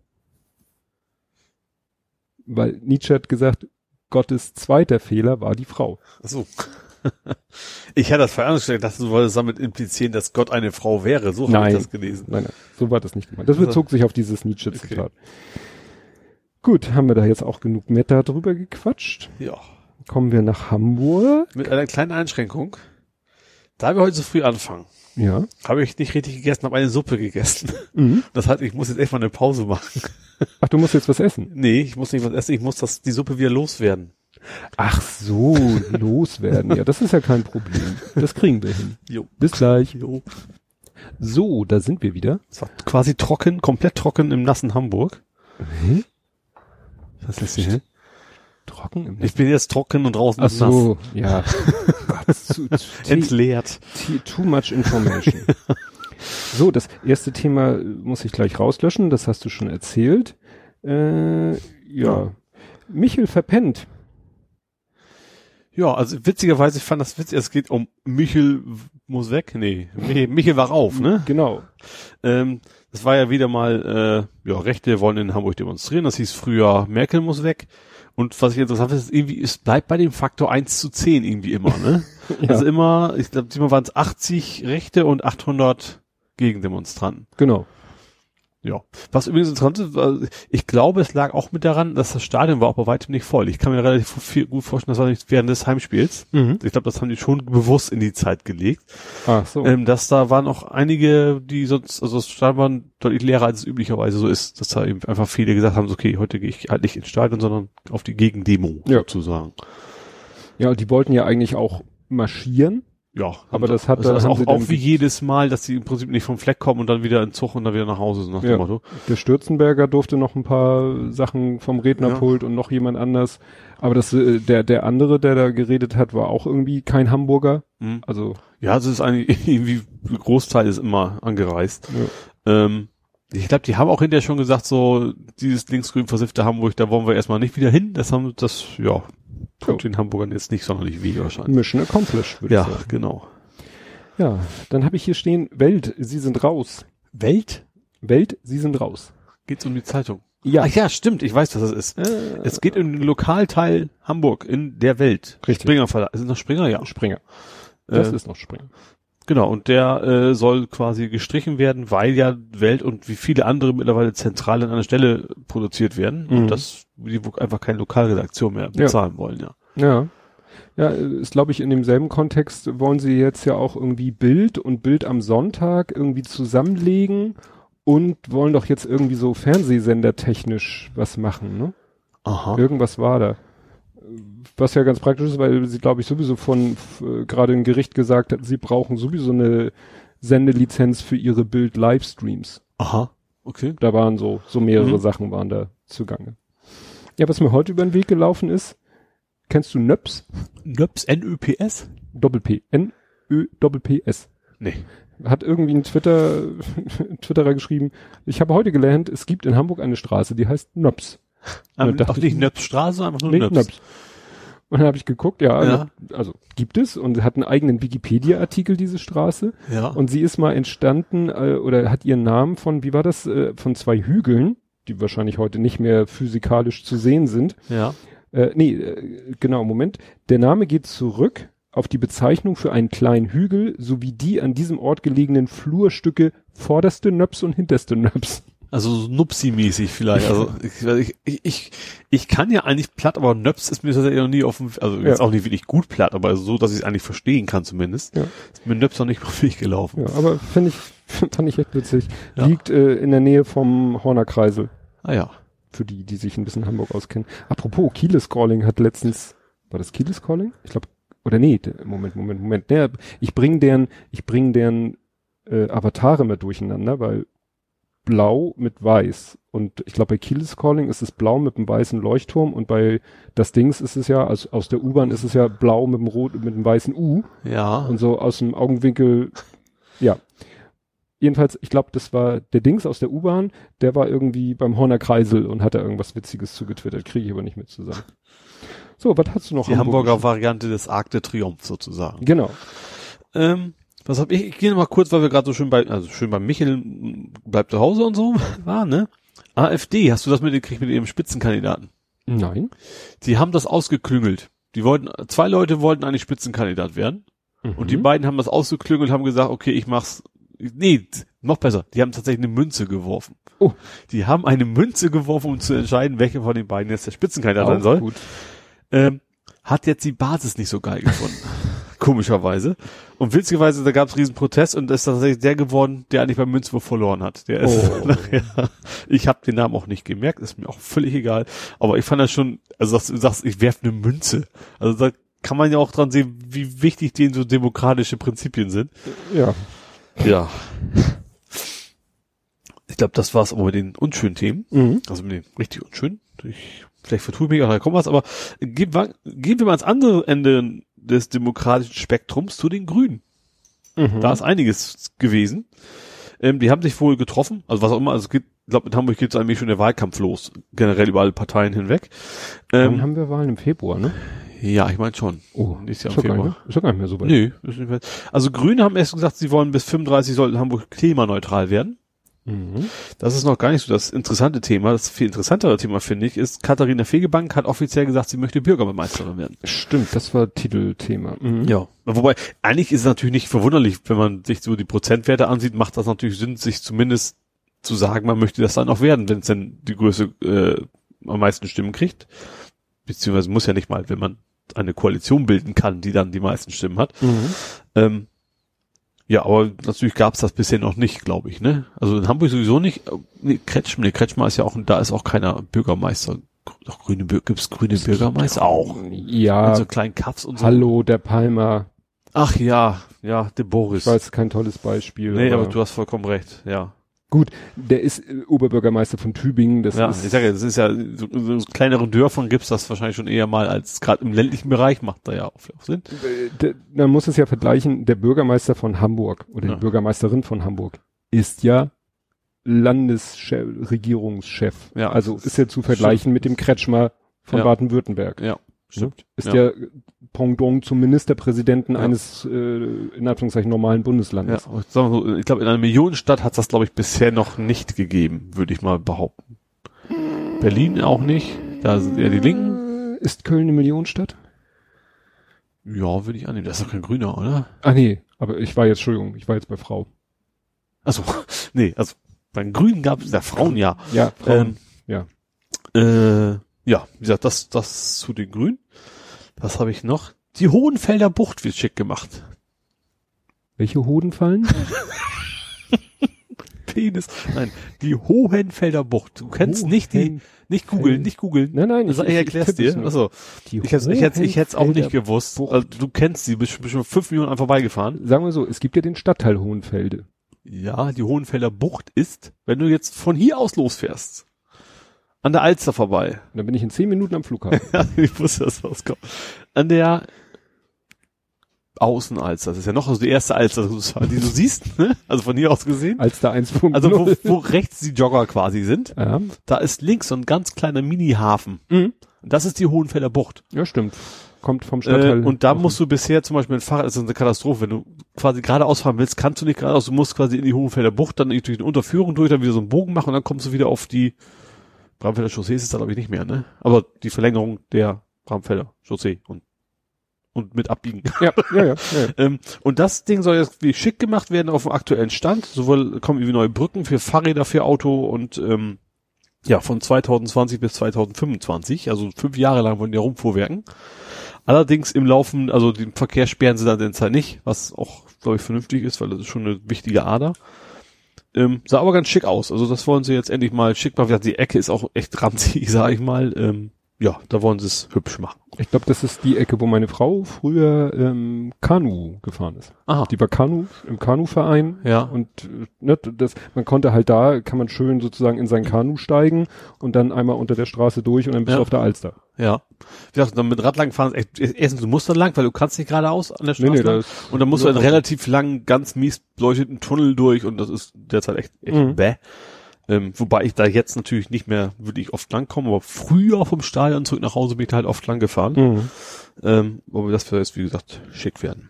Weil Nietzsche hat gesagt, Gottes zweiter Fehler war die Frau. Ach so. Ich hatte das verangestellt, dass du wolltest damit implizieren, dass Gott eine Frau wäre. So habe ich das gelesen. Nein, nein, so war das nicht gemeint. Das Also- bezog sich auf dieses Nietzsche-Zitat. Gut, haben wir da jetzt auch genug Meta drüber gequatscht. Ja. Kommen wir nach Hamburg. Mit einer kleinen Einschränkung. Da wir heute so früh anfangen, Ja. habe ich nicht richtig gegessen, habe eine Suppe gegessen. Mhm. Das heißt, ich muss jetzt echt mal eine Pause machen. Ach, du musst jetzt was essen. Nee, ich muss nicht was essen, ich muss das, die Suppe wieder loswerden. Ach so, loswerden. Ja, das ist ja kein Problem. Das kriegen wir hin. Jo. Bis gleich. Jo. So, da sind wir wieder. Es war quasi trocken, komplett trocken im nassen Hamburg. Hä? Was ist hier? Trocken im Ich bin jetzt trocken und draußen Ach ist nass. so, ja. Entleert. too, much information. so, das erste Thema muss ich gleich rauslöschen, das hast du schon erzählt. Äh, ja. Michel verpennt. Ja, also witzigerweise, ich fand das witzig, es geht um Michel muss weg. Nee, Michel, wach auf, ne? Genau. Ähm, das war ja wieder mal, äh, ja, Rechte wollen in Hamburg demonstrieren. Das hieß früher, Merkel muss weg. Und was ich interessant finde, ist irgendwie, es bleibt bei dem Faktor 1 zu 10 irgendwie immer, ne? Ja, Also immer, ich glaube, diesmal waren es 80 Rechte und 800 Gegendemonstranten. genau. Ja. Was übrigens interessant ist, ich glaube, es lag auch mit daran, dass das Stadion war auch bei weitem nicht voll. Ich kann mir relativ viel gut vorstellen, das war nicht während des Heimspiels. Mhm. Ich glaube, das haben die schon bewusst in die Zeit gelegt. Ach so. Ähm, dass da waren auch einige, die sonst, also das Stadion war deutlich leerer, als es üblicherweise so ist, dass da eben einfach viele gesagt haben, so, okay, heute gehe ich halt nicht ins Stadion, sondern auf die Gegendemo Ja. sozusagen. ja, die wollten ja eigentlich auch marschieren. Ja, Aber das hat- also das auch, auch wie jedes Mal, dass sie im Prinzip nicht vom Fleck kommen und dann wieder in Zug und dann wieder nach Hause, so nach Ja. dem Motto. Der Stürzenberger durfte noch ein paar Sachen vom Rednerpult und noch jemand anders. Aber das, äh, der, der andere, der da geredet hat, war auch irgendwie kein Hamburger. Hm. Also, Ja, es ist eigentlich irgendwie, ein Großteil ist immer angereist. ja. Ähm, ich glaube, die haben auch hinterher schon gesagt, so, dieses linksgrün versiffte Hamburg, da wollen wir erstmal nicht wieder hin. Das haben, das, ja, tut den Hamburgern jetzt nicht sonderlich weh wahrscheinlich. Mission accomplished, würde Ja, ich sagen. genau. Ja, dann habe ich hier stehen, Welt, Sie sind raus. Welt? Welt, Sie sind raus. Geht's um die Zeitung? Ja, Ach ja, stimmt, ich weiß, was das ist. äh, Es geht um den Lokalteil Hamburg in der Welt. Richtig. Springer Verlag. Ist es noch Springer? Ja. Springer. Das Äh, ist noch Springer. Genau, und der äh, soll quasi gestrichen werden, weil ja Welt und wie viele andere mittlerweile zentral an einer Stelle produziert werden Mhm. und das die einfach keine Lokalredaktion mehr bezahlen wollen, ja. Ja. Ja, ist glaube ich in demselben Kontext wollen sie jetzt ja auch irgendwie Bild und Bild am Sonntag irgendwie zusammenlegen und wollen doch jetzt irgendwie so Fernsehsender technisch was machen, ne? Aha. Irgendwas war da. Was ja ganz praktisch ist, weil sie glaube ich sowieso von äh, gerade ein Gericht gesagt hat, sie brauchen sowieso eine Sendelizenz für ihre Bild-Livestreams. Aha. Okay. Da waren so, so mehrere Mhm. Sachen waren da zugange. Ja, was mir heute über den Weg gelaufen ist, kennst du NÖPS? NÖPS, N-Ö-P-S? Doppel-P, N-Ö, Doppel-P-S. Nee. Hat irgendwie ein Twitter, Twitterer geschrieben, ich habe heute gelernt, es gibt in Hamburg eine Straße, die heißt NÖPS. Ähm, dachte auch ich- nicht NÖPS Straße, einfach nur Nee, NÖPS. NÖPS. Und dann habe ich geguckt, ja, Ja. also gibt es und hat einen eigenen Wikipedia-Artikel, diese Straße. Ja. Und sie ist mal entstanden, äh, oder hat ihren Namen von, wie war das, äh, von zwei Hügeln, die wahrscheinlich heute nicht mehr physikalisch zu sehen sind. ja. Äh, nee, äh, genau, Moment. Der Name geht zurück auf die Bezeichnung für einen kleinen Hügel sowie die an diesem Ort gelegenen Flurstücke vorderste Nöps und hinterste Nöps. Also so Nupsi-mäßig vielleicht. Also ich, ich, ich, ich kann ja eigentlich platt, aber Nöps ist mir tatsächlich noch nie auf dem, also jetzt Ja. auch nicht wirklich gut platt, aber so, dass ich es eigentlich verstehen kann zumindest. Ja. Ist mir Nöps noch nicht den Weg gelaufen. Ja, aber finde ich, fand ich echt witzig. Ja. Liegt äh, in der Nähe vom Horner Kreisel. Ah ja. Für die, die sich ein bisschen Hamburg auskennen. Apropos, Kieles Calling hat letztens, war das Kieles Calling? Ich glaube, oder nee, Moment, Moment, Moment. Der, ich bring deren, ich bring deren äh, Avatare mal durcheinander, weil blau mit weiß. Und ich glaube, bei Kieles Calling ist es blau mit einem weißen Leuchtturm und bei das Dings ist es ja, also aus der U-Bahn ist es ja blau mit dem rot, mit dem weißen U. Ja. Und so aus dem Augenwinkel, ja. Jedenfalls, ich glaube, das war der Dings aus der U-Bahn, der war irgendwie beim Horner Kreisel und hat da irgendwas Witziges zugetwittert, kriege ich aber nicht mit zusammen. So, was hast du noch? die Hamburger? Variante des Arc de Triomphe sozusagen. Genau. Ähm, was hab ich? Ich gehe noch mal kurz, weil wir gerade so schön bei, also schön bei Michel bleibt zu Hause und so war, ne? AfD, hast du das mitgekriegt mit ihrem Spitzenkandidaten? Nein. Die haben das ausgeklüngelt. Die wollten, zwei Leute wollten eigentlich Spitzenkandidat werden. Und die Mhm. beiden haben das ausgeklüngelt, haben gesagt, okay, ich mach's. Nee, noch besser. Die haben tatsächlich eine Münze geworfen. Oh. Die haben eine Münze geworfen, um zu entscheiden, welche von den beiden jetzt der Spitzenkandidat sein soll. gut. Ähm, hat jetzt die Basis nicht so geil gefunden. Komischerweise. Und witzigerweise, da gab es riesen Protest und ist tatsächlich der geworden, der eigentlich beim Münzwurf verloren hat. Der ist Oh. nachher, ich habe den Namen auch nicht gemerkt, ist mir auch völlig egal. Aber ich fand das schon, also dass du sagst, ich werf eine Münze. Also da kann man ja auch dran sehen, wie wichtig denen so demokratische Prinzipien sind. Ja. Ja. Ich glaube, das war's auch mit den unschönen Themen. Mhm. Also mit den richtig unschönen. Ich, vielleicht vertue ich mich, aber da kommt was. Aber gehen wir mal ans andere Ende des demokratischen Spektrums zu den Grünen. Mhm. Da ist einiges gewesen. Ähm, die haben sich wohl getroffen, also was auch immer, also es geht, ich glaube, in Hamburg geht es eigentlich schon der Wahlkampf los, generell über alle Parteien hinweg. Dann Ähm, haben wir Wahlen im Februar, ne? ja, ich meine schon. Oh, ist im doch gar, nicht, ist gar nicht mehr so weit. Nö, ist nicht mehr. Also Grüne haben erst gesagt, sie wollen bis 35 sollten Hamburg klimaneutral werden. Mhm. Das ist noch gar nicht so das interessante Thema. Das viel interessantere Thema, finde ich, ist, Katharina Fegebank hat offiziell gesagt, sie möchte Bürgermeisterin werden. Stimmt, das war Titelthema. Mhm. Ja. Wobei, eigentlich ist es natürlich nicht verwunderlich, wenn man sich so die Prozentwerte ansieht, macht das natürlich Sinn, sich zumindest zu sagen, man möchte das dann auch werden, wenn es denn die Größe äh, am meisten Stimmen kriegt. Beziehungsweise muss ja nicht mal, wenn man eine Koalition bilden kann, die dann die meisten Stimmen hat. Mhm. Ähm, ja, aber natürlich gab es das bisher noch nicht, glaube ich, ne? Also in Hamburg sowieso nicht. Äh, Nee, Kretschmer, nee, Kretschmer ist ja auch, da ist auch keiner Bürgermeister. Doch grüne, gibt's grüne Bürgermeister auch. Ja, Mit so kleinen Kaffs und so. hallo, der Palmer. Ach ja, ja, der Boris. Ich weiß, kein tolles Beispiel. nee, aber du hast vollkommen recht, ja. Gut, der ist äh, Oberbürgermeister von Tübingen. Das ja, ist, ich sage ja, das ist ja, so, so kleineren Dörfern gibt's das wahrscheinlich schon eher mal als gerade im ländlichen Bereich macht da ja auch, auch Sinn. äh, der, man muss es ja vergleichen, der Bürgermeister von Hamburg oder Ja. die Bürgermeisterin von Hamburg ist ja Landesregierungschef. Ja, also ist ja zu vergleichen mit dem Kretschmer von Ja. Baden-Württemberg. Ja, stimmt. Ist ja. der Pendant zum Ministerpräsidenten Ja. eines äh, in Anführungszeichen normalen Ja, Bundeslandes. sagen wir so, ich glaube, in einer Millionenstadt hat das, glaube ich, bisher noch nicht gegeben, würde ich mal behaupten. Berlin auch nicht. Da sind eher die Linken. Ist Köln eine Millionenstadt? Ja, würde ich annehmen. Das ist doch kein Grüner, oder? Ah nee, Aber ich war jetzt, Entschuldigung, ich war jetzt bei Frau. Also, nee, also beim Grünen gab es, der Frauen ja. Ja, Ähm, ja. Äh, ja, wie gesagt, das, das zu den Grünen. Was habe ich noch? Die Hohenfelder Bucht wird schick gemacht. Welche Hoden fallen? Penis. Nein, die Hohenfelder Bucht. Du kennst nicht die, Hohen- nicht googeln, nicht googeln. Nein, nein, Also, ich, erklär's tippe es dir. Also, Die ich hätte ich hätte ich hätte auch nicht gewusst. Also, du kennst sie, bist bist schon fünf Minuten an vorbeigefahren. Sagen wir so, es gibt ja den Stadtteil Hohenfelde. Ja, die Hohenfelder Bucht ist, wenn du jetzt von hier aus losfährst, an der Alster vorbei. Und dann bin ich in zehn Minuten am Flughafen. Ja, ich wusste, dass was kommt. An der Außenalster, das ist ja noch also die erste Alster, die du siehst, ne? Also von hier aus gesehen. Als da 1.0. Also wo, wo rechts die Jogger quasi sind, ja. da ist links so ein ganz kleiner Mini-Hafen. Mhm. Und das ist die Hohenfelder Bucht. ja, stimmt. Kommt vom Stadtteil. Äh, und da musst du bisher zum Beispiel ein Fahrrad, das ist eine Katastrophe, wenn du quasi geradeaus fahren willst, kannst du nicht geradeaus, du musst quasi in die Hohenfelder Bucht, dann durch eine Unterführung durch, dann wieder so einen Bogen machen und dann kommst du wieder auf die Bramfelder Chaussee ist es da glaube ich nicht mehr, ne? Aber die Verlängerung der Bramfelder Chaussee und und mit abbiegen. ja, ja, ja, ja. Ähm, und das Ding soll jetzt wie schick gemacht werden auf dem aktuellen Stand. Sowohl kommen irgendwie neue Brücken für Fahrräder, für Auto und ähm, ja, von 2020 bis 2025. Also fünf Jahre lang wollen die rumfuhrwerken. Allerdings im Laufen, also den Verkehr sperren sie dann den Zeit nicht, was auch, glaube ich, vernünftig ist, weil das ist schon eine wichtige Ader. Ähm, sah aber ganz schick aus. Also das wollen sie jetzt endlich mal schick machen. Die Ecke ist auch echt ranzig, sag ich mal. Ähm, ja, da wollen sie es hübsch machen. Ich glaube, das ist die Ecke, wo meine Frau früher ähm, Kanu gefahren ist. Aha. Die war Kanu im Kanuverein Ja. und äh, ne, das, man konnte halt da, kann man schön sozusagen in sein Kanu steigen und dann einmal unter der Straße durch und dann bist Ja. du auf der Alster. Ja. Wie gesagt, dann mit Radlang fahren erstens, du musst dann lang, weil du kannst nicht geradeaus an der Straße Nee, nee, lang. Und dann musst du einen relativ langen, ganz mies beleuchteten Tunnel durch und das ist derzeit echt, echt Mhm. bäh. Ähm, wobei ich da jetzt natürlich nicht mehr wirklich oft lang komme, aber früher vom Stadion zurück nach Hause bin ich da halt oft lang gefahren. Mhm. Ähm, aber das wird jetzt, wie gesagt, schick werden.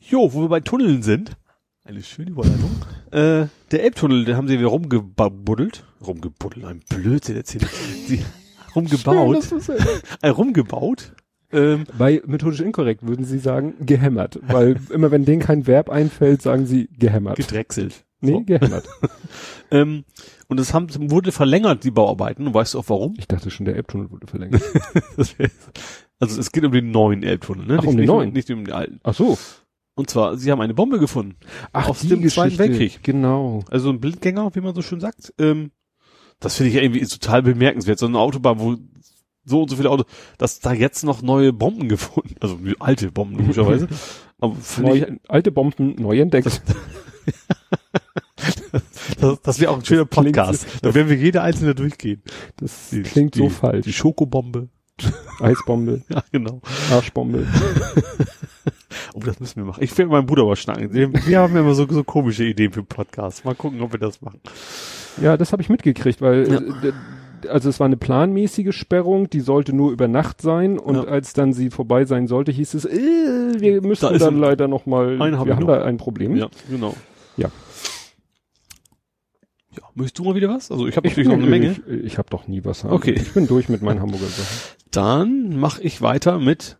Jo, wo wir bei Tunneln sind, eine schöne Überleitung. äh, der Elbtunnel, den haben sie wieder rumgebuddelt. Rumgebuddelt, ein Blödsinn erzählt. Sie rumgebaut. Schön, äh, rumgebaut. Ähm, Bei methodisch inkorrekt würden sie sagen gehämmert, weil immer wenn denen kein Verb einfällt, sagen sie gehämmert. gedrechselt. Nee, So. gehämmert. Ähm, und es haben, wurde verlängert, die Bauarbeiten. Und weißt du auch warum? Ich dachte schon, der Elbtunnel wurde verlängert. Also es geht um den neuen Elbtunnel, ne? Ach, um nicht, den nicht, neuen? Nicht um den alten. Ach so. Und zwar, sie haben eine Bombe gefunden. Ach, Aus die dem Zweiten Geschichte. Weltkrieg. Genau. Also ein Blindgänger, wie man so schön sagt. Ähm, das finde ich irgendwie total bemerkenswert. So eine Autobahn, wo so und so viele Autos, dass da jetzt noch neue Bomben gefunden, also alte Bomben logischerweise. Aber finde ich, Neu, alte Bomben neu entdeckt. das, das wäre auch ein schöner klingt- Podcast. Da werden wir jede einzelne durchgehen. Das Die- klingt so die- falsch. Die Schokobombe. Eisbombe, Ja, genau. Arschbombe. Oh, das müssen wir machen. Ich mit meinem Bruder mal schnacken. Wir haben immer so, so komische Ideen für Podcasts. Mal gucken, ob wir das machen. Ja, das habe ich mitgekriegt, weil Ja. äh, also es war eine planmäßige Sperrung, die sollte nur über Nacht sein und Ja. als dann sie vorbei sein sollte, hieß es, äh, wir müssen Da dann leider noch mal, einen hab wir haben noch. da ein Problem. Ja, genau. Ja. Ja, möchtest du mal wieder was? Also ich habe Ich, natürlich noch eine Menge. ich, ich habe doch nie was. Okay. Ich bin durch mit meinen Hamburger Sachen. Dann mache ich weiter mit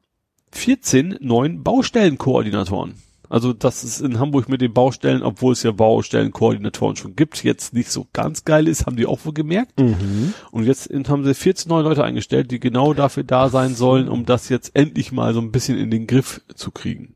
14 neuen Baustellenkoordinatoren. Also das ist in Hamburg mit den Baustellen, obwohl es ja Baustellenkoordinatoren schon gibt, jetzt nicht so ganz geil ist, haben die auch wohl gemerkt. Mhm. Und jetzt haben sie 14 neue Leute eingestellt, die genau dafür da sein sollen, um das jetzt endlich mal so ein bisschen in den Griff zu kriegen.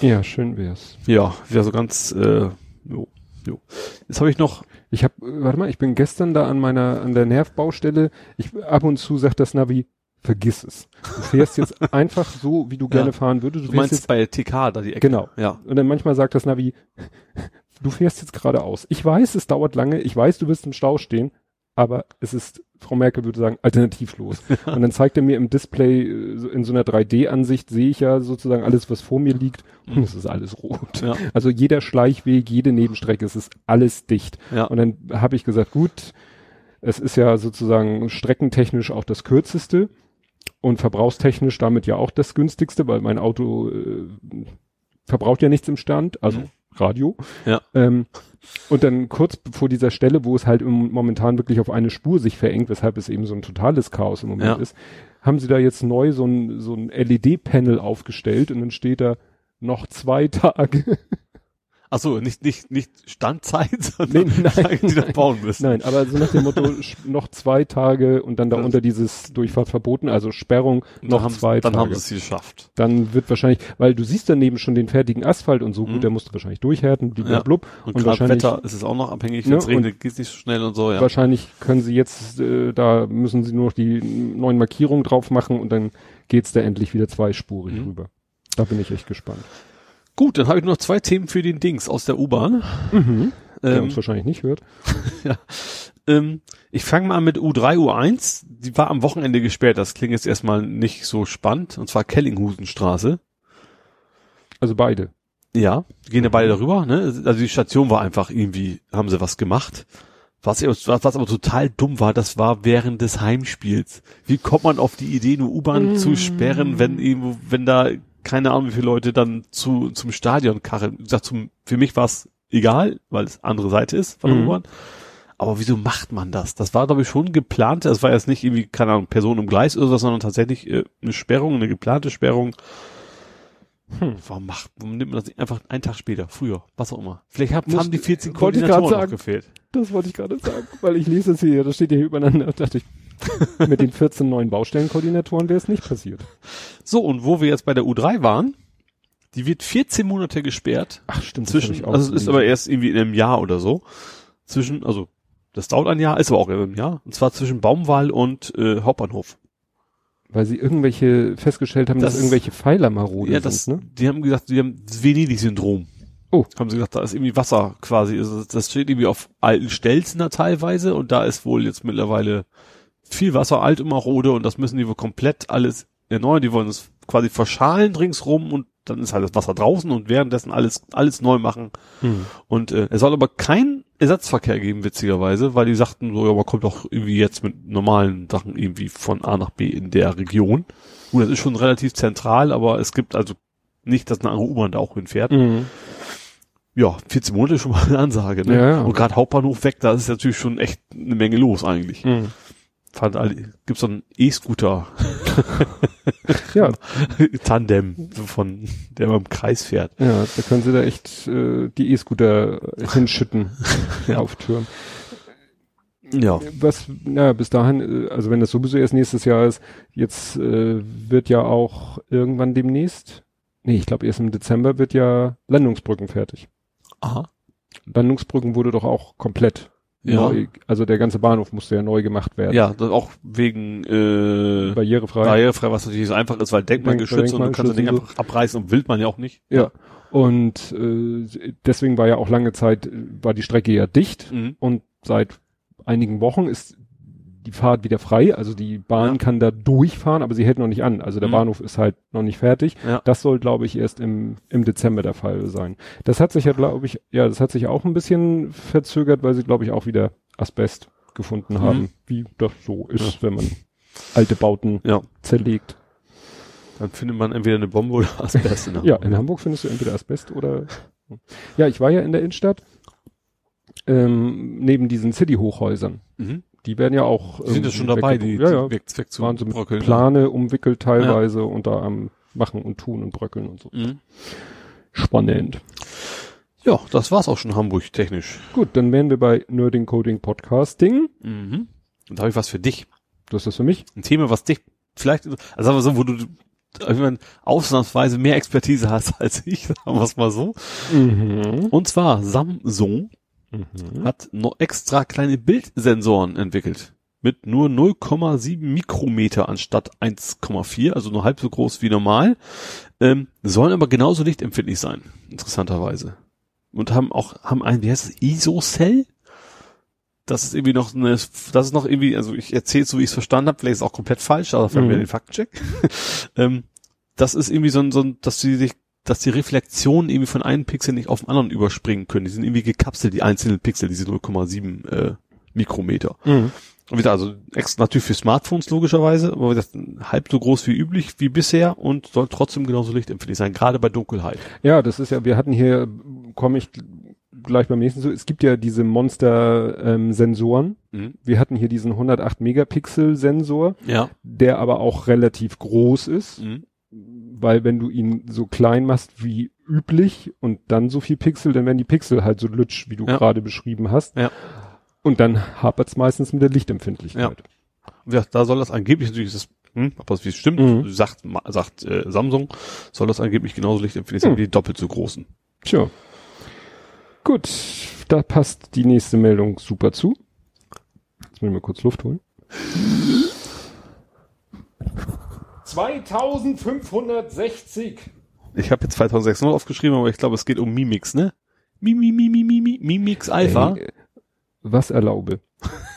Ja, schön wär's. Ja, wäre so ganz, äh, jo, jo. Jetzt habe ich noch, Ich habe, warte mal, ich bin gestern da an meiner, an der Nervbaustelle. Ich ab und zu sagt das Navi, vergiss es. Du fährst jetzt einfach so, wie du gerne fahren würdest. Du, du meinst jetzt, bei TK da die Ecke. genau. Ja. Und dann manchmal sagt das Navi, du fährst jetzt geradeaus. Ich weiß, es dauert lange. Ich weiß, du wirst im Stau stehen. Aber es ist, Frau Merkel würde sagen, alternativlos. Und dann zeigt er mir im Display, äh, so in so einer 3D-Ansicht sehe ich ja sozusagen alles, was vor mir liegt. Und es ist alles rot. Ja. Also jeder Schleichweg, jede Nebenstrecke, es ist alles dicht. Ja. Und dann habe ich gesagt, gut, es ist ja sozusagen streckentechnisch auch das kürzeste und verbrauchstechnisch damit ja auch das günstigste, weil mein Auto äh, verbraucht ja nichts im Stand, also Mhm. Radio. Ja. Ähm, und dann kurz vor dieser Stelle, wo es halt im, momentan wirklich auf eine Spur sich verengt, weshalb es eben so ein totales Chaos im Moment Ja. ist, haben sie da jetzt neu so ein, so ein LED-Panel aufgestellt und dann steht da noch zwei Tage. Ach so, nicht, nicht, nicht Standzeit, sondern Nee, nein, die nein. bauen müssen. Nein, aber so nach dem Motto, noch zwei Tage und dann darunter dieses Durchfahrt verboten, also Sperrung, noch dann zwei dann Tage. haben sie es geschafft. dann wird wahrscheinlich, weil du siehst daneben schon den fertigen Asphalt und so, Mhm. gut, der musste wahrscheinlich durchhärten, Ja. blablabla. Und, Und wahrscheinlich- Wetter ist es auch noch abhängig, Ne, wenn es und- regnet, geht's nicht so schnell und so, ja. Wahrscheinlich können sie jetzt, äh, da müssen sie nur noch die neuen Markierungen drauf machen und dann geht's da endlich wieder zweispurig Mhm. rüber. Da bin ich echt gespannt. Gut, dann habe ich nur noch zwei Themen für den Dings aus der U-Bahn. Mhm. Der Ähm, uns wahrscheinlich nicht hört. ähm, ich fange mal mit U3, U1. Die war am Wochenende gesperrt. Das klingt jetzt erstmal nicht so spannend. Und zwar Kellinghusenstraße. Also beide. Ja, gehen ja beide darüber. Ne? Also die Station war einfach irgendwie, haben sie was gemacht. Was, was, was aber total dumm war, das war während des Heimspiels. Wie kommt man auf die Idee, eine U-Bahn zu sperren, wenn irgendwo, wenn da keine Ahnung, wie viele Leute dann zu zum Stadion kacheln? Wie gesagt, zum, für mich war es egal, weil es andere Seite ist von der Mhm. U-Bahn. Aber wieso macht man das? Das war, glaube ich, schon geplant. Das war jetzt nicht irgendwie, keine Ahnung, Person im Gleis oder so, sondern tatsächlich äh, eine Sperrung, eine geplante Sperrung. Hm. Warum macht, warum nimmt man das nicht einfach einen Tag später, früher, was auch immer? Vielleicht haben, Muss- haben die 14 wollte ich grad Koordinatoren noch gefehlt. Das wollte ich gerade sagen, weil ich lese es hier, das steht ja hier übereinander, dachte ich, mit den 14 neuen Baustellenkoordinatoren wäre es nicht passiert. So, und wo wir jetzt bei der U3 waren, die wird 14 Monate gesperrt. Ach stimmt, zwischen, also es ist aber erst irgendwie in einem Jahr oder so. Zwischen, also, das dauert ein Jahr, ist aber auch einem Jahr. Und zwar zwischen Baumwall und äh, Hauptbahnhof. Weil sie irgendwelche festgestellt haben, Das- dass irgendwelche Pfeiler marode ja, das, sind, ne? die haben gesagt, die haben Venedig-Syndrom. Oh. Haben sie gesagt, da ist irgendwie Wasser quasi. Also das steht irgendwie auf alten Stelzen da teilweise und da ist wohl jetzt mittlerweile viel Wasser, alt und marode und das müssen die wohl komplett alles erneuern. Die wollen es quasi verschalen ringsrum und dann ist halt das Wasser draußen und währenddessen alles, alles neu machen. Hm. Und äh, es soll aber kein Ersatzverkehr geben, witzigerweise, weil die sagten so, ja, man kommt doch irgendwie jetzt mit normalen Sachen irgendwie von A nach B in der Region. Gut, das ist schon relativ zentral, aber es gibt also nicht, dass eine andere U-Bahn da auch hinfährt. Mhm. Ja, 14 Monate ist schon mal eine Ansage, ne? Ja, ja. Und gerade Hauptbahnhof weg, da ist natürlich schon echt eine Menge los eigentlich. Mhm. Gibt's so einen E-Scooter Ja, Tandem von der man im Kreis fährt. ja, da können sie da echt äh, die E-Scooter hinschütten auf Türen. Ja. Was, na, bis dahin, äh, also wenn das sowieso erst nächstes Jahr ist, jetzt äh, wird ja auch irgendwann demnächst, nee, ich glaube erst im Dezember wird ja Landungsbrücken fertig. Aha. Landungsbrücken wurde doch auch komplett Ja. neu, also der ganze Bahnhof musste ja neu gemacht werden. Ja, auch wegen äh, Barrierefrei. barrierefrei, was natürlich so einfach ist, weil denkmalgeschützt und du kannst das Ding einfach abreißen und will man ja auch nicht. Ja. Und äh, deswegen war ja auch lange Zeit, äh, war die Strecke ja dicht Mhm. und seit einigen Wochen ist die Fahrt wieder frei. Also die Bahn Ja. kann da durchfahren, aber sie hält noch nicht an. Also der Mhm. Bahnhof ist halt noch nicht fertig. Ja. Das soll, glaube ich, erst im, im Dezember der Fall sein. Das hat sich ja, glaube ich, ja, das hat sich auch ein bisschen verzögert, weil sie, glaube ich, auch wieder Asbest gefunden Mhm. haben, wie das so ist, wenn man alte Bauten Ja. zerlegt. Dann findet man entweder eine Bombe oder Asbest in der Ja, in Hamburg findest du entweder Asbest oder. Ja, ich war ja in der Innenstadt. Ähm, neben diesen City-Hochhäusern. Mhm. Die werden ja auch. Die sind ja irgendwie schon dabei, die, ja, ja, die weg, weg zu waren so mit bröckeln. Plane umwickelt teilweise und da am machen und tun und bröckeln und so. Mhm. Spannend. Ja, das war's auch schon Hamburg technisch. Gut, dann wären wir bei Nerding Coding Podcasting. Mhm. Und da habe ich was für dich. Das ist das für mich. Ein Thema, was dich vielleicht, also sagen wir so, wo du ich meine, ausnahmsweise mehr Expertise hast als ich, sagen wir es mal so. Mhm. Und zwar Samsung Mhm. hat noch extra kleine Bildsensoren entwickelt. Mit nur 0,7 Mikrometer anstatt 1,4, also nur halb so groß wie normal. Ähm, sollen aber genauso lichtempfindlich sein, interessanterweise. Und haben auch, haben ein, wie heißt es, ISO-Cell? Das ist irgendwie noch eine, das ist noch irgendwie, also ich erzähle so, wie ich es verstanden habe, vielleicht ist es auch komplett falsch, aber dafür haben wir Mhm. den Faktencheck. ähm, das ist irgendwie so ein, so ein, dass sie sich, dass die Reflexionen irgendwie von einem Pixel nicht auf den anderen überspringen können. Die sind irgendwie gekapselt, die einzelnen Pixel, diese 0,7 äh, Mikrometer. Mhm. Und wieder, also extra natürlich für Smartphones logischerweise, aber gesagt, halb so groß wie üblich, wie bisher und soll trotzdem genauso lichtempfindlich sein, gerade bei Dunkelheit. Ja, das ist ja, wir hatten hier, komme ich gleich beim nächsten so, es gibt ja diese Monster-Sensoren. Mhm. wir hatten hier diesen 108 Megapixel Sensor, Ja. der aber auch relativ groß ist. Mhm. Weil wenn du ihn so klein machst wie üblich und dann so viel Pixel, dann werden die Pixel halt so lutsch, wie du Ja. gerade beschrieben hast. Ja. Und dann hapert's meistens mit der Lichtempfindlichkeit. Wie gesagt, da soll das angeblich natürlich das, hm, ob das wie es stimmt, Mhm. sagt, sagt äh, Samsung, soll das angeblich genauso lichtempfindlich sein Hm. wie die doppelt so großen. Tja. Gut, da passt die nächste Meldung super zu. Jetzt muss ich mal kurz Luft holen. 2560. Ich habe jetzt 2600 aufgeschrieben, aber ich glaube, es geht um Mimix, ne? Mimi, Mimi, Mimi, Mimix Alpha. Ey, was erlaube?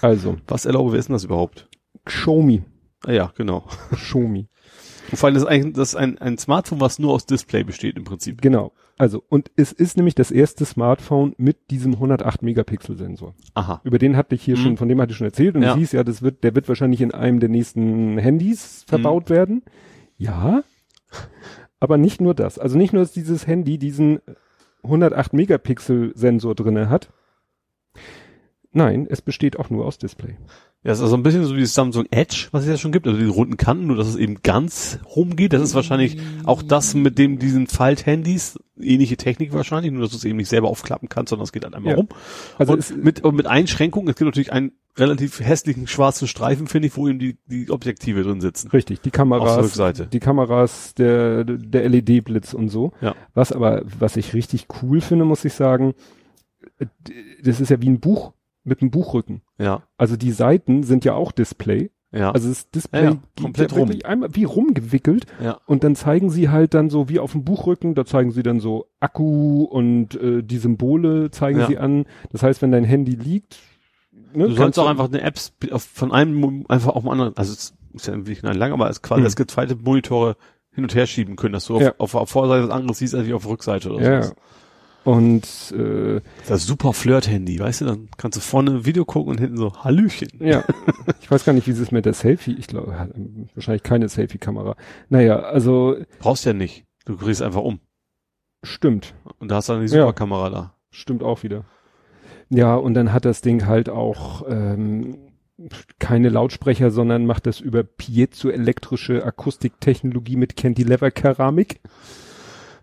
Also, Was erlaube, wer ist denn das überhaupt? Xiaomi. Ah ja, genau. Xiaomi. Und vor allem das ist eigentlich das ist ein, ein Smartphone, was nur aus Display besteht im Prinzip. Genau. Also, und es ist nämlich das erste Smartphone mit diesem 108 Megapixel Sensor. Aha. Über den hatte ich hier Mhm. schon, von dem hatte ich schon erzählt und Ja. du siehst ja, das wird, der wird wahrscheinlich in einem der nächsten Handys verbaut Mhm. werden. Ja. Aber nicht nur das. Also nicht nur, dass dieses Handy diesen 108 Megapixel Sensor drinne hat. Nein, es besteht auch nur aus Display. Ja, es ist also ein bisschen so wie das Samsung Edge, was es ja schon gibt, also die runden Kanten, nur dass es eben ganz rumgeht. Das ist wahrscheinlich auch das mit dem diesen Falthandys, ähnliche Technik wahrscheinlich, nur dass du es eben nicht selber aufklappen kannst, sondern es geht halt einmal Ja. rum. Also und mit, und mit Einschränkungen, es gibt natürlich einen relativ hässlichen schwarzen Streifen, finde ich, wo eben die, die Objektive drin sitzen. richtig, die Kameras, Rückseite. die Kameras, der, der LED-Blitz und so. Ja. Was aber, was ich richtig cool finde, muss ich sagen, das ist ja wie ein Buch mit einem Buchrücken. Ja, Also die Seiten sind ja auch Display. ja, Also das Display Ja, ja, komplett ja wirklich einmal wie rumgewickelt ja. und dann zeigen sie halt dann so wie auf dem Buchrücken, da zeigen sie dann so Akku und äh, die Symbole zeigen Ja. sie an. Das heißt, wenn dein Handy liegt, ne, Du sollst auch einfach eine App auf- von einem einfach auf den anderen, also es ist ja nicht lang, aber es quasi Hm. das geteilte Monitore hin und her schieben können, dass du auf, auf, auf Vorderseite was anderes siehst als wie auf Rückseite oder Ja. so. Und äh, Das super Flirt-Handy, weißt du, dann kannst du vorne ein Video gucken und hinten so Hallöchen. ja, ich weiß gar nicht, wie es ist mit der Selfie. Ich glaube, wahrscheinlich keine Selfie-Kamera. Naja, also Brauchst ja nicht. Du drehst einfach um. stimmt. Und da hast du dann die Ja. Superkamera da. Stimmt auch wieder. Ja, und dann hat das Ding halt auch ähm, keine Lautsprecher, sondern macht das über piezoelektrische Akustiktechnologie mit Cantilever-Keramik.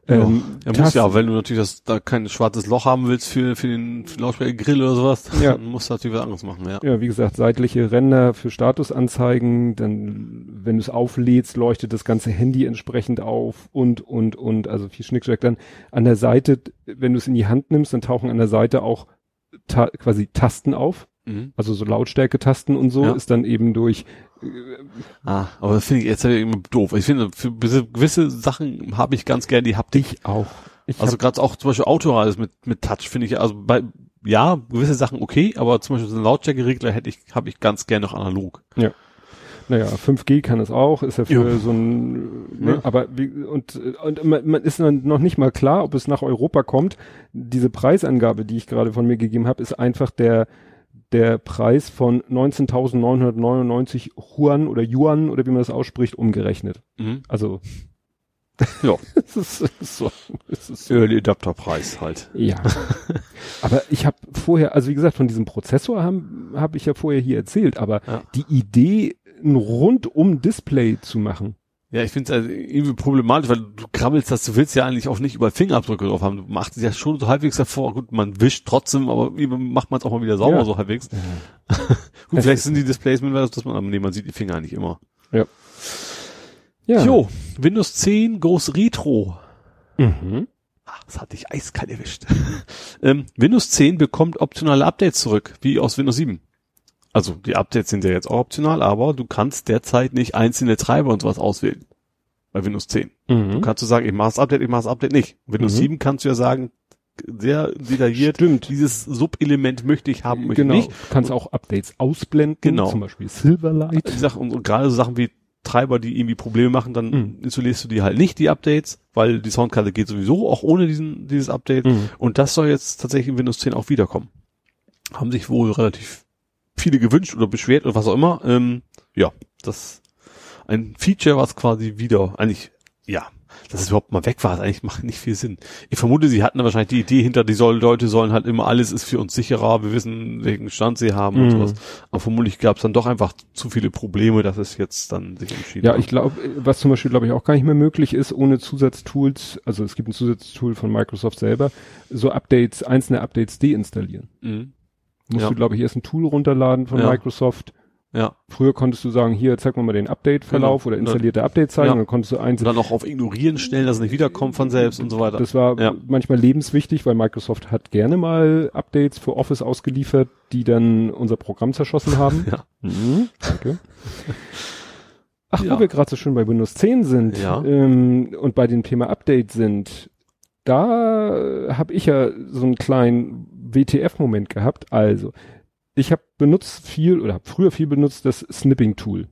Ähm, Ja, muss ja, wenn du natürlich das, da kein schwarzes Loch haben willst für, für den Lautsprechergrill oder sowas, Ja. dann musst du natürlich was anderes machen, ja. Ja, wie gesagt, seitliche Ränder für Statusanzeigen, dann, wenn du es auflädst, leuchtet das ganze Handy entsprechend auf und, und, und, also viel Schnickschnack. Dann an der Seite, wenn du es in die Hand nimmst, dann tauchen an der Seite auch ta quasi Tasten auf, Mhm. also so Lautstärke-Tasten und so, Ja. ist dann eben durch, Ah, aber das finde ich jetzt immer doof. Ich finde, für gewisse- Sachen habe ich ganz gern die Haptik. ich auch. Ich Also gerade auch zum Beispiel Autoradio mit, mit Touch finde ich, also bei, ja, gewisse Sachen okay, aber zum Beispiel so einen Lautstärkeregler hätte ich, habe ich ganz gern noch analog. naja, 5G kann es auch, ist ja für Ja. so ein, ne, Ja. aber wie, und, und man, man ist dann noch nicht mal klar, ob es nach Europa kommt. Diese Preisangabe, die ich gerade von mir gegeben habe, ist einfach der, der Preis von 19.999 Yuan oder Yuan oder wie man das ausspricht, umgerechnet. Mhm. Also, Ja. es ist, ist so, es ist so. Early Adapter Preis halt. Ja. aber ich habe vorher, also wie gesagt, von diesem Prozessor habe hab ich ja vorher hier erzählt, aber Ja. die Idee, ein rundum Display zu machen, Ja, ich finde es also irgendwie problematisch, weil du krabbelst das, du willst ja eigentlich auch nicht überall Fingerabdrücke drauf haben. Du machst es ja schon so halbwegs davor. Gut, man wischt trotzdem, aber wie macht man es auch mal wieder sauber Ja. so halbwegs. Gut, Es vielleicht sind die Displays mittlerweile, dass man, nee, man sieht die Finger nicht immer. ja. Jo, Windows 10 Groß Retro. Mhm. Ach, das hat dich eiskalt erwischt. ähm, Windows 10 bekommt optionale Updates zurück, wie aus Windows 7. Also die Updates sind ja jetzt auch optional, aber du kannst derzeit nicht einzelne Treiber und sowas auswählen. Bei Windows 10. Du Mhm. kannst du sagen, ich mache das Update, ich mache das Update nicht. Windows Mhm. 7 kannst du ja sagen, sehr detailliert, Stimmt. dieses Subelement möchte ich haben, möchte Genau. ich nicht. Du kannst auch Updates ausblenden. Genau. Zum Beispiel Silverlight. Die Sachen, und, und gerade so Sachen wie Treiber, die irgendwie Probleme machen, dann Mhm. installierst du die halt nicht, die Updates, weil die Soundkarte geht sowieso auch ohne diesen, dieses Update. Mhm. Und das soll jetzt tatsächlich in Windows 10 auch wiederkommen. Haben sich wohl relativ viele gewünscht oder beschwert oder was auch immer. Ähm, ja, das ein Feature, was quasi wieder, eigentlich, ja, dass es überhaupt mal weg war, eigentlich macht nicht viel Sinn. Ich vermute, sie hatten da wahrscheinlich die Idee hinter, die soll, Leute sollen halt immer, alles ist für uns sicherer, wir wissen, welchen Stand sie haben und Mhm. sowas. Aber vermutlich gab es dann doch einfach zu viele Probleme, dass es jetzt dann sich entschieden Ja, hat. ich glaube, was zum Beispiel, glaube ich, auch gar nicht mehr möglich ist, ohne Zusatztools, also es gibt ein Zusatztool von Microsoft selber, so Updates, einzelne Updates deinstallieren. Mhm. Musst Ja. du, glaube ich, erst ein Tool runterladen von Ja. Microsoft. Ja. Früher konntest du sagen, hier, zeig mir mal den Update-Verlauf Genau. oder installierte Update zeigen, Ja. und dann konntest du einzeln dann auch auf Ignorieren stellen, dass es nicht wiederkommt von selbst und so weiter. Das war Ja. manchmal lebenswichtig, weil Microsoft hat gerne mal Updates für Office ausgeliefert, die dann unser Programm zerschossen haben. Ja. Mhm, danke. Ach, wo wir gerade so schön bei Windows 10 sind ähm, und bei dem Thema Update sind, da habe ich ja so einen kleinen WTF-Moment gehabt. Also, ich habe benutzt viel oder habe früher viel benutzt das Snipping-Tool.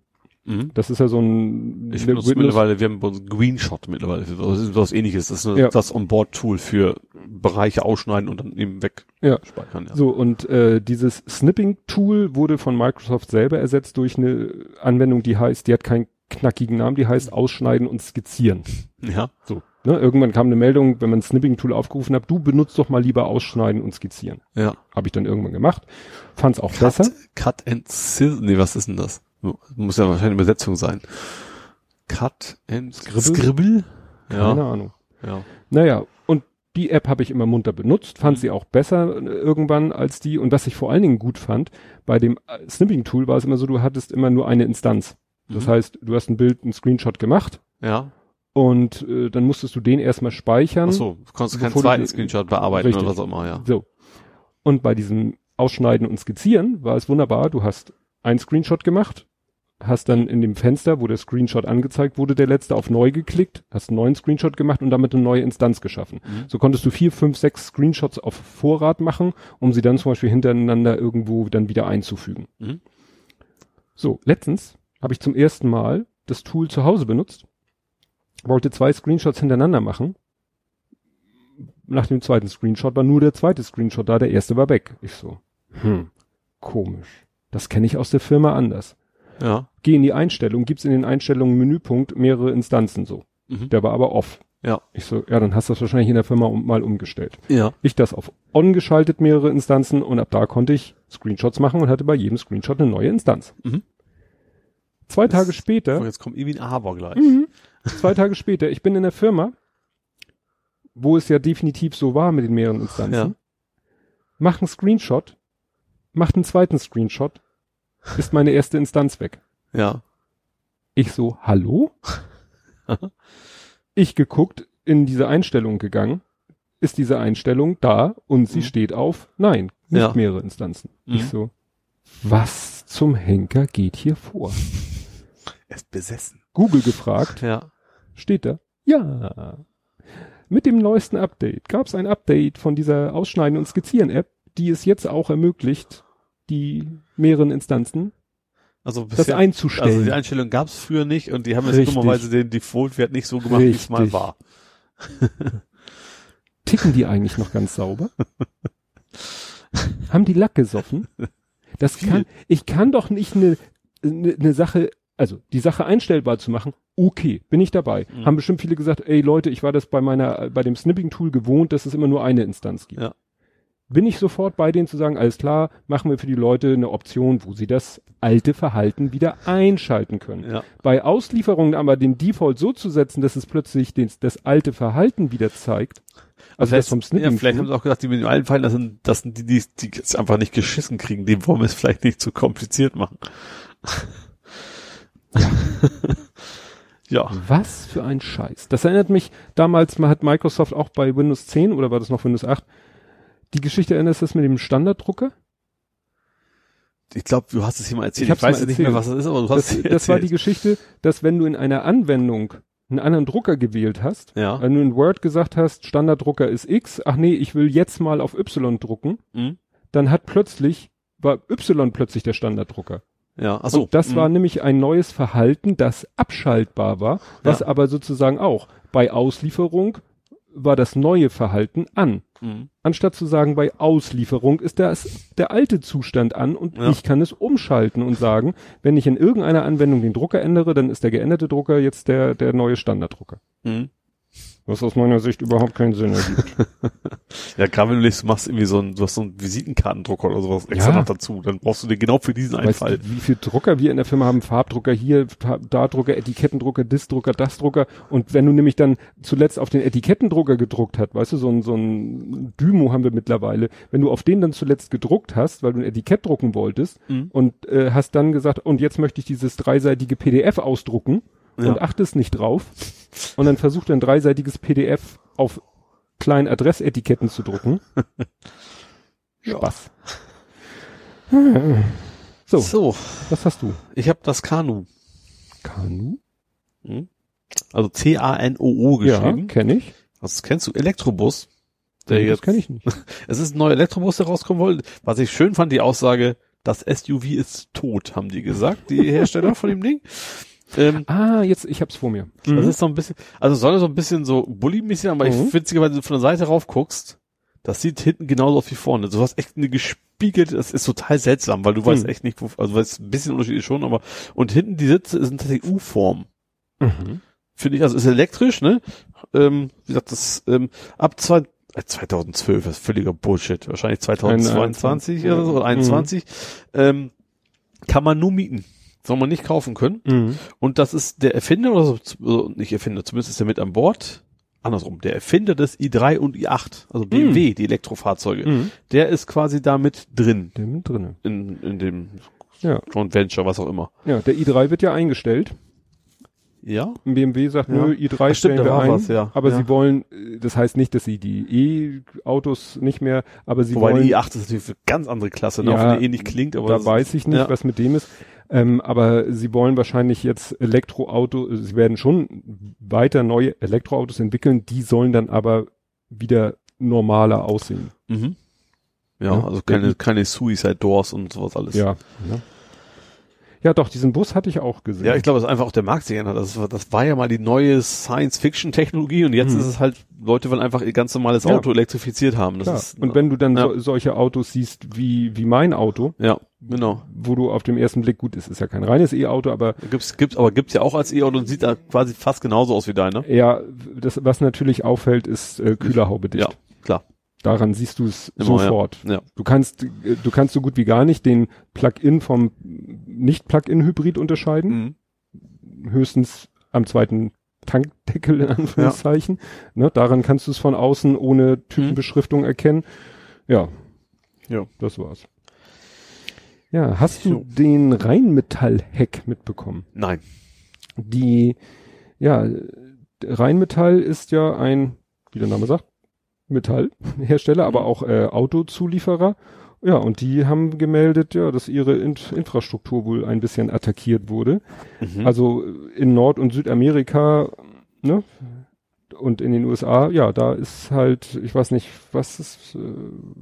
Mhm. Das ist ja so ein Ich benutze Windows- mittlerweile, wir haben bei uns Greenshot mittlerweile, für was, was ähnliches. Das ist Ja. das On-Board-Tool für Bereiche ausschneiden und dann eben Ja. wegspeichern. Ja. So, und äh, dieses Snipping-Tool wurde von Microsoft selber ersetzt durch eine Anwendung, die heißt, die hat keinen knackigen Namen, die heißt Ausschneiden und Skizzieren. ja. So. Ne? Irgendwann kam eine Meldung, wenn man Snipping-Tool aufgerufen hat, du benutzt doch mal lieber Ausschneiden und Skizzieren. Ja. Habe ich dann irgendwann gemacht. Fand's auch besser. Cut and Scissor. Nee, was ist denn das? Muss ja wahrscheinlich eine Übersetzung sein. Cut and Scribble? Scribble? Keine Ja. Ahnung. Ja. Naja, und die App habe ich immer munter benutzt, fand sie auch besser äh, irgendwann als die. Und was ich vor allen Dingen gut fand, bei dem äh, Snipping-Tool war es immer so, du hattest immer nur eine Instanz. Das Mhm. heißt, du hast ein Bild, einen Screenshot gemacht Ja. Und äh, dann musstest du den erstmal speichern. Ach so, du konntest keinen du zweiten die- Screenshot bearbeiten Richtig. oder was auch immer, ja. So. Und bei diesem Ausschneiden und Skizzieren war es wunderbar. Du hast einen Screenshot gemacht, hast dann in dem Fenster, wo der Screenshot angezeigt wurde, der letzte auf neu geklickt, hast einen neuen Screenshot gemacht und damit eine neue Instanz geschaffen. Mhm. So konntest du vier, fünf, sechs Screenshots auf Vorrat machen, um sie dann zum Beispiel hintereinander irgendwo dann wieder einzufügen. Mhm. So, letztens habe ich zum ersten Mal das Tool zu Hause benutzt, wollte zwei Screenshots hintereinander machen. Nach dem zweiten Screenshot war nur der zweite Screenshot da, der erste war weg. Ich so, hm, komisch. Das kenne ich aus der Firma anders. Ja. Geh in die Einstellung, gibt's in den Einstellungen Menüpunkt mehrere Instanzen so. Mhm. Der war aber off. Ja. Ich so, ja, dann hast du das wahrscheinlich in der Firma um, mal umgestellt. Ja. Ich das auf on geschaltet, mehrere Instanzen und ab da konnte ich Screenshots machen und hatte bei jedem Screenshot eine neue Instanz. Mhm. Zwei Tage Das- später, Oh, jetzt kommt irgendwie ein Aber gleich. mhm, zwei Tage später, ich bin in der Firma, wo es ja definitiv so war mit den mehreren Instanzen, Ja. mach einen Screenshot, macht einen zweiten Screenshot, ist meine erste Instanz weg. Ja. Ich so, hallo? ich geguckt, in diese Einstellung gegangen, ist diese Einstellung da und sie Mhm. steht auf, nein, nicht Ja. mehrere Instanzen. Mhm. Ich so, was zum Henker geht hier vor? Er ist besessen. Google gefragt, Ja. Steht da, ja. Mit dem neuesten Update gab es ein Update von dieser Ausschneiden- und Skizzieren-App, die es jetzt auch ermöglicht, die mehreren Instanzen Also das bisher, einzustellen. also die Einstellung gab es früher nicht und die haben jetzt dummerweise den Default-Wert nicht so gemacht, wie es mal war. Ticken die eigentlich noch ganz sauber? Haben die Lack gesoffen? Das Viel. kann, ich kann doch nicht eine ne, ne Sache, also die Sache einstellbar zu machen, okay, bin ich dabei. Mhm. Haben bestimmt viele gesagt, ey Leute, ich war das bei meiner, bei dem Snipping-Tool gewohnt, dass es immer nur eine Instanz gibt. Ja. Bin ich sofort bei denen zu sagen, alles klar, machen wir für die Leute eine Option, wo sie das alte Verhalten wieder einschalten können. Ja. Bei Auslieferungen aber den Default so zu setzen, dass es plötzlich den, das alte Verhalten wieder zeigt. Also das vom ja, Snipping. vielleicht haben sie auch gesagt, die mit dem alten Fallen, das sind, das sind die, die, die es einfach nicht geschissen kriegen. Dem wollen wir es vielleicht nicht zu kompliziert machen. ja. Was für ein Scheiß. Das erinnert mich, damals mal hat Microsoft auch bei Windows 10 oder war das noch Windows 8, die Geschichte erinnerst du das mit dem Standarddrucker? Ich glaube, du hast es hier mal erzählt. Ich hab's weiß mal nicht mehr, erzählt. was das ist, aber du hast Das, es das war die erzählt. Geschichte, dass wenn du in einer Anwendung einen anderen Drucker gewählt hast, Ja. wenn du in Word gesagt hast, Standarddrucker ist X, ach nee, ich will jetzt mal auf Y drucken, Mhm. dann hat plötzlich, war Y plötzlich der Standarddrucker. Ja, ach so. Und das Mhm. war nämlich ein neues Verhalten, das abschaltbar war, was Ja. aber sozusagen auch bei Auslieferung war das neue Verhalten an. Mhm. Anstatt zu sagen, bei Auslieferung ist das der alte Zustand an und Ja. ich kann es umschalten und sagen, wenn ich in irgendeiner Anwendung den Drucker ändere, dann ist der geänderte Drucker jetzt der, der neue Standarddrucker. Mhm. Was aus meiner Sicht überhaupt keinen Sinn ergibt. Ja, gerade wenn du du machst irgendwie so ein, du hast so einen Visitenkartendrucker oder sowas extra Ja. noch dazu, dann brauchst du den genau für diesen Weißt Einfall. du, wie viel Drucker wir in der Firma haben? Farbdrucker hier, da Drucker, Etikettendrucker, das Drucker, das Drucker. Und wenn du nämlich dann zuletzt auf den Etikettendrucker gedruckt hast, weißt du, so ein, so ein Dymo haben wir mittlerweile. Wenn du auf den dann zuletzt gedruckt hast, weil du ein Etikett drucken wolltest Mhm. und äh, hast dann gesagt, und jetzt möchte ich dieses dreiseitige PDF ausdrucken Ja. und achtest nicht drauf und dann versucht er ein dreiseitiges PDF auf kleinen Adressetiketten zu drucken. Ja. Spaß. So, So, was hast du? ich habe das Kanu. Kanu? Hm? Also C-A-N-O-O Ja, geschrieben. kenne ich. Das kennst du, Elektrobus. Der Nee, das kenne ich nicht. es ist ein neuer Elektrobus, der rauskommen wollte. Was ich schön fand, die Aussage, das SUV ist tot, haben die gesagt, die Hersteller von dem Ding. Ähm, Ah, jetzt, ich hab's vor mir. Das ist so ein bisschen, also soll so ein bisschen so Bully-mäßig, aber Mhm. ich witzigerweise, wenn du von der Seite rauf guckst, das sieht hinten genauso aus wie vorne. Du hast echt eine gespiegelte, das ist total seltsam, weil du weißt Mhm. echt nicht, wo, also weißt ein bisschen unterschiedlich schon, aber und hinten die Sitze sind tatsächlich U-Form. Mhm. Finde ich, also ist elektrisch, ne? Ähm, wie gesagt, das ähm, ab zwei, äh, 2012, das ist völliger Bullshit. Wahrscheinlich 2022 oder so, oder Mhm. 21. Ähm, kann man nur mieten. Soll man nicht kaufen können. Mhm. Und das ist der Erfinder, oder so, also nicht Erfinder, zumindest ist er mit an Bord. Andersrum, der Erfinder des i3 und i8, also BMW, die Elektrofahrzeuge, Mhm. der ist quasi da mit drin Der mit drinne. in, in dem Ja. Joint Venture, was auch immer. Ja, der i3 wird ja eingestellt. Ja? BMW sagt, Ja. nö, i3 Ach, stimmt, stellen da wir ein. was, ja. Aber Ja. sie wollen, äh, das heißt nicht, dass sie die E-Autos nicht mehr, aber sie Wobei wollen, die i8 ist natürlich eine ganz andere Klasse, ne? Ja, auch wenn die eh nicht klingt, aber da weiß ich nicht, was mit dem ist. Ähm, aber sie wollen wahrscheinlich jetzt Elektroauto, sie werden schon weiter neue Elektroautos entwickeln, die sollen dann aber wieder normaler aussehen. Mhm. Ja, Ja, also keine, keine Suicide Doors und sowas alles. Ja. Ja, ja doch, diesen Bus hatte ich auch gesehen. Ja, ich glaube, das ist einfach auch der Markt sich ändert. Das war, das war ja mal die neue Science-Fiction-Technologie und jetzt Hm. ist es halt, Leute wollen einfach ihr ganz normales Ja. Auto elektrifiziert haben. Ist, Und wenn du dann Ja. so, solche Autos siehst wie, wie mein Auto, ja, genau. wo du auf dem ersten Blick, gut, es ist ja kein reines E-Auto, aber Gibt's, gibt's, aber gibt's ja auch als E-Auto und sieht da quasi fast genauso aus wie deiner. ja, das, was natürlich auffällt, ist äh, Kühlerhaube dicht. Ja. Daran siehst du es Immer, sofort. Ja. Du kannst, äh, du kannst so gut wie gar nicht den Plug-in vom Nicht-Plug-in-Hybrid unterscheiden. Mhm. Höchstens am zweiten Tankdeckel in Anführungszeichen. Ne, daran kannst du es von außen ohne Typenbeschriftung erkennen. Ja, Ja. das war's. Ja, hast du So. den Rheinmetall-Hack mitbekommen? Nein. Die, ja, Rheinmetall ist ja ein, wie der Name sagt, Metallhersteller, aber auch äh, Autozulieferer. Ja, und die haben gemeldet, ja, dass ihre In Infrastruktur wohl ein bisschen attackiert wurde. Mhm. Also in Nord- und Südamerika, ne? Und in den USA, ja, da ist halt, ich weiß nicht, was ist, äh,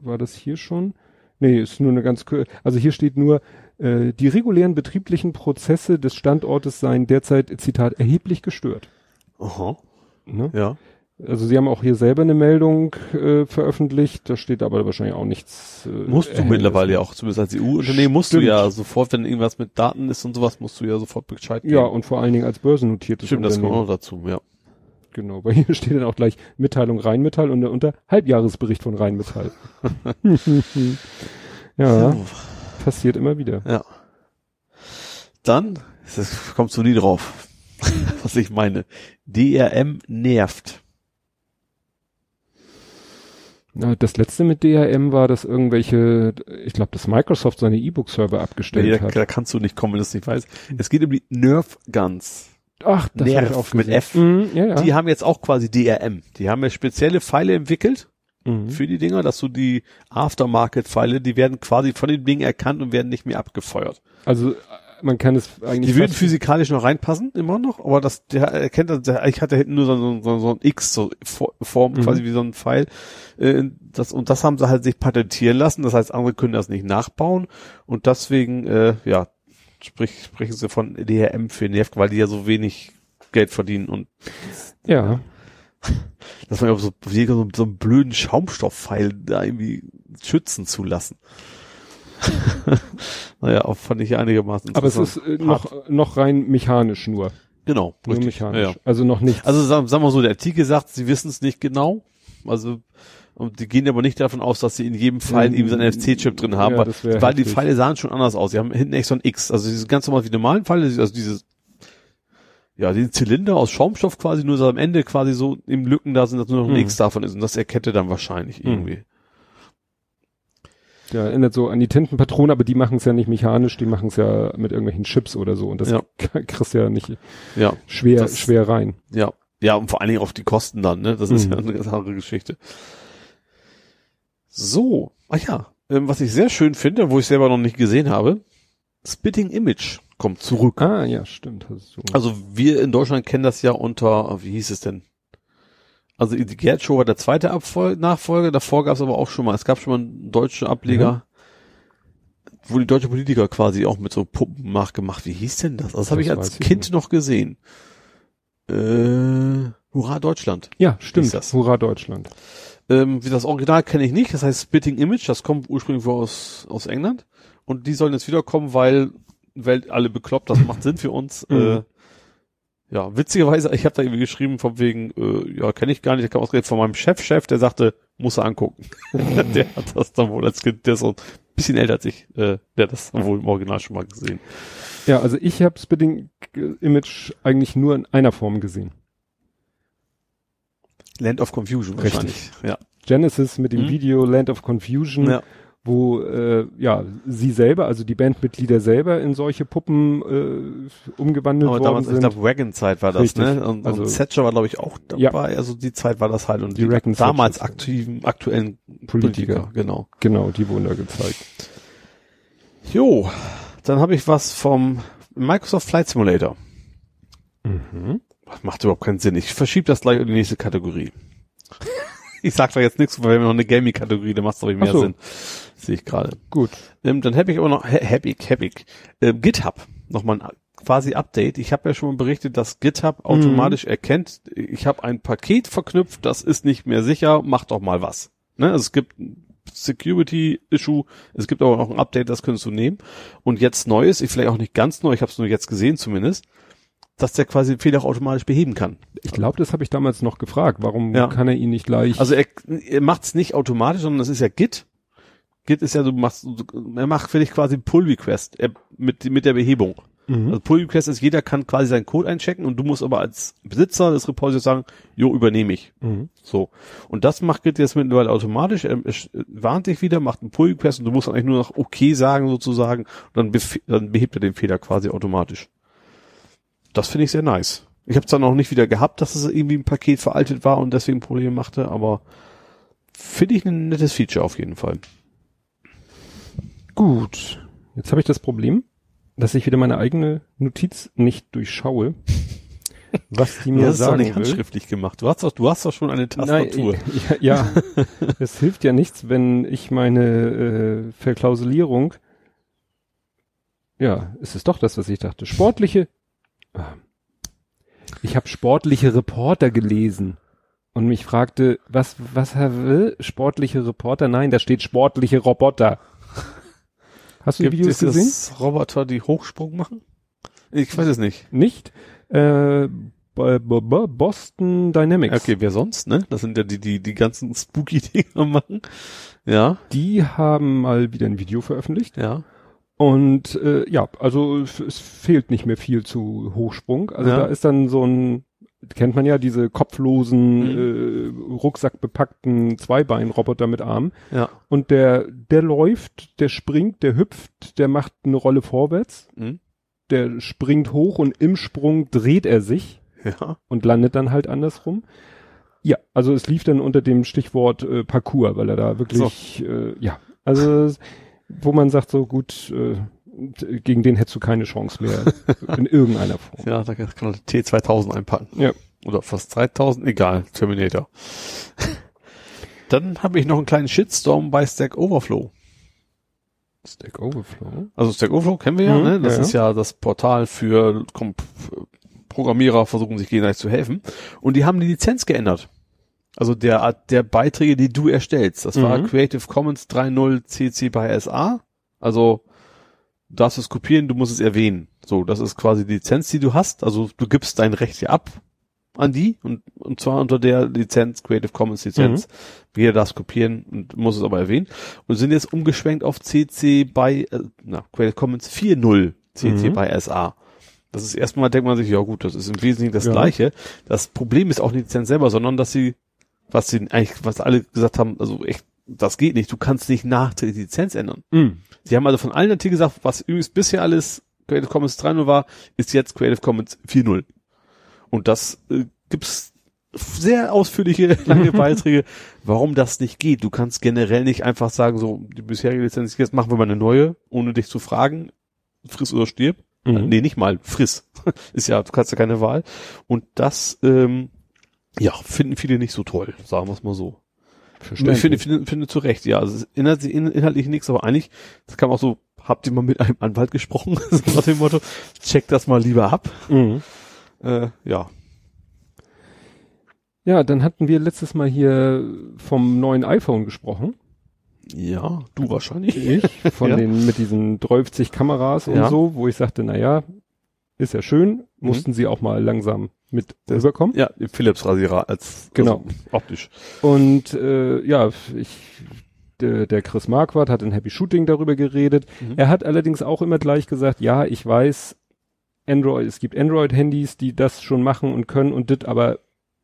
war das hier schon? Nee, ist nur eine ganz, also hier steht nur, äh, die regulären betrieblichen Prozesse des Standortes seien derzeit, Zitat, erheblich gestört. Aha. Ne? Ja. Also sie haben auch hier selber eine Meldung äh, veröffentlicht, da steht aber wahrscheinlich auch nichts. Äh, Musst du mittlerweile ja auch, zumindest als EU-Unternehmen musst du ja sofort, wenn irgendwas mit Daten ist und sowas, musst du ja sofort Bescheid geben. Ja, und vor allen Dingen als börsennotiertes Stimmt, das kommt auch noch dazu, ja. Genau, weil hier steht dann auch gleich Mitteilung Rheinmetall und unter Halbjahresbericht von Rheinmetall. ja, passiert immer wieder. Ja. Dann, das kommst du nie drauf, was ich meine. DRM nervt. Na, das letzte mit DRM war, dass irgendwelche, ich glaube, dass Microsoft seine E-Book-Server abgestellt Nee, da, hat. da kannst du nicht kommen, wenn du es nicht weißt. Es geht um die Nerf Guns. Ach, das hab ich auch mit. F. Mhm, ja, ja. Die haben jetzt auch quasi DRM. Die haben ja spezielle Pfeile entwickelt mhm. für die Dinger, dass du die Aftermarket-Pfeile, die werden quasi von dem Ding erkannt und werden nicht mehr abgefeuert. Also man kann es eigentlich Die würden physikalisch noch reinpassen, immer noch, aber das, der erkennt, das- der, ich hatte hinten nur so, so, so, so ein X, so For- Form, Mhm. quasi wie so ein Pfeil. Äh, das, und das haben sie halt sich patentieren lassen, das heißt, andere können das nicht nachbauen und deswegen, äh, ja, sprich, sprechen sie von DRM für Nerv, weil die ja so wenig Geld verdienen und ja. dass man ja so, so, so einen blöden Schaumstoffpfeil da irgendwie schützen zu lassen. naja, auch fand ich einigermaßen Aber es ist äh, noch, noch rein mechanisch nur. Genau, Nur richtig. mechanisch. Ja, ja. Also noch nichts. Also sagen, sagen wir so, der Artikel sagt, sie wissen es nicht genau. Also und die gehen aber nicht davon aus, dass sie in jedem Pfeil Mhm. irgendwie so einen NFC-Chip drin haben, Ja, weil, weil die. Pfeile sahen schon anders aus. Sie haben hinten echt so ein X. Also diese ganz normal wie normalen Pfeile, also dieses ja, den Zylinder aus Schaumstoff quasi, nur so am Ende quasi so im Lücken da sind, dass nur noch ein Mhm. X davon ist. Und das erkennt er dann wahrscheinlich Mhm. irgendwie. Ja, erinnert so an die Tintenpatronen, aber die machen es ja nicht mechanisch, die machen es ja mit irgendwelchen Chips oder so. Und das Ja. kriegst du ja nicht Ja, schwer, Das- schwer rein. ja. Ja, und vor allen Dingen auf die Kosten dann, ne? Das ist Mhm. ja eine ganz andere Geschichte. So, ach ja, ähm, was ich sehr schön finde, wo ich selber noch nicht gesehen habe, Spitting Image kommt zurück. Ah, ja, stimmt. Hast du. Also wir in Deutschland kennen das ja unter, wie hieß es denn? Also die Gerd Show war der zweite Abfol Nachfolger, davor gab es aber auch schon mal, es gab schon mal einen deutschen Ableger, wo die deutsche Politiker quasi auch mit so Puppen nachgemacht. Wie hieß denn das? Also das habe Das ich als ich Kind nicht. noch gesehen. Äh, Hurra Deutschland. ja, stimmt. das? Hurra Deutschland. Ähm, wie das Original kenne ich nicht, das heißt Spitting Image, das kommt ursprünglich aus, aus England. Und die sollen jetzt wiederkommen, weil Welt alle bekloppt, das macht Sinn für uns. Mhm. Äh, ja, witzigerweise, ich habe da irgendwie geschrieben von wegen, äh, ja, kenne ich gar nicht, ich kam ausgerechnet von meinem Chef-Chef, der sagte, muss er angucken. der hat das dann wohl als Kind, der ist so ein bisschen älter als ich, äh, der hat das wohl im Original schon mal gesehen. Ja, also ich habe Spitting Image eigentlich nur in einer Form gesehen. Land of Confusion Richtig. wahrscheinlich. Ja. Genesis mit dem Mhm. Video Land of Confusion, ja. Wo äh, ja sie selber, also die Bandmitglieder selber in solche Puppen äh, umgewandelt Aber worden damals, ich sind. glaube, Wagon-Zeit war das, Richtig. ne? Und, Also- und Thatcher war, glaube ich, auch dabei. Ja. Also die Zeit war das halt. Und Die die, damals aktiven, aktuellen Politiker. Politiker. Genau. genau, die wurden da gezeigt. Jo, dann habe ich was vom Microsoft Flight Simulator. Mhm. Das macht überhaupt keinen Sinn. Ich verschiebe das gleich in die nächste Kategorie. ich sag da jetzt nichts, weil wir haben noch eine Gaming-Kategorie, da macht es ich mehr so. Sinn. Sehe ich gerade. Gut. Ähm, dann habe ich aber noch, Happy, Happy, ähm, GitHub, nochmal ein quasi Update. Ich habe ja schon mal berichtet, dass GitHub automatisch erkennt, ich habe ein Paket verknüpft, das ist nicht mehr sicher, mach doch mal was. Ne? Also es gibt ein Security-Issue, es gibt aber auch ein Update, das könntest du nehmen. Und jetzt Neues, ich vielleicht auch nicht ganz neu, ich habe es nur jetzt gesehen zumindest, dass der quasi den Fehler auch automatisch beheben kann. Ich glaube, das habe ich damals noch gefragt. Warum Ja. kann er ihn nicht gleich? Also er, er macht es nicht automatisch, sondern das ist ja Git. Git ist ja, du machst, er macht für dich quasi Pull Request er, mit, mit der Behebung. mhm. Also Pull Request ist, jeder kann quasi seinen Code einchecken und du musst aber als Besitzer des Repositoriums sagen, jo, übernehme ich. Mhm. So. Und das macht Git jetzt mittlerweile automatisch. Er, er warnt dich wieder, macht einen Pull Request und du musst eigentlich nur noch okay sagen sozusagen. Und dann, dann behebt er den Fehler quasi automatisch. Das finde ich sehr nice. Ich habe es dann auch nicht wieder gehabt, dass es irgendwie ein Paket veraltet war und deswegen Probleme machte, aber finde ich ein nettes Feature auf jeden Fall. Gut. Jetzt habe ich das Problem, dass ich wieder meine eigene Notiz nicht durchschaue, was die mir hast es doch sagen nicht will. handschriftlich gemacht. Du hast doch, du hast doch schon eine Tastatur. Nein, ja, ja. es hilft ja nichts, wenn ich meine äh, Verklausulierung. Ja, es ist doch das, was ich dachte. Sportliche. Ah. Ich habe sportliche Reporter gelesen und mich fragte, was was er will? Sportliche Reporter? Nein, da steht sportliche Roboter. Hast du die Gibt Videos es gesehen? das Roboter, die Hochsprung machen? Ich weiß es nicht. Nicht. Äh, Bo- Bo- Bo- Boston Dynamics. Okay, wer sonst, ne? Das sind ja die, die, die ganzen spooky Dinger machen. Ja, Die haben mal wieder ein Video veröffentlicht. ja. Und äh, ja, also es, fehlt nicht mehr viel zu Hochsprung. Also Ja. da ist dann so ein, kennt man ja, diese kopflosen, äh, rucksackbepackten Zweibeinroboter mit Armen. Ja. Und der, der läuft, der springt, der hüpft, der macht eine Rolle vorwärts, Mhm. der springt hoch und im Sprung dreht er sich Ja. und landet dann halt andersrum. Ja, also es lief dann unter dem Stichwort äh, Parcours, weil er da wirklich, äh, ja, also wo man sagt so gut, äh, gegen den hättest du keine Chance mehr in irgendeiner Form. Ja, da kann man T2000 einpacken. Ja. Oder fast 3000, egal, Terminator. Dann habe ich noch einen kleinen Shitstorm bei Stack Overflow. Stack Overflow. Also Stack Overflow kennen wir ja, Mhm, ne? Das ja, ist ja das Portal für Kom Programmierer versuchen sich gegenseitig zu helfen. Und die haben die Lizenz geändert. Also der Art der Beiträge, die du erstellst. Das war Mhm. Creative Commons 3.0 CC by SA. Also darfst es kopieren, du musst es erwähnen. So, das ist quasi die Lizenz, die du hast. Also du gibst dein Recht hier ab an die und, und zwar unter der Lizenz, Creative Commons Lizenz. Mhm. Jeder darf es kopieren und muss es aber erwähnen. Und sind jetzt umgeschwenkt auf CC by, äh, na, Creative Commons 4.0 CC mhm. by SA. Das ist erstmal, denkt man sich, ja gut, das ist im Wesentlichen das ja. Gleiche. Das Problem ist auch die Lizenz selber, sondern dass sie, was sie eigentlich, was alle gesagt haben, also echt, das geht nicht, du kannst nicht nachträglich die Lizenz ändern. Mhm. Sie haben also von allen Artikeln gesagt, was übrigens bisher alles Creative Commons 3.0 war, ist jetzt Creative Commons 4.0. Und das äh, gibt's sehr ausführliche, lange Beiträge, warum das nicht geht. Du kannst generell nicht einfach sagen, so, die bisherige Lizenz, jetzt machen wir mal eine neue, ohne dich zu fragen, friss oder stirb. Mhm. Nee, nicht mal, friss. ist ja, du kannst ja keine Wahl. Und das, ähm, ja, finden viele nicht so toll, sagen wir es mal so. Ich finde, finde, finde zu Recht, ja. Also inhaltlich, inhaltlich nichts, aber eigentlich, das man auch so, habt ihr mal mit einem Anwalt gesprochen? nach dem Motto, check das mal lieber ab. Mhm. Äh, ja. Ja, dann hatten wir letztes Mal hier vom neuen iPhone gesprochen. Ja, du wahrscheinlich. Ich, von ja. den, mit diesen 30 Kameras und ja. so, wo ich sagte, na ja, ist ja schön, mhm. mussten mhm. sie auch mal langsam mit das, rüberkommen. Ja, Philips Rasierer als genau also, optisch. Und äh, ja, ich der, der Chris Marquardt hat in Happy Shooting darüber geredet. Mhm. Er hat allerdings auch immer gleich gesagt, ja, ich weiß, Android, es gibt Android-Handys, die das schon machen und können und dit, aber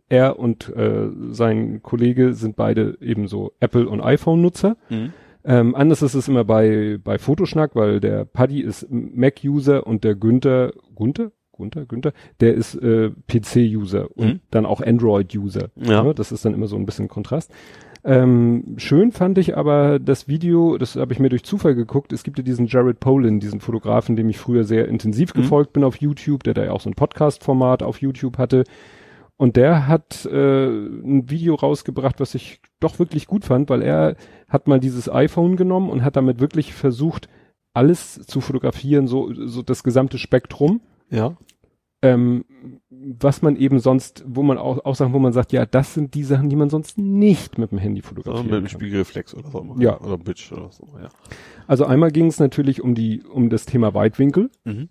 er und äh, sein Kollege sind beide ebenso Apple- und iPhone-Nutzer. Mhm. Ähm, anders ist es immer bei, bei Fotoschnack, weil der Paddy ist Mac-User und der Günther, Günther? Günther, Günther, der ist äh, PC-User und mhm. dann auch Android-User. Ja. ja. Das ist dann immer so ein bisschen Kontrast. Ähm, schön fand ich aber das Video, das habe ich mir durch Zufall geguckt. Es gibt ja diesen Jared Polin, diesen Fotografen, dem ich früher sehr intensiv mhm. gefolgt bin auf YouTube, der da ja auch so ein Podcast-Format auf YouTube hatte. Und der hat äh, ein Video rausgebracht, was ich doch wirklich gut fand, weil er hat mal dieses iPhone genommen und hat damit wirklich versucht, alles zu fotografieren, so, so das gesamte Spektrum. Ja. Ähm, was man eben sonst, wo man auch, auch Sachen, wo man sagt, ja, das sind die Sachen, die man sonst nicht mit dem Handy fotografiert. Also mit dem Spiegelreflex oder so. Ja. Oder Bitch oder so, ja. Also einmal ging es natürlich um die, um das Thema Weitwinkel. Mhm.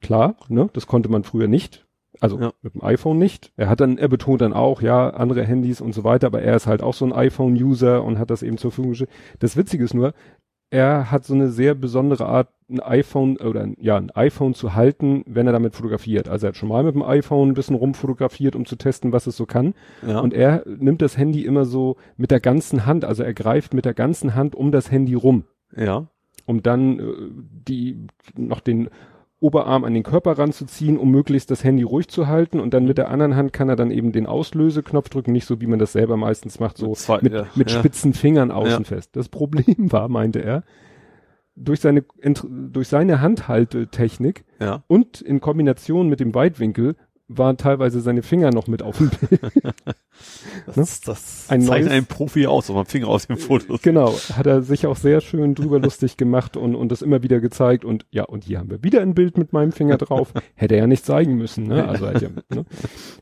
Klar, ne, das konnte man früher nicht. Also ja. mit dem iPhone nicht. Er hat dann, er betont dann auch, ja, andere Handys und so weiter, aber er ist halt auch so ein iPhone-User und hat das eben zur Verfügung gestellt. Das Witzige ist nur, er hat so eine sehr besondere Art, ein iPhone oder ja, ein iPhone zu halten, wenn er damit fotografiert. Also er hat schon mal mit dem iPhone ein bisschen rumfotografiert, um zu testen, was es so kann. Ja. Und er nimmt das Handy immer so mit der ganzen Hand, also er greift mit der ganzen Hand um das Handy rum. Ja. Um dann äh, die noch den Oberarm an den Körper ranzuziehen, um möglichst das Handy ruhig zu halten und dann mit der anderen Hand kann er dann eben den Auslöseknopf drücken, nicht so wie man das selber meistens macht, so Zwei, mit, ja, mit spitzen Fingern außen ja. fest. Das Problem war, meinte er, durch seine, durch seine Handhaltetechnik ja. und in Kombination mit dem Weitwinkel waren teilweise seine Finger noch mit auf dem Bild. das, ne? das ein zeigt neues, einen Profi aus, wenn man Finger aus dem Foto. Genau, hat er sich auch sehr schön drüber lustig gemacht und, und das immer wieder gezeigt und ja, und hier haben wir wieder ein Bild mit meinem Finger drauf. Hätte er ja nicht zeigen müssen, ne? Also ja, ne?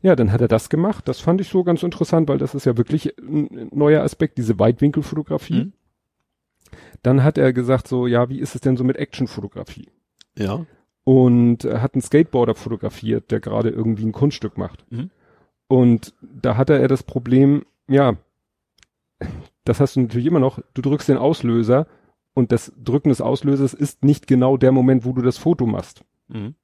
ja, dann hat er das gemacht. Das fand ich so ganz interessant, weil das ist ja wirklich ein neuer Aspekt, diese Weitwinkelfotografie. Mhm. Dann hat er gesagt so, ja, wie ist es denn so mit Actionfotografie? Ja und hat einen Skateboarder fotografiert, der gerade irgendwie ein Kunststück macht. Mhm. Und da hatte er das Problem, ja, das hast du natürlich immer noch, du drückst den Auslöser und das Drücken des Auslösers ist nicht genau der Moment, wo du das Foto machst. Mhm.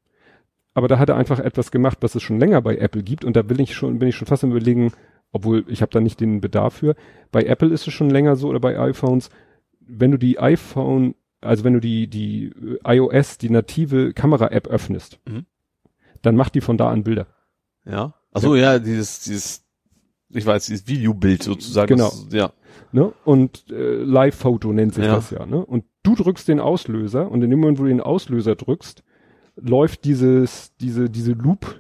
Aber da hat er einfach etwas gemacht, was es schon länger bei Apple gibt und da will ich schon, bin ich schon fast am überlegen, obwohl ich habe da nicht den Bedarf für. Bei Apple ist es schon länger so oder bei iPhones, wenn du die iPhone also wenn du die, die äh, iOS, die native Kamera-App öffnest, mhm. dann macht die von da an Bilder. Ja. Achso, ja. ja, dieses, dieses, ich weiß, dieses Videobild sozusagen. Genau. Das, ja. Ne? Und äh, Live-Foto nennt sich ja. das ja. Ne? Und du drückst den Auslöser und in dem Moment, wo du den Auslöser drückst, läuft dieses, diese, diese Loop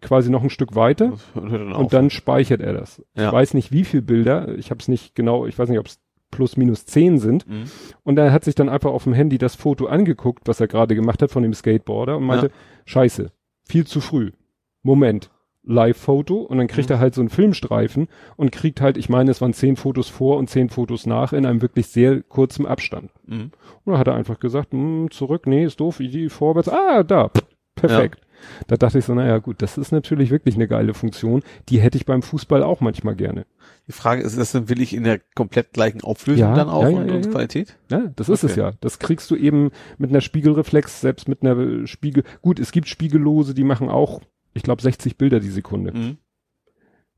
quasi noch ein Stück weiter dann und dann speichert er das. Ja. Ich weiß nicht, wie viel Bilder, ich habe es nicht genau, ich weiß nicht, ob es plus minus zehn sind. Mhm. Und er hat sich dann einfach auf dem Handy das Foto angeguckt, was er gerade gemacht hat von dem Skateboarder und meinte, ja. scheiße, viel zu früh. Moment. Live-Foto und dann kriegt Mhm. er halt so einen Filmstreifen und kriegt halt, ich meine, es waren zehn Fotos vor und zehn Fotos nach in einem wirklich sehr kurzen Abstand. Mhm. Und dann hat er einfach gesagt, hm, zurück, nee, ist doof, die vorwärts, ah, da, perfekt. Da dachte ich so, naja gut, das ist natürlich wirklich eine geile Funktion, die hätte ich beim Fußball auch manchmal gerne. Die Frage ist, ist das will ich in der komplett gleichen Auflösung Ja, dann auch ja, ja, und, ja, und. Qualität? Ja, das ist es Okay. ja. Das kriegst du eben mit einer Spiegelreflex, selbst mit einer Spiegel. Gut, es gibt Spiegellose, die machen auch, ich glaube, 60 Bilder die Sekunde. Mhm.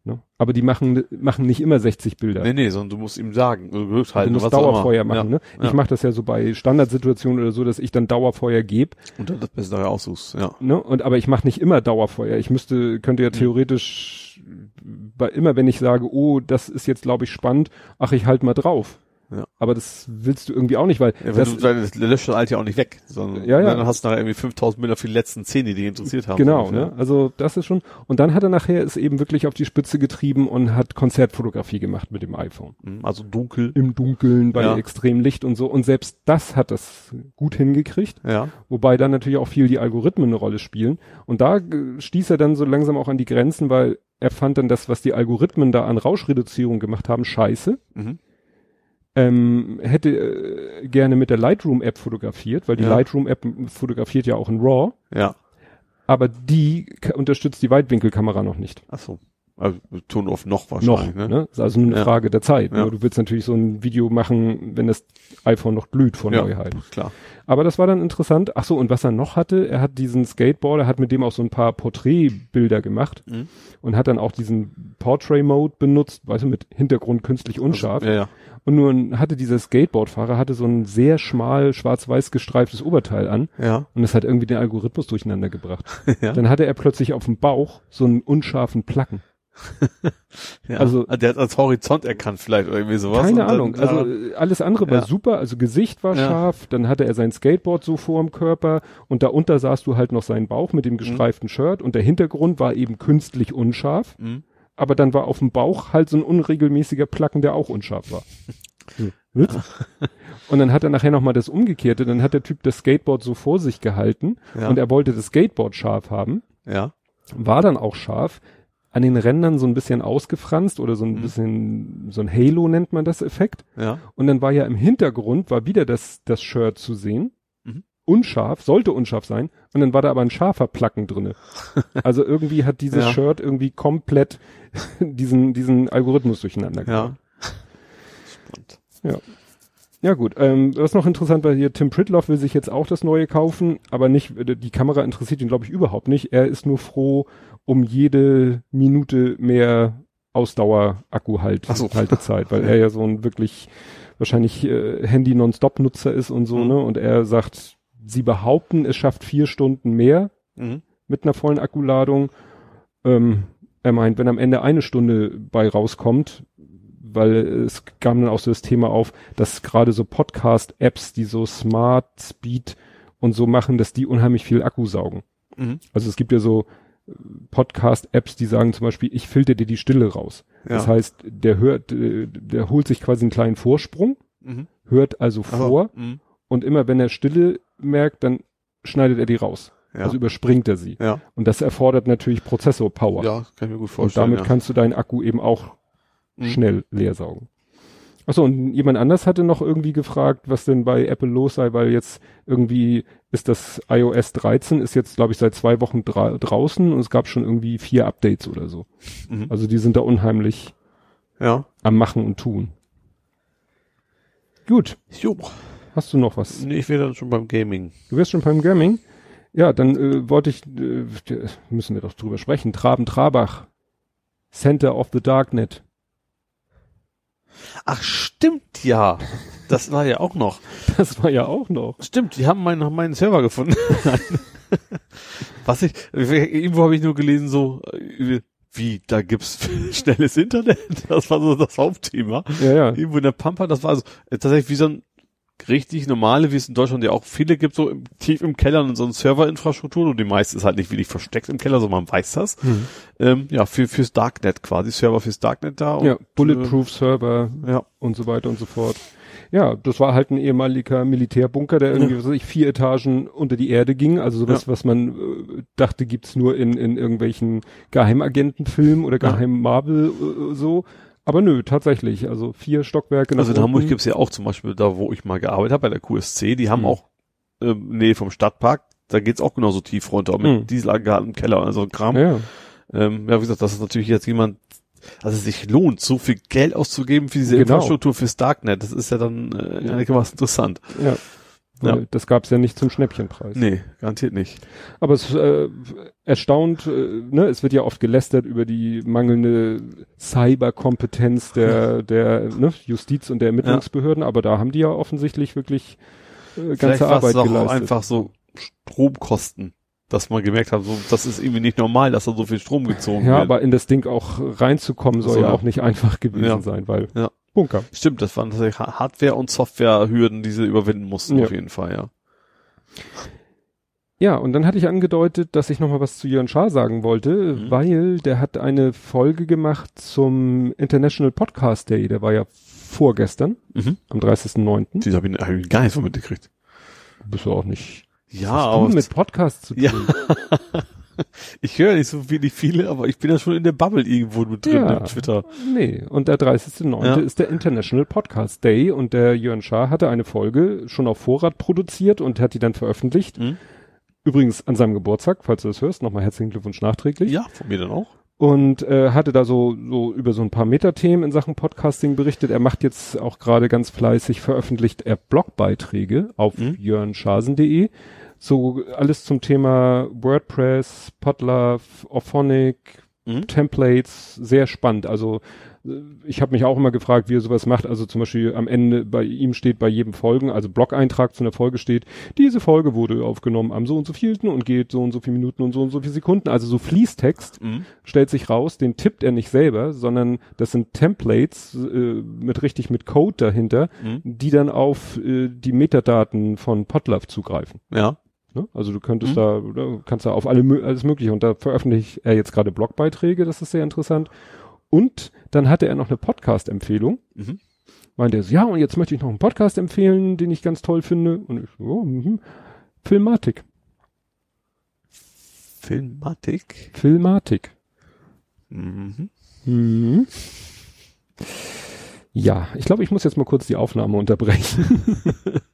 Ne? Aber die machen machen nicht immer 60 Bilder. Nee, nee, sondern du musst ihm sagen, du du halt musst was auch Dauerfeuer machen. Ja, Ne? ja. Ich mache das ja so bei Standardsituationen oder so, dass ich dann Dauerfeuer gebe. Und dann das Beste aussuchst, ja. Ne? Und aber ich mache nicht immer Dauerfeuer. Ich müsste könnte ja theoretisch bei immer, wenn ich sage, oh, das ist jetzt glaube ich spannend, ach ich halt mal drauf. Ja. Aber das willst du irgendwie auch nicht, weil Ja, wenn das, du, das löscht das alte ja auch nicht weg, sondern Ja, ja. dann hast du nachher irgendwie 5000 Bilder für die letzten 10, die dich interessiert haben. Genau, ne? Also das ist schon. Und dann hat er nachher es eben wirklich auf die Spitze getrieben und hat Konzertfotografie gemacht mit dem iPhone. Mhm, Also dunkel. Im Dunkeln, bei Ja. extremem Licht und so. Und selbst das hat das gut hingekriegt. Ja. Wobei dann natürlich auch viel die Algorithmen eine Rolle spielen. Und da äh, stieß er dann so langsam auch an die Grenzen, weil er fand dann das, was die Algorithmen da an Rauschreduzierung gemacht haben, scheiße. Mhm. Ähm, hätte äh, gerne mit der Lightroom-App fotografiert, weil die Ja. Lightroom-App fotografiert ja auch in RAW. Ja. aber die unterstützt die Weitwinkelkamera noch nicht. Ach so. Also Ton auf noch Noch, wahrscheinlich, ne? ne? Ist also nur eine Ja. Frage der Zeit. Ja. Ne? Du willst natürlich so ein Video machen, wenn das iPhone noch glüht vor Ja. Neuheit. Klar. Aber das war dann interessant. Ach so, und was er noch hatte, er hat diesen Skateboarder, hat mit dem auch so ein paar Porträtbilder gemacht Mhm. und hat dann auch diesen Portrait Mode benutzt, weißt du, mit Hintergrund künstlich unscharf. Ja, ja. Und nun hatte dieser Skateboardfahrer hatte so ein sehr schmal schwarz-weiß gestreiftes Oberteil an Ja. und das hat irgendwie den Algorithmus durcheinander gebracht. ja. Dann hatte er plötzlich auf dem Bauch so einen unscharfen Placken. Ja. also- der hat als Horizont erkannt vielleicht oder irgendwie sowas. Keine und dann Ahnung. Also äh, alles andere war Ja. super. Also Gesicht war Ja. scharf. Dann hatte er sein Skateboard so vor dem Körper und darunter sahst du halt noch seinen Bauch mit dem gestreiften Shirt und der Hintergrund war eben künstlich unscharf. Mhm. Aber dann war auf dem Bauch halt so ein unregelmäßiger Placken, der auch unscharf war. Witz? Und dann hat er nachher nochmal das Umgekehrte. Dann hat der Typ das Skateboard so vor sich gehalten und er wollte das Skateboard scharf haben. ja. war dann auch scharf, an den Rändern so ein bisschen ausgefranst oder so ein Mhm. bisschen, so ein Halo nennt man das Effekt. Ja. Und dann war ja im Hintergrund, war wieder das, das Shirt zu sehen. Mhm. Unscharf, sollte unscharf sein. Und dann war da aber ein scharfer Placken drinne. Also irgendwie hat dieses Ja. Shirt irgendwie komplett diesen, diesen Algorithmus durcheinander gebracht. Ja. Spannend. Ja gut, ähm, was noch interessant war hier, Tim Pritloff will sich jetzt auch das neue kaufen, aber nicht, die Kamera interessiert ihn glaube ich überhaupt nicht. Er ist nur froh um jede Minute mehr Ausdauer-Akku halt, so. Haltezeit, weil er ja so ein wirklich wahrscheinlich äh, Handy-Nonstop-Nutzer ist und so, Mhm. ne? Und er sagt, sie behaupten, es schafft vier Stunden mehr Mhm. mit einer vollen Akkuladung. Ähm, er meint, wenn am Ende eine Stunde bei rauskommt, weil es kam dann auch so das Thema auf, dass gerade so Podcast-Apps, die so Smart Speed und so machen, dass die unheimlich viel Akku saugen. Mhm. Also es gibt ja so Podcast-Apps, die sagen zum Beispiel, ich filter dir die Stille raus. Ja. Das heißt, der hört, äh, der holt sich quasi einen kleinen Vorsprung, Mhm. hört also vor Mhm. und immer wenn er Stille merkt, dann schneidet er die raus. Ja. Also überspringt er sie. ja. Und das erfordert natürlich Prozessor-Power. Ja, kann ich mir gut und vorstellen. damit ja. kannst du deinen Akku eben auch Mhm. schnell leer saugen. Achso, und jemand anders hatte noch irgendwie gefragt, was denn bei Apple los sei, weil jetzt irgendwie ist das iOS 13 ist jetzt, glaube ich, seit zwei Wochen dra draußen und es gab schon irgendwie vier Updates oder so. Mhm. Also die sind da unheimlich Ja. am Machen und Tun. Gut, Jo. hast du noch was? Nee, ich wäre dann schon beim Gaming. Du wärst schon beim Gaming? Ja, dann äh, wollte ich, äh, müssen wir doch drüber sprechen. Traben Trabach, Center of the Darknet. Ach, stimmt ja. Das war ja auch noch. Das war ja auch noch. Stimmt, die haben meinen, haben meinen Server gefunden. Was ich, irgendwo habe ich nur gelesen so, äh, wie, da gibt's schnelles Internet? Das war so das Hauptthema. Ja, ja. Irgendwo in der Pampa, das war so, äh, tatsächlich wie so ein richtig normale, wie es in Deutschland ja auch viele gibt, so im, tief im Keller und so eine Serverinfrastruktur und die meiste ist halt nicht wirklich versteckt im Keller, so man weiß das. Hm. Ähm, ja, für, fürs Darknet quasi, Server fürs Darknet da. Und, Ja, Bulletproof Server Äh, ja. und so weiter und so fort. Ja, das war halt ein ehemaliger Militärbunker, der irgendwie, was weiß ich, vier Etagen unter die Erde ging. Also sowas, was man äh, dachte, gibt's nur in, in irgendwelchen Geheimagentenfilmen oder Ja. Geheim Marvel äh, so. Aber nö, tatsächlich. Also vier Stockwerke Also in Hamburg unten. gibt's ja auch zum Beispiel da, wo ich mal gearbeitet habe, bei der QSC, die haben Mhm. auch ähm, Nähe vom Stadtpark, da geht's auch genauso tief runter, mit Mhm. Dieselaggregaten im Keller, also Kram. Ja, Ähm, ja, wie gesagt, das ist natürlich jetzt jemand, also es sich lohnt, so viel Geld auszugeben für diese Genau. Infrastruktur fürs Darknet. Das ist ja dann äh, einigermaßen interessant. ja. Ja. Das gab's ja nicht zum Schnäppchenpreis. Nee, garantiert nicht. Aber es äh, erstaunt, äh, ne, es wird ja oft gelästert über die mangelnde Cyberkompetenz der, der ne, Justiz- und der Ermittlungsbehörden, aber da haben die ja offensichtlich wirklich äh, Vielleicht ganze war Arbeit auch geleistet. einfach so Stromkosten, dass man gemerkt hat, so, das ist irgendwie nicht normal, dass da so viel Strom gezogen ja, wird. aber in das Ding auch reinzukommen soll So, ja ja. auch nicht einfach gewesen Ja. sein, weil Ja. Bunker. Stimmt, das waren tatsächlich Ha- Hardware- und Softwarehürden, die sie überwinden mussten, Ja. auf jeden Fall, ja. Ja, und dann hatte ich angedeutet, dass ich noch mal was zu Jörn Schaar sagen wollte, Mhm. weil der hat eine Folge gemacht zum International Podcast Day, der war ja vorgestern, Mhm. am 30.09. Die habe ich, hab ich gar nicht so mitgekriegt. Bist du auch nicht Ja, aber mit Podcasts zu tun? Ja. ich höre nicht so wenig viele, aber ich bin ja schon in der Bubble irgendwo mit drin Ja. im Twitter. Nee, und der 30.09. Ja. ist der International Podcast Day und der Jörn Schaar hatte eine Folge schon auf Vorrat produziert und hat die dann veröffentlicht. Mhm. Übrigens an seinem Geburtstag, falls du das hörst, nochmal herzlichen Glückwunsch nachträglich. Ja, von mir dann auch. Und äh, hatte da so, so über so ein paar Metathemen in Sachen Podcasting berichtet. Er macht jetzt auch gerade ganz fleißig, veröffentlicht er Blogbeiträge auf Mhm. jörnschasen.de. So alles zum Thema WordPress, Podlove, Auphonic, Mhm. Templates, sehr spannend. Also äh, ich habe mich auch immer gefragt, wie er sowas macht. Also zum Beispiel am Ende bei ihm steht bei jedem Folgen, also Blog-Eintrag zu einer Folge steht, diese Folge wurde aufgenommen am so und so vielten und geht so und so viele Minuten und so und so viele Sekunden. Also so Fließtext Mhm. stellt sich raus, den tippt er nicht selber, sondern das sind Templates äh, mit richtig mit Code dahinter, Mhm. die dann auf äh, die Metadaten von Podlove zugreifen. Ja. Ne? Also du könntest Mhm. da, oder kannst da auf alle alles mögliche und da veröffentlicht er jetzt gerade Blogbeiträge, das ist sehr interessant. Und dann hatte er noch eine Podcast-Empfehlung. Mhm. Meinte er so, ja, und jetzt möchte ich noch einen Podcast empfehlen, den ich ganz toll finde. Und ich, so, oh, mhm. Filmatik. Filmatik. Filmatik. Mhm. Mhm. Ja, ich glaube, ich muss jetzt mal kurz die Aufnahme unterbrechen.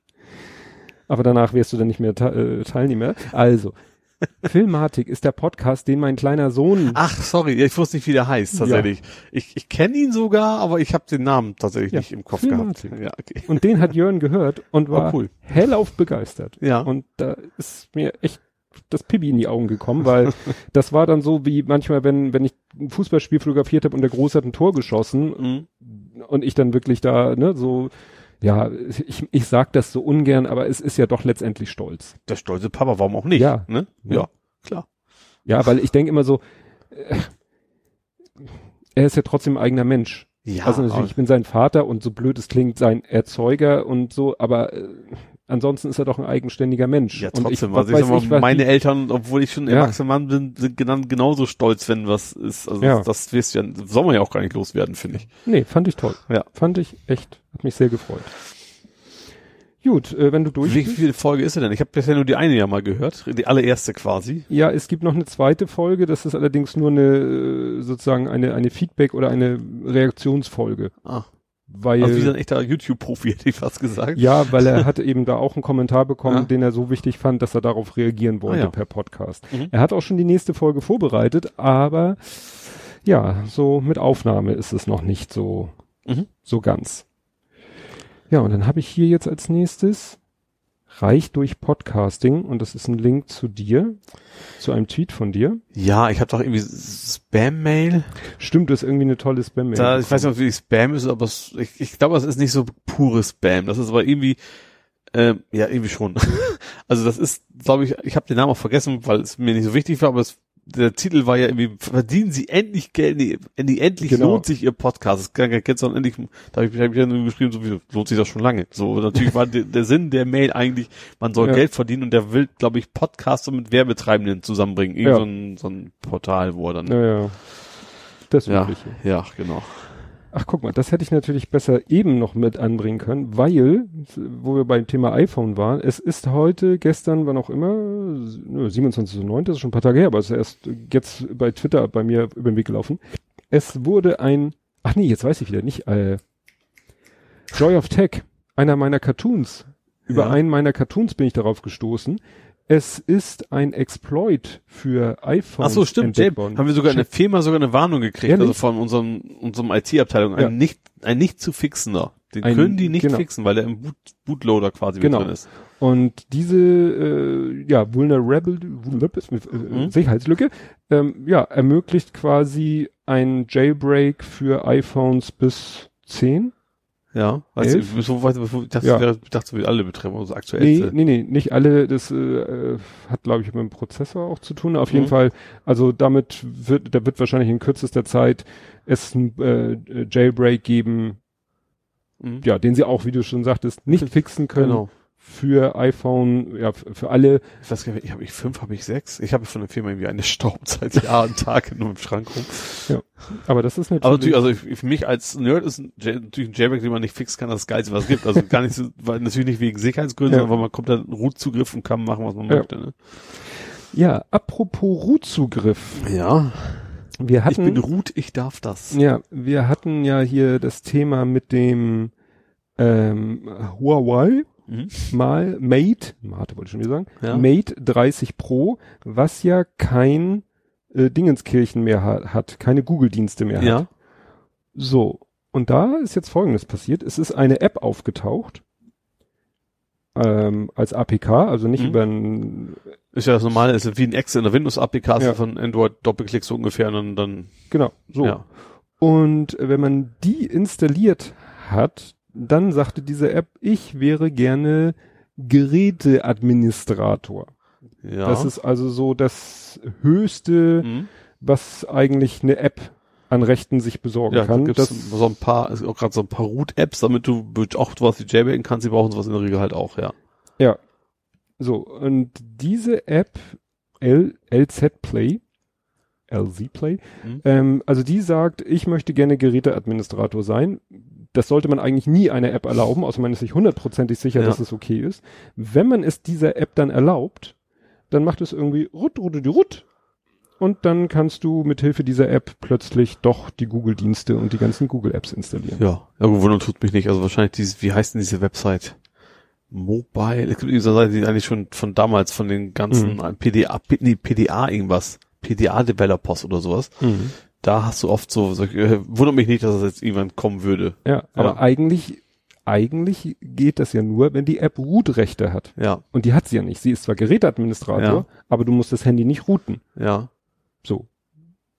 Aber danach wirst du dann nicht mehr te äh, Teilnehmer. Also, Filmatik ist der Podcast, den mein kleiner Sohn. Ach, sorry, ich wusste nicht, wie der heißt, tatsächlich. Ich, ich kenne ihn sogar, aber ich habe den Namen tatsächlich Ja, nicht im Kopf Filmatik. gehabt. Ja, okay. Und den hat Jörn gehört und war Oh, cool. hellauf begeistert. Ja. Und da ist mir echt das Pipi in die Augen gekommen, weil das war dann so wie manchmal, wenn, wenn ich ein Fußballspiel fotografiert habe und der Große hat ein Tor geschossen Mhm. und ich dann wirklich da, ne, so, ja, ich, ich sag das so ungern, aber es ist ja doch letztendlich stolz. Der stolze Papa, warum auch nicht? Ja. Ne? Ja. Ja, klar. Ja, weil ich denke immer so, äh, er ist ja trotzdem ein eigener Mensch. Ja, also natürlich, ich bin sein Vater und so blöd es klingt, sein Erzeuger und so, aber äh, ansonsten ist er doch ein eigenständiger Mensch. Ja, trotzdem. was also ich ich, mal, was meine die- Eltern, obwohl ich schon ein Ja. erwachsener Mann bin, sind genau, genauso stolz, wenn was ist. Also Ja. das, das wirst du ja, soll man ja auch gar nicht loswerden, finde ich. Nee, fand ich toll. Ja. Fand ich echt, hat mich sehr gefreut. Gut, äh, wenn du durch Wie viele Folge ist er denn? Ich habe bisher nur die eine ja mal gehört, die allererste quasi. Ja, es gibt noch eine zweite Folge, das ist allerdings nur eine, äh, sozusagen eine, eine Feedback- oder eine Reaktionsfolge. Ah. Weil, Also wie so ein echter YouTube-Profi, hätte ich fast gesagt. ja, weil er hatte eben da auch einen Kommentar bekommen, Ja. den er so wichtig fand, dass er darauf reagieren wollte Ah, ja. per Podcast. Mhm. Er hat auch schon die nächste Folge vorbereitet, aber ja, so mit Aufnahme ist es noch nicht so, Mhm. so ganz. Ja, und dann habe ich hier jetzt als nächstes Reich durch Podcasting und das ist ein Link zu dir, zu einem Tweet von dir. Ja, ich habe doch irgendwie Spam-Mail. Stimmt, das ist irgendwie eine tolle Spam-Mail. Ich weiß nicht, ob es Spam ist, aber es, ich, ich glaube, es ist nicht so pures Spam. Das ist aber irgendwie, ähm, ja, irgendwie schon. also das ist, glaube ich, ich habe den Namen auch vergessen, weil es mir nicht so wichtig war, aber es, der Titel war ja irgendwie, verdienen Sie endlich Geld, nee, endlich, Genau. lohnt sich Ihr Podcast. Das kann Geld, sondern endlich, da habe ich, hab ich ja nur geschrieben, so wie, lohnt sich das schon lange. So, natürlich war der, der Sinn der Mail eigentlich, man soll Ja. Geld verdienen und der will, glaube ich, Podcaster mit Werbetreibenden zusammenbringen. Irgend Ja. so, ein, so ein Portal, wo er dann, Ja, ja. Das ja, ja, genau. Ach, guck mal, das hätte ich natürlich besser eben noch mit anbringen können, weil, wo wir beim Thema iPhone waren, es ist heute, gestern, wann auch immer, 27.09., das ist schon ein paar Tage her, aber es ist erst jetzt bei Twitter bei mir über den Weg gelaufen. Es wurde ein, ach nee, jetzt weiß ich wieder nicht, äh, Joy of Tech, einer meiner Cartoons. Über Ja. einen meiner Cartoons bin ich darauf gestoßen. Es ist ein Exploit für iPhone. Ach so, stimmt. Jay, haben wir sogar in der Firma sogar eine Warnung gekriegt, Ehrlich? also von unserem, unserem IT-Abteilung. Ein Ja. nicht, ein nicht zu fixender. Den Ein- können die nicht genau. fixen, weil der im Boot, Bootloader quasi Genau. mit drin ist. Und diese äh, ja, Vulnerable äh, Mhm. Sicherheitslücke ähm, ja, ermöglicht quasi ein Jailbreak für iPhones bis 10. Ja. Du, so weit, ich dachte, Ja. das wäre, dachte, wir alle betreffen, also aktuell. Nee, nee, nee, nicht alle. Das äh, äh, hat, glaube ich, mit dem Prozessor auch zu tun. Auf jeden Mhm. Fall, also damit wird, da wird wahrscheinlich in kürzester Zeit es ein äh, Jailbreak geben, Mhm. ja, den sie auch, wie du schon sagtest, nicht fixen können Genau. Für iPhone, ja, für alle. Ich weiß gar nicht, ich habe ich fünf, habe ich sechs. Ich habe von der Firma irgendwie eine Staub seit Jahren und Tag nur im Schrank rum. Aber das ist Aber natürlich, natürlich, also ich- für mich als Nerd ist ein natürlich ein Jailbreak, den man nicht fixen kann, das Geilste, was es gibt. Also gar nicht so, weil natürlich nicht wegen Sicherheitsgründen, Ja. sondern weil man kommt da einen Root-Zugriff und kann machen, was man Ja. möchte. Ne? ja, apropos Root-Zugriff. Ja. Wir Ich hatten, bin Root, ich darf das. ja, wir hatten ja hier das Thema mit dem ähm, Huawei Mhm. mal Mate, Mate wollte ich schon wieder sagen, Ja. Mate 30 Pro, was ja kein äh, Dingenskirchen mehr ha hat, keine Google-Dienste mehr hat. Ja. So, und da ist jetzt Folgendes passiert. Es ist eine App aufgetaucht, ähm, als APK, also nicht Mhm. über ein, Ist ja das normale, ist wie ein Ex in der Windows-APK Ja. von Android Doppelklick so ungefähr und dann, dann genau, so. ja. Und wenn man die installiert hat, dann sagte diese App, ich wäre gerne Geräteadministrator. Ja. Das ist also so das höchste, mhm. was eigentlich eine App an Rechten sich besorgen Ja, da kann. gibt's Das, so ein paar, ist auch gerade so ein paar Root-Apps, damit du auch sowas wie Jailbreaken kannst, die brauchen sowas in der Regel halt auch, ja. ja. So, und diese App L, LZ Play, LZ Play, Mhm. ähm, also die sagt, ich möchte gerne Geräteadministrator sein. Das sollte man eigentlich nie einer App erlauben, außer man ist sich hundertprozentig sicher, Ja. dass es okay ist. Wenn man es dieser App dann erlaubt, dann macht es irgendwie rut, rut, rut, rut. Und dann kannst du mit Hilfe dieser App plötzlich doch die Google-Dienste und die ganzen Google-Apps installieren. Ja, ja wundern tut mich nicht. Also wahrscheinlich dieses, wie heißt denn diese Website? Mobile, es gibt diese Seite, die eigentlich schon von damals, von den ganzen Mhm. PDA, nee, PDA irgendwas, PDA-Developers oder sowas. Mhm. Da hast du oft so, solche, äh, wundert mich nicht, dass das jetzt irgendwann kommen würde. Ja, aber Ja. eigentlich, eigentlich geht das ja nur, wenn die App Root-Rechte hat. Ja, Und die hat sie ja nicht. Sie ist zwar Geräteadministrator, Ja. aber du musst das Handy nicht routen. ja. So.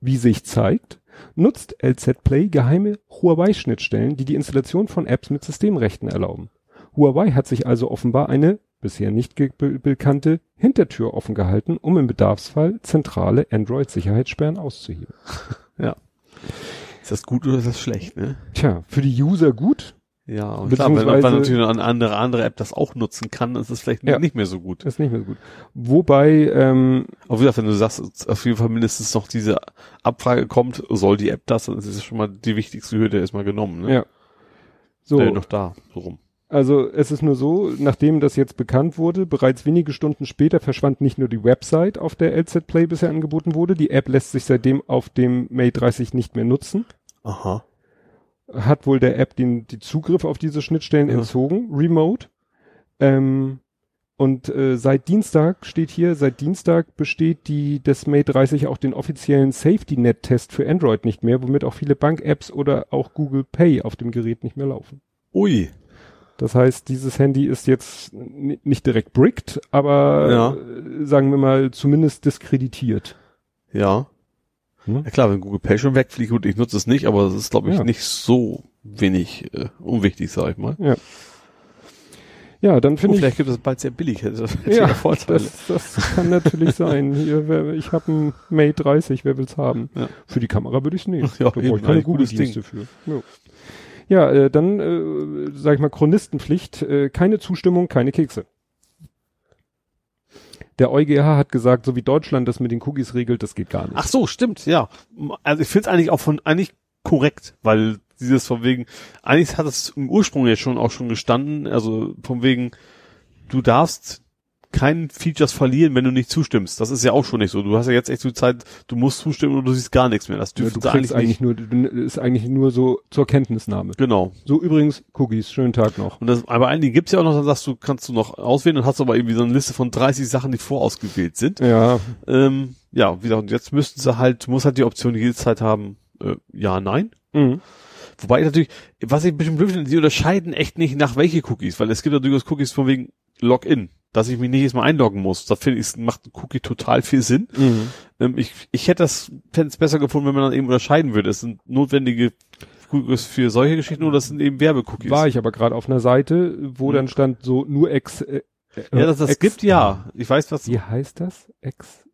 Wie sich zeigt, nutzt LZ Play geheime Huawei-Schnittstellen, die die Installation von Apps mit Systemrechten erlauben. Huawei hat sich also offenbar eine bisher nicht bekannte Hintertür offen gehalten, um im Bedarfsfall zentrale Android-Sicherheitssperren auszuheben. Ist das gut oder ist das schlecht, ne? Tja, für die User gut, Ja, und klar, wenn, wenn natürlich eine andere, andere App das auch nutzen kann, ist es vielleicht Ja. nicht mehr so gut. ist nicht mehr so gut. Wobei, ähm, Aber wie gesagt, wenn du sagst, auf jeden Fall mindestens noch diese Abfrage kommt, soll die App das, dann ist es schon mal die wichtigste Hürde erstmal genommen, ne? ja. So, Äh, noch da, so rum. Also es ist nur so, nachdem das jetzt bekannt wurde, bereits wenige Stunden später verschwand nicht nur die Website, auf der LZ Play bisher angeboten wurde, die App lässt sich seitdem auf dem Mate 30 nicht mehr nutzen, Aha. hat wohl der App den die Zugriff auf diese Schnittstellen Ja. entzogen, remote. Ähm, und äh, seit Dienstag steht hier, seit Dienstag besteht die des Mate 30 auch den offiziellen Safety Net Test für Android nicht mehr, womit auch viele Bank-Apps oder auch Google Pay auf dem Gerät nicht mehr laufen. Ui. Das heißt, dieses Handy ist jetzt nicht direkt bricked, aber Ja. äh, sagen wir mal zumindest diskreditiert. Ja. Hm? Ja klar, wenn Google Pay schon wegfliegt, gut, ich nutze es nicht, aber es ist, glaube ich, Ja. nicht so wenig äh, unwichtig, sag ich mal. Ja. Ja, dann Oh, finde ich, vielleicht gibt es bald sehr billig, das ja, Vorteile. das, das kann natürlich sein. Hier, wer, ich habe ein Mate 30, wer will's haben? Ja. Für die Kamera würde ich es nehmen. Ja, da brauche ich keine gutes Google-Dienste für. Ja, ja äh, dann, äh, sag ich mal, Chronistenpflicht, äh, keine Zustimmung, keine Kekse. Der EuGH hat gesagt, so wie Deutschland das mit den Cookies regelt, das geht gar nicht. Ach so, stimmt, ja. Also ich finde es eigentlich auch von eigentlich korrekt, weil dieses von wegen, eigentlich hat es im Ursprung jetzt schon auch schon gestanden, also von wegen, du darfst keinen Features verlieren, wenn du nicht zustimmst. Das ist ja auch schon nicht so. Du hast ja jetzt echt so Zeit, du musst zustimmen und du siehst gar nichts mehr. Das Ja, dürfte du kriegst eigentlich, nur, ist eigentlich nur so zur Kenntnisnahme. Genau. So übrigens, Cookies, schönen Tag noch. Und das, aber einigen gibt's ja auch noch, dann sagst du, kannst du noch auswählen und hast aber irgendwie so eine Liste von 30 Sachen, die vorausgewählt sind. Ja, Ähm, ja, wie gesagt, und jetzt müssten sie halt, du musst halt die Option jede Zeit haben, äh, ja, nein. mhm. Wobei natürlich, was ich ein bisschen blöd finde, die unterscheiden echt nicht nach welche Cookies, weil es gibt ja durchaus Cookies von wegen Login, dass ich mich nicht erstmal einloggen muss. Da finde ich, macht ein Cookie total viel Sinn. Mhm. Ähm, ich, ich hätte das, fände es besser gefunden, wenn man dann eben unterscheiden würde. Es sind notwendige Cookies für solche Geschichten oder das sind eben Werbecookies. war ich aber gerade auf einer Seite, wo Mhm. dann stand so nur ex, äh, ja, das, das ex, gibt ja. Ich weiß, was. Wie heißt das? Ex,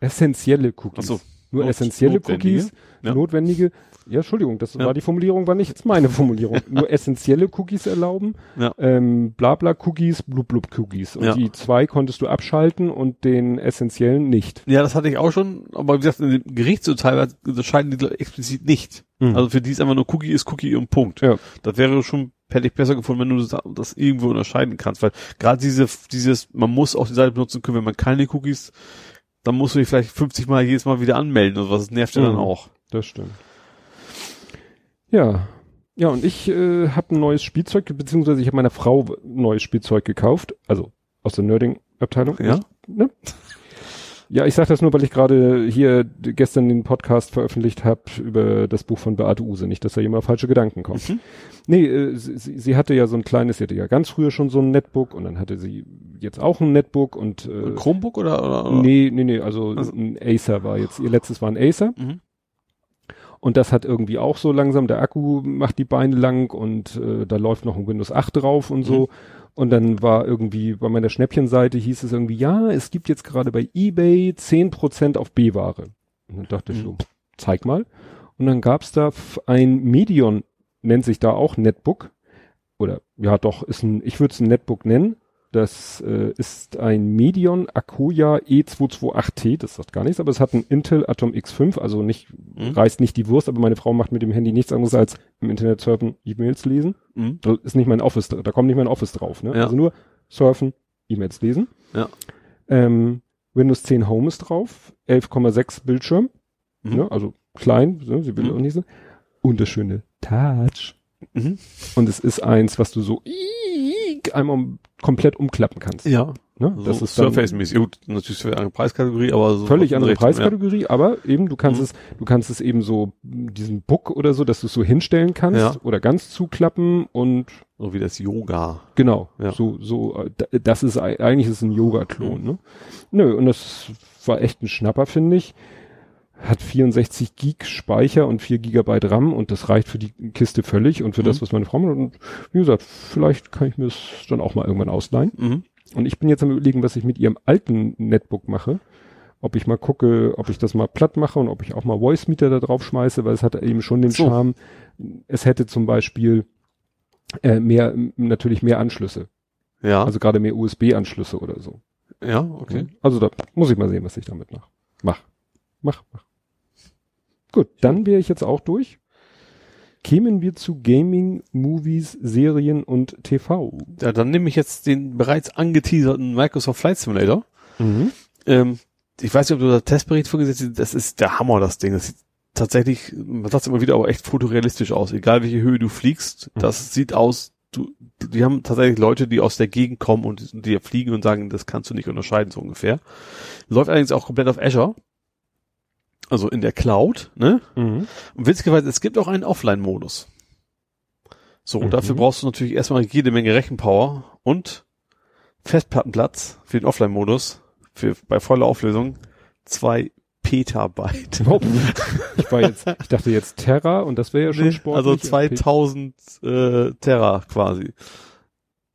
essentielle Cookies. Ach so. Nur Not- essentielle notwendige. Cookies, Ja. notwendige. Ja, Entschuldigung, das Ja. war die Formulierung, war nicht jetzt meine Formulierung. Nur essentielle Cookies erlauben, Ja. ähm, Blabla Cookies, Blub Blub Cookies. Und Ja. die zwei konntest du abschalten und den essentiellen nicht. Ja, das hatte ich auch schon, aber wie gesagt, in dem Gerichtsurteil unterscheiden die explizit nicht. Mhm. Also für die ist einfach nur Cookie ist Cookie und Punkt. Ja. Das wäre schon, hätte ich besser gefunden, wenn du das, das irgendwo unterscheiden kannst, weil gerade diese, dieses, man muss auch die Seite benutzen können, wenn man keine Cookies, dann musst du dich vielleicht 50 Mal jedes Mal wieder anmelden und was, das nervt ja dann Mhm. auch. Das stimmt. Ja. Ja, und ich äh, habe ein neues Spielzeug, beziehungsweise ich habe meiner Frau ein neues Spielzeug gekauft, also aus der Nerding-Abteilung. Ja? Ne? Ja, ich sage das nur, weil ich gerade hier gestern den Podcast veröffentlicht habe über das Buch von Beate Use, nicht, dass da jemand auf falsche Gedanken kommt. Mhm. Nee, äh, sie, sie hatte ja so ein kleines, sie hatte ja ganz früher schon so ein Netbook und dann hatte sie jetzt auch ein Netbook und äh, Ein Chromebook oder, oder, oder? nee, nee, nee, also, Also- ein Acer war jetzt, ihr letztes war ein Acer Mhm. und das hat irgendwie auch so langsam, der Akku macht die Beine lang und äh, da läuft noch ein Windows 8 drauf und so. Und dann war irgendwie bei meiner Schnäppchenseite hieß es irgendwie, ja, es gibt jetzt gerade bei eBay 10% auf B-Ware. Und dann dachte ich Mhm. so, zeig mal. Und dann gab's da ein Medion, nennt sich da auch Netbook. Oder ja doch, ist ein, ich würde es ein Netbook nennen. Das äh, ist ein Medion Akoya E228T, das sagt gar nichts, aber es hat einen Intel Atom X5, also nicht, Mhm. reißt nicht die Wurst, aber meine Frau macht mit dem Handy nichts anderes als im Internet surfen, E-Mails lesen. Mhm. Da ist nicht mein Office, da kommt nicht mein Office drauf, ne? Ja. Also nur surfen, E-Mails lesen. Ja. Ähm, Windows 10 Home ist drauf, 11,6 Bildschirm, Mhm. ne? also klein, ne? sie will Mhm. auch nicht so. Und das schöne Touch. Mhm. Und es ist eins, was du so einmal komplett umklappen kannst. Ja. Ne? So das ist Surface-mäßig. Gut, natürlich für eine Preiskategorie, aber so. völlig andere Richtung, ja. Preiskategorie, aber eben du kannst Mhm. es, du kannst es eben so diesen Book oder so, dass du es so hinstellen kannst Ja. oder ganz zuklappen und So wie das Yoga. Genau, Ja. so, so, äh, da- das ist ei- eigentlich ist es ein Yoga-Klon, Mhm. ne? Nö, und das war echt ein Schnapper, finde ich. Hat 64 Gig Speicher und 4 Gigabyte RAM und das reicht für die Kiste völlig und für Mhm. das, was meine Frau macht. Und wie gesagt, vielleicht kann ich mir das dann auch mal irgendwann ausleihen. Mhm. Und ich bin jetzt am überlegen, was ich mit ihrem alten Netbook mache. Ob ich mal gucke, ob ich das mal platt mache und ob ich auch mal Voice Meter da drauf schmeiße, weil es hat eben schon den So. Charme. Es hätte zum Beispiel äh, mehr, natürlich mehr Anschlüsse. Ja. Also gerade mehr USB-Anschlüsse oder so. ja, okay. Also da muss ich mal sehen, was ich damit mache. Mach. Mach, mach. Gut, dann wäre ich jetzt auch durch. Kämen wir zu Gaming, Movies, Serien und TV. Ja, dann nehme ich jetzt den bereits angeteaserten Microsoft Flight Simulator. Mhm. Ähm, ich weiß nicht, ob du da Testbericht vorgesetzt hast. Das ist der Hammer, das Ding. Das sieht tatsächlich, man sagt immer wieder, aber echt fotorealistisch aus. Egal welche Höhe du fliegst, Mhm. das sieht aus, du, die haben tatsächlich Leute, die aus der Gegend kommen und die fliegen und sagen, das kannst du nicht unterscheiden, so ungefähr. Läuft allerdings auch komplett auf Azure. Also in der Cloud, ne? Mhm. Und witzigerweise, es gibt auch einen Offline-Modus. So, Mhm. dafür brauchst du natürlich erstmal jede Menge Rechenpower und Festplattenplatz für den Offline-Modus, für, bei voller Auflösung, zwei Petabyte. Oh, ich war jetzt, ich dachte jetzt Terra und das wäre ja schon Nee, sportlich. also 2000 äh, Terra quasi.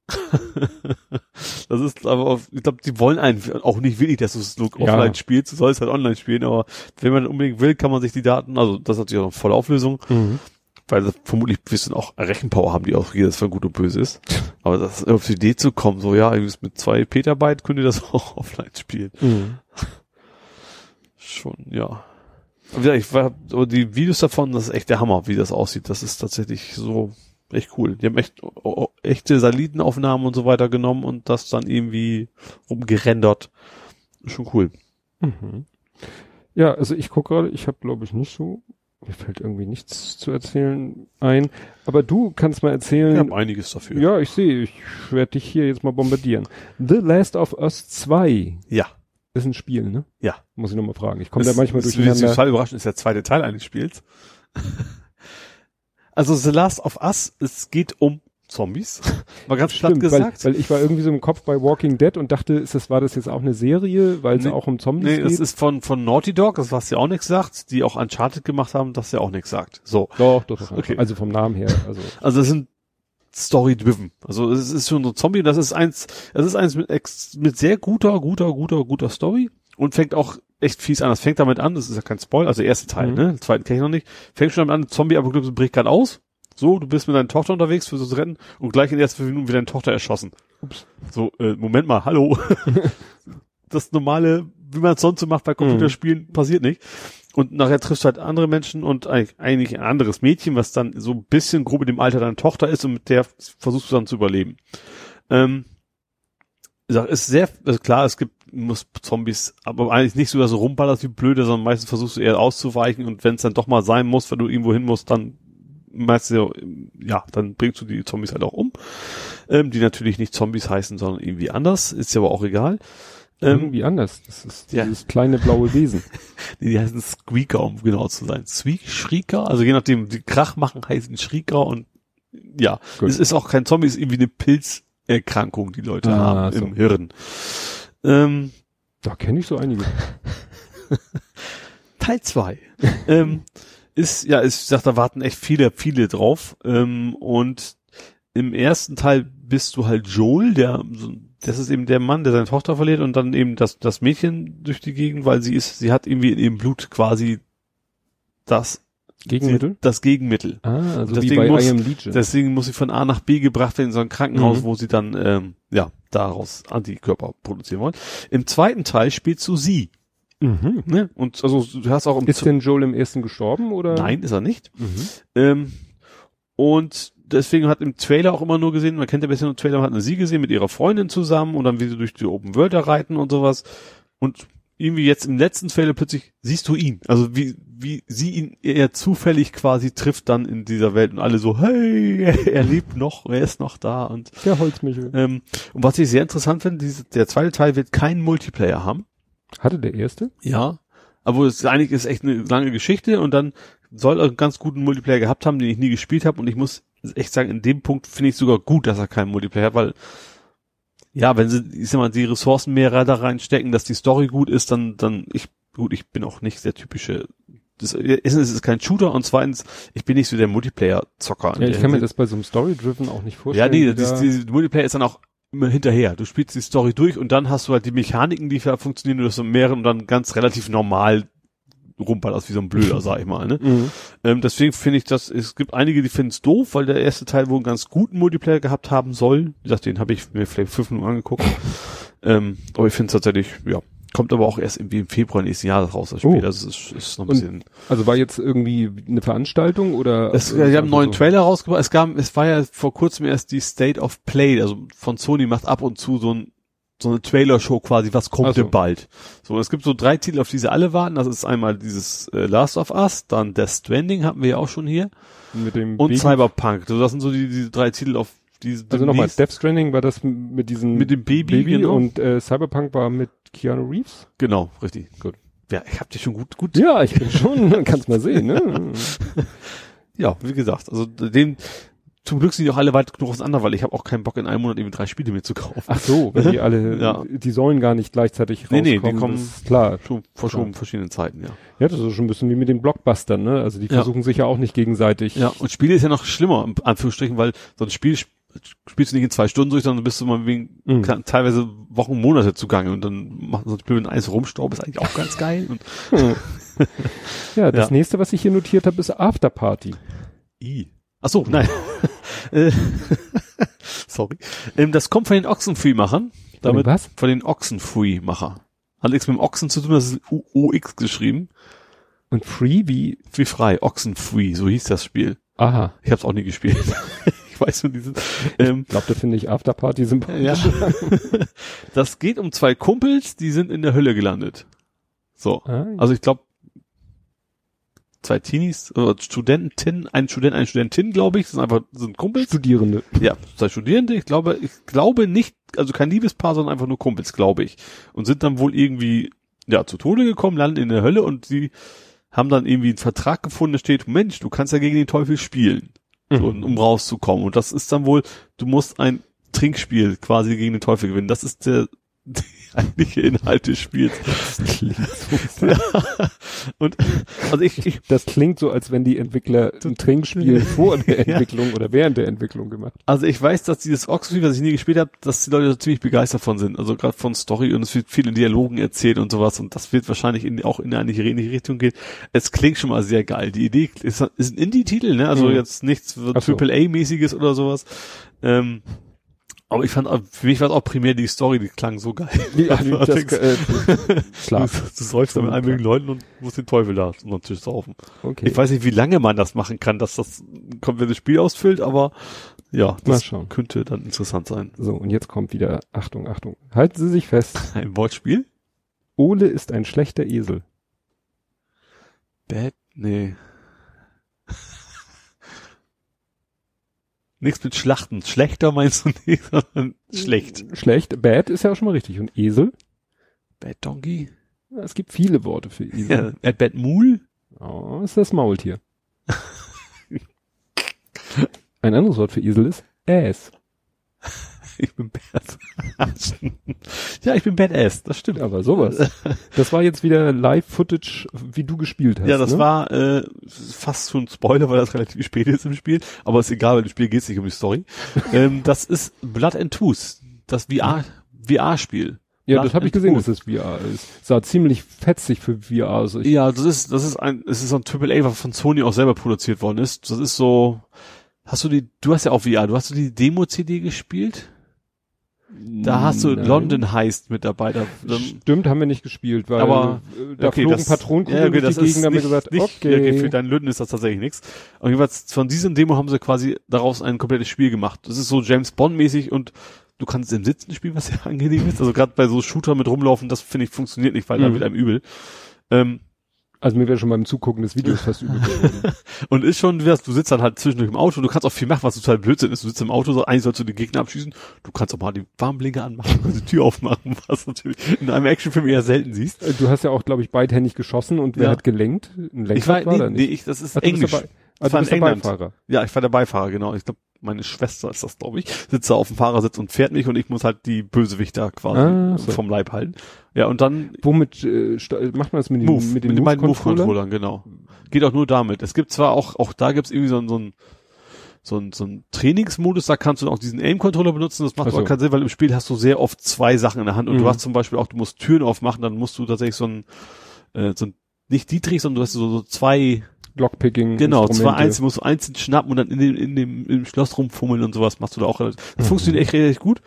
das ist aber, auf, ich glaube, die wollen einen auch nicht wirklich, dass du es nur Ja. offline spielst, du sollst halt online spielen, aber wenn man unbedingt will, kann man sich die Daten, also das ist natürlich auch volle Auflösung, Mhm. weil vermutlich bisschen auch Rechenpower haben, die auch jedes von gut und böse ist. Aber das auf die Idee zu kommen, so ja, mit zwei Petabyte könnt ihr das auch offline spielen. Mhm. Schon, ja. Ja, ich war, aber die Videos davon, das ist echt der Hammer, wie das aussieht. Das ist tatsächlich so echt cool. Die haben echt o- o- echte Satellitenaufnahmen und so weiter genommen und das dann irgendwie rumgerendert. Schon cool. Mhm. Ja, also ich gucke gerade, ich habe glaube ich nicht so, mir fällt irgendwie nichts zu erzählen ein. Aber du kannst mal erzählen. haben einiges dafür. Ja, ich sehe, ich werde dich hier jetzt mal bombardieren. The Last of Us 2 Ja. ist ein Spiel, ne? Ja. Muss ich nochmal fragen. Ich komme da manchmal es wird durcheinander. total überraschend, ist der zweite Teil eines Spiels. Also The Last of Us, es geht um Zombies. Mal ganz platt Stimmt, weil, gesagt. weil ich war irgendwie so im Kopf bei Walking Dead und dachte, ist das, war das jetzt auch eine Serie, weil es Nee, auch um Zombies nee, geht? das ist von, von Naughty Dog, das was ja auch nichts sagt, die auch Uncharted gemacht haben, das ja auch nichts sagt. So. doch, doch, doch. Okay. Also vom Namen her. Also Also das sind Story-driven. Also es ist schon so ein Zombie, das ist eins, das ist eins mit, ex, mit sehr guter, guter, guter, guter Story und fängt auch echt fies an. Das fängt damit an, das ist ja kein Spoil, also der erste Teil, Mhm. ne? Den zweiten kenne ich noch nicht. Fängt schon damit an, Zombie-Apokalypse bricht gerade aus. So, du bist mit deiner Tochter unterwegs, für so zu retten und gleich in den ersten fünf Minuten wird deine Tochter erschossen. Ups. So, äh, Moment mal, hallo. das normale, wie man es sonst so macht bei Computerspielen, passiert nicht. Und nachher triffst du halt andere Menschen und eigentlich ein anderes Mädchen, was dann so ein bisschen grob in dem Alter deiner Tochter ist und mit der versuchst du dann zu überleben. Ähm, sag, ist sehr, also klar, es gibt muss Zombies, aber eigentlich nicht so, dass du rumballerst wie blöde, sondern meistens versuchst du eher auszuweichen und wenn es dann doch mal sein muss, wenn du irgendwo hin musst, dann meistens ja, ja, dann bringst du die Zombies halt auch um. Ähm, die natürlich nicht Zombies heißen, sondern irgendwie anders, ist ja aber auch egal. Ähm, irgendwie anders. Das ist ja. dieses kleine blaue Wesen. Nee, die heißen Squeaker, um genau zu sein. Squeak, Schrieker, also je nachdem, die Krach machen, heißen Schrieker und ja, Gut. es ist auch kein Zombie, es ist irgendwie eine Pilzerkrankung, die Leute Ah, haben so. im Hirn. Ähm, Da kenne ich so einige. Teil zwei ähm, ist, ja, ist, ich sag, da warten echt viele, viele drauf. Ähm, und im ersten Teil bist du halt Joel, der, das ist eben der Mann, der seine Tochter verliert und dann eben das, das Mädchen durch die Gegend, weil sie ist, sie hat irgendwie in ihrem Blut quasi das, Gegenmittel? das Gegenmittel. Ah, also Deswegen muss- I Am Legion. Deswegen muss sie von A nach B gebracht werden in so ein Krankenhaus, Mhm. wo sie dann, ähm, ja, daraus Antikörper produzieren wollen. Im zweiten Teil spielst du sie, mhm. ne? Und also du hast auch im Ist denn Joel im ersten gestorben oder? Nein, ist er nicht. Mhm. Ähm, und deswegen hat im Trailer auch immer nur gesehen, man kennt ja bisher nur Trailer, man hat eine sie gesehen mit ihrer Freundin zusammen und dann wie sie durch die Open World da reiten und sowas. Und irgendwie jetzt im letzten Trailer plötzlich siehst du ihn. Also wie, wie sie ihn eher zufällig quasi trifft dann in dieser Welt und alle so, hey, er lebt noch, er ist noch da und Der Holzmichel. ähm, und was ich sehr interessant finde, diese, der zweite Teil wird keinen Multiplayer haben. Hatte der erste? Ja. Aber es eigentlich ist echt eine lange Geschichte und dann soll er einen ganz guten Multiplayer gehabt haben, den ich nie gespielt habe und ich muss echt sagen, in dem Punkt finde ich sogar gut, dass er keinen Multiplayer hat, weil ja, wenn sie, ich sag mal, die Ressourcen mehr da reinstecken, dass die Story gut ist, dann, dann, ich, gut, ich bin auch nicht der typische, das, erstens ist es kein Shooter und zweitens, ich bin nicht so der Multiplayer-Zocker. Ja, ich kann mir das bei so einem Story-Driven auch nicht Ja, vorstellen. nee, wie das, da- die, Multiplayer ist dann auch immer hinterher. Du spielst die Story durch und dann hast du halt die Mechaniken, die funktionieren, du hast so mehrere und dann ganz relativ normal rumballerst wie so ein Blöder, sag ich mal. Ne? Mhm. Ähm, deswegen finde ich das, es gibt einige, die finden es doof, weil der erste Teil wohl einen ganz guten Multiplayer gehabt haben soll. Wie gesagt, den habe ich mir vielleicht fünf Minuten angeguckt. ähm, aber ich finde es tatsächlich, ja, kommt aber auch erst irgendwie im Februar nächsten Jahres raus, das Spiel. Oh. Das ist, ist noch ein Und bisschen. Also war jetzt irgendwie eine Veranstaltung oder? Es, also die haben einen neuen so- Trailer rausgebracht. Es gab, es war ja vor kurzem erst die State of Play, also von Sony macht ab und zu so ein so eine Trailer-Show quasi, was kommt Ach so. denn bald? So, und es gibt so drei Titel, auf die sie alle warten. Das ist einmal dieses äh, Last of Us, dann Death Stranding hatten wir ja auch schon hier Mit dem und Baby- Cyberpunk. So, das sind so die, die drei Titel, auf die Also nochmal, Death Stranding war das mit diesem Mit dem Baby, genau. und äh, Cyberpunk war mit Keanu Reeves? Genau, richtig. Gut. Ja, ich hab dich schon gut, gut. Ja, ich bin schon, kannst mal sehen, ne? Ja, wie gesagt, also den, zum Glück sind die auch alle weit genug auseinander, weil ich habe auch keinen Bock in einem Monat eben drei Spiele mir zu kaufen. Ach so, wenn die alle, Ja. die sollen gar nicht gleichzeitig Nee, rauskommen. nee, die kommen- klar. Schon verschoben, verschiedenen Zeiten, ja. Ja, das ist schon ein bisschen wie mit den Blockbustern, ne? Also die Ja. versuchen sich ja auch nicht gegenseitig. Ja, und Spiele ist ja noch schlimmer, in Anführungsstrichen, weil so ein Spiel sp- spielst du nicht in zwei Stunden durch, sondern bist du mal wegen Mhm. teilweise Wochen, Monate zugange und dann macht so ein Spiel, wenn eins rumstaubt, ist eigentlich auch ganz geil. Und, Ja, das Ja. nächste, was ich hier notiert habe, ist Afterparty. I. Ach so, nein. Äh, Sorry. Ähm, das kommt von den Oxenfree-Machern. Damit Von was? Von den Oxenfree-Macher. Hat nichts mit dem Ochsen zu tun, das ist OX geschrieben. Und Free wie? Wie frei, Oxenfree, so hieß das Spiel. Aha. Ich habe es auch nie gespielt. ich weiß nur dieses. Ähm, Ich glaube, da finde ich Afterparty sympathisch. ja. das geht um zwei Kumpels, die sind in der Hölle gelandet. So. Ah, Also ich glaube, zwei Teenies, oder Studenten, ein Student, eine Studentin, glaube ich, das sind einfach, sind Kumpels. Studierende. Ja, zwei Studierende, ich glaube, ich glaube nicht, also kein Liebespaar, sondern einfach nur Kumpels, glaube ich. Und sind dann wohl irgendwie, ja, zu Tode gekommen, landen in der Hölle und sie haben dann irgendwie einen Vertrag gefunden, da steht, Mensch, du kannst ja gegen den Teufel spielen, so, Mhm. um rauszukommen. Und das ist dann wohl, du musst ein Trinkspiel quasi gegen den Teufel gewinnen. Das ist der, die eigentliche Inhalt des Spiels. Das klingt so. Ja. Und, also ich, ich Das klingt so, als wenn die Entwickler ein Trinkspiel vor der Entwicklung oder während der Entwicklung gemacht. Also ich weiß, dass dieses Oxfree, was ich nie gespielt habe, dass die Leute ziemlich begeistert von sind. Also gerade von Story und es wird viel in Dialogen erzählt und sowas und das wird wahrscheinlich in, auch in eine ähnliche Richtung gehen. Es klingt schon mal sehr geil. Die Idee ist, ist ein Indie-Titel, ne? Also Mhm. jetzt nichts so. Triple-A-mäßiges oder sowas. Ähm, aber ich fand, für mich war es auch primär die Story, die klang so geil. Ja, Also, das, äh, klar. Du, du säufst da mit möglichen Leuten und musst den Teufel da unter den Tisch saufen. Okay. Ich weiß nicht, wie lange man das machen kann, dass das ein komplettes Spiel ausfüllt, aber ja, das könnte dann interessant sein. So, und jetzt kommt wieder, Achtung, Achtung. Halten Sie sich fest. Ein Wortspiel? Ole ist ein schlechter Esel. Bad? Nee. Nichts mit Schlachten. Schlechter meinst du nicht, sondern schlecht. Schlecht. Bad ist ja auch schon mal richtig. Und Esel? Bad Donkey? Ja, Es gibt viele Worte für Esel. Ja, Bad Mule? Oh, ist das Maultier. Ein anderes Wort für Esel ist Ass. Ich bin Bad. ja, ich bin Badass, das stimmt. Aber sowas. Das war jetzt wieder Live-Footage, wie du gespielt hast. Ja, das ne? war äh, fast schon ein Spoiler, weil das relativ spät ist im Spiel. Aber ist egal, weil im Spiel geht es nicht um die Story. ähm, das ist Blood and Tooth, das VR VR-Spiel. Ja, das habe ich gesehen, dass es VR ist. Sah ziemlich fetzig für VR aus. Ich, Ja, das ist das ist ein es ist so ein Triple A, was von Sony auch selber produziert worden ist. Das ist so. Hast du die? Du hast ja auch VR. Du hast du die Demo-CD gespielt? Da hast du Nein. London Heist mit dabei. Da, dann, Stimmt, haben wir nicht gespielt, weil Aber, da okay, flogen das- Patronenkugeln ja, okay, durch das die ist Gegend, nicht- gesagt, nicht, okay. Ja, okay, für deinen Lütten ist das tatsächlich nichts. Aber jedenfalls von diesem Demo haben sie quasi daraus ein komplettes Spiel gemacht. Das ist so James Bond mäßig und du kannst im Sitzen spielen, was sehr angenehm ist. Also gerade bei so Shooter mit rumlaufen, das finde ich funktioniert nicht, weil da Mhm. wird einem übel. Ähm, Also mir wäre schon beim Zugucken des Videos fast übel und ist schon, du sitzt dann halt zwischendurch im Auto, du kannst auch viel machen, was total Blödsinn ist. Du sitzt im Auto, so eigentlich sollst du die Gegner abschießen, du kannst auch mal die Warnblinker anmachen, kannst die Tür aufmachen, was natürlich in einem Actionfilm eher selten siehst. Äh, Du hast ja auch, glaube ich, beidhändig geschossen und wer Ja. hat gelenkt? Ein Lenkrad Ich war, war nee, da nee, nicht. ich, das ist Ach, bist Englisch. Ah, du war bist in der England. Beifahrer. Ja, ich war der Beifahrer, genau. Ich glaube, meine Schwester ist das, glaube ich, sitzt da auf dem Fahrersitz und fährt mich und ich muss halt die Bösewichter quasi Ah, so. vom Leib halten. Ja, und dann Womit äh, macht man das mit den, Move, mit den beiden Move-Controllern? Move-Controllern, genau. Geht auch nur damit. Es gibt zwar auch, auch da gibt's irgendwie so ein, so ein so ein, so ein Trainingsmodus, da kannst du auch diesen Aim-Controller benutzen, das macht Ach so. aber keinen Sinn, weil im Spiel hast du sehr oft zwei Sachen in der Hand und Mhm. du hast zum Beispiel auch, du musst Türen aufmachen, dann musst du tatsächlich so ein, äh, so ein nicht Dietrich, sondern du hast so, so zwei Lockpicking. Genau, zwei einzeln, musst du einzeln schnappen und dann in dem, in dem, im Schloss rumfummeln und sowas machst du da auch. Das Mhm. funktioniert echt richtig gut.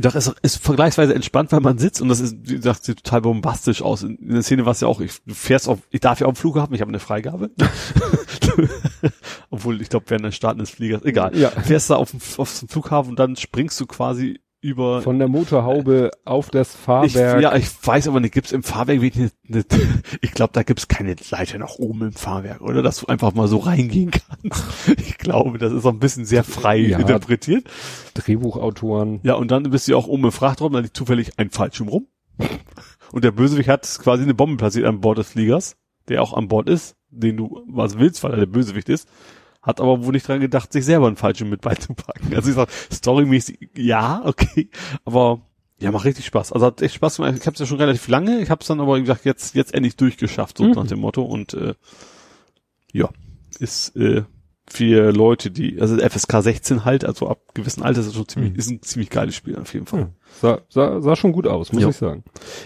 Doch, es ist vergleichsweise entspannt, weil man sitzt und das ist, wie gesagt, sieht total bombastisch aus. In, in der Szene war es ja auch, ich, du fährst auf, ich darf ja auf dem Flughafen, ich habe eine Freigabe. Obwohl, ich glaube, während des Starten des Fliegers, egal. Ja. Fährst da auf, dem- auf dem Flughafen und dann springst du quasi über Von der Motorhaube auf das ich, Fahrwerk. ja, ich weiß aber nicht, gibt's im Fahrwerk wirklich eine, eine, ich glaube, da gibt's keine Leiter nach oben im Fahrwerk, oder? Dass du einfach mal so reingehen kannst. Ich glaube, das ist so ein bisschen sehr frei Ja. interpretiert. Drehbuchautoren. Ja, und dann bist du auch oben im Frachtraum, da liegt zufällig ein Fallschirm rum. Und der Bösewicht hat quasi eine Bombe platziert an Bord des Fliegers, der auch an Bord ist, den du was willst, weil er der Bösewicht ist. Hat aber wohl nicht dran gedacht, sich selber einen Fallschirm mit beizupacken. Also ich sag, storymäßig, ja, okay, aber ja, macht richtig Spaß. Also hat echt Spaß gemacht. Ich habe es ja schon relativ lange, ich habe es dann aber wie gesagt jetzt jetzt endlich durchgeschafft, so Mhm. nach dem Motto und äh, ja, ist äh, für Leute, die also FSK 16 halt, also ab gewissen Alter ist schon ziemlich, Mhm. ist ein ziemlich geiles Spiel auf jeden Fall. Hm. Sah, sah, sah schon gut aus, muss Ja. ich sagen.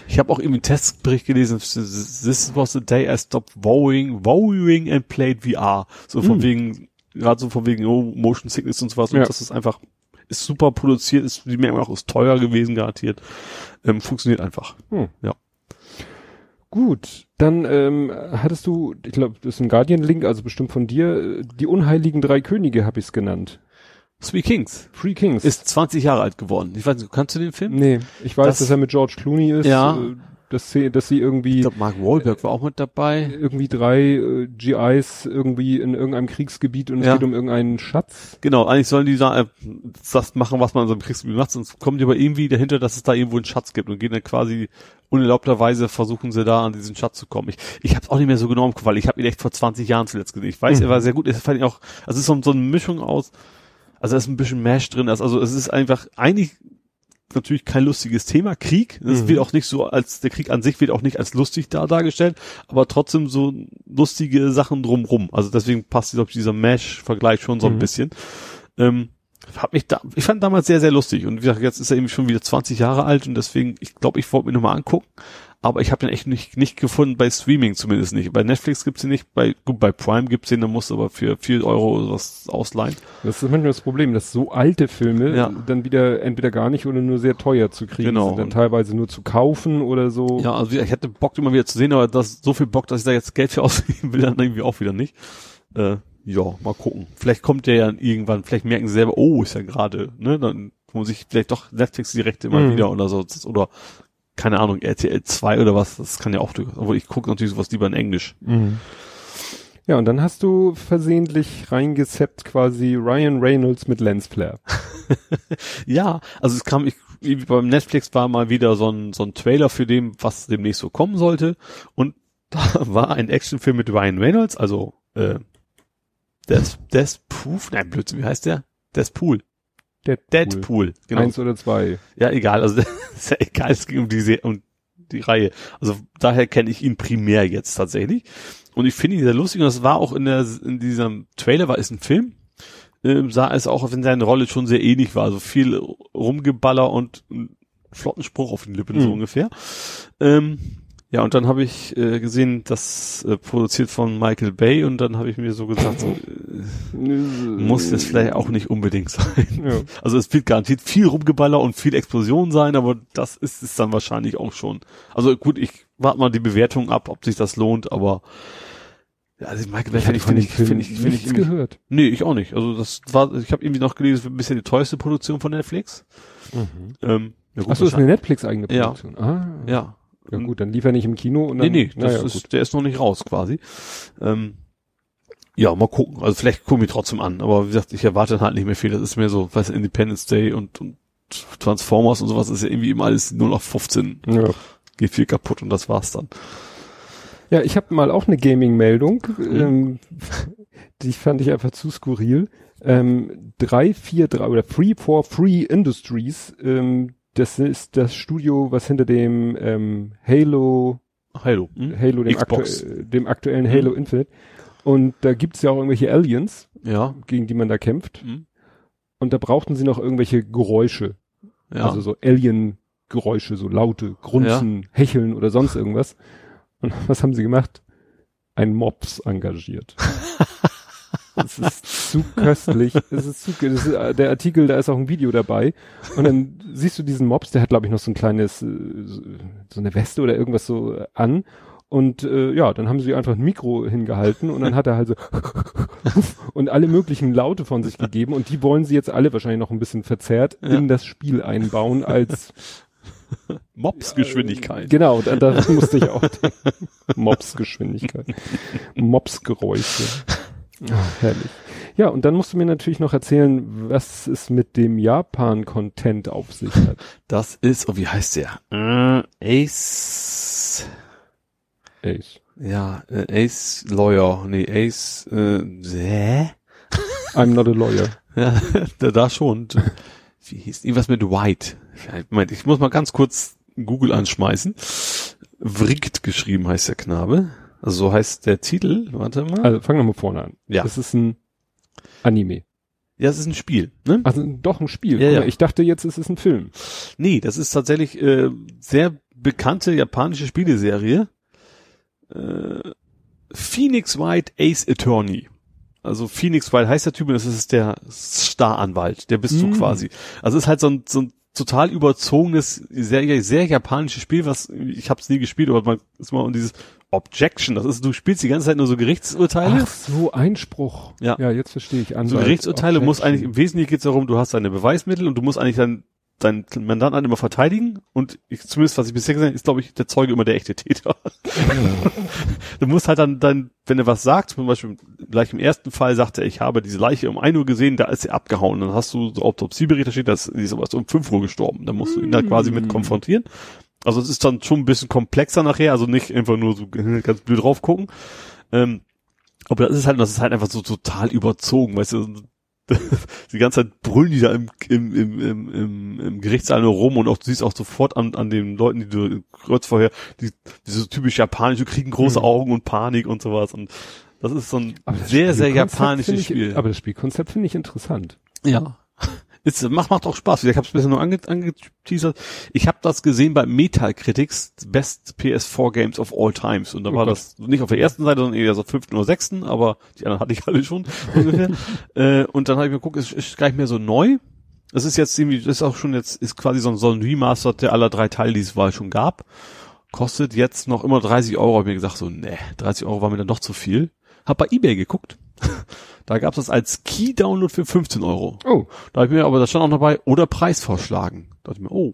Ich habe auch irgendwie einen Testbericht gelesen, this was the day I stopped vowing, vowing and played VR. So von Mhm. wegen, gerade so von wegen, oh, Motion Sickness und sowas. Ja. Und das ist einfach, ist super produziert, ist, wie merkt man auch, ist teuer gewesen, garantiert. Ähm, funktioniert einfach. Hm. Ja. Gut, dann ähm, hattest du, ich glaube, das ist ein Guardian-Link, also bestimmt von dir, äh, die unheiligen drei Könige habe ich es genannt. Three Kings. Three Kings. Ist 20 Jahre alt geworden. Ich weiß nicht, kannst du den Film? Nee, ich weiß, Das- dass er mit George Clooney ist. Ja. Dass sie, dass sie irgendwie Ich glaube, Mark Wahlberg war auch mit dabei. irgendwie drei äh, GIs irgendwie in irgendeinem Kriegsgebiet und es Ja. geht um irgendeinen Schatz. Genau, eigentlich sollen die da äh, das machen, was man in so einem Kriegsgebiet macht, sonst kommen die aber irgendwie dahinter, dass es da irgendwo einen Schatz gibt und gehen dann quasi unerlaubterweise versuchen sie da an diesen Schatz zu kommen. Ich, ich habe es auch nicht mehr so genau im Kopf, weil ich habe ihn echt vor 20 Jahren zuletzt gesehen. Ich weiß, Mhm. er war sehr gut. Es fand ich auch, also es ist so, so eine Mischung aus, also da ist ein bisschen Mash drin, also es ist einfach eigentlich natürlich kein lustiges Thema, Krieg. Es Mhm. wird auch nicht so als, der Krieg an sich wird auch nicht als lustig da dargestellt, aber trotzdem so lustige Sachen drumrum. Also deswegen passt ich, dieser Mesh-Vergleich schon so ein Mhm. bisschen. Ähm, hab mich da, ich fand damals sehr, sehr lustig. Und wie gesagt, jetzt ist er eben schon wieder 20 Jahre alt und deswegen, ich glaube, ich wollte mir nochmal angucken. Aber ich habe den echt nicht, nicht gefunden, bei Streaming zumindest nicht. Bei Netflix gibt's ihn nicht, bei, gut, bei Prime gibt's ihn, da musst du aber für 4 Euro was ausleihen. Das ist manchmal das Problem, dass so alte Filme Ja. dann wieder entweder gar nicht oder nur sehr teuer zu kriegen Genau. sind. Dann teilweise nur zu kaufen oder so. Ja, also ich hätte Bock immer wieder zu sehen, aber das so viel Bock, dass ich da jetzt Geld für ausgeben will, dann irgendwie auch wieder nicht. Äh, ja, mal gucken. Vielleicht kommt der ja irgendwann, vielleicht merken sie selber, oh, ist ja gerade, ne, dann muss ich vielleicht doch Netflix die Rechte immer Mhm. wieder oder so, oder keine Ahnung, RTL 2 oder was, das kann ja auch, durch- obwohl ich gucke natürlich sowas lieber in Englisch. Mhm. Ja, und dann hast du versehentlich reingezeppt quasi Ryan Reynolds mit Lensflare. Ja, also es kam, ich, beim Netflix war mal wieder so ein, so ein Trailer für dem, was demnächst so kommen sollte. Und da war ein Actionfilm mit Ryan Reynolds, also äh, Death, Deathproof, nein, Blödsinn, wie heißt der? Deathpool. Deadpool. Deadpool, genau. Eins oder zwei. Ja, egal, also ist ja egal, es ging um die, um die Reihe. Also daher kenne ich ihn primär jetzt tatsächlich. Und ich finde ihn sehr lustig und das war auch in der in diesem Trailer, war ist ein Film, ähm, sah es auch, wenn seine Rolle schon sehr ähnlich war. Also viel Rumgeballer und einen flotten Spruch auf den Lippen, so Mhm. ungefähr. Ähm, ja, und dann habe ich äh, gesehen, das äh, produziert von Michael Bay und dann habe ich mir so gesagt, so, äh, muss das vielleicht auch nicht unbedingt sein. Ja. Also es wird garantiert viel Rumgeballer und viel Explosion sein, aber das ist es dann wahrscheinlich auch schon. Also gut, ich warte mal die Bewertung ab, ob sich das lohnt, aber ja, also Michael Bay Ich finde ich, finde ich, finde ich, finde ich, irgendwie- gehört. Nee, ich auch nicht. Also das war, ich habe irgendwie noch gelesen, ein bisschen die teuerste Produktion von Netflix. Ähm, ja, gut, Achso, ist eine Netflix-eigene Ja. Produktion. Ah. ja. Ja gut, dann lief er nicht im Kino und Nee, dann. nee, das naja, ist, gut. der ist noch nicht raus quasi. Ähm, ja, mal gucken. Also vielleicht gucken wir trotzdem an. Aber wie gesagt, ich erwarte halt nicht mehr viel. Das ist mehr so, weiß Independence Day und, und Transformers und sowas ist ja irgendwie immer alles nur noch 15. Ja. Geht viel kaputt und das war's dann. Ja, ich habe mal auch eine Gaming-Meldung. Mhm. Ähm, die fand ich einfach zu skurril. Ähm, 343 oder Free for Free Industries, ähm, das ist das Studio, was hinter dem ähm, Halo, Hallo. Hm? Halo, dem, aktu äh, dem aktuellen Mhm. Halo Infinite. Und da gibt's ja auch irgendwelche Aliens, Ja. gegen die man da kämpft. Hm? Und da brauchten sie noch irgendwelche Geräusche. Ja. Also so Alien-Geräusche, so laute, Grunzen, Hecheln oder sonst irgendwas. Und was haben sie gemacht? Ein Mops engagiert. Es ist zu köstlich. Es ist zu, das ist, äh, der Artikel, da ist auch ein Video dabei. Und dann siehst du diesen Mops, der hat, glaube ich, noch so ein kleines, äh, so eine Weste oder irgendwas so äh, an. Und äh, ja, dann haben sie einfach ein Mikro hingehalten und dann hat er halt so und alle möglichen Laute von sich gegeben und die wollen sie jetzt alle wahrscheinlich noch ein bisschen verzerrt Ja. in das Spiel einbauen als Mops-Geschwindigkeit. Genau, da, da musste ich auch. Mopsgeschwindigkeit. Mopsgeräusche. Ah, herrlich. Ja, und dann musst du mir natürlich noch erzählen, was es mit dem Japan-Content auf sich hat. Das ist, oh, wie heißt der? Äh, Ace. Ace. Ja, äh, Ace Lawyer. Nee, Ace, äh, hä? I'm not a lawyer. Ja, da, da schon. Wie hieß irgendwas mit White? Moment, ich muss mal ganz kurz Google anschmeißen. Vrigt geschrieben heißt der Knabe. Also so heißt der Titel. Warte mal. Also fangen wir mal vorne an. Ja. Das ist ein Anime. ja, es ist ein Spiel. Ne? Also doch ein Spiel. Ja, ja. Ich dachte jetzt, es ist ein Film. Nee, das ist tatsächlich äh, sehr bekannte japanische Spieleserie. Äh, Phoenix White Ace Attorney. Also Phoenix White heißt der Typ und das ist der Staranwalt. Der bist du Mm. quasi. Also es ist halt so ein, so ein total überzogenes, sehr, sehr japanisches Spiel, was ich habe es nie gespielt, aber man ist mal um dieses Objection, das ist, du spielst die ganze Zeit nur so Gerichtsurteile. Ach so, Einspruch. Ja. Ja, jetzt verstehe ich. so Anwalt, Gerichtsurteile muss Objection. eigentlich, im Wesentlichen geht es darum, du hast deine Beweismittel und du musst eigentlich dann deinen Mandanten halt immer verteidigen und ich, zumindest was ich bisher gesehen habe, ist glaube ich der Zeuge immer der echte Täter. du musst halt dann, dann, wenn er was sagt, zum Beispiel gleich im ersten Fall sagt er, ich habe diese Leiche um 1 Uhr gesehen, da ist sie abgehauen. Dann hast du so Autopsiebericht, da steht, dass sie ist um 5 Uhr gestorben. Da musst du ihn da quasi mit konfrontieren. Also es ist dann schon ein bisschen komplexer nachher, also nicht einfach nur so ganz blöd drauf gucken. Ähm, aber das ist halt, das ist halt einfach so total überzogen, weißt du, die ganze Zeit brüllen die da im, im, im, im, im, im Gerichtssaal nur rum und auch du siehst auch sofort an, an den Leuten, die du kurz vorher, die, diese typisch japanische, kriegen große Mhm. Augen und Panik und sowas und das ist so ein sehr, sehr japanisches ich, Spiel. Aber das Spielkonzept finde ich interessant. Ja. Ist, macht, macht auch Spaß. Ich habe es bisher nur ange, angeteasert. Ich habe das gesehen bei Metacritics, Best PS4 Games of All Times. Und da Oh war Gott. das nicht auf der ersten Seite, sondern eher so fünften oder sechsten, aber die anderen hatte ich alle schon ungefähr. äh, und dann habe ich mir geguckt, es ist gar nicht mehr so neu. Das ist jetzt irgendwie, das ist auch schon jetzt, ist quasi so ein, so ein Remaster der aller drei Teile, die es mal schon gab. Kostet jetzt noch immer 30 Euro. Hab mir gesagt, so, nee, 30 Euro war mir dann doch zu viel. Hab bei Ebay geguckt. Da gab es das als Key-Download für 15 Euro. Oh, Da hab ich mir, aber da stand auch dabei, oder Preisvorschlagen. Da dachte ich mir, oh.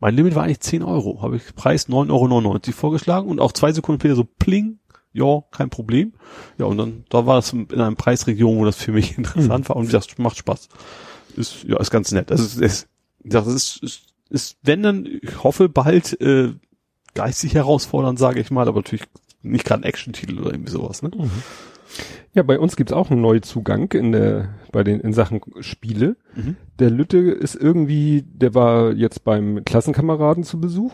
Mein Limit war eigentlich 10 Euro. Habe ich Preis 9,99 Euro vorgeschlagen und auch zwei Sekunden später so pling, ja, kein Problem. Ja, und dann, da war es in einer Preisregion, wo das für mich interessant war und das macht Spaß. Ist, ja, ist ganz nett. Das ist, ist, das ist, ist, ist, wenn dann, ich hoffe bald, äh, geistig herausfordernd, sage ich mal, aber natürlich nicht gerade ein Action-Titel oder irgendwie sowas, ne? Ja, bei uns gibt's auch einen Neuzugang in der, bei den, in Sachen Spiele. Mhm. Der Lütte ist irgendwie, der war jetzt beim Klassenkameraden zu Besuch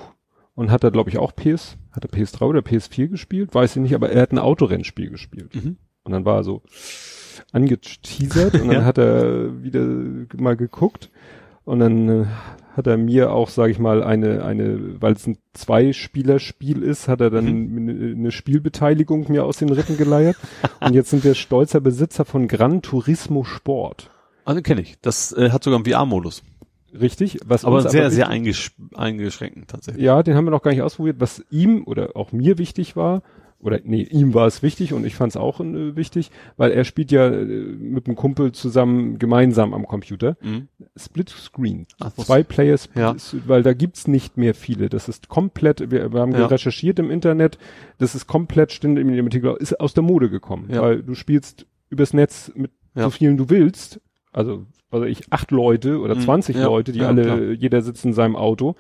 und hat da, glaube ich, auch PS, hat er PS3 oder PS4 gespielt, weiß ich nicht, aber er hat ein Autorennspiel gespielt. Mhm. Und dann war er so angeteasert und dann Ja. hat er wieder mal geguckt und dann äh, hat er mir auch, sage ich mal, eine, eine, weil es ein Zwei-Spieler-Spiel ist, hat er dann eine, eine Spielbeteiligung mir aus den Rippen geleiert und jetzt sind wir stolzer Besitzer von Gran Turismo Sport. Also kenne ich. Das äh, hat sogar einen VR-Modus. Richtig? Was Aber sehr, sehr wichtig- eingesch eingeschränkt tatsächlich. Ja, den haben wir noch gar nicht ausprobiert. Was ihm oder auch mir wichtig war, oder nee, ihm war es wichtig und ich fand es auch äh, wichtig, weil er spielt ja äh, mit einem Kumpel zusammen gemeinsam am Computer. Mhm. Split Screen. Ach, Zwei Players, Ja. weil da gibt's nicht mehr viele. Das ist komplett, wir, wir haben Ja. recherchiert im Internet, das ist komplett, stimmt im Artikel, ist aus der Mode gekommen. Ja. Weil du spielst übers Netz mit so vielen du willst. Also, also ich acht Leute oder Mhm. 20 Ja. Leute, die alle, klar. jeder sitzt in seinem Auto.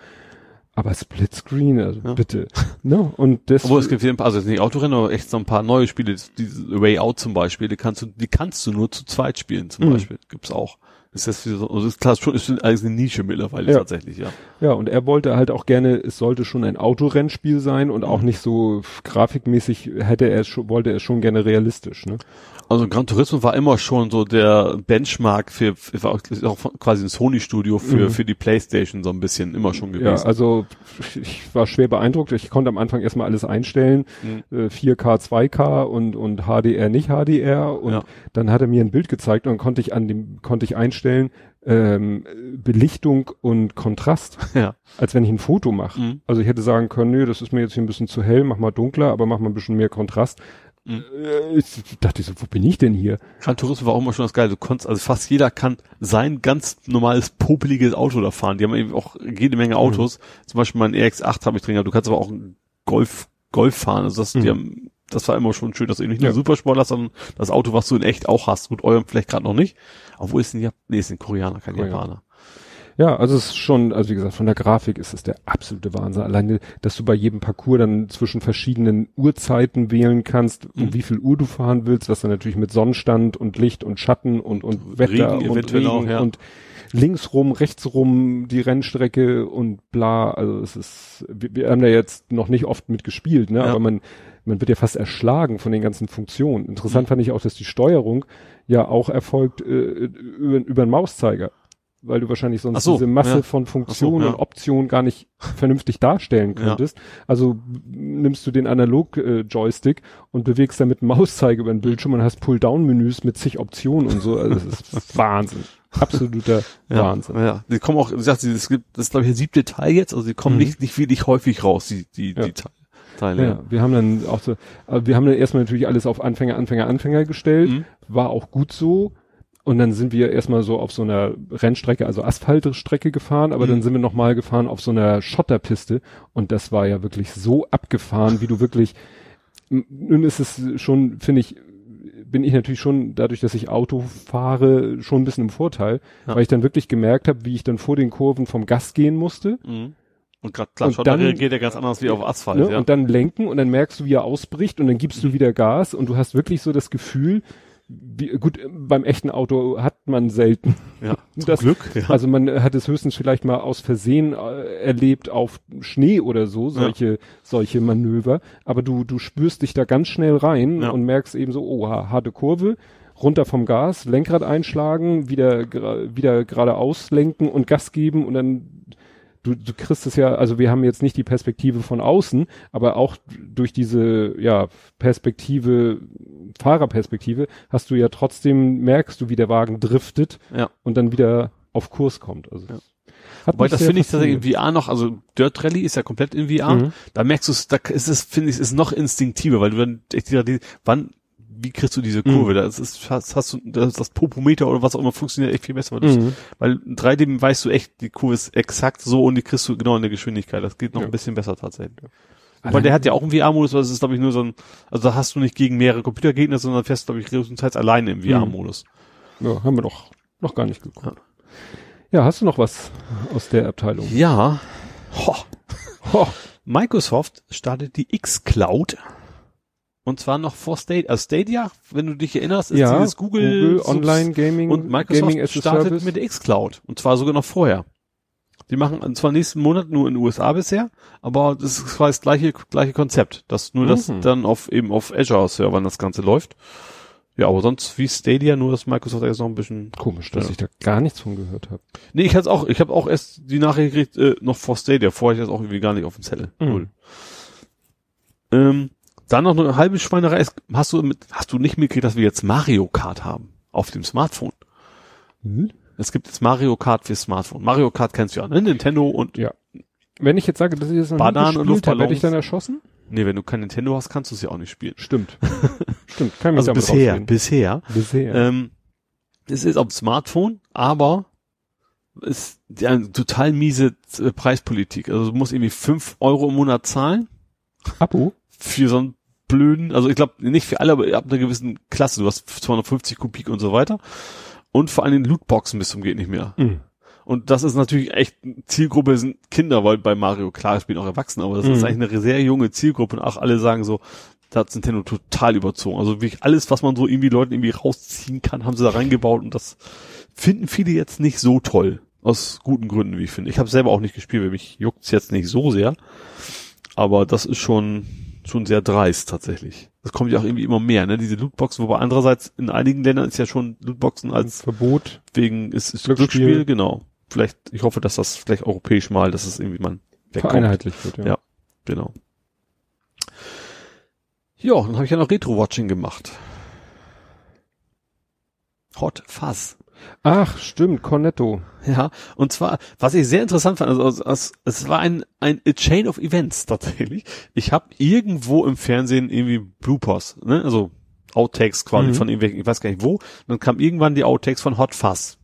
Aber Splitscreen, also Ja. bitte. Ne? Und das, Obwohl es gibt hier ein paar, also jetzt nicht Autorennen, aber echt so ein paar neue Spiele, diese Way Out zum Beispiel, die kannst du, die kannst du nur zu zweit spielen zum Mhm. Beispiel. Gibt's auch. Ist das so, also ist klar, schon, ist alles eine Nische mittlerweile Ja. tatsächlich, ja. ja, und er wollte halt auch gerne, es sollte schon ein Autorennspiel sein und Mhm. auch nicht so grafikmäßig hätte er es schon, wollte er es schon gerne realistisch, ne? Also Gran Turismo war immer schon so der Benchmark für, war auch, quasi ein Sony-Studio für, Mhm. für die Playstation so ein bisschen immer schon Ja, gewesen. also ich war schwer beeindruckt. Ich konnte am Anfang erstmal alles einstellen. Mhm. Äh, 4K, 2K und, und HDR, nicht HDR. Und Ja. dann hat er mir ein Bild gezeigt und dann konnte ich an dem, konnte ich einstellen, ähm, Belichtung und Kontrast, ja. als wenn ich ein Foto mache. Mhm. Also ich hätte sagen können, nö, das ist mir jetzt hier ein bisschen zu hell, mach mal dunkler, aber mach mal ein bisschen mehr Kontrast. Mhm. Äh, ich dachte so, wo bin ich denn hier? Gran Turismo war auch immer schon das Geile. Du konntest, also fast jeder kann sein ganz normales, popeliges Auto da fahren. Die haben eben auch jede Menge Autos. Zum Beispiel mein EX8 habe ich drin gehabt. Du kannst aber auch einen Golf, Golf fahren. Also das, Mhm. die haben, das war immer schon schön, dass du eben nicht nur Ja. Supersport hast, sondern das Auto, was du in echt auch hast. Gut, eurem vielleicht gerade noch nicht. Obwohl es ein, Jap nee, es ist ein Koreaner, kein Koreaner. Japaner. Ja, also es ist schon, also wie gesagt, von der Grafik ist es der absolute Wahnsinn. Alleine, dass du bei jedem Parcours dann zwischen verschiedenen Uhrzeiten wählen kannst, um Mhm. wie viel Uhr du fahren willst, was dann natürlich mit Sonnenstand und Licht und Schatten und, und Wetter Regen und Regen auch, ja. und links rum, rechts rum die Rennstrecke und bla. Also es ist, wir, wir haben da jetzt noch nicht oft mitgespielt, ne? Ja. aber man, man wird ja fast erschlagen von den ganzen Funktionen. Interessant Mhm. fand ich auch, dass die Steuerung ja auch erfolgt äh, über, über den Mauszeiger. weil du wahrscheinlich sonst so, diese Masse ja. von Funktionen so, ja. und Optionen gar nicht vernünftig darstellen Ja. könntest. Also nimmst du den Analog-Joystick und bewegst damit einen Mauszeiger über den Bildschirm und hast Pull-Down-Menüs mit zig Optionen und so. Also das ist Wahnsinn. Absoluter Ja, Wahnsinn. Ja, die kommen auch, wie gesagt, es gibt, das ist glaube ich der siebte Teil jetzt, also die kommen Mhm. nicht, nicht wirklich häufig raus, die, die, Ja. die Te- Teile. Ja, wir haben dann auch so, aber wir haben dann erstmal natürlich alles auf Anfänger, Anfänger, Anfänger gestellt. Mhm. War auch gut so. Und dann sind wir erstmal so auf so einer Rennstrecke, also Asphaltstrecke gefahren, aber Mhm. dann sind wir nochmal gefahren auf so einer Schotterpiste und das war ja wirklich so abgefahren, wie du wirklich, nun ist es schon, finde ich, bin ich natürlich schon, dadurch, dass ich Auto fahre, schon ein bisschen im Vorteil, Ja. weil ich dann wirklich gemerkt habe, wie ich dann vor den Kurven vom Gas gehen musste. Mhm. Und gerade klar, Und Schotter dann- reagiert ja ganz anders wie auf Asphalt, Ne? ja. Und dann lenken und dann merkst du, wie er ausbricht und dann gibst du wieder Gas und du hast wirklich so das Gefühl, wie, gut, beim echten Auto hat man selten. ja. Zum das- Glück, ja. Also man hat es höchstens vielleicht mal aus Versehen äh, erlebt auf Schnee oder so, solche, solche Manöver. Aber du, du spürst dich da ganz schnell rein Ja. und merkst eben so, oh, ha- harte Kurve, runter vom Gas, Lenkrad einschlagen, wieder, wieder geradeaus lenken und Gas geben und dann du, du kriegst es ja, also wir haben jetzt nicht die Perspektive von außen, aber auch durch diese, ja, Perspektive, Fahrerperspektive, hast du ja trotzdem, merkst du, wie der Wagen driftet ja. und dann wieder auf Kurs kommt. Also Ja. Wobei das finde ich tatsächlich in VR noch, also Dirt Rally ist ja komplett in VR. Mhm. Da merkst du es, da ist es, finde ich, ist noch instinktiver, weil du dann echt die, wann, wie kriegst du diese Kurve? Mhm. Das ist, hast, hast du, das, das Popometer oder was auch immer funktioniert echt viel besser, weil, Mhm. weil in 3D weißt du echt, die Kurve ist exakt so und die kriegst du genau in der Geschwindigkeit. Das geht noch Ja. ein bisschen besser tatsächlich. Aber der hat ja auch einen VR-Modus, aber das ist, glaube ich, nur so ein, also da hast du nicht gegen mehrere Computergegner, sondern fährst, glaube ich, größtenteils alleine im VR-Modus. Ja, haben wir doch noch gar nicht geguckt. Ja, hast du noch was aus der Abteilung? Ja. Ho. Ho. Microsoft startet die X-Cloud. Und zwar noch vor Stadia. Also Stadia, wenn du dich erinnerst, ist Ja, dieses Google, Google Online Gaming und Microsoft Gaming startet Service. mit X-Cloud. Und zwar sogar noch vorher. Die machen zwar nächsten Monat nur in den USA bisher, aber das ist quasi das gleiche, gleiche Konzept. Das nur, dass Mhm. dann auf eben auf Azure-Servern das Ganze läuft. Ja, aber sonst wie Stadia, nur dass Microsoft jetzt noch ein bisschen Komisch, dass Ja. ich da gar nichts von gehört habe. Nee, ich hatte auch, ich habe auch erst die Nachricht gekriegt, äh, noch vor Stadia, vorher ich das auch irgendwie gar nicht auf dem Zettel. Mhm. Null. Ähm, dann noch eine halbe Schweinerei. ist- Hast du mit, hast du nicht mitgekriegt, dass wir jetzt Mario Kart haben auf dem Smartphone? Es gibt jetzt Mario Kart fürs Smartphone. Mario Kart kennst du ja, ne? Nintendo und, Ja. Wenn ich jetzt sage, dass ich das noch Bananen nie gespielt habe, werde ich dann erschossen? nee, wenn du kein Nintendo hast, kannst du es ja auch nicht spielen. Stimmt. Stimmt, kann Also bisher, bisher. Bisher. Ähm, es ist auf dem Smartphone, aber ist ja eine total miese äh, Preispolitik. Also du musst irgendwie fünf Euro im Monat zahlen. Abo? Für so einen blöden, also ich glaube nicht für alle, aber ab einer gewissen Klasse, du hast 250 Kubik und so weiter. Und vor allem Lootboxen bis zum geht nicht mehr. Mhm. Und das ist natürlich echt, Zielgruppe sind Kinder, weil bei Mario, klar, spielen auch Erwachsene, aber das ist Mhm. eigentlich eine sehr junge Zielgruppe und auch alle sagen so, da hat Nintendo total überzogen. Also wirklich alles, was man so irgendwie Leuten irgendwie rausziehen kann, haben sie da reingebaut und das finden viele jetzt nicht so toll. Aus guten Gründen, wie ich finde. Ich habe selber auch nicht gespielt, weil mich juckt's jetzt nicht so sehr. Aber das ist schon, schon sehr dreist tatsächlich. Das kommt ja auch irgendwie immer mehr, ne? Diese Lootboxen, wobei andererseits in einigen Ländern ist ja schon Lootboxen als Verbot. wegen ist, ist Glücksspiel. Glücksspiel. genau. Vielleicht, ich hoffe, dass das vielleicht europäisch mal, dass es irgendwie wegkommt. Vereinheitlicht wird, ja. Ja. Genau. Ja, dann habe ich ja noch Retro-Watching gemacht. Hot Fuzz. Ach, stimmt, Cornetto. Ja, und zwar, was ich sehr interessant fand, also, also es, es war ein, ein a Chain of Events tatsächlich. Ich habe irgendwo im Fernsehen irgendwie Bloopers, ne? also Outtakes quasi Mhm. von irgendwelchen, ich weiß gar nicht wo. Dann kam irgendwann die Outtakes von Hot Fuzz.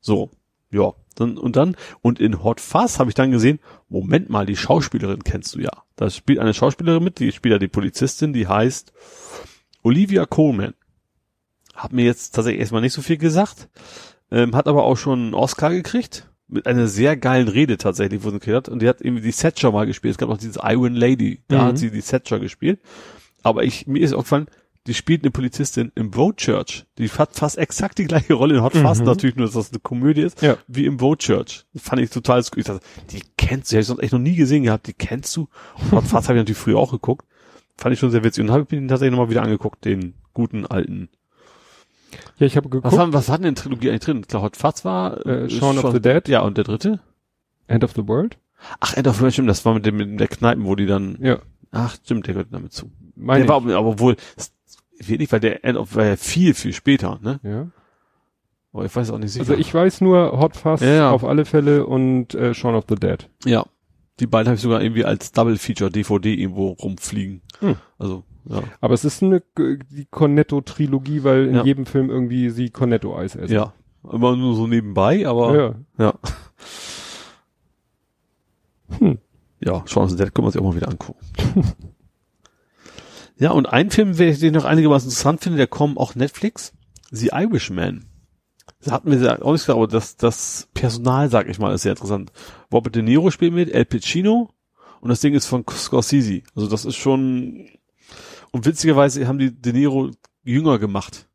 So, ja. Dann, und dann, und in Hot Fuzz habe ich dann gesehen, Moment mal, die Schauspielerin kennst du ja. Da spielt eine Schauspielerin mit, die spielt ja die Polizistin, die heißt Olivia Coleman. Hat mir jetzt tatsächlich erstmal nicht so viel gesagt, ähm, hat aber auch schon einen Oscar gekriegt, mit einer sehr geilen Rede tatsächlich, wo sie gekriegt hat. Und die hat irgendwie die Thatcher mal gespielt. Es gab auch dieses Iron Lady, da Mhm. hat sie die Thatcher gespielt. Aber ich, mir ist aufgefallen, die spielt eine Polizistin im Vote Church. Die hat fast exakt die gleiche Rolle in Hot Fuzz, Mhm. natürlich nur, dass das eine Komödie ist, Ja. wie im Vote Church. Fand ich total, skurril. ich dachte, die kennst du, die hab ich sonst echt noch nie gesehen gehabt, die kennst du. Hot Fuzz habe ich natürlich früher auch geguckt. Fand ich schon sehr witzig. Und habe ich mir den tatsächlich nochmal wieder angeguckt, den guten alten Ja, ich habe geguckt. Was, haben, was hat denn Trilogie eigentlich drin? Klar, Hot Fuzz war Äh, Shaun of the Dead. Ja, und der dritte? End of the World? Ach, End of the World, stimmt, das war mit dem mit der Kneipen, wo die dann. Ja. Ach, stimmt, der gehört damit zu. Meine der war aber, aber wohl wenig, weil der End of war ja viel, viel später, ne? ich. Ja. Aber ich weiß auch nicht sicher. Also ich weiß nur Hot Fuzz Ja, ja. auf alle Fälle und äh, Shaun of the Dead. Ja. Die beiden habe ich sogar irgendwie als Double Feature DVD irgendwo rumfliegen. Hm. Also, ja. Aber es ist eine die Cornetto-Trilogie, weil in Ja. jedem Film irgendwie sie Cornetto-Eis essen. Ja. Immer nur so nebenbei, aber ja. ja. Hm. Ja, Shaun of the Dead können wir uns auch mal wieder angucken. ja, und ein Film, den ich noch einigermaßen interessant finde, der kommt auch Netflix. The Irishman. Das hatten wir auch nicht gesagt, aber das, das Personal, sag ich mal, ist sehr interessant. Robert De Niro spielt mit, El Pacino und das Ding ist von Scorsese. Also das ist schon, und witzigerweise haben die De Niro jünger gemacht.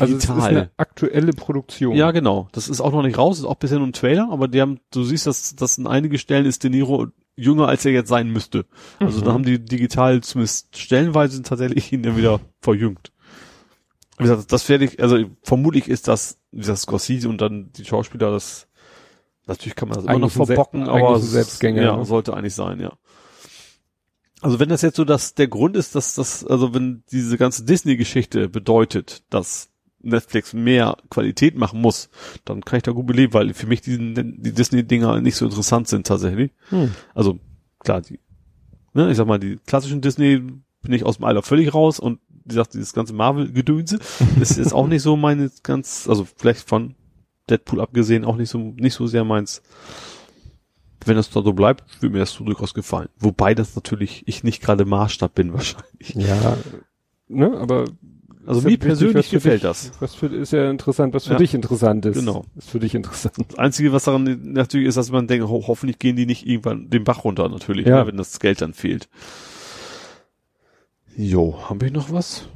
Also es ist eine aktuelle Produktion. Ja, genau. Das ist auch noch nicht raus, ist auch bisher nur ein Trailer, aber die haben, du siehst, dass, dass in einigen Stellen ist De Niro jünger, als er jetzt sein müsste. Also Mhm. da haben die digital zumindest stellenweise tatsächlich ihn dann wieder verjüngt. Wie gesagt, das werde ich, also vermutlich ist das, wie gesagt, Scorsese und dann die Schauspieler, das, natürlich kann man das immer noch Eigentlich ein Se- verbocken, aber Selbstgänger, ja, ne? sollte eigentlich sein, ja. Also wenn das jetzt so dass der Grund ist, dass das, also wenn diese ganze Disney-Geschichte bedeutet, dass Netflix mehr Qualität machen muss, dann kann ich da gut beleben, weil für mich die, die Disney-Dinger nicht so interessant sind tatsächlich. Hm. Also klar, die, ne, ich sag mal, die klassischen Disney bin ich aus dem Alter völlig raus und wie gesagt, dieses ganze Marvel-Gedönse ist jetzt auch nicht so meine ganz, also vielleicht von Deadpool abgesehen auch nicht so, nicht so sehr meins. Wenn das da so bleibt, würde mir das so durchaus gefallen. Wobei das natürlich ich nicht gerade Maßstab bin wahrscheinlich. Ja, ne, aber Also mir wichtig, persönlich für gefällt dich, das. Was für, ist ja interessant, was für Ja. dich interessant ist. Genau. Ist für dich interessant. Das Einzige, was daran natürlich ist, dass man denkt, ho hoffentlich gehen die nicht irgendwann den Bach runter natürlich, Ja. ne, wenn das Geld dann fehlt. Jo, haben wir noch was?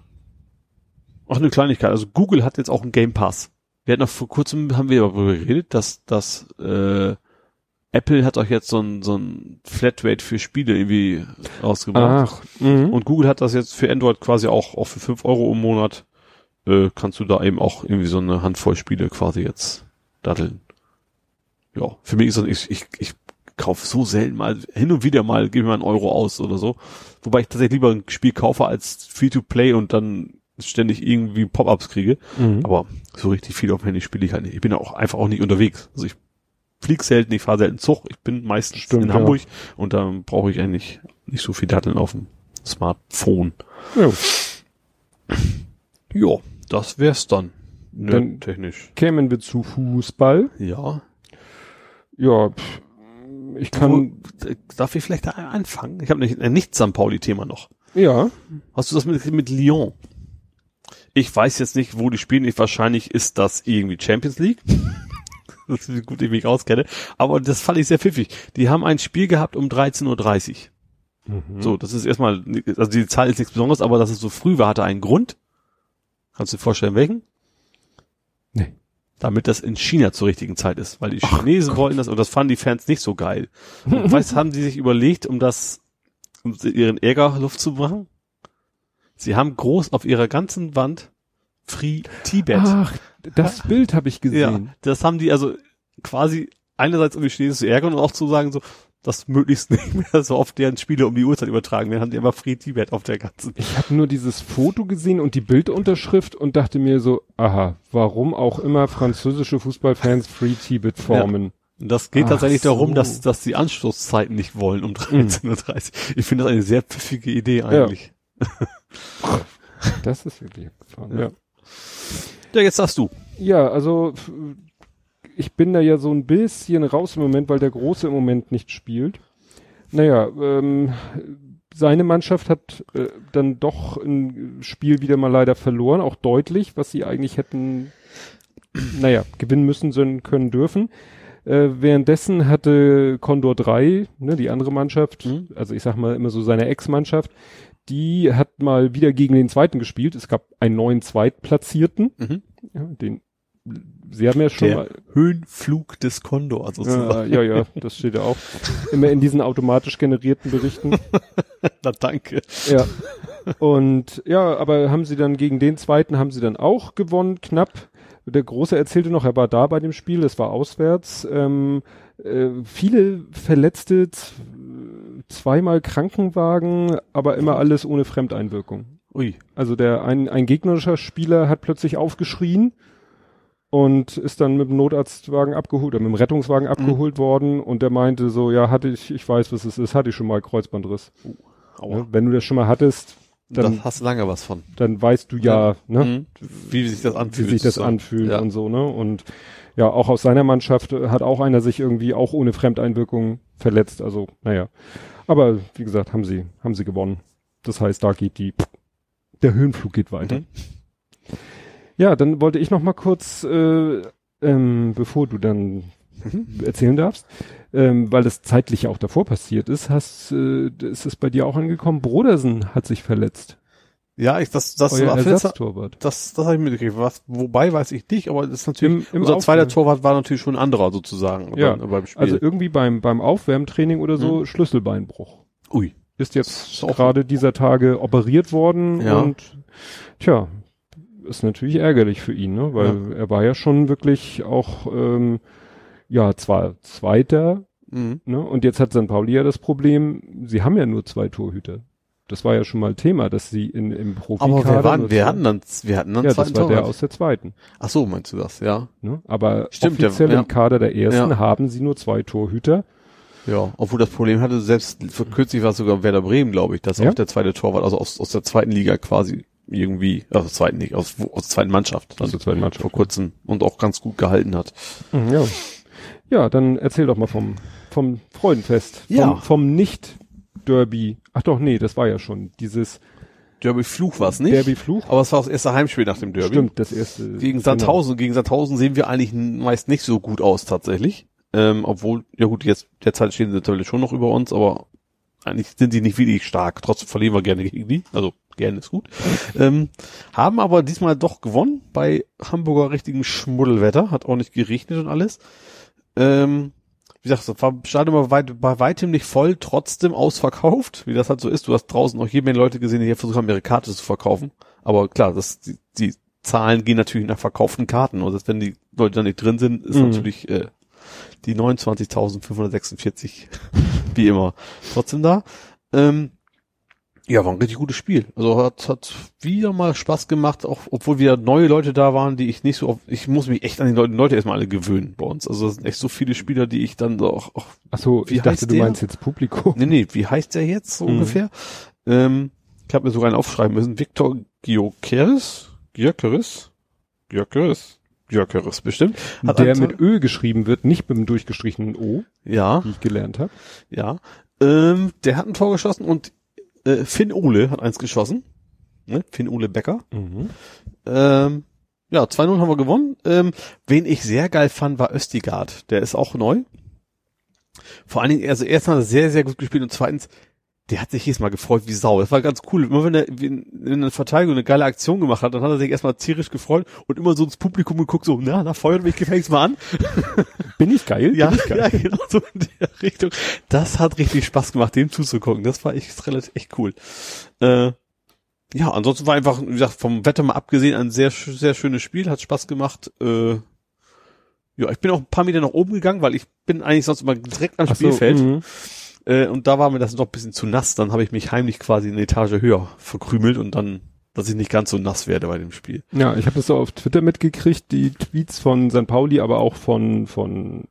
Ach, eine Kleinigkeit. Also Google hat jetzt auch einen Game Pass. Wir hatten noch vor kurzem, haben wir darüber geredet, dass, dass äh, Apple hat auch jetzt so ein, so ein Flatrate für Spiele irgendwie rausgebracht. Ach, mhm. Und Google hat das jetzt für Android quasi auch, auch für 5 Euro im Monat, äh, kannst du da eben auch irgendwie so eine Handvoll Spiele quasi jetzt datteln. Ja, für mich ist das, ich, ich, ich kaufe so selten mal, hin und wieder mal gebe ich mal einen Euro aus oder so. Wobei ich tatsächlich lieber ein Spiel kaufe als Free-to-Play und dann ständig irgendwie Pop-Ups kriege. Mhm. Aber so richtig viel auf dem Handy spiele ich halt nicht. Ich bin auch einfach auch nicht unterwegs. Also ich flieg selten, ich fahre selten Zug. Ich bin meistens Stimmt, in ja. Hamburg und dann brauche ich eigentlich nicht so viel Datteln auf dem Smartphone. Ja. Ja, das wär's dann. Dann- Nerd technisch. Kämen wir zu Fußball. Ja. Ja, pff, ich kann, äh, darf ich vielleicht da anfangen? Ich habe nicht, ein Nicht-St. Pauli-Thema noch. ja, Hast du das mit, mit Lyon? Ich weiß jetzt nicht, wo die spielen. Ich, wahrscheinlich ist das irgendwie Champions League. das ist gut, ich mich auskenne. Aber das fand ich sehr pfiffig. Die haben ein Spiel gehabt um 13.30 Uhr. Mhm. So, das ist erstmal, also die Zahl ist nichts Besonderes, aber dass es so früh war, hatte einen Grund. Kannst du dir vorstellen, welchen? Nee. Damit das in China zur richtigen Zeit ist, weil die Chinesen wollten das und das fanden die Fans nicht so geil. Und was haben die sich überlegt, um das, um ihren Ärger Luft zu machen? Sie haben groß auf ihrer ganzen Wand Free Tibet. Ach, das Bild habe ich ja, gesehen. das haben die also quasi einerseits um die Chinesen zu ärgern und auch zu sagen so, dass möglichst nicht mehr so oft deren Spiele um die Uhrzeit übertragen werden, haben die immer Free Tibet auf der ganzen. Ich habe nur dieses Foto gesehen und die Bildunterschrift und dachte mir so, aha, warum auch immer französische Fußballfans Free Tibet formen. Und das geht Ach tatsächlich darum, so. dass, dass die Anstoßzeiten nicht wollen um 13.30 Uhr. Ich finde das eine sehr pfiffige Idee eigentlich. Das ist wirklich abgefahren. Ja. Ja. Ja, jetzt sagst du. ja, also ich bin da ja so ein bisschen raus im Moment, weil der Große im Moment nicht spielt. Naja, ähm, seine Mannschaft hat äh, dann doch ein Spiel wieder mal leider verloren, auch deutlich, was sie eigentlich hätten, naja, gewinnen müssen, können, dürfen. Äh, währenddessen hatte Condor 3, ne, die andere Mannschaft, Mhm. also ich sag mal immer so seine Ex-Mannschaft, die hat mal wieder gegen den zweiten gespielt. Es gab einen neuen Zweitplatzierten, Mhm. ja, den, sie haben ja schon Der mal, Höhenflug des Kondors ja, sozusagen. ja, ja, das steht ja auch immer in diesen automatisch generierten Berichten. Na danke. Ja. und ja, aber haben sie dann gegen den zweiten haben sie dann auch gewonnen, knapp. Der Große erzählte noch, er war da bei dem Spiel, es war auswärts. Ähm, äh, viele Verletzte, zweimal Krankenwagen, aber immer alles ohne Fremdeinwirkung. Ui. Also der ein, ein gegnerischer Spieler hat plötzlich aufgeschrien und ist dann mit dem Notarztwagen abgeholt oder mit dem Rettungswagen abgeholt mhm. worden und der meinte so, ja, hatte ich, ich weiß, was es ist, hatte ich schon mal Kreuzbandriss. Uh, ja, wenn du das schon mal hattest, dann das hast lange was von. Dann weißt du ja, ja. ne, mhm. wie sich das anfühlt. Wie sich das so. anfühlt ja. und so, ne? Und ja, auch aus seiner Mannschaft hat auch einer sich irgendwie auch ohne Fremdeinwirkung verletzt. Also, naja. Aber wie gesagt, haben sie, haben sie gewonnen. Das heißt, da geht die, der Höhenflug geht weiter. Mhm. Ja, dann wollte ich noch mal kurz, äh, ähm, bevor du dann mhm. erzählen darfst, ähm, weil das zeitlich auch davor passiert ist, hast, äh, ist es bei dir auch angekommen, Brodersen hat sich verletzt. Ja, ich, das, das Euer war Ersatztorwart. Das, das habe ich mitgekriegt. Was, wobei weiß ich nicht, aber das ist natürlich, Im, im unser zweiter Torwart war natürlich schon ein anderer sozusagen ja, beim Spiel. Also irgendwie beim, beim Aufwärmtraining oder so mhm. Schlüsselbeinbruch. Ui. Ist jetzt gerade dieser Tage operiert worden ja. und, tja, ist natürlich ärgerlich für ihn, ne? weil ja. er war ja schon wirklich auch, ähm, ja, zwar Zweiter, mhm. ne? und jetzt hat St. Pauli ja das Problem, sie haben ja nur zwei Torhüter. Das war ja schon mal Thema, dass sie in, im Profi Aber wir waren, wir hatten dann, wir hatten dann ja, das war Torwart. der aus der zweiten. Ach so, meinst du das, ja. Ne? Aber Stimmt, offiziell ja, im Kader der ersten ja. haben sie nur zwei Torhüter. Ja, obwohl das Problem hatte, selbst kürzlich war es sogar Werder Bremen, glaube ich, dass ja? auch der zweite Torwart, also aus, aus der zweiten Liga quasi irgendwie, aus der zweiten Liga, aus, aus der zweiten Mannschaft, aus der zweiten Mannschaft vor kurzem und auch ganz gut gehalten hat. Mhm, ja. Ja, dann erzähl doch mal vom, vom Freudenfest. Ja. Vom, vom nicht Derby. Ach doch, nee, das war ja schon dieses Derby Fluch war es nicht. Derby Fluch. Aber es war das erste Heimspiel nach dem Derby. Stimmt, das erste. Gegen genau. Sandhausen, gegen Sandhausen sehen wir eigentlich meist nicht so gut aus tatsächlich. Ähm, obwohl, ja gut, jetzt derzeit stehen sie natürlich schon noch über uns, aber eigentlich sind sie nicht wirklich stark. Trotzdem verlieren wir gerne gegen die. Also gerne ist gut. Ähm, haben aber diesmal doch gewonnen bei Hamburger richtigen Schmuddelwetter. Hat auch nicht geregnet und alles. Ähm, wie gesagt, das war Stadion war weit, bei weitem nicht voll, trotzdem ausverkauft, wie das halt so ist. Du hast draußen auch jede Menge Leute gesehen, die hier versucht haben, ihre Karte zu verkaufen. Aber klar, das, die, die Zahlen gehen natürlich nach verkauften Karten. Und also wenn die Leute da nicht drin sind, ist mhm. natürlich äh, die 29.546 wie immer trotzdem da. Ähm, ja, war ein richtig gutes Spiel. Also hat, hat wieder mal Spaß gemacht, auch obwohl wieder neue Leute da waren, die ich nicht so, ich muss mich echt an die Leute, Leute erstmal alle gewöhnen bei uns. Also das sind echt so viele Spieler, die ich dann auch, auch Ach so, wie ich dachte, du meinst jetzt Publikum. Nee, nee, wie heißt der jetzt so mhm. ungefähr? Ähm, ich habe mir sogar einen aufschreiben müssen. Viktor Giokeres? Giokeres? Giokeres? Giokeres bestimmt. Hat der mit Ö geschrieben wird, nicht mit dem durchgestrichenen O. Ja. Wie ich gelernt habe. Ja. Ähm, der hat ein Tor geschossen und äh, Finn Ole hat eins geschossen. Ne? Finn Ole Becker. Mhm. Ähm, ja, 2-0 haben wir gewonnen. Ähm, wen ich sehr geil fand, war Östigard. Der ist auch neu. Vor allen Dingen, also erstmal sehr, sehr gut gespielt und zweitens, der hat sich jedes Mal gefreut wie Sau. Das war ganz cool. Immer wenn er in einer Verteidigung eine geile Aktion gemacht hat, dann hat er sich erstmal tierisch gefreut und immer so ins Publikum geguckt, so, na, na, feuert mich gefälligst mal an. Bin ich geil? Ja, ich geil? ja, genau so in der Richtung. Das hat richtig Spaß gemacht, dem zuzugucken. Das war echt relativ echt cool. Äh, ja, ansonsten war einfach, wie gesagt, vom Wetter mal abgesehen, ein sehr, sehr schönes Spiel, hat Spaß gemacht. Äh, ja, ich bin auch ein paar Meter nach oben gegangen, weil ich bin eigentlich sonst immer direkt am Spielfeld. So, äh, und da war mir das noch ein bisschen zu nass. Dann habe ich mich heimlich quasi eine Etage höher verkrümelt und dann, dass ich nicht ganz so nass werde bei dem Spiel. Ja, ich habe das so auf Twitter mitgekriegt, die Tweets von St. Pauli, aber auch von, von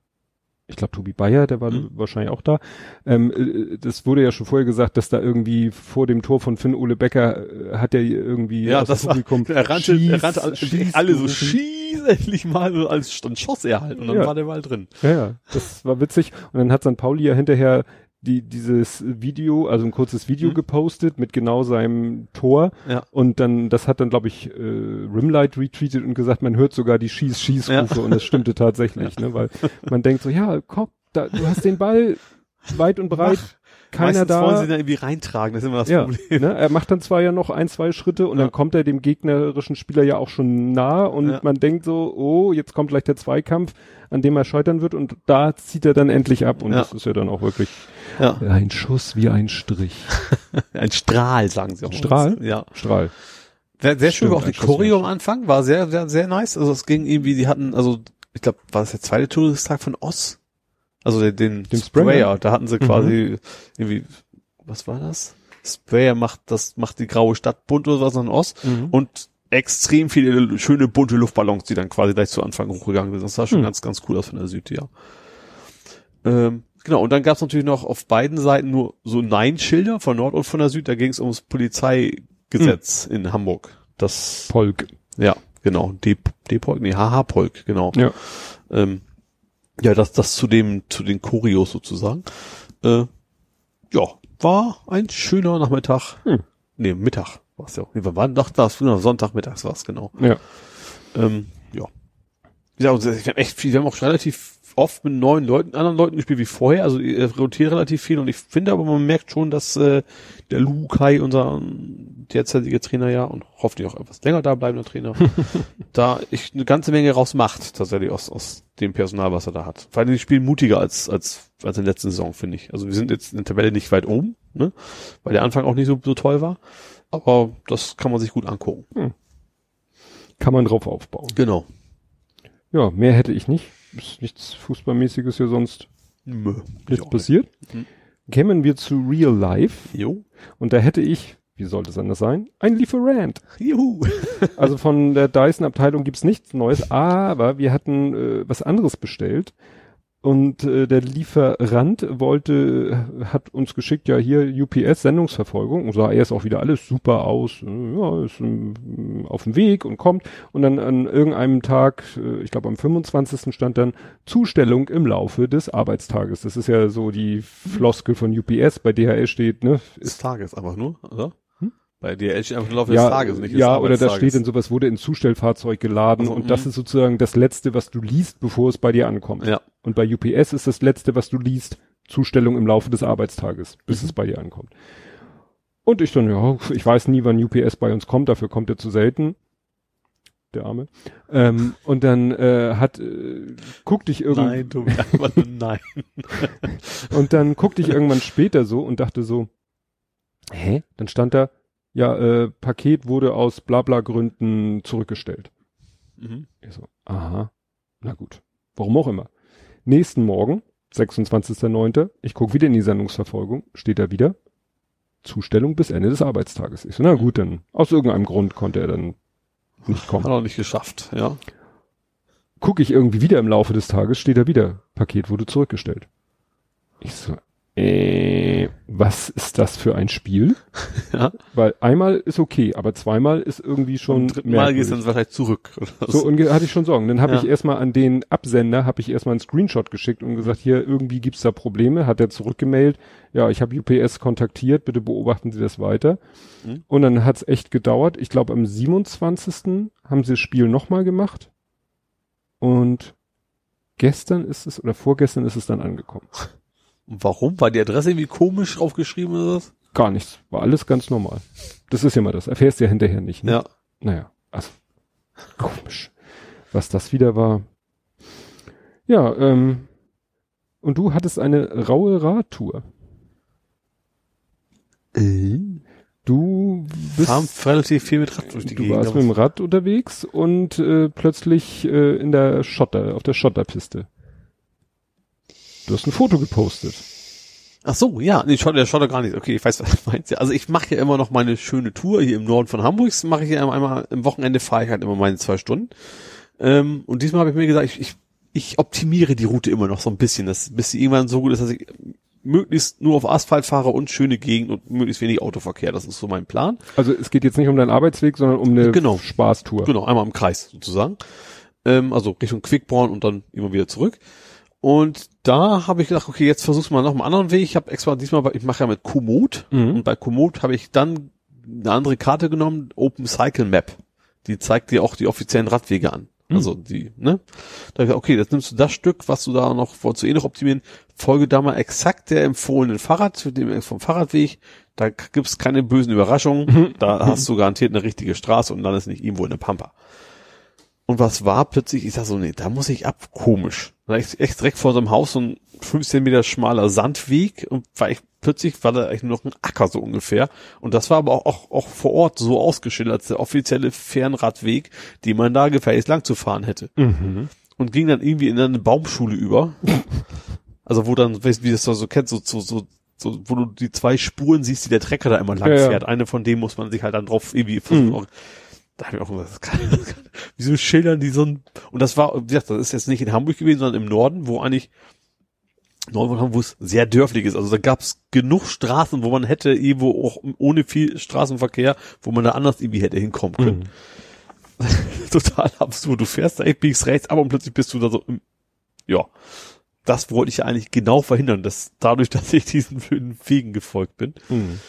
ich glaube Tobi Bayer, der war mhm. wahrscheinlich auch da. Ähm, äh, das wurde ja schon vorher gesagt, dass da irgendwie vor dem Tor von Finn Ole Becker äh, hat er irgendwie ja, aus das dem Publikum war, er rannte, schieß, er rannte alle, schieß, alle so schieß endlich mal so als dann schoss er halt und dann ja. war der mal drin. Ja, ja, das war witzig und dann hat St. Pauli ja hinterher die dieses Video, also ein kurzes Video mhm. gepostet mit genau seinem Tor. Ja. Und dann, das hat dann, glaube ich, äh, Rimlight retweetet und gesagt, man hört sogar die Schieß-Schieß-Rufe ja. und das stimmte tatsächlich, ja. ne? Weil man denkt so, ja, komm, da, du hast den Ball weit und breit. Keiner Meistens da. wollen sie dann irgendwie reintragen, das ist immer das ja, Problem. ne? Er macht dann zwar ja noch ein, zwei Schritte und Ja. dann kommt er dem gegnerischen Spieler ja auch schon nah und Ja. man denkt so, oh, jetzt kommt gleich der Zweikampf, an dem er scheitern wird und da zieht er dann endlich ab und das ist ja dann auch wirklich ein Schuss wie ein Strich. Ein Strahl, sagen sie auch. Strahl? Ja. Strahl. Sehr, sehr schön Stimmt, war auch die Choreo am. Anfang, war sehr, sehr, sehr nice. Also es ging irgendwie, die hatten, also ich glaube, war das der zweite Todestag von Oz? Also den, den, Den Sprayer? da hatten sie quasi irgendwie, was war das? Sprayer macht das, macht die graue Stadt bunt oder was an Oz Mhm. und extrem viele schöne bunte Luftballons, die dann quasi gleich zu Anfang hochgegangen sind. Das sah schon Hm. ganz, ganz cool aus von der Süd, ja. Ähm, genau, und dann gab es natürlich noch auf beiden Seiten nur so Nein-Schilder von Nord und von der Süd. Da ging es ums Polizeigesetz in Hamburg. Das, Polk. ja, genau, D-Polk, nee, HH-Polk, genau. Ja. Ähm, ja, das, das zu dem, zu den Choreos sozusagen. Äh, ja, war ein schöner Nachmittag. Hm. Nee, Mittag war es ja. Nee, wann war doch das? Genau, Sonntagmittags war es genau. Ja. Ähm, ja. Wie gesagt, wir haben echt viel, wir haben auch relativ oft mit neuen Leuten, anderen Leuten gespielt wie vorher, also ihr rotiert relativ viel und ich finde aber, man merkt schon, dass äh, der Lu Kai, unser ähm, derzeitige Trainer ja und hoffentlich auch etwas länger da bleibender Trainer, da ich eine ganze Menge rausmacht, tatsächlich aus, aus dem Personal, was er da hat. Vor allem die spielen mutiger als, als, als in der letzten Saison, finde ich. Also wir sind jetzt in der Tabelle nicht weit oben, ne? Weil der Anfang auch nicht so, so toll war. Aber das kann man sich gut angucken. Kann man drauf aufbauen. Genau. Ja, mehr hätte ich nicht. Ist nichts Fußballmäßiges hier sonst Nö. nichts passiert. Mhm. Kämen wir zu Real Life Jo. und da hätte ich, wie sollte es anders sein, ein Lieferant. Juhu. Also von der Dyson-Abteilung gibt's nichts Neues, aber wir hatten äh, was anderes bestellt. Und äh, der Lieferant wollte, äh, hat uns geschickt, ja hier UPS Sendungsverfolgung und sah erst auch wieder alles super aus, ja, ist ähm, auf dem Weg und kommt. Und dann an irgendeinem Tag, äh, ich glaube am 25. stand dann Zustellung im Laufe des Arbeitstages. Das ist ja so die Floskel von UPS, bei DHL steht, ne, Des Tages einfach nur, oder? Bei DL steht einfach Laufe ja, des Tages, nicht ja, oder da steht dann sowas, wurde in Zustellfahrzeug geladen Also, und das mhm. ist sozusagen das Letzte, was du liest, bevor es bei dir ankommt. Ja. Und bei UPS ist das Letzte, was du liest, Zustellung im Laufe des Arbeitstages, bis Mhm. es bei dir ankommt. Und ich dann, ja, ich weiß nie, wann UPS bei uns kommt, dafür kommt er zu selten. Der Arme. Ähm, und dann äh, hat, äh, guckte ich irgendwie, Nein, du, nur nein. und dann guckte ich irgendwann später so und dachte so, hä? Dann stand da, ja, äh, Paket wurde aus blabla Gründen zurückgestellt. Mhm. Ich so, aha, na gut. Warum auch immer. Nächsten Morgen, 26.09., ich gucke wieder in die Sendungsverfolgung, steht da wieder, Zustellung bis Ende des Arbeitstages. Ich so, na gut, dann aus irgendeinem Grund konnte er dann nicht Hat kommen. er nicht geschafft, ja. Gucke ich irgendwie wieder im Laufe des Tages, steht da wieder, Paket wurde zurückgestellt. Ich so, äh, was ist das für ein Spiel? ja. Weil einmal ist okay, aber zweimal ist irgendwie schon dritten Mal gehst du dann wahrscheinlich zurück. Oder So, und hatte ich schon Sorgen. Dann habe Ja. ich erstmal an den Absender, habe ich erstmal einen Screenshot geschickt und gesagt, hier, irgendwie gibt's da Probleme. Hat er zurückgemailt, ja, ich habe UPS kontaktiert, bitte beobachten Sie das weiter. Mhm. Und dann hat's echt gedauert. Ich glaube, am 27. haben sie das Spiel nochmal gemacht. Und gestern ist es, oder vorgestern ist es dann angekommen. Und warum? War die Adresse irgendwie komisch draufgeschrieben oder was? Gar nichts. War alles ganz normal. Das ist ja mal das. Erfährst du ja hinterher nicht. Ne? Ja. Naja, also komisch. Was das wieder war. Ja, ähm, und du hattest eine raue Radtour. Du bist, Fahren relativ viel mit Rad durch die du Gegend. warst mit dem Rad unterwegs und äh, plötzlich äh, in der Schotter, auf der Schotterpiste. Du hast ein Foto gepostet. Ach so, ja, nee, schaut, der schaut doch gar nicht. Okay, ich weiß, was du meinst. Ja, also ich mache ja immer noch meine schöne Tour hier im Norden von Hamburg. Mache ich ja einmal im Wochenende fahre ich halt immer meine zwei Stunden. Ähm, und diesmal habe ich mir gesagt, ich, ich, ich optimiere die Route immer noch so ein bisschen, dass, bis sie irgendwann so gut ist, dass ich möglichst nur auf Asphalt fahre und schöne Gegend und möglichst wenig Autoverkehr. Das ist so mein Plan. Also es geht jetzt nicht um deinen Arbeitsweg, sondern um eine Genau. Spaßtour. Genau, einmal im Kreis sozusagen. Ähm, also Richtung Quickborn und dann immer wieder zurück. Und da habe ich gedacht, okay, jetzt versuch's mal noch einen anderen Weg. Ich habe extra diesmal, ich mache ja mit Komoot Mhm. und bei Komoot habe ich dann eine andere Karte genommen, Open Cycle Map. Die zeigt dir auch die offiziellen Radwege an. Mhm. Also die, ne? Da ich gesagt, okay, jetzt nimmst du das Stück, was du da noch, wolltest du eh noch optimieren, folge da mal exakt der empfohlenen Fahrrad, dem, vom Fahrradweg. Da gibt's keine bösen Überraschungen. Mhm. Da hast du garantiert eine richtige Straße und dann ist nicht irgendwo eine Pampa. Und was war plötzlich? Ich sag so, nee, da muss ich ab. Komisch. Da ist echt direkt vor so einem Haus so ein 15 Meter schmaler Sandweg und war ich, plötzlich war da eigentlich nur noch ein Acker so ungefähr. Und das war aber auch, auch, auch vor Ort so ausgeschildert als der offizielle Fernradweg, den man da gefährlich lang zu fahren hätte. Mhm. Und ging dann irgendwie in eine Baumschule über. Also wo dann, weißt du, wie das so kennt, so, so, so, so, wo du die zwei Spuren siehst, die der Trecker da immer lang Ja, ja. fährt. Eine von denen muss man sich halt dann drauf irgendwie versuchen. Mhm. Da habe ich auch gesagt, das kann, das kann, wieso schildern die so ein, und das war, wie gesagt, das ist jetzt nicht in Hamburg gewesen, sondern im Norden, wo eigentlich, Norden von Hamburg, wo es sehr dörflich ist. Also da gab es genug Straßen, wo man hätte irgendwo auch ohne viel Straßenverkehr, wo man da anders irgendwie hätte hinkommen können. Mhm. Total absurd. Du fährst da echt, biegst rechts ab und plötzlich bist du da so, ja. Das wollte ich ja eigentlich genau verhindern, dass dadurch, dass ich diesen blöden Wegen gefolgt bin. Mhm.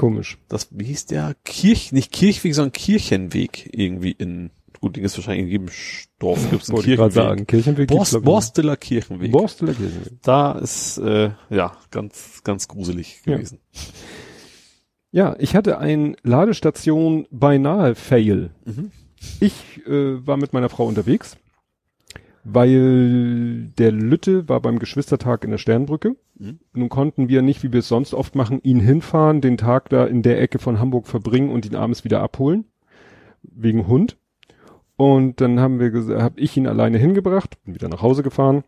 Komisch. Das, wie hieß der? Kirch, nicht Kirchweg, sondern Kirchenweg irgendwie in, gut, den ist wahrscheinlich in jedem Dorf gibt es einen Wollte gerade Kirchenweg. sagen. Kirchenweg gibt's, Borst, Borsteler Kirchenweg. Borsteler Kirchenweg. Da ist, äh, ja, ganz, ganz gruselig Ja. gewesen. Ja, ich hatte ein Ladestation beinahe Fail. Mhm. Ich äh, war mit meiner Frau unterwegs, weil der Lütte war beim Geschwistertag in der Sternbrücke. Mhm. Nun konnten wir nicht, wie wir es sonst oft machen, ihn hinfahren, den Tag da in der Ecke von Hamburg verbringen und ihn abends wieder abholen. Wegen Hund. Und dann haben wir habe ich ihn alleine hingebracht, bin wieder nach Hause gefahren.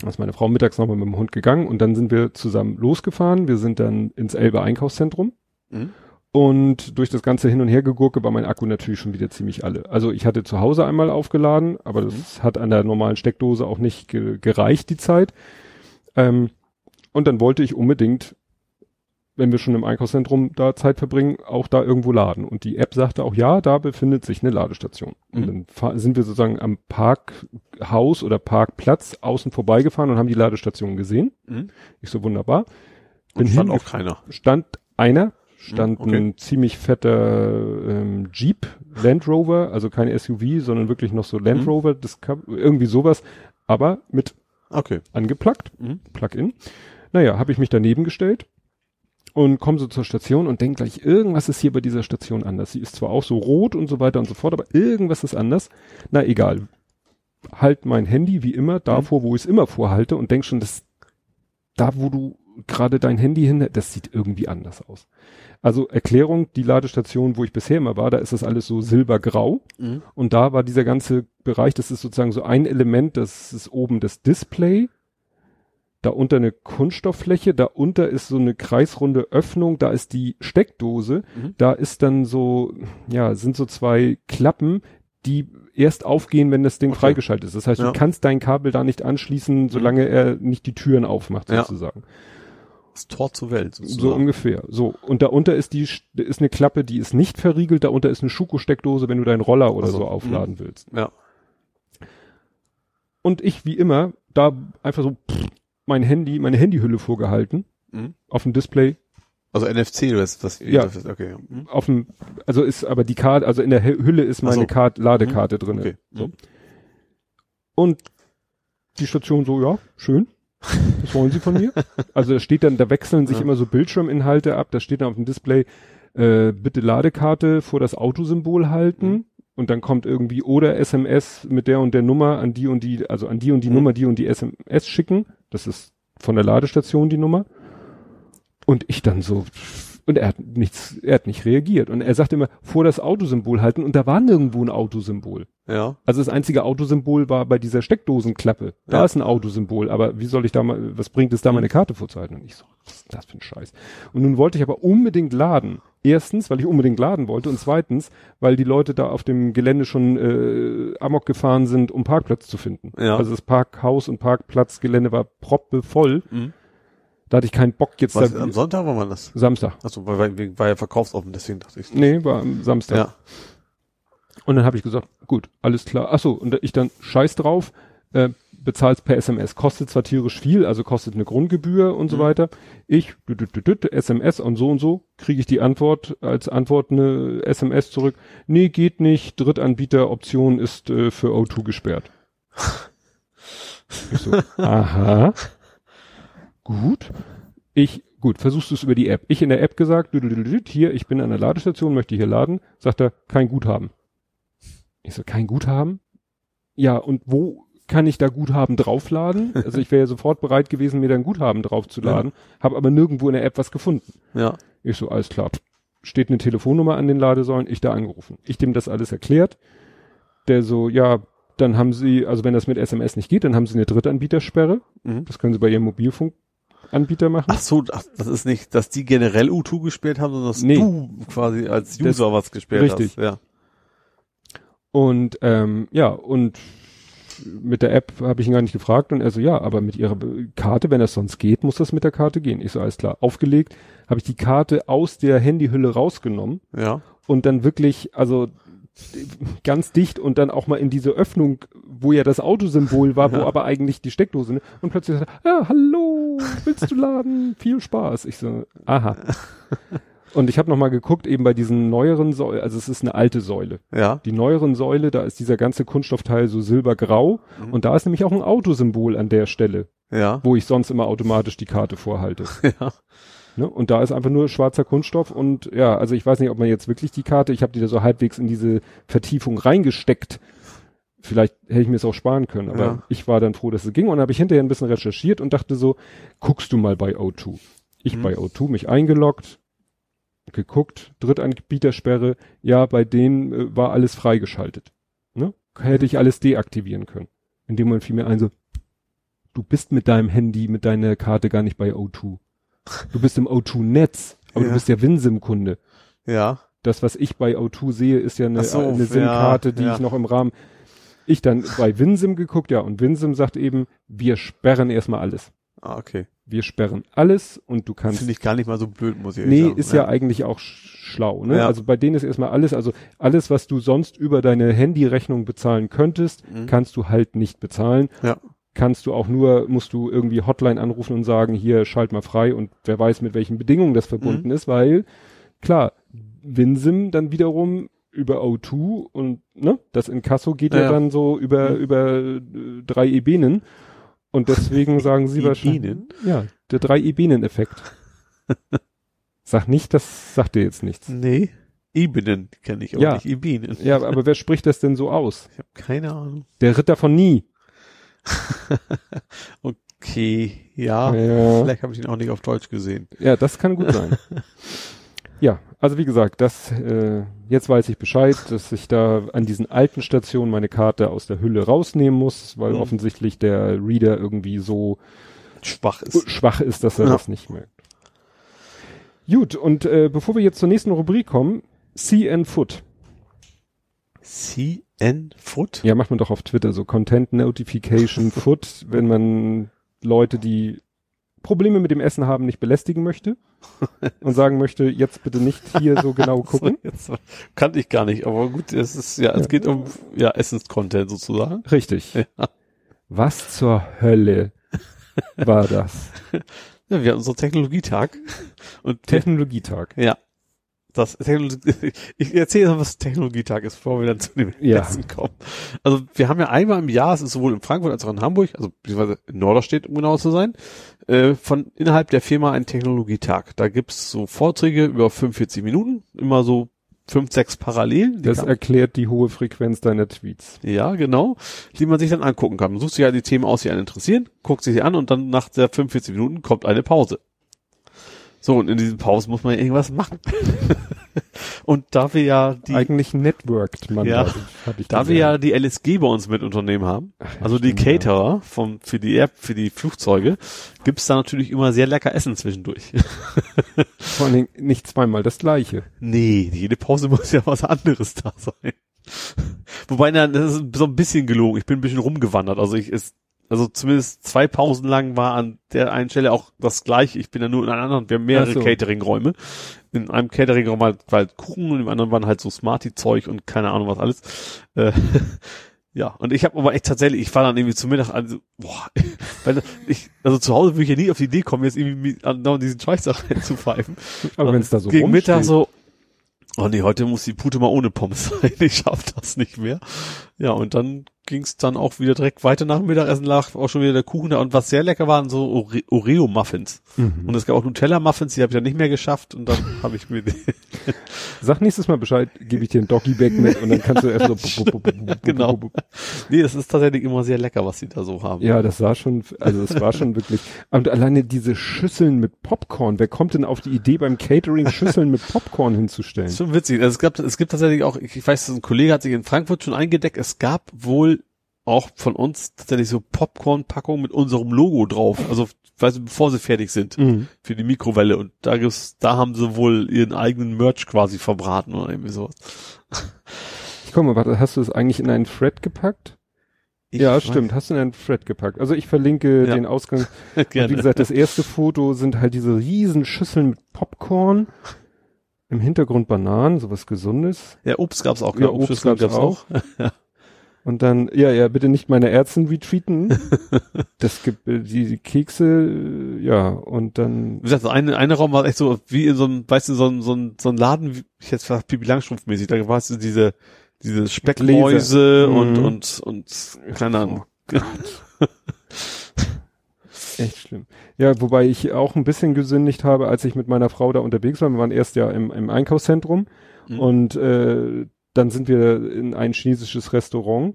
Dann ist meine Frau mittags nochmal mit dem Hund gegangen und dann sind wir zusammen losgefahren. Wir sind dann ins Elbe Einkaufszentrum. Mhm. Und durch das ganze Hin- und Hergegurke war mein Akku natürlich schon wieder ziemlich alle. Also ich hatte zu Hause einmal aufgeladen, aber das hat an der normalen Steckdose auch nicht ge gereicht, die Zeit. Ähm, und dann wollte ich unbedingt, wenn wir schon im Einkaufszentrum da Zeit verbringen, auch da irgendwo laden. Und die App sagte auch, ja, da befindet sich eine Ladestation. Und Mhm. dann fahr- sind wir sozusagen am Parkhaus oder Parkplatz außen vorbeigefahren und haben die Ladestation gesehen. Mhm. Ich so wunderbar. Und stand auch keiner. stand einer, stand okay. ein ziemlich fetter ähm, Jeep, Land Rover, also kein SUV, sondern wirklich noch so Land Mhm. Rover, Discover, irgendwie sowas, aber mit Okay. angepluggt, Mhm. Plug-in. Naja, habe ich mich daneben gestellt und komme so zur Station und denk gleich, irgendwas ist hier bei dieser Station anders. Sie ist zwar auch so rot und so weiter und so fort, aber irgendwas ist anders. Na egal. Halt mein Handy wie immer davor, wo ich es immer vorhalte und denk schon, dass da, wo du gerade dein Handy hin, das sieht irgendwie anders aus. Also Erklärung, die Ladestation, wo ich bisher immer war, da ist das alles so silbergrau. Mhm. Und da war dieser ganze Bereich, das ist sozusagen so ein Element, das ist oben das Display, da unter eine Kunststofffläche, da unter ist so eine kreisrunde Öffnung, da ist die Steckdose, Mhm. da ist dann so, ja, sind so zwei Klappen, die erst aufgehen, wenn das Ding Okay. freigeschaltet ist. Das heißt, Ja. du kannst dein Kabel da nicht anschließen, solange er nicht die Türen aufmacht, Ja. Das Tor zur Welt. So sozusagen. ungefähr. So. Und da unter ist die, ist eine Klappe, die ist nicht verriegelt. Da unter ist eine Schuko-Steckdose, wenn du deinen Roller oder Also, so aufladen willst. Ja. Und ich, wie immer, da einfach so pff, mein Handy, meine Handyhülle vorgehalten. Mhm. Auf dem Display. Also NFC oder was? was Ja. das Okay. Mhm. Auf dem, also ist aber die Karte, also in der Hü- Hülle ist meine so. Karte, Ladekarte drin. Okay. So. Mhm. Und die Station so, ja, schön. Was wollen Sie von mir? also da steht dann, da wechseln sich Ja. immer so Bildschirminhalte ab, da steht dann auf dem Display, äh, bitte Ladekarte vor das Autosymbol halten. Mhm. Und dann kommt irgendwie oder SMS mit der und der Nummer an die und die, also an die und die Mhm. Nummer, die und die SMS schicken. Das ist von der Ladestation die Nummer. Und ich dann so, und er hat nichts, er hat nicht reagiert. Und er sagte immer, vor das Autosymbol halten. Und da war nirgendwo ein Autosymbol. Ja. Also das einzige Autosymbol war bei dieser Steckdosenklappe. Da Ja. ist ein Autosymbol, aber wie soll ich da mal, was bringt es da, meine Karte vorzuhalten? Und ich so, was ist das für ein Scheiß? Und nun wollte ich aber unbedingt laden. Erstens, weil ich unbedingt laden wollte und zweitens, weil die Leute da auf dem Gelände schon äh, Amok gefahren sind, um Parkplatz zu finden. Ja. Also das Parkhaus und Parkplatzgelände war proppevoll. Mhm. Da hatte ich keinen Bock jetzt Was, da. am Sonntag war man das? Samstag. Achso, weil, weil, war ja verkaufsoffen, deswegen dachte ich. Nee, war am Samstag. Ja. Und dann habe ich gesagt, gut, alles klar. Ach so, und ich dann scheiß drauf, äh, bezahlst per SMS. Kostet zwar tierisch viel, also kostet eine Grundgebühr und so Mhm. weiter. Ich, düt, düt, düt, SMS und so und so, kriege ich die Antwort, als Antwort eine SMS zurück. Nee, geht nicht, Drittanbieteroption ist äh, für O2 gesperrt. Ich so, aha. Gut. Ich, gut, versuchst du es über die App. Ich in der App gesagt, hier, ich bin an der Ladestation, möchte hier laden. Sagt er, kein Guthaben. Ich so, kein Guthaben? Ja, und wo kann ich da Guthaben draufladen? Also ich wäre ja sofort bereit gewesen, mir da ein Guthaben draufzuladen, ja. habe aber nirgendwo in der App was gefunden. Ja. Ich so, alles klar. Steht eine Telefonnummer an den Ladesäulen, ich da angerufen. Ich dem das alles erklärt. Der so, ja, dann haben sie, also wenn das mit SMS nicht geht, dann haben sie eine Drittanbietersperre. Mhm. Das können sie bei ihrem Mobilfunkanbieter machen. Ach so, ach, das ist nicht, dass die generell U2 gespielt haben, sondern dass nee. du quasi als User das, was gespielt richtig. hast. Ja. Und ähm, ja, und mit der App habe ich ihn gar nicht gefragt und er so, ja, aber mit ihrer Karte, wenn das sonst geht, muss das mit der Karte gehen. Ich so, alles klar. Aufgelegt, habe ich die Karte aus der Handyhülle rausgenommen. Ja. Und dann wirklich, also ganz dicht und dann auch mal in diese Öffnung, wo ja das Autosymbol war, wo ja. aber eigentlich die Steckdose, ne? Und plötzlich sagt er, ja, hallo, willst du laden? Viel Spaß. Ich so, aha. Und ich habe noch mal geguckt, eben bei diesen neueren Säulen, also es ist eine alte Säule. Ja. Die neueren Säule, da ist dieser ganze Kunststoffteil so silbergrau mhm. und da ist nämlich auch ein Autosymbol an der Stelle. Ja. Wo ich sonst immer automatisch die Karte vorhalte. Ja. Ne? Und da ist einfach nur schwarzer Kunststoff und ja, also ich weiß nicht, ob man jetzt wirklich die Karte, ich habe die da so halbwegs in diese Vertiefung reingesteckt. Vielleicht hätte ich mir es auch sparen können, aber ja. ich war dann froh, dass es ging und habe ich hinterher ein bisschen recherchiert und dachte so, guckst du mal bei O2. Ich mhm. bei O2 mich eingeloggt, geguckt, Drittanbietersperre, ja, bei denen äh, war alles freigeschaltet. Ne? Hätte ich alles deaktivieren können. In dem Moment fiel mir ein so, du bist mit deinem Handy, mit deiner Karte gar nicht bei O2. Du bist im O2-Netz, aber ja. du bist ja WinSim-Kunde. Ja. Das, was ich bei O2 sehe, ist ja eine, so, eine SIM-Karte, die ja. ich noch im Rahmen. Ich dann bei WinSim geguckt, ja, und WinSim sagt eben, wir sperren erstmal alles. Ah, okay. Wir sperren alles und du kannst. Finde ich gar nicht mal so blöd, muss ich nee, sagen. Nee, ist ja. ja. eigentlich auch schlau, ne? Ja. Also bei denen ist erstmal alles, also alles, was du sonst über deine Handyrechnung bezahlen könntest, mhm. kannst du halt nicht bezahlen. Ja kannst du auch nur, musst du irgendwie Hotline anrufen und sagen, hier schalt mal frei und wer weiß, mit welchen Bedingungen das verbunden mhm. ist, weil klar, Winsim dann wiederum über O2 und ne, das Inkasso geht ja, ja dann so über mhm. über äh, drei Ebenen und deswegen sagen sie wahrscheinlich ja, der drei Ebenen-Effekt. Sag nicht, das sagt dir jetzt nichts. Nee. Ebenen kenne ich auch ja. nicht, Ebenen. Ja, aber wer spricht das denn so aus? Ich habe keine Ahnung. Der Ritter von Nie. okay, ja. ja. Vielleicht habe ich ihn auch nicht auf Deutsch gesehen. Ja, das kann gut sein. ja, also wie gesagt, das äh, jetzt weiß ich Bescheid, dass ich da an diesen alten Stationen meine Karte aus der Hülle rausnehmen muss, weil mhm. offensichtlich der Reader irgendwie so schwach ist, schwach ist dass er ja. das nicht merkt. Gut, und äh, bevor wir jetzt zur nächsten Rubrik kommen, CN Foot. CN Foot? Ja, macht man doch auf Twitter so Content Notification Foot, wenn man Leute, die Probleme mit dem Essen haben, nicht belästigen möchte und sagen möchte, jetzt bitte nicht hier so genau gucken. so, kannte ich gar nicht, aber gut, es ist ja, es ja. geht um ja Essenscontent sozusagen. Richtig. Ja. Was zur Hölle war das? Ja, wir hatten so Technologietag und Technologietag. Ja das Technologie, ich erzähle was Technologietag ist, bevor wir dann zu dem ja. Essen kommen. Also wir haben ja einmal im Jahr, es ist sowohl in Frankfurt als auch in Hamburg, also beziehungsweise in Norderstedt, um genau zu sein, äh, von innerhalb der Firma ein Technologietag. Da gibt's so Vorträge über 45 Minuten, immer so fünf, sechs parallel. Das erklärt die hohe Frequenz deiner Tweets. Ja, genau. Die man sich dann angucken kann. Man sucht sich ja halt die Themen aus, die einen interessieren, guckt sich sie an und dann nach der 45 Minuten kommt eine Pause. So, und in diesen Pausen muss man ja irgendwas machen. und da wir ja die... Eigentlich networked man ja, da, da wir ja die LSG bei uns mit Unternehmen haben, Ach, also die Caterer vom, für die App, für die Flugzeuge, gibt's da natürlich immer sehr lecker Essen zwischendurch. Vor allen Dingen nicht zweimal das gleiche. Nee, jede Pause muss ja was anderes da sein. Wobei, na, das ist so ein bisschen gelogen. Ich bin ein bisschen rumgewandert. Also ich, ist also zumindest zwei Pausen lang war an der einen Stelle auch das gleiche. Ich bin ja nur in einer anderen, wir haben mehrere so. Catering-Räume. In einem Catering-Raum war halt Kuchen und im anderen waren halt so Smarty-Zeug und keine Ahnung was alles. Äh, ja, und ich habe aber echt tatsächlich, ich war dann irgendwie zu Mittag, also, boah, weil ich, also zu Hause würde ich ja nie auf die Idee kommen, jetzt irgendwie an diesen Scheiß da reinzupfeifen. Aber wenn es da so Gegen rumsteht. Mittag so, oh nee, heute muss die Pute mal ohne Pommes sein, ich schaff das nicht mehr. Ja, und dann ging es dann auch wieder direkt weiter nach dem Mittagessen, lag auch schon wieder der Kuchen da. Und was sehr lecker waren, so Ore Oreo-Muffins. Mhm. Und es gab auch Nutella-Muffins, die habe ich dann nicht mehr geschafft. Und dann habe ich mir die, Sag nächstes Mal Bescheid, gebe ich dir ein Doggy-Bag mit und dann kannst du erst so. Genau. Nee, das ist tatsächlich immer sehr lecker, was sie da so haben. Ja, das sah schon, also es war schon wirklich. Und alleine diese Schüsseln mit Popcorn, wer kommt denn auf die Idee beim Catering Schüsseln mit Popcorn hinzustellen? Das ist schon witzig. Also es gab, es gibt tatsächlich auch, ich weiß, ein Kollege hat sich in Frankfurt schon eingedeckt. Es gab wohl auch von uns tatsächlich so Popcorn-Packungen mit unserem Logo drauf. Also, weißt du, bevor sie fertig sind Mhm. für die Mikrowelle. Und da gibt's, da haben sie wohl ihren eigenen Merch quasi verbraten oder irgendwie sowas. Ich mal, warte, hast du es eigentlich in einen Thread gepackt? Ich ja, stimmt, hast du in einen Thread gepackt. Also ich verlinke Ja. den Ausgang. Und Gerne. wie gesagt, das erste Foto sind halt diese riesen Schüsseln mit Popcorn. Im Hintergrund Bananen, sowas Gesundes. ja, Obst gab's auch. Ja, Ja, Obst Obstschüsseln gab's auch. Und dann, ja, ja, bitte nicht meine Ärzten retweeten. das gibt äh, die, die Kekse, äh, ja, und dann, Wie gesagt, eine, eine Raum war echt so, wie in so einem, weißt du, so ein, so ein, so ein Laden, wie ich jetzt gesagt, Pipi Langstrumpf mäßig, da war es so diese, diese Speckmäuse Gläser. und, Mhm. und, und, keine Ahnung. echt schlimm. Ja, wobei ich auch ein bisschen gesündigt habe, als ich mit meiner Frau da unterwegs war. Wir waren erst ja im, im Einkaufszentrum Mhm. und äh, dann sind wir in ein chinesisches Restaurant.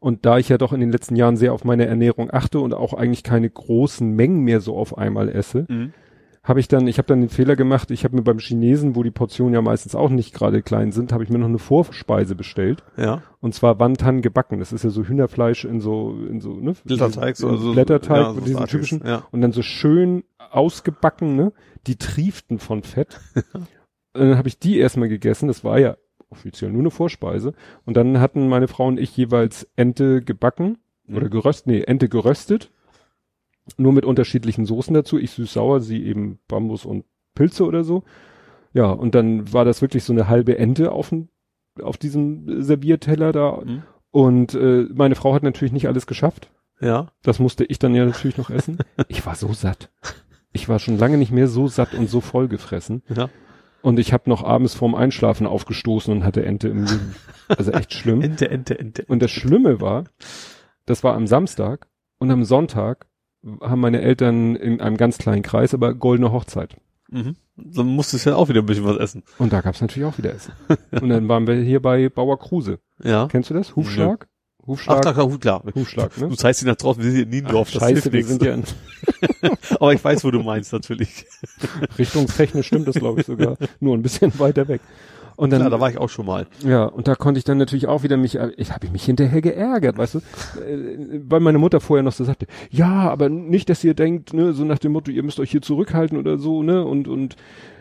Und da ich ja doch in den letzten Jahren sehr auf meine Ernährung achte und auch eigentlich keine großen Mengen mehr so auf einmal esse, Mhm. habe ich dann, ich habe dann den Fehler gemacht, ich habe mir beim Chinesen, wo die Portionen ja meistens auch nicht gerade klein sind, habe ich mir noch eine Vorspeise bestellt. Ja. Und zwar Wantan gebacken. Das ist ja so Hühnerfleisch in so, in so, ne? Blätterteig, so, in so Blätterteig ja, so mit diesen Artiges, typischen. Ja. Und dann so schön ausgebacken, ne? Die trieften von Fett. und dann habe ich die erstmal gegessen. Das war ja offiziell nur eine Vorspeise. Und dann hatten meine Frau und ich jeweils Ente gebacken Mhm. oder geröstet, nee, Ente geröstet. Nur mit unterschiedlichen Soßen dazu. Ich süß-sauer, sie eben Bambus und Pilze oder so. Ja, und dann war das wirklich so eine halbe Ente auf, auf diesem Servierteller da. Mhm. Und äh, meine Frau hat natürlich nicht alles geschafft. Ja. Das musste ich dann ja natürlich noch essen. Ich war so satt. Ich war schon lange nicht mehr so satt und so voll gefressen. Ja. Und ich habe noch abends vorm Einschlafen aufgestoßen und hatte Ente im Mund. Also echt schlimm. Ente, Ente, Ente. Und das Schlimme war, das war am Samstag und am Sonntag haben meine Eltern in einem ganz kleinen Kreis, aber goldene Hochzeit. Mhm. Dann musstest du ja auch wieder ein bisschen was essen. Und da gab's natürlich auch wieder Essen. Und dann waren wir hier bei Bauer Kruse. Ja. Kennst du das? Hufschlag? Ach, Hufschlag? da, klar, klar. Hufschlag, ne? Du zeigst ihn nach draußen, wir sind hier in Niendorf, das Scheiße, wir sind ja in, Aber ich weiß, wo du meinst, natürlich. richtungstechnisch stimmt das, glaube ich, sogar. Nur ein bisschen weiter weg. Und dann, Klar, da war ich auch schon mal. ja, und da konnte ich dann natürlich auch wieder mich, ich habe mich hinterher geärgert, weißt du, äh, weil meine Mutter vorher noch so sagte, ja, aber nicht, dass ihr denkt, ne, so nach dem Motto, ihr müsst euch hier zurückhalten oder so, ne, und und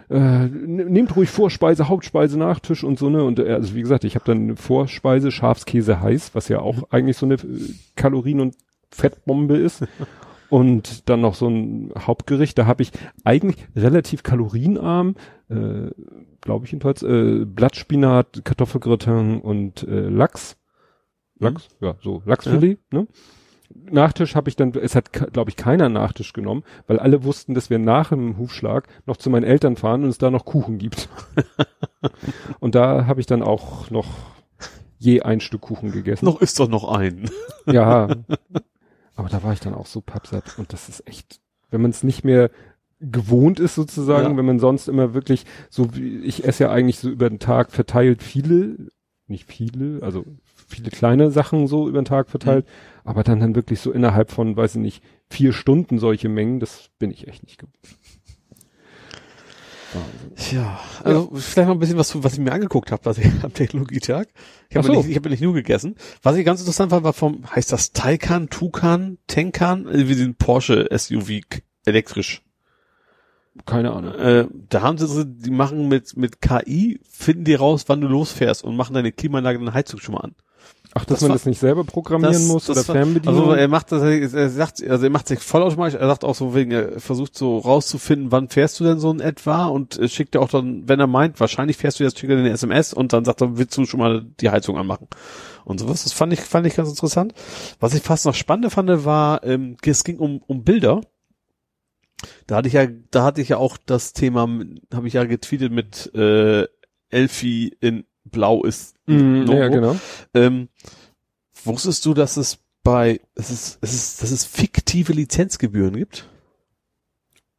äh, nehmt ruhig Vorspeise, Hauptspeise, Nachtisch und so, ne, und äh, also wie gesagt, ich habe dann Vorspeise, Schafskäse heiß, was ja auch eigentlich so eine äh, Kalorien- und Fettbombe ist. Und dann noch so ein Hauptgericht, da habe ich eigentlich relativ kalorienarm, äh, glaube ich jedenfalls, äh, Blattspinat, Kartoffelgratin und äh, Lachs. Lachs, ja, so Lachsfilet, ne? Nachtisch habe ich dann, es hat, glaube ich, keiner Nachtisch genommen, weil alle wussten, dass wir nach dem Hufschlag noch zu meinen Eltern fahren und es da noch Kuchen gibt. und da habe ich dann auch noch je ein Stück Kuchen gegessen. Noch ist doch noch ein. Ja. Aber da war ich dann auch so pappsatt und das ist echt, wenn man es nicht mehr gewohnt ist sozusagen, Ja. wenn man sonst immer wirklich so wie ich esse ja eigentlich so über den Tag verteilt viele, nicht viele, also viele kleine Sachen so über den Tag verteilt, aber dann dann wirklich so innerhalb von, weiß ich nicht, vier Stunden solche Mengen, das bin ich echt nicht gewohnt. Wahnsinn. Ja, also vielleicht noch ein bisschen was, was ich mir angeguckt habe, was ich am Technologietag. Ich habe so. nicht, ich habe nicht nur gegessen. Was ich ganz interessant fand, war vom, heißt das Taycan, Tucan, Tenkan, äh, wie den Porsche SUV elektrisch. Keine Ahnung. Äh, da haben sie, die machen mit mit KI, finden die raus, wann du losfährst und machen deine Klimaanlage, deine Heizung schon mal an. Ach, dass das man war- das nicht selber programmieren muss oder war- Fernbedienung? Also er macht das, er sagt, also er macht sich vollautomatisch, er sagt auch so wegen, er versucht so rauszufinden, wann fährst du denn so in etwa und äh, schickt dir auch dann, wenn er meint, wahrscheinlich fährst du jetzt, schickt er eine SMS und dann sagt er, willst du schon mal die Heizung anmachen? Und sowas, das fand ich, fand ich ganz interessant. Was ich fast noch spannender fand, war, ähm, es ging um, um Bilder. Da hatte ich ja, da hatte ich ja auch das Thema, habe ich ja getweetet mit äh, Elfie in Blau ist Mm, ja, genau. Ähm, Wusstest du, dass es bei, es ist, es ist, dass es fiktive Lizenzgebühren gibt?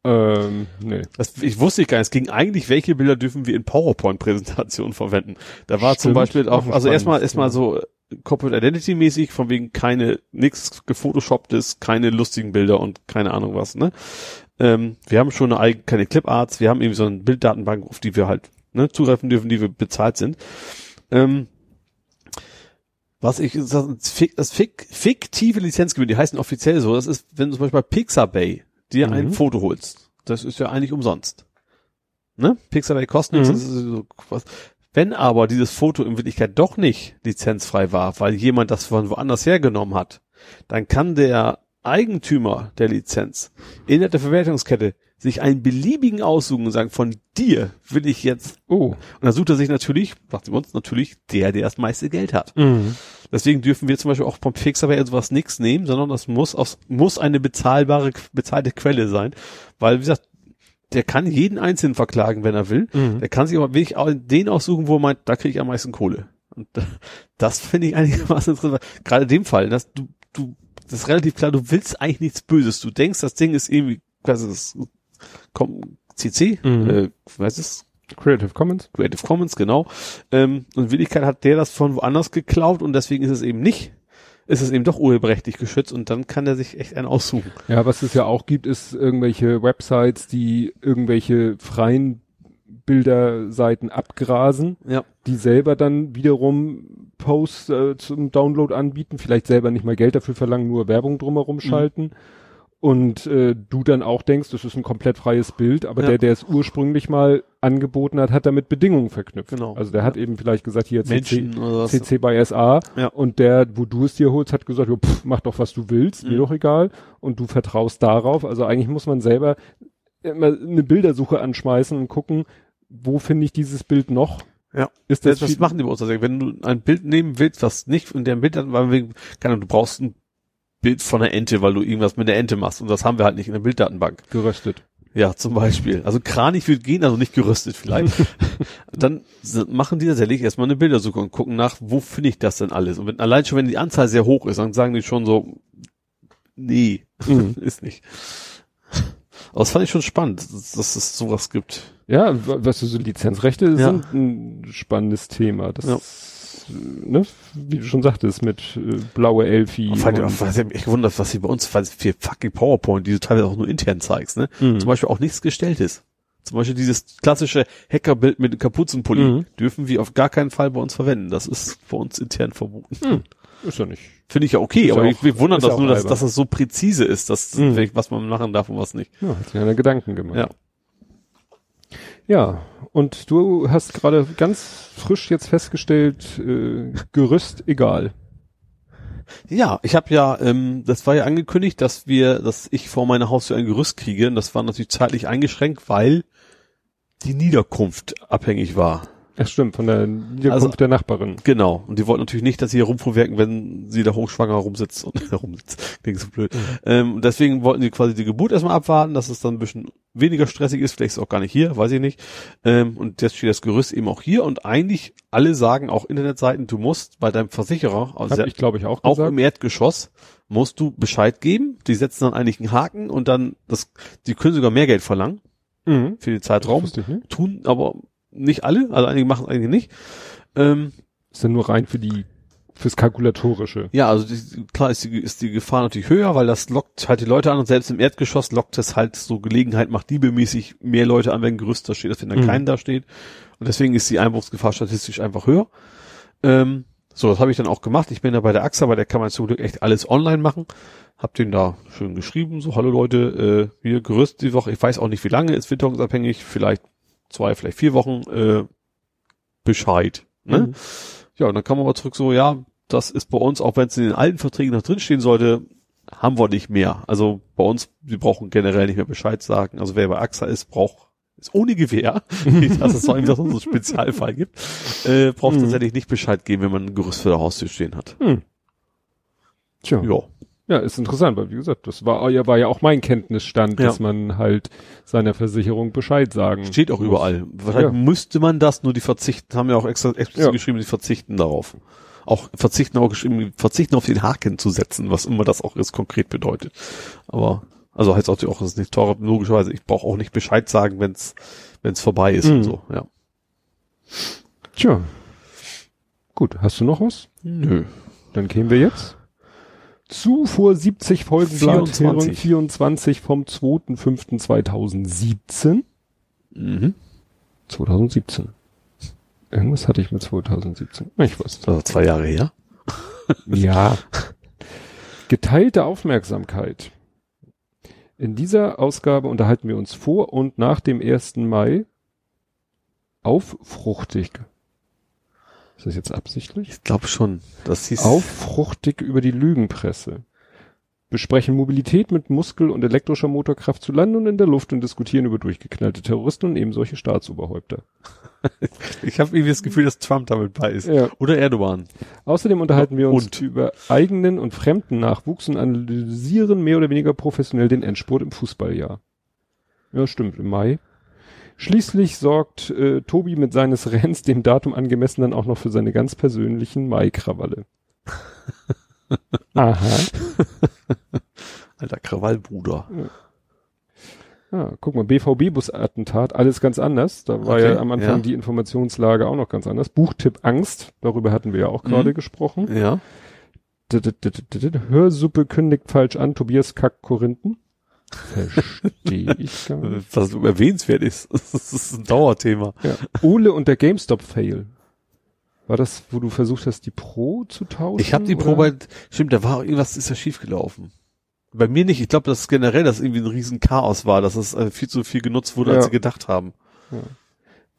Ähm, nee. Das, ich wusste gar nicht. Es ging eigentlich, welche Bilder dürfen wir in PowerPoint-Präsentationen verwenden. Da war zum Stimmt. Beispiel auch, also erstmal, erstmal so äh, Corporate Identity mäßig, von wegen keine, nix gefotoshopptes, keine lustigen Bilder und keine Ahnung was, ne? Ähm, wir haben schon eine eigene, keine Cliparts, wir haben eben so eine Bilddatenbank, auf die wir halt, ne, zugreifen dürfen, die wir bezahlt sind. Ähm, was ich, das, fik- das fik, fiktive Lizenzgebühren, die heißen offiziell so, das ist, wenn du zum Beispiel bei Pixabay dir Mhm. ein Foto holst, das ist ja eigentlich umsonst. Ne? Pixabay kostet nichts, Mhm. das ist so was. Wenn aber dieses Foto in Wirklichkeit doch nicht lizenzfrei war, weil jemand das von woanders hergenommen hat, dann kann der Eigentümer der Lizenz in der Verwertungskette sich einen beliebigen aussuchen und sagen, von dir will ich jetzt, Oh. und dann sucht er sich natürlich, sagt uns natürlich, der, der das meiste Geld hat. Mhm. Deswegen dürfen wir zum Beispiel auch vom Pixabay sowas nichts nehmen, sondern das muss aus, muss eine bezahlbare, bezahlte Quelle sein. Weil, wie gesagt, der kann jeden Einzelnen verklagen, wenn er will. Mhm. Der kann sich aber wirklich auch den aussuchen, wo er meint, da kriege ich am meisten Kohle. Und da- das finde ich einigermaßen interessant. Gerade in dem Fall, dass du, du, das ist relativ klar, du willst eigentlich nichts Böses. Du denkst, das Ding ist irgendwie, was ist komm, CC, Mhm. äh, was ist es? Creative Commons. Creative Commons, genau. Ähm, und in Wirklichkeit hat der das von woanders geklaut und deswegen ist es eben nicht, ist es eben doch urheberrechtlich geschützt und dann kann er sich echt einen aussuchen. Ja, was es ja auch gibt, ist irgendwelche Websites, die irgendwelche freien Bilderseiten abgrasen, Ja. die selber dann wiederum Posts äh, zum Download anbieten, vielleicht selber nicht mal Geld dafür verlangen, nur Werbung drumherum schalten. Und äh, du dann auch denkst, das ist ein komplett freies Bild, aber Ja. der, der es ursprünglich mal angeboten hat, hat damit Bedingungen verknüpft. Genau. Also der hat eben vielleicht gesagt, hier CC, Menschen. CC by SA Ja. und der, wo du es dir holst, hat gesagt, jo, pff, mach doch, was du willst, mir Mhm. doch egal. Und du vertraust darauf. Also eigentlich muss man selber immer eine Bildersuche anschmeißen und gucken, wo finde ich dieses Bild noch? Ja. Ist Das, das, machen die bei uns. Also wenn du ein Bild nehmen willst, was nicht in dem Bild hat, weil wir, keine Ahnung, du brauchst ein Bild von einer Ente, weil du irgendwas mit der Ente machst und das haben wir halt nicht in der Bilddatenbank. geröstet? Ja, zum Beispiel. Also Kranich wird gehen, also nicht gerüstet vielleicht. dann machen die tatsächlich erstmal eine Bildersuche und gucken nach, wo finde ich das denn alles? Und wenn, allein schon, wenn die Anzahl sehr hoch ist, dann sagen die schon so, nee, Mhm. ist nicht. Aber das fand ich schon spannend, dass, dass es sowas gibt. Ja, wa- was so Lizenzrechte Ja. sind ein spannendes Thema. Das, Ja. Ne, wie du schon sagtest, mit äh, blaue Elfi. Ich was mich gewundert, was sie bei uns, was für fucking PowerPoint, die du teilweise auch nur intern zeigst, ne? Mhm. Zum Beispiel auch nichts gestelltes. Zum Beispiel dieses klassische Hackerbild mit Kapuzenpulli Mhm. dürfen wir auf gar keinen Fall bei uns verwenden. Das ist bei uns intern verboten. Ist ja nicht. Finde ich ja okay, Ist aber ja auch- wir wundern ist das ja nur, dass, dass das so präzise ist, dass, Mhm. was man machen darf und was nicht. Ja, hat sich einer Gedanken gemacht. Ja. Ja, und du hast gerade ganz frisch jetzt festgestellt, äh, Gerüst egal. Ja, ich habe ja, ähm, das war ja angekündigt, dass wir, dass ich vor meiner Haustür ein Gerüst kriege. Und das war natürlich zeitlich eingeschränkt, weil die Niederkunft abhängig war. Ja, stimmt, von der Niederkunft Also- der Nachbarin. Genau. Und die wollten natürlich nicht, dass sie hier rumfuhrwerken, wenn sie da hochschwanger rumsitzt und rumsitzt. Klingt so blöd. Ähm, und deswegen wollten sie quasi die Geburt erstmal abwarten, dass es dann ein bisschen weniger stressig ist. Vielleicht ist es auch gar nicht hier, weiß ich nicht. Ähm, und jetzt steht das Gerüst eben auch hier. Und eigentlich alle sagen, auch Internetseiten, du musst bei deinem Versicherer, also ich, glaube ich, auch auch im Erdgeschoss, musst du Bescheid geben. Die setzen dann eigentlich einen Haken und dann, das, die können sogar mehr Geld verlangen Mhm. für den Zeitraum. Tun aber nicht alle, also einige machen es eigentlich nicht. Ähm, Ist ja nur rein für die, fürs Kalkulatorische. Ja, also die, klar ist die, ist die Gefahr natürlich höher, weil das lockt halt die Leute an und selbst im Erdgeschoss lockt es halt so Gelegenheit macht diebemäßig mehr Leute an, wenn ein Gerüst da steht, als wenn dann Mhm. kein da steht. Und deswegen ist die Einbruchsgefahr statistisch einfach höher. Ähm, so, das habe ich dann auch gemacht. Ich bin da bei der AXA, bei der kann man zum Glück echt alles online machen. Hab den da schön geschrieben, so, hallo Leute, äh, wir Gerüst die Woche, ich weiß auch nicht wie lange, ist witterungsabhängig, vielleicht zwei, vielleicht vier Wochen, äh, Bescheid. Ne? Mhm. Ja, und dann kam aber zurück so, ja, das ist bei uns, auch wenn es in den alten Verträgen noch drinstehen sollte, haben wir nicht mehr. Also bei uns, wir brauchen generell nicht mehr Bescheid sagen. Also wer bei AXA ist, braucht, ist ohne Gewehr, dass es so einen so einen Spezialfall gibt, äh, braucht Mhm. tatsächlich nicht Bescheid geben, wenn man ein Gerüst für der Haustür stehen hat. Hm. Tja. Ja. Ja, ist interessant, weil wie gesagt, das war ja, war ja auch mein Kenntnisstand, Ja. dass man halt seiner Versicherung Bescheid sagen. Steht auch muss. überall. Wahrscheinlich Ja. müsste man das, nur die verzichten, haben ja auch extra explizit Ja. geschrieben, die verzichten darauf. auch verzichten auf, verzichten auf den Haken zu setzen, was immer das auch ist, konkret bedeutet. Aber, also heißt auch, auch das ist nicht teurer, logischerweise, ich brauche auch nicht Bescheid sagen, wenn es wenn's vorbei ist Mhm. und so, ja. Tja. Gut, hast du noch was? Nö. Dann kämen wir jetzt zu vor 70 Folgen 24. Blathering 24 vom 2.5.2017. Mhm. 2017. Irgendwas hatte ich mit 2017. Ich weiß. Das war zwei Jahre her. Ja. Geteilte Aufmerksamkeit. In dieser Ausgabe unterhalten wir uns vor und nach dem 1. Mai auffruchtig. Ist das jetzt absichtlich? Ich glaube schon. Das hieß Auffruchtig über die Lügenpresse. Besprechen Mobilität mit Muskel- und elektrischer Motorkraft zu Lande und in der Luft und diskutieren über durchgeknallte Terroristen und eben solche Staatsoberhäupter. Ich habe irgendwie das Gefühl, dass Trump damit bei ist. Ja. Oder Erdogan. Außerdem unterhalten wir uns Und? über eigenen und fremden Nachwuchs und analysieren mehr oder weniger professionell den Endspurt im Fußballjahr. Ja, stimmt, im Mai. Schließlich sorgt äh, Tobi mit seines Renns dem Datum angemessen dann auch noch für seine ganz persönlichen Mai-Krawalle. Aha. Alter Krawallbruder. Ah, guck mal, BVB-Bus-Attentat, alles ganz anders. Da war Okay, ja am Anfang ja. die Informationslage auch noch ganz anders. Buchtipp Angst, darüber hatten wir ja auch gerade Mhm. gesprochen. Ja. D- d- d- Hörsuppe kündigt falsch an, Tobias Kack Korinthen. Verstehe ich gar nicht. Was erwähnenswert ist. Das ist ein Dauerthema. Ja. Ole und der GameStop-Fail. War das, wo du versucht hast, die Pro zu tauschen? Ich habe die oder? Probe, stimmt, da war irgendwas ist ja schief gelaufen. Bei mir nicht. Ich glaube, dass generell das irgendwie ein riesen Chaos war, dass es äh, viel zu viel genutzt wurde, als Ja. sie gedacht haben.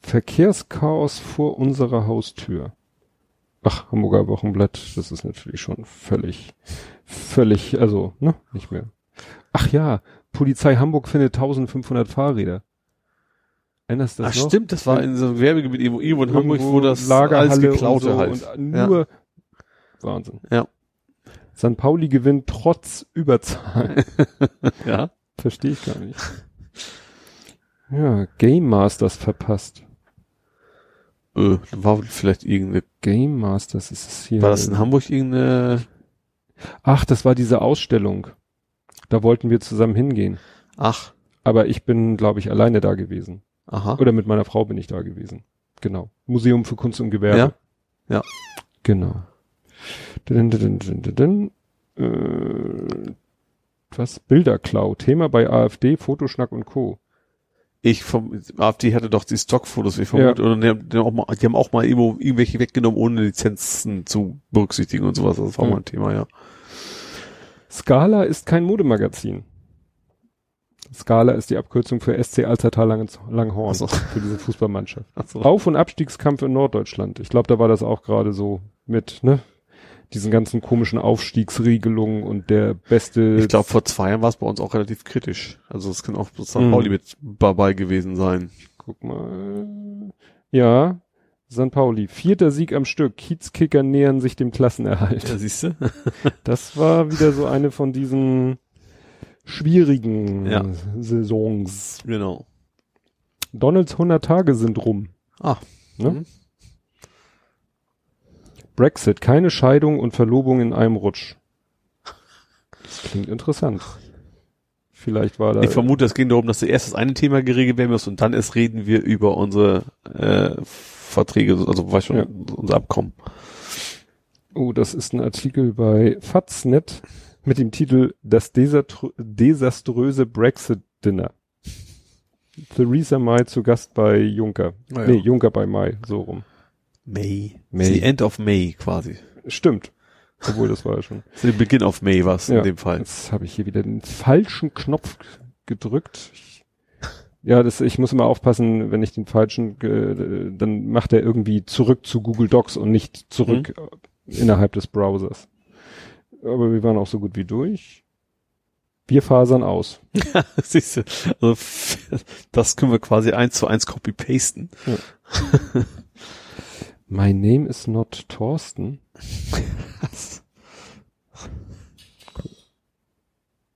Verkehrschaos vor unserer Haustür. Ach, Hamburger Wochenblatt, das ist natürlich schon völlig, völlig, also, ne, nicht mehr. Ach ja, Polizei Hamburg findet 1500 Fahrräder. Erinnerst du das Ach noch? stimmt, das war in so einem Werbegebiet irgendwo, irgendwo in Hamburg, wo das Lagerhalle alles geklaute und so halt. Und nur Wahnsinn. Ja. St. Pauli gewinnt trotz Überzahl. Ja. Verstehe ich gar nicht. Ja, Game Masters verpasst. Äh, war vielleicht irgendeine, Game Masters ist es hier. war das in Hamburg irgendeine, Ach, das war diese Ausstellung. Da wollten wir zusammen hingehen. ach, Aber ich bin, glaube ich, alleine da gewesen. aha. Oder mit meiner Frau bin ich da gewesen. Genau. Museum für Kunst und Gewerbe. Ja. Ja. Genau. Dun, dun, dun, Äh, was? Bilderklau. Thema bei AfD, Fotoschnack und Co. Ich vom AfD hatte doch die Stockfotos, ich vermute, oder die, haben- die, haben auch mal, die haben auch mal irgendwo irgendwelche weggenommen, ohne Lizenzen zu berücksichtigen und sowas. Das war Hm. mal ein Thema, ja. Scala ist kein Modemagazin. Scala ist die Abkürzung für SC Alzertal Langhorn. So. Für diese Fußballmannschaft. Also, Auf- und Abstiegskampf in Norddeutschland. Ich glaube, da war das auch gerade so mit, ne? Diesen ganzen komischen Aufstiegsregelungen und der beste. ich glaube, vor zwei Jahren war es bei uns auch relativ kritisch. Also es kann auch St. Mhm. Pauli mit dabei gewesen sein. Guck mal. Ja, St. Pauli. Vierter Sieg am Stück. Kiezkicker nähern sich dem Klassenerhalt. siehst du? Das war wieder so eine von diesen schwierigen Ja. Saisons. Genau. Donalds 100 Tage sind rum. Ah. Ne? Mhm. Brexit, keine Scheidung und Verlobung in einem Rutsch. Das klingt interessant. Vielleicht war da. Ich vermute, es ging darum, dass zuerst das eine Thema geregelt werden muss und dann erst reden wir über unsere äh, Verträge, also weißt schon, Ja. unser Abkommen. oh, das ist ein Artikel bei Faznet mit dem Titel Das desastr desaströse Brexit Dinner. Theresa May zu Gast bei Juncker. Ah, ja. Nee, Juncker bei May, so rum. May. May. The end of May quasi. Stimmt. Obwohl, das war ja schon. The begin of May war es Ja. in dem Fall. Jetzt habe ich hier wieder den falschen Knopf gedrückt. Ich, ja, das, ich muss immer aufpassen, wenn ich den falschen, äh, dann macht er irgendwie zurück zu Google Docs und nicht zurück äh, innerhalb des Browsers. Aber wir waren auch so gut wie durch. Wir fasern aus. Siehst du, also, das können wir quasi eins zu eins copy-pasten. My name is not Thorsten.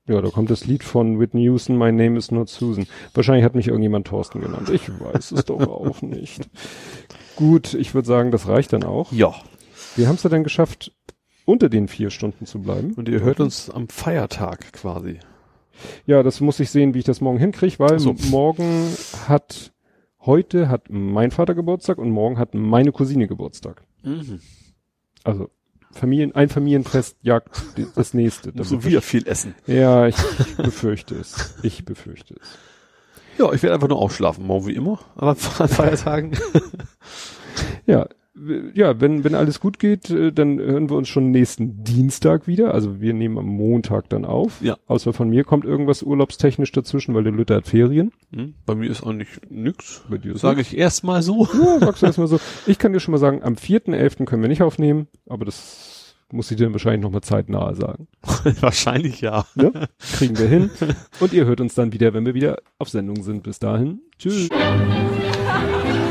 Ja, da kommt das Lied von Whitney Houston, My name is not Susan. Wahrscheinlich hat mich irgendjemand Thorsten genannt. Ich weiß es doch auch nicht. Gut, ich würde sagen, das reicht dann auch. Ja. Wir haben es ja dann geschafft, unter den vier Stunden zu bleiben. Und ihr hört uns am Feiertag quasi. Ja, das muss ich sehen, wie ich das morgen hinkriege, weil So. morgen hat, heute hat mein Vater Geburtstag und morgen hat meine Cousine Geburtstag. Mhm. Also Familien, ein Familienfest jagt das nächste. So befür- wieder viel essen. Ja, ich, ich befürchte es. Ich befürchte es. Ja, ich werde einfach nur ausschlafen, morgen wie immer, aber an Feiertagen. Ja, ja, wenn, wenn alles gut geht, äh, dann hören wir uns schon nächsten Dienstag wieder. Also wir nehmen am Montag dann auf. Ja. Außer von mir kommt irgendwas urlaubstechnisch dazwischen, weil der Lütter hat Ferien. Hm? Bei mir ist eigentlich nix. Bei dir Sage ich erstmal so. Ja, sagst du erstmal so. Ich kann dir schon mal sagen, am 4.11. können wir nicht aufnehmen, aber das muss ich dir wahrscheinlich nochmal zeitnah sagen. Wahrscheinlich ja. Ne? Kriegen wir hin. Und ihr hört uns dann wieder, wenn wir wieder auf Sendung sind. Bis dahin. Tschüss.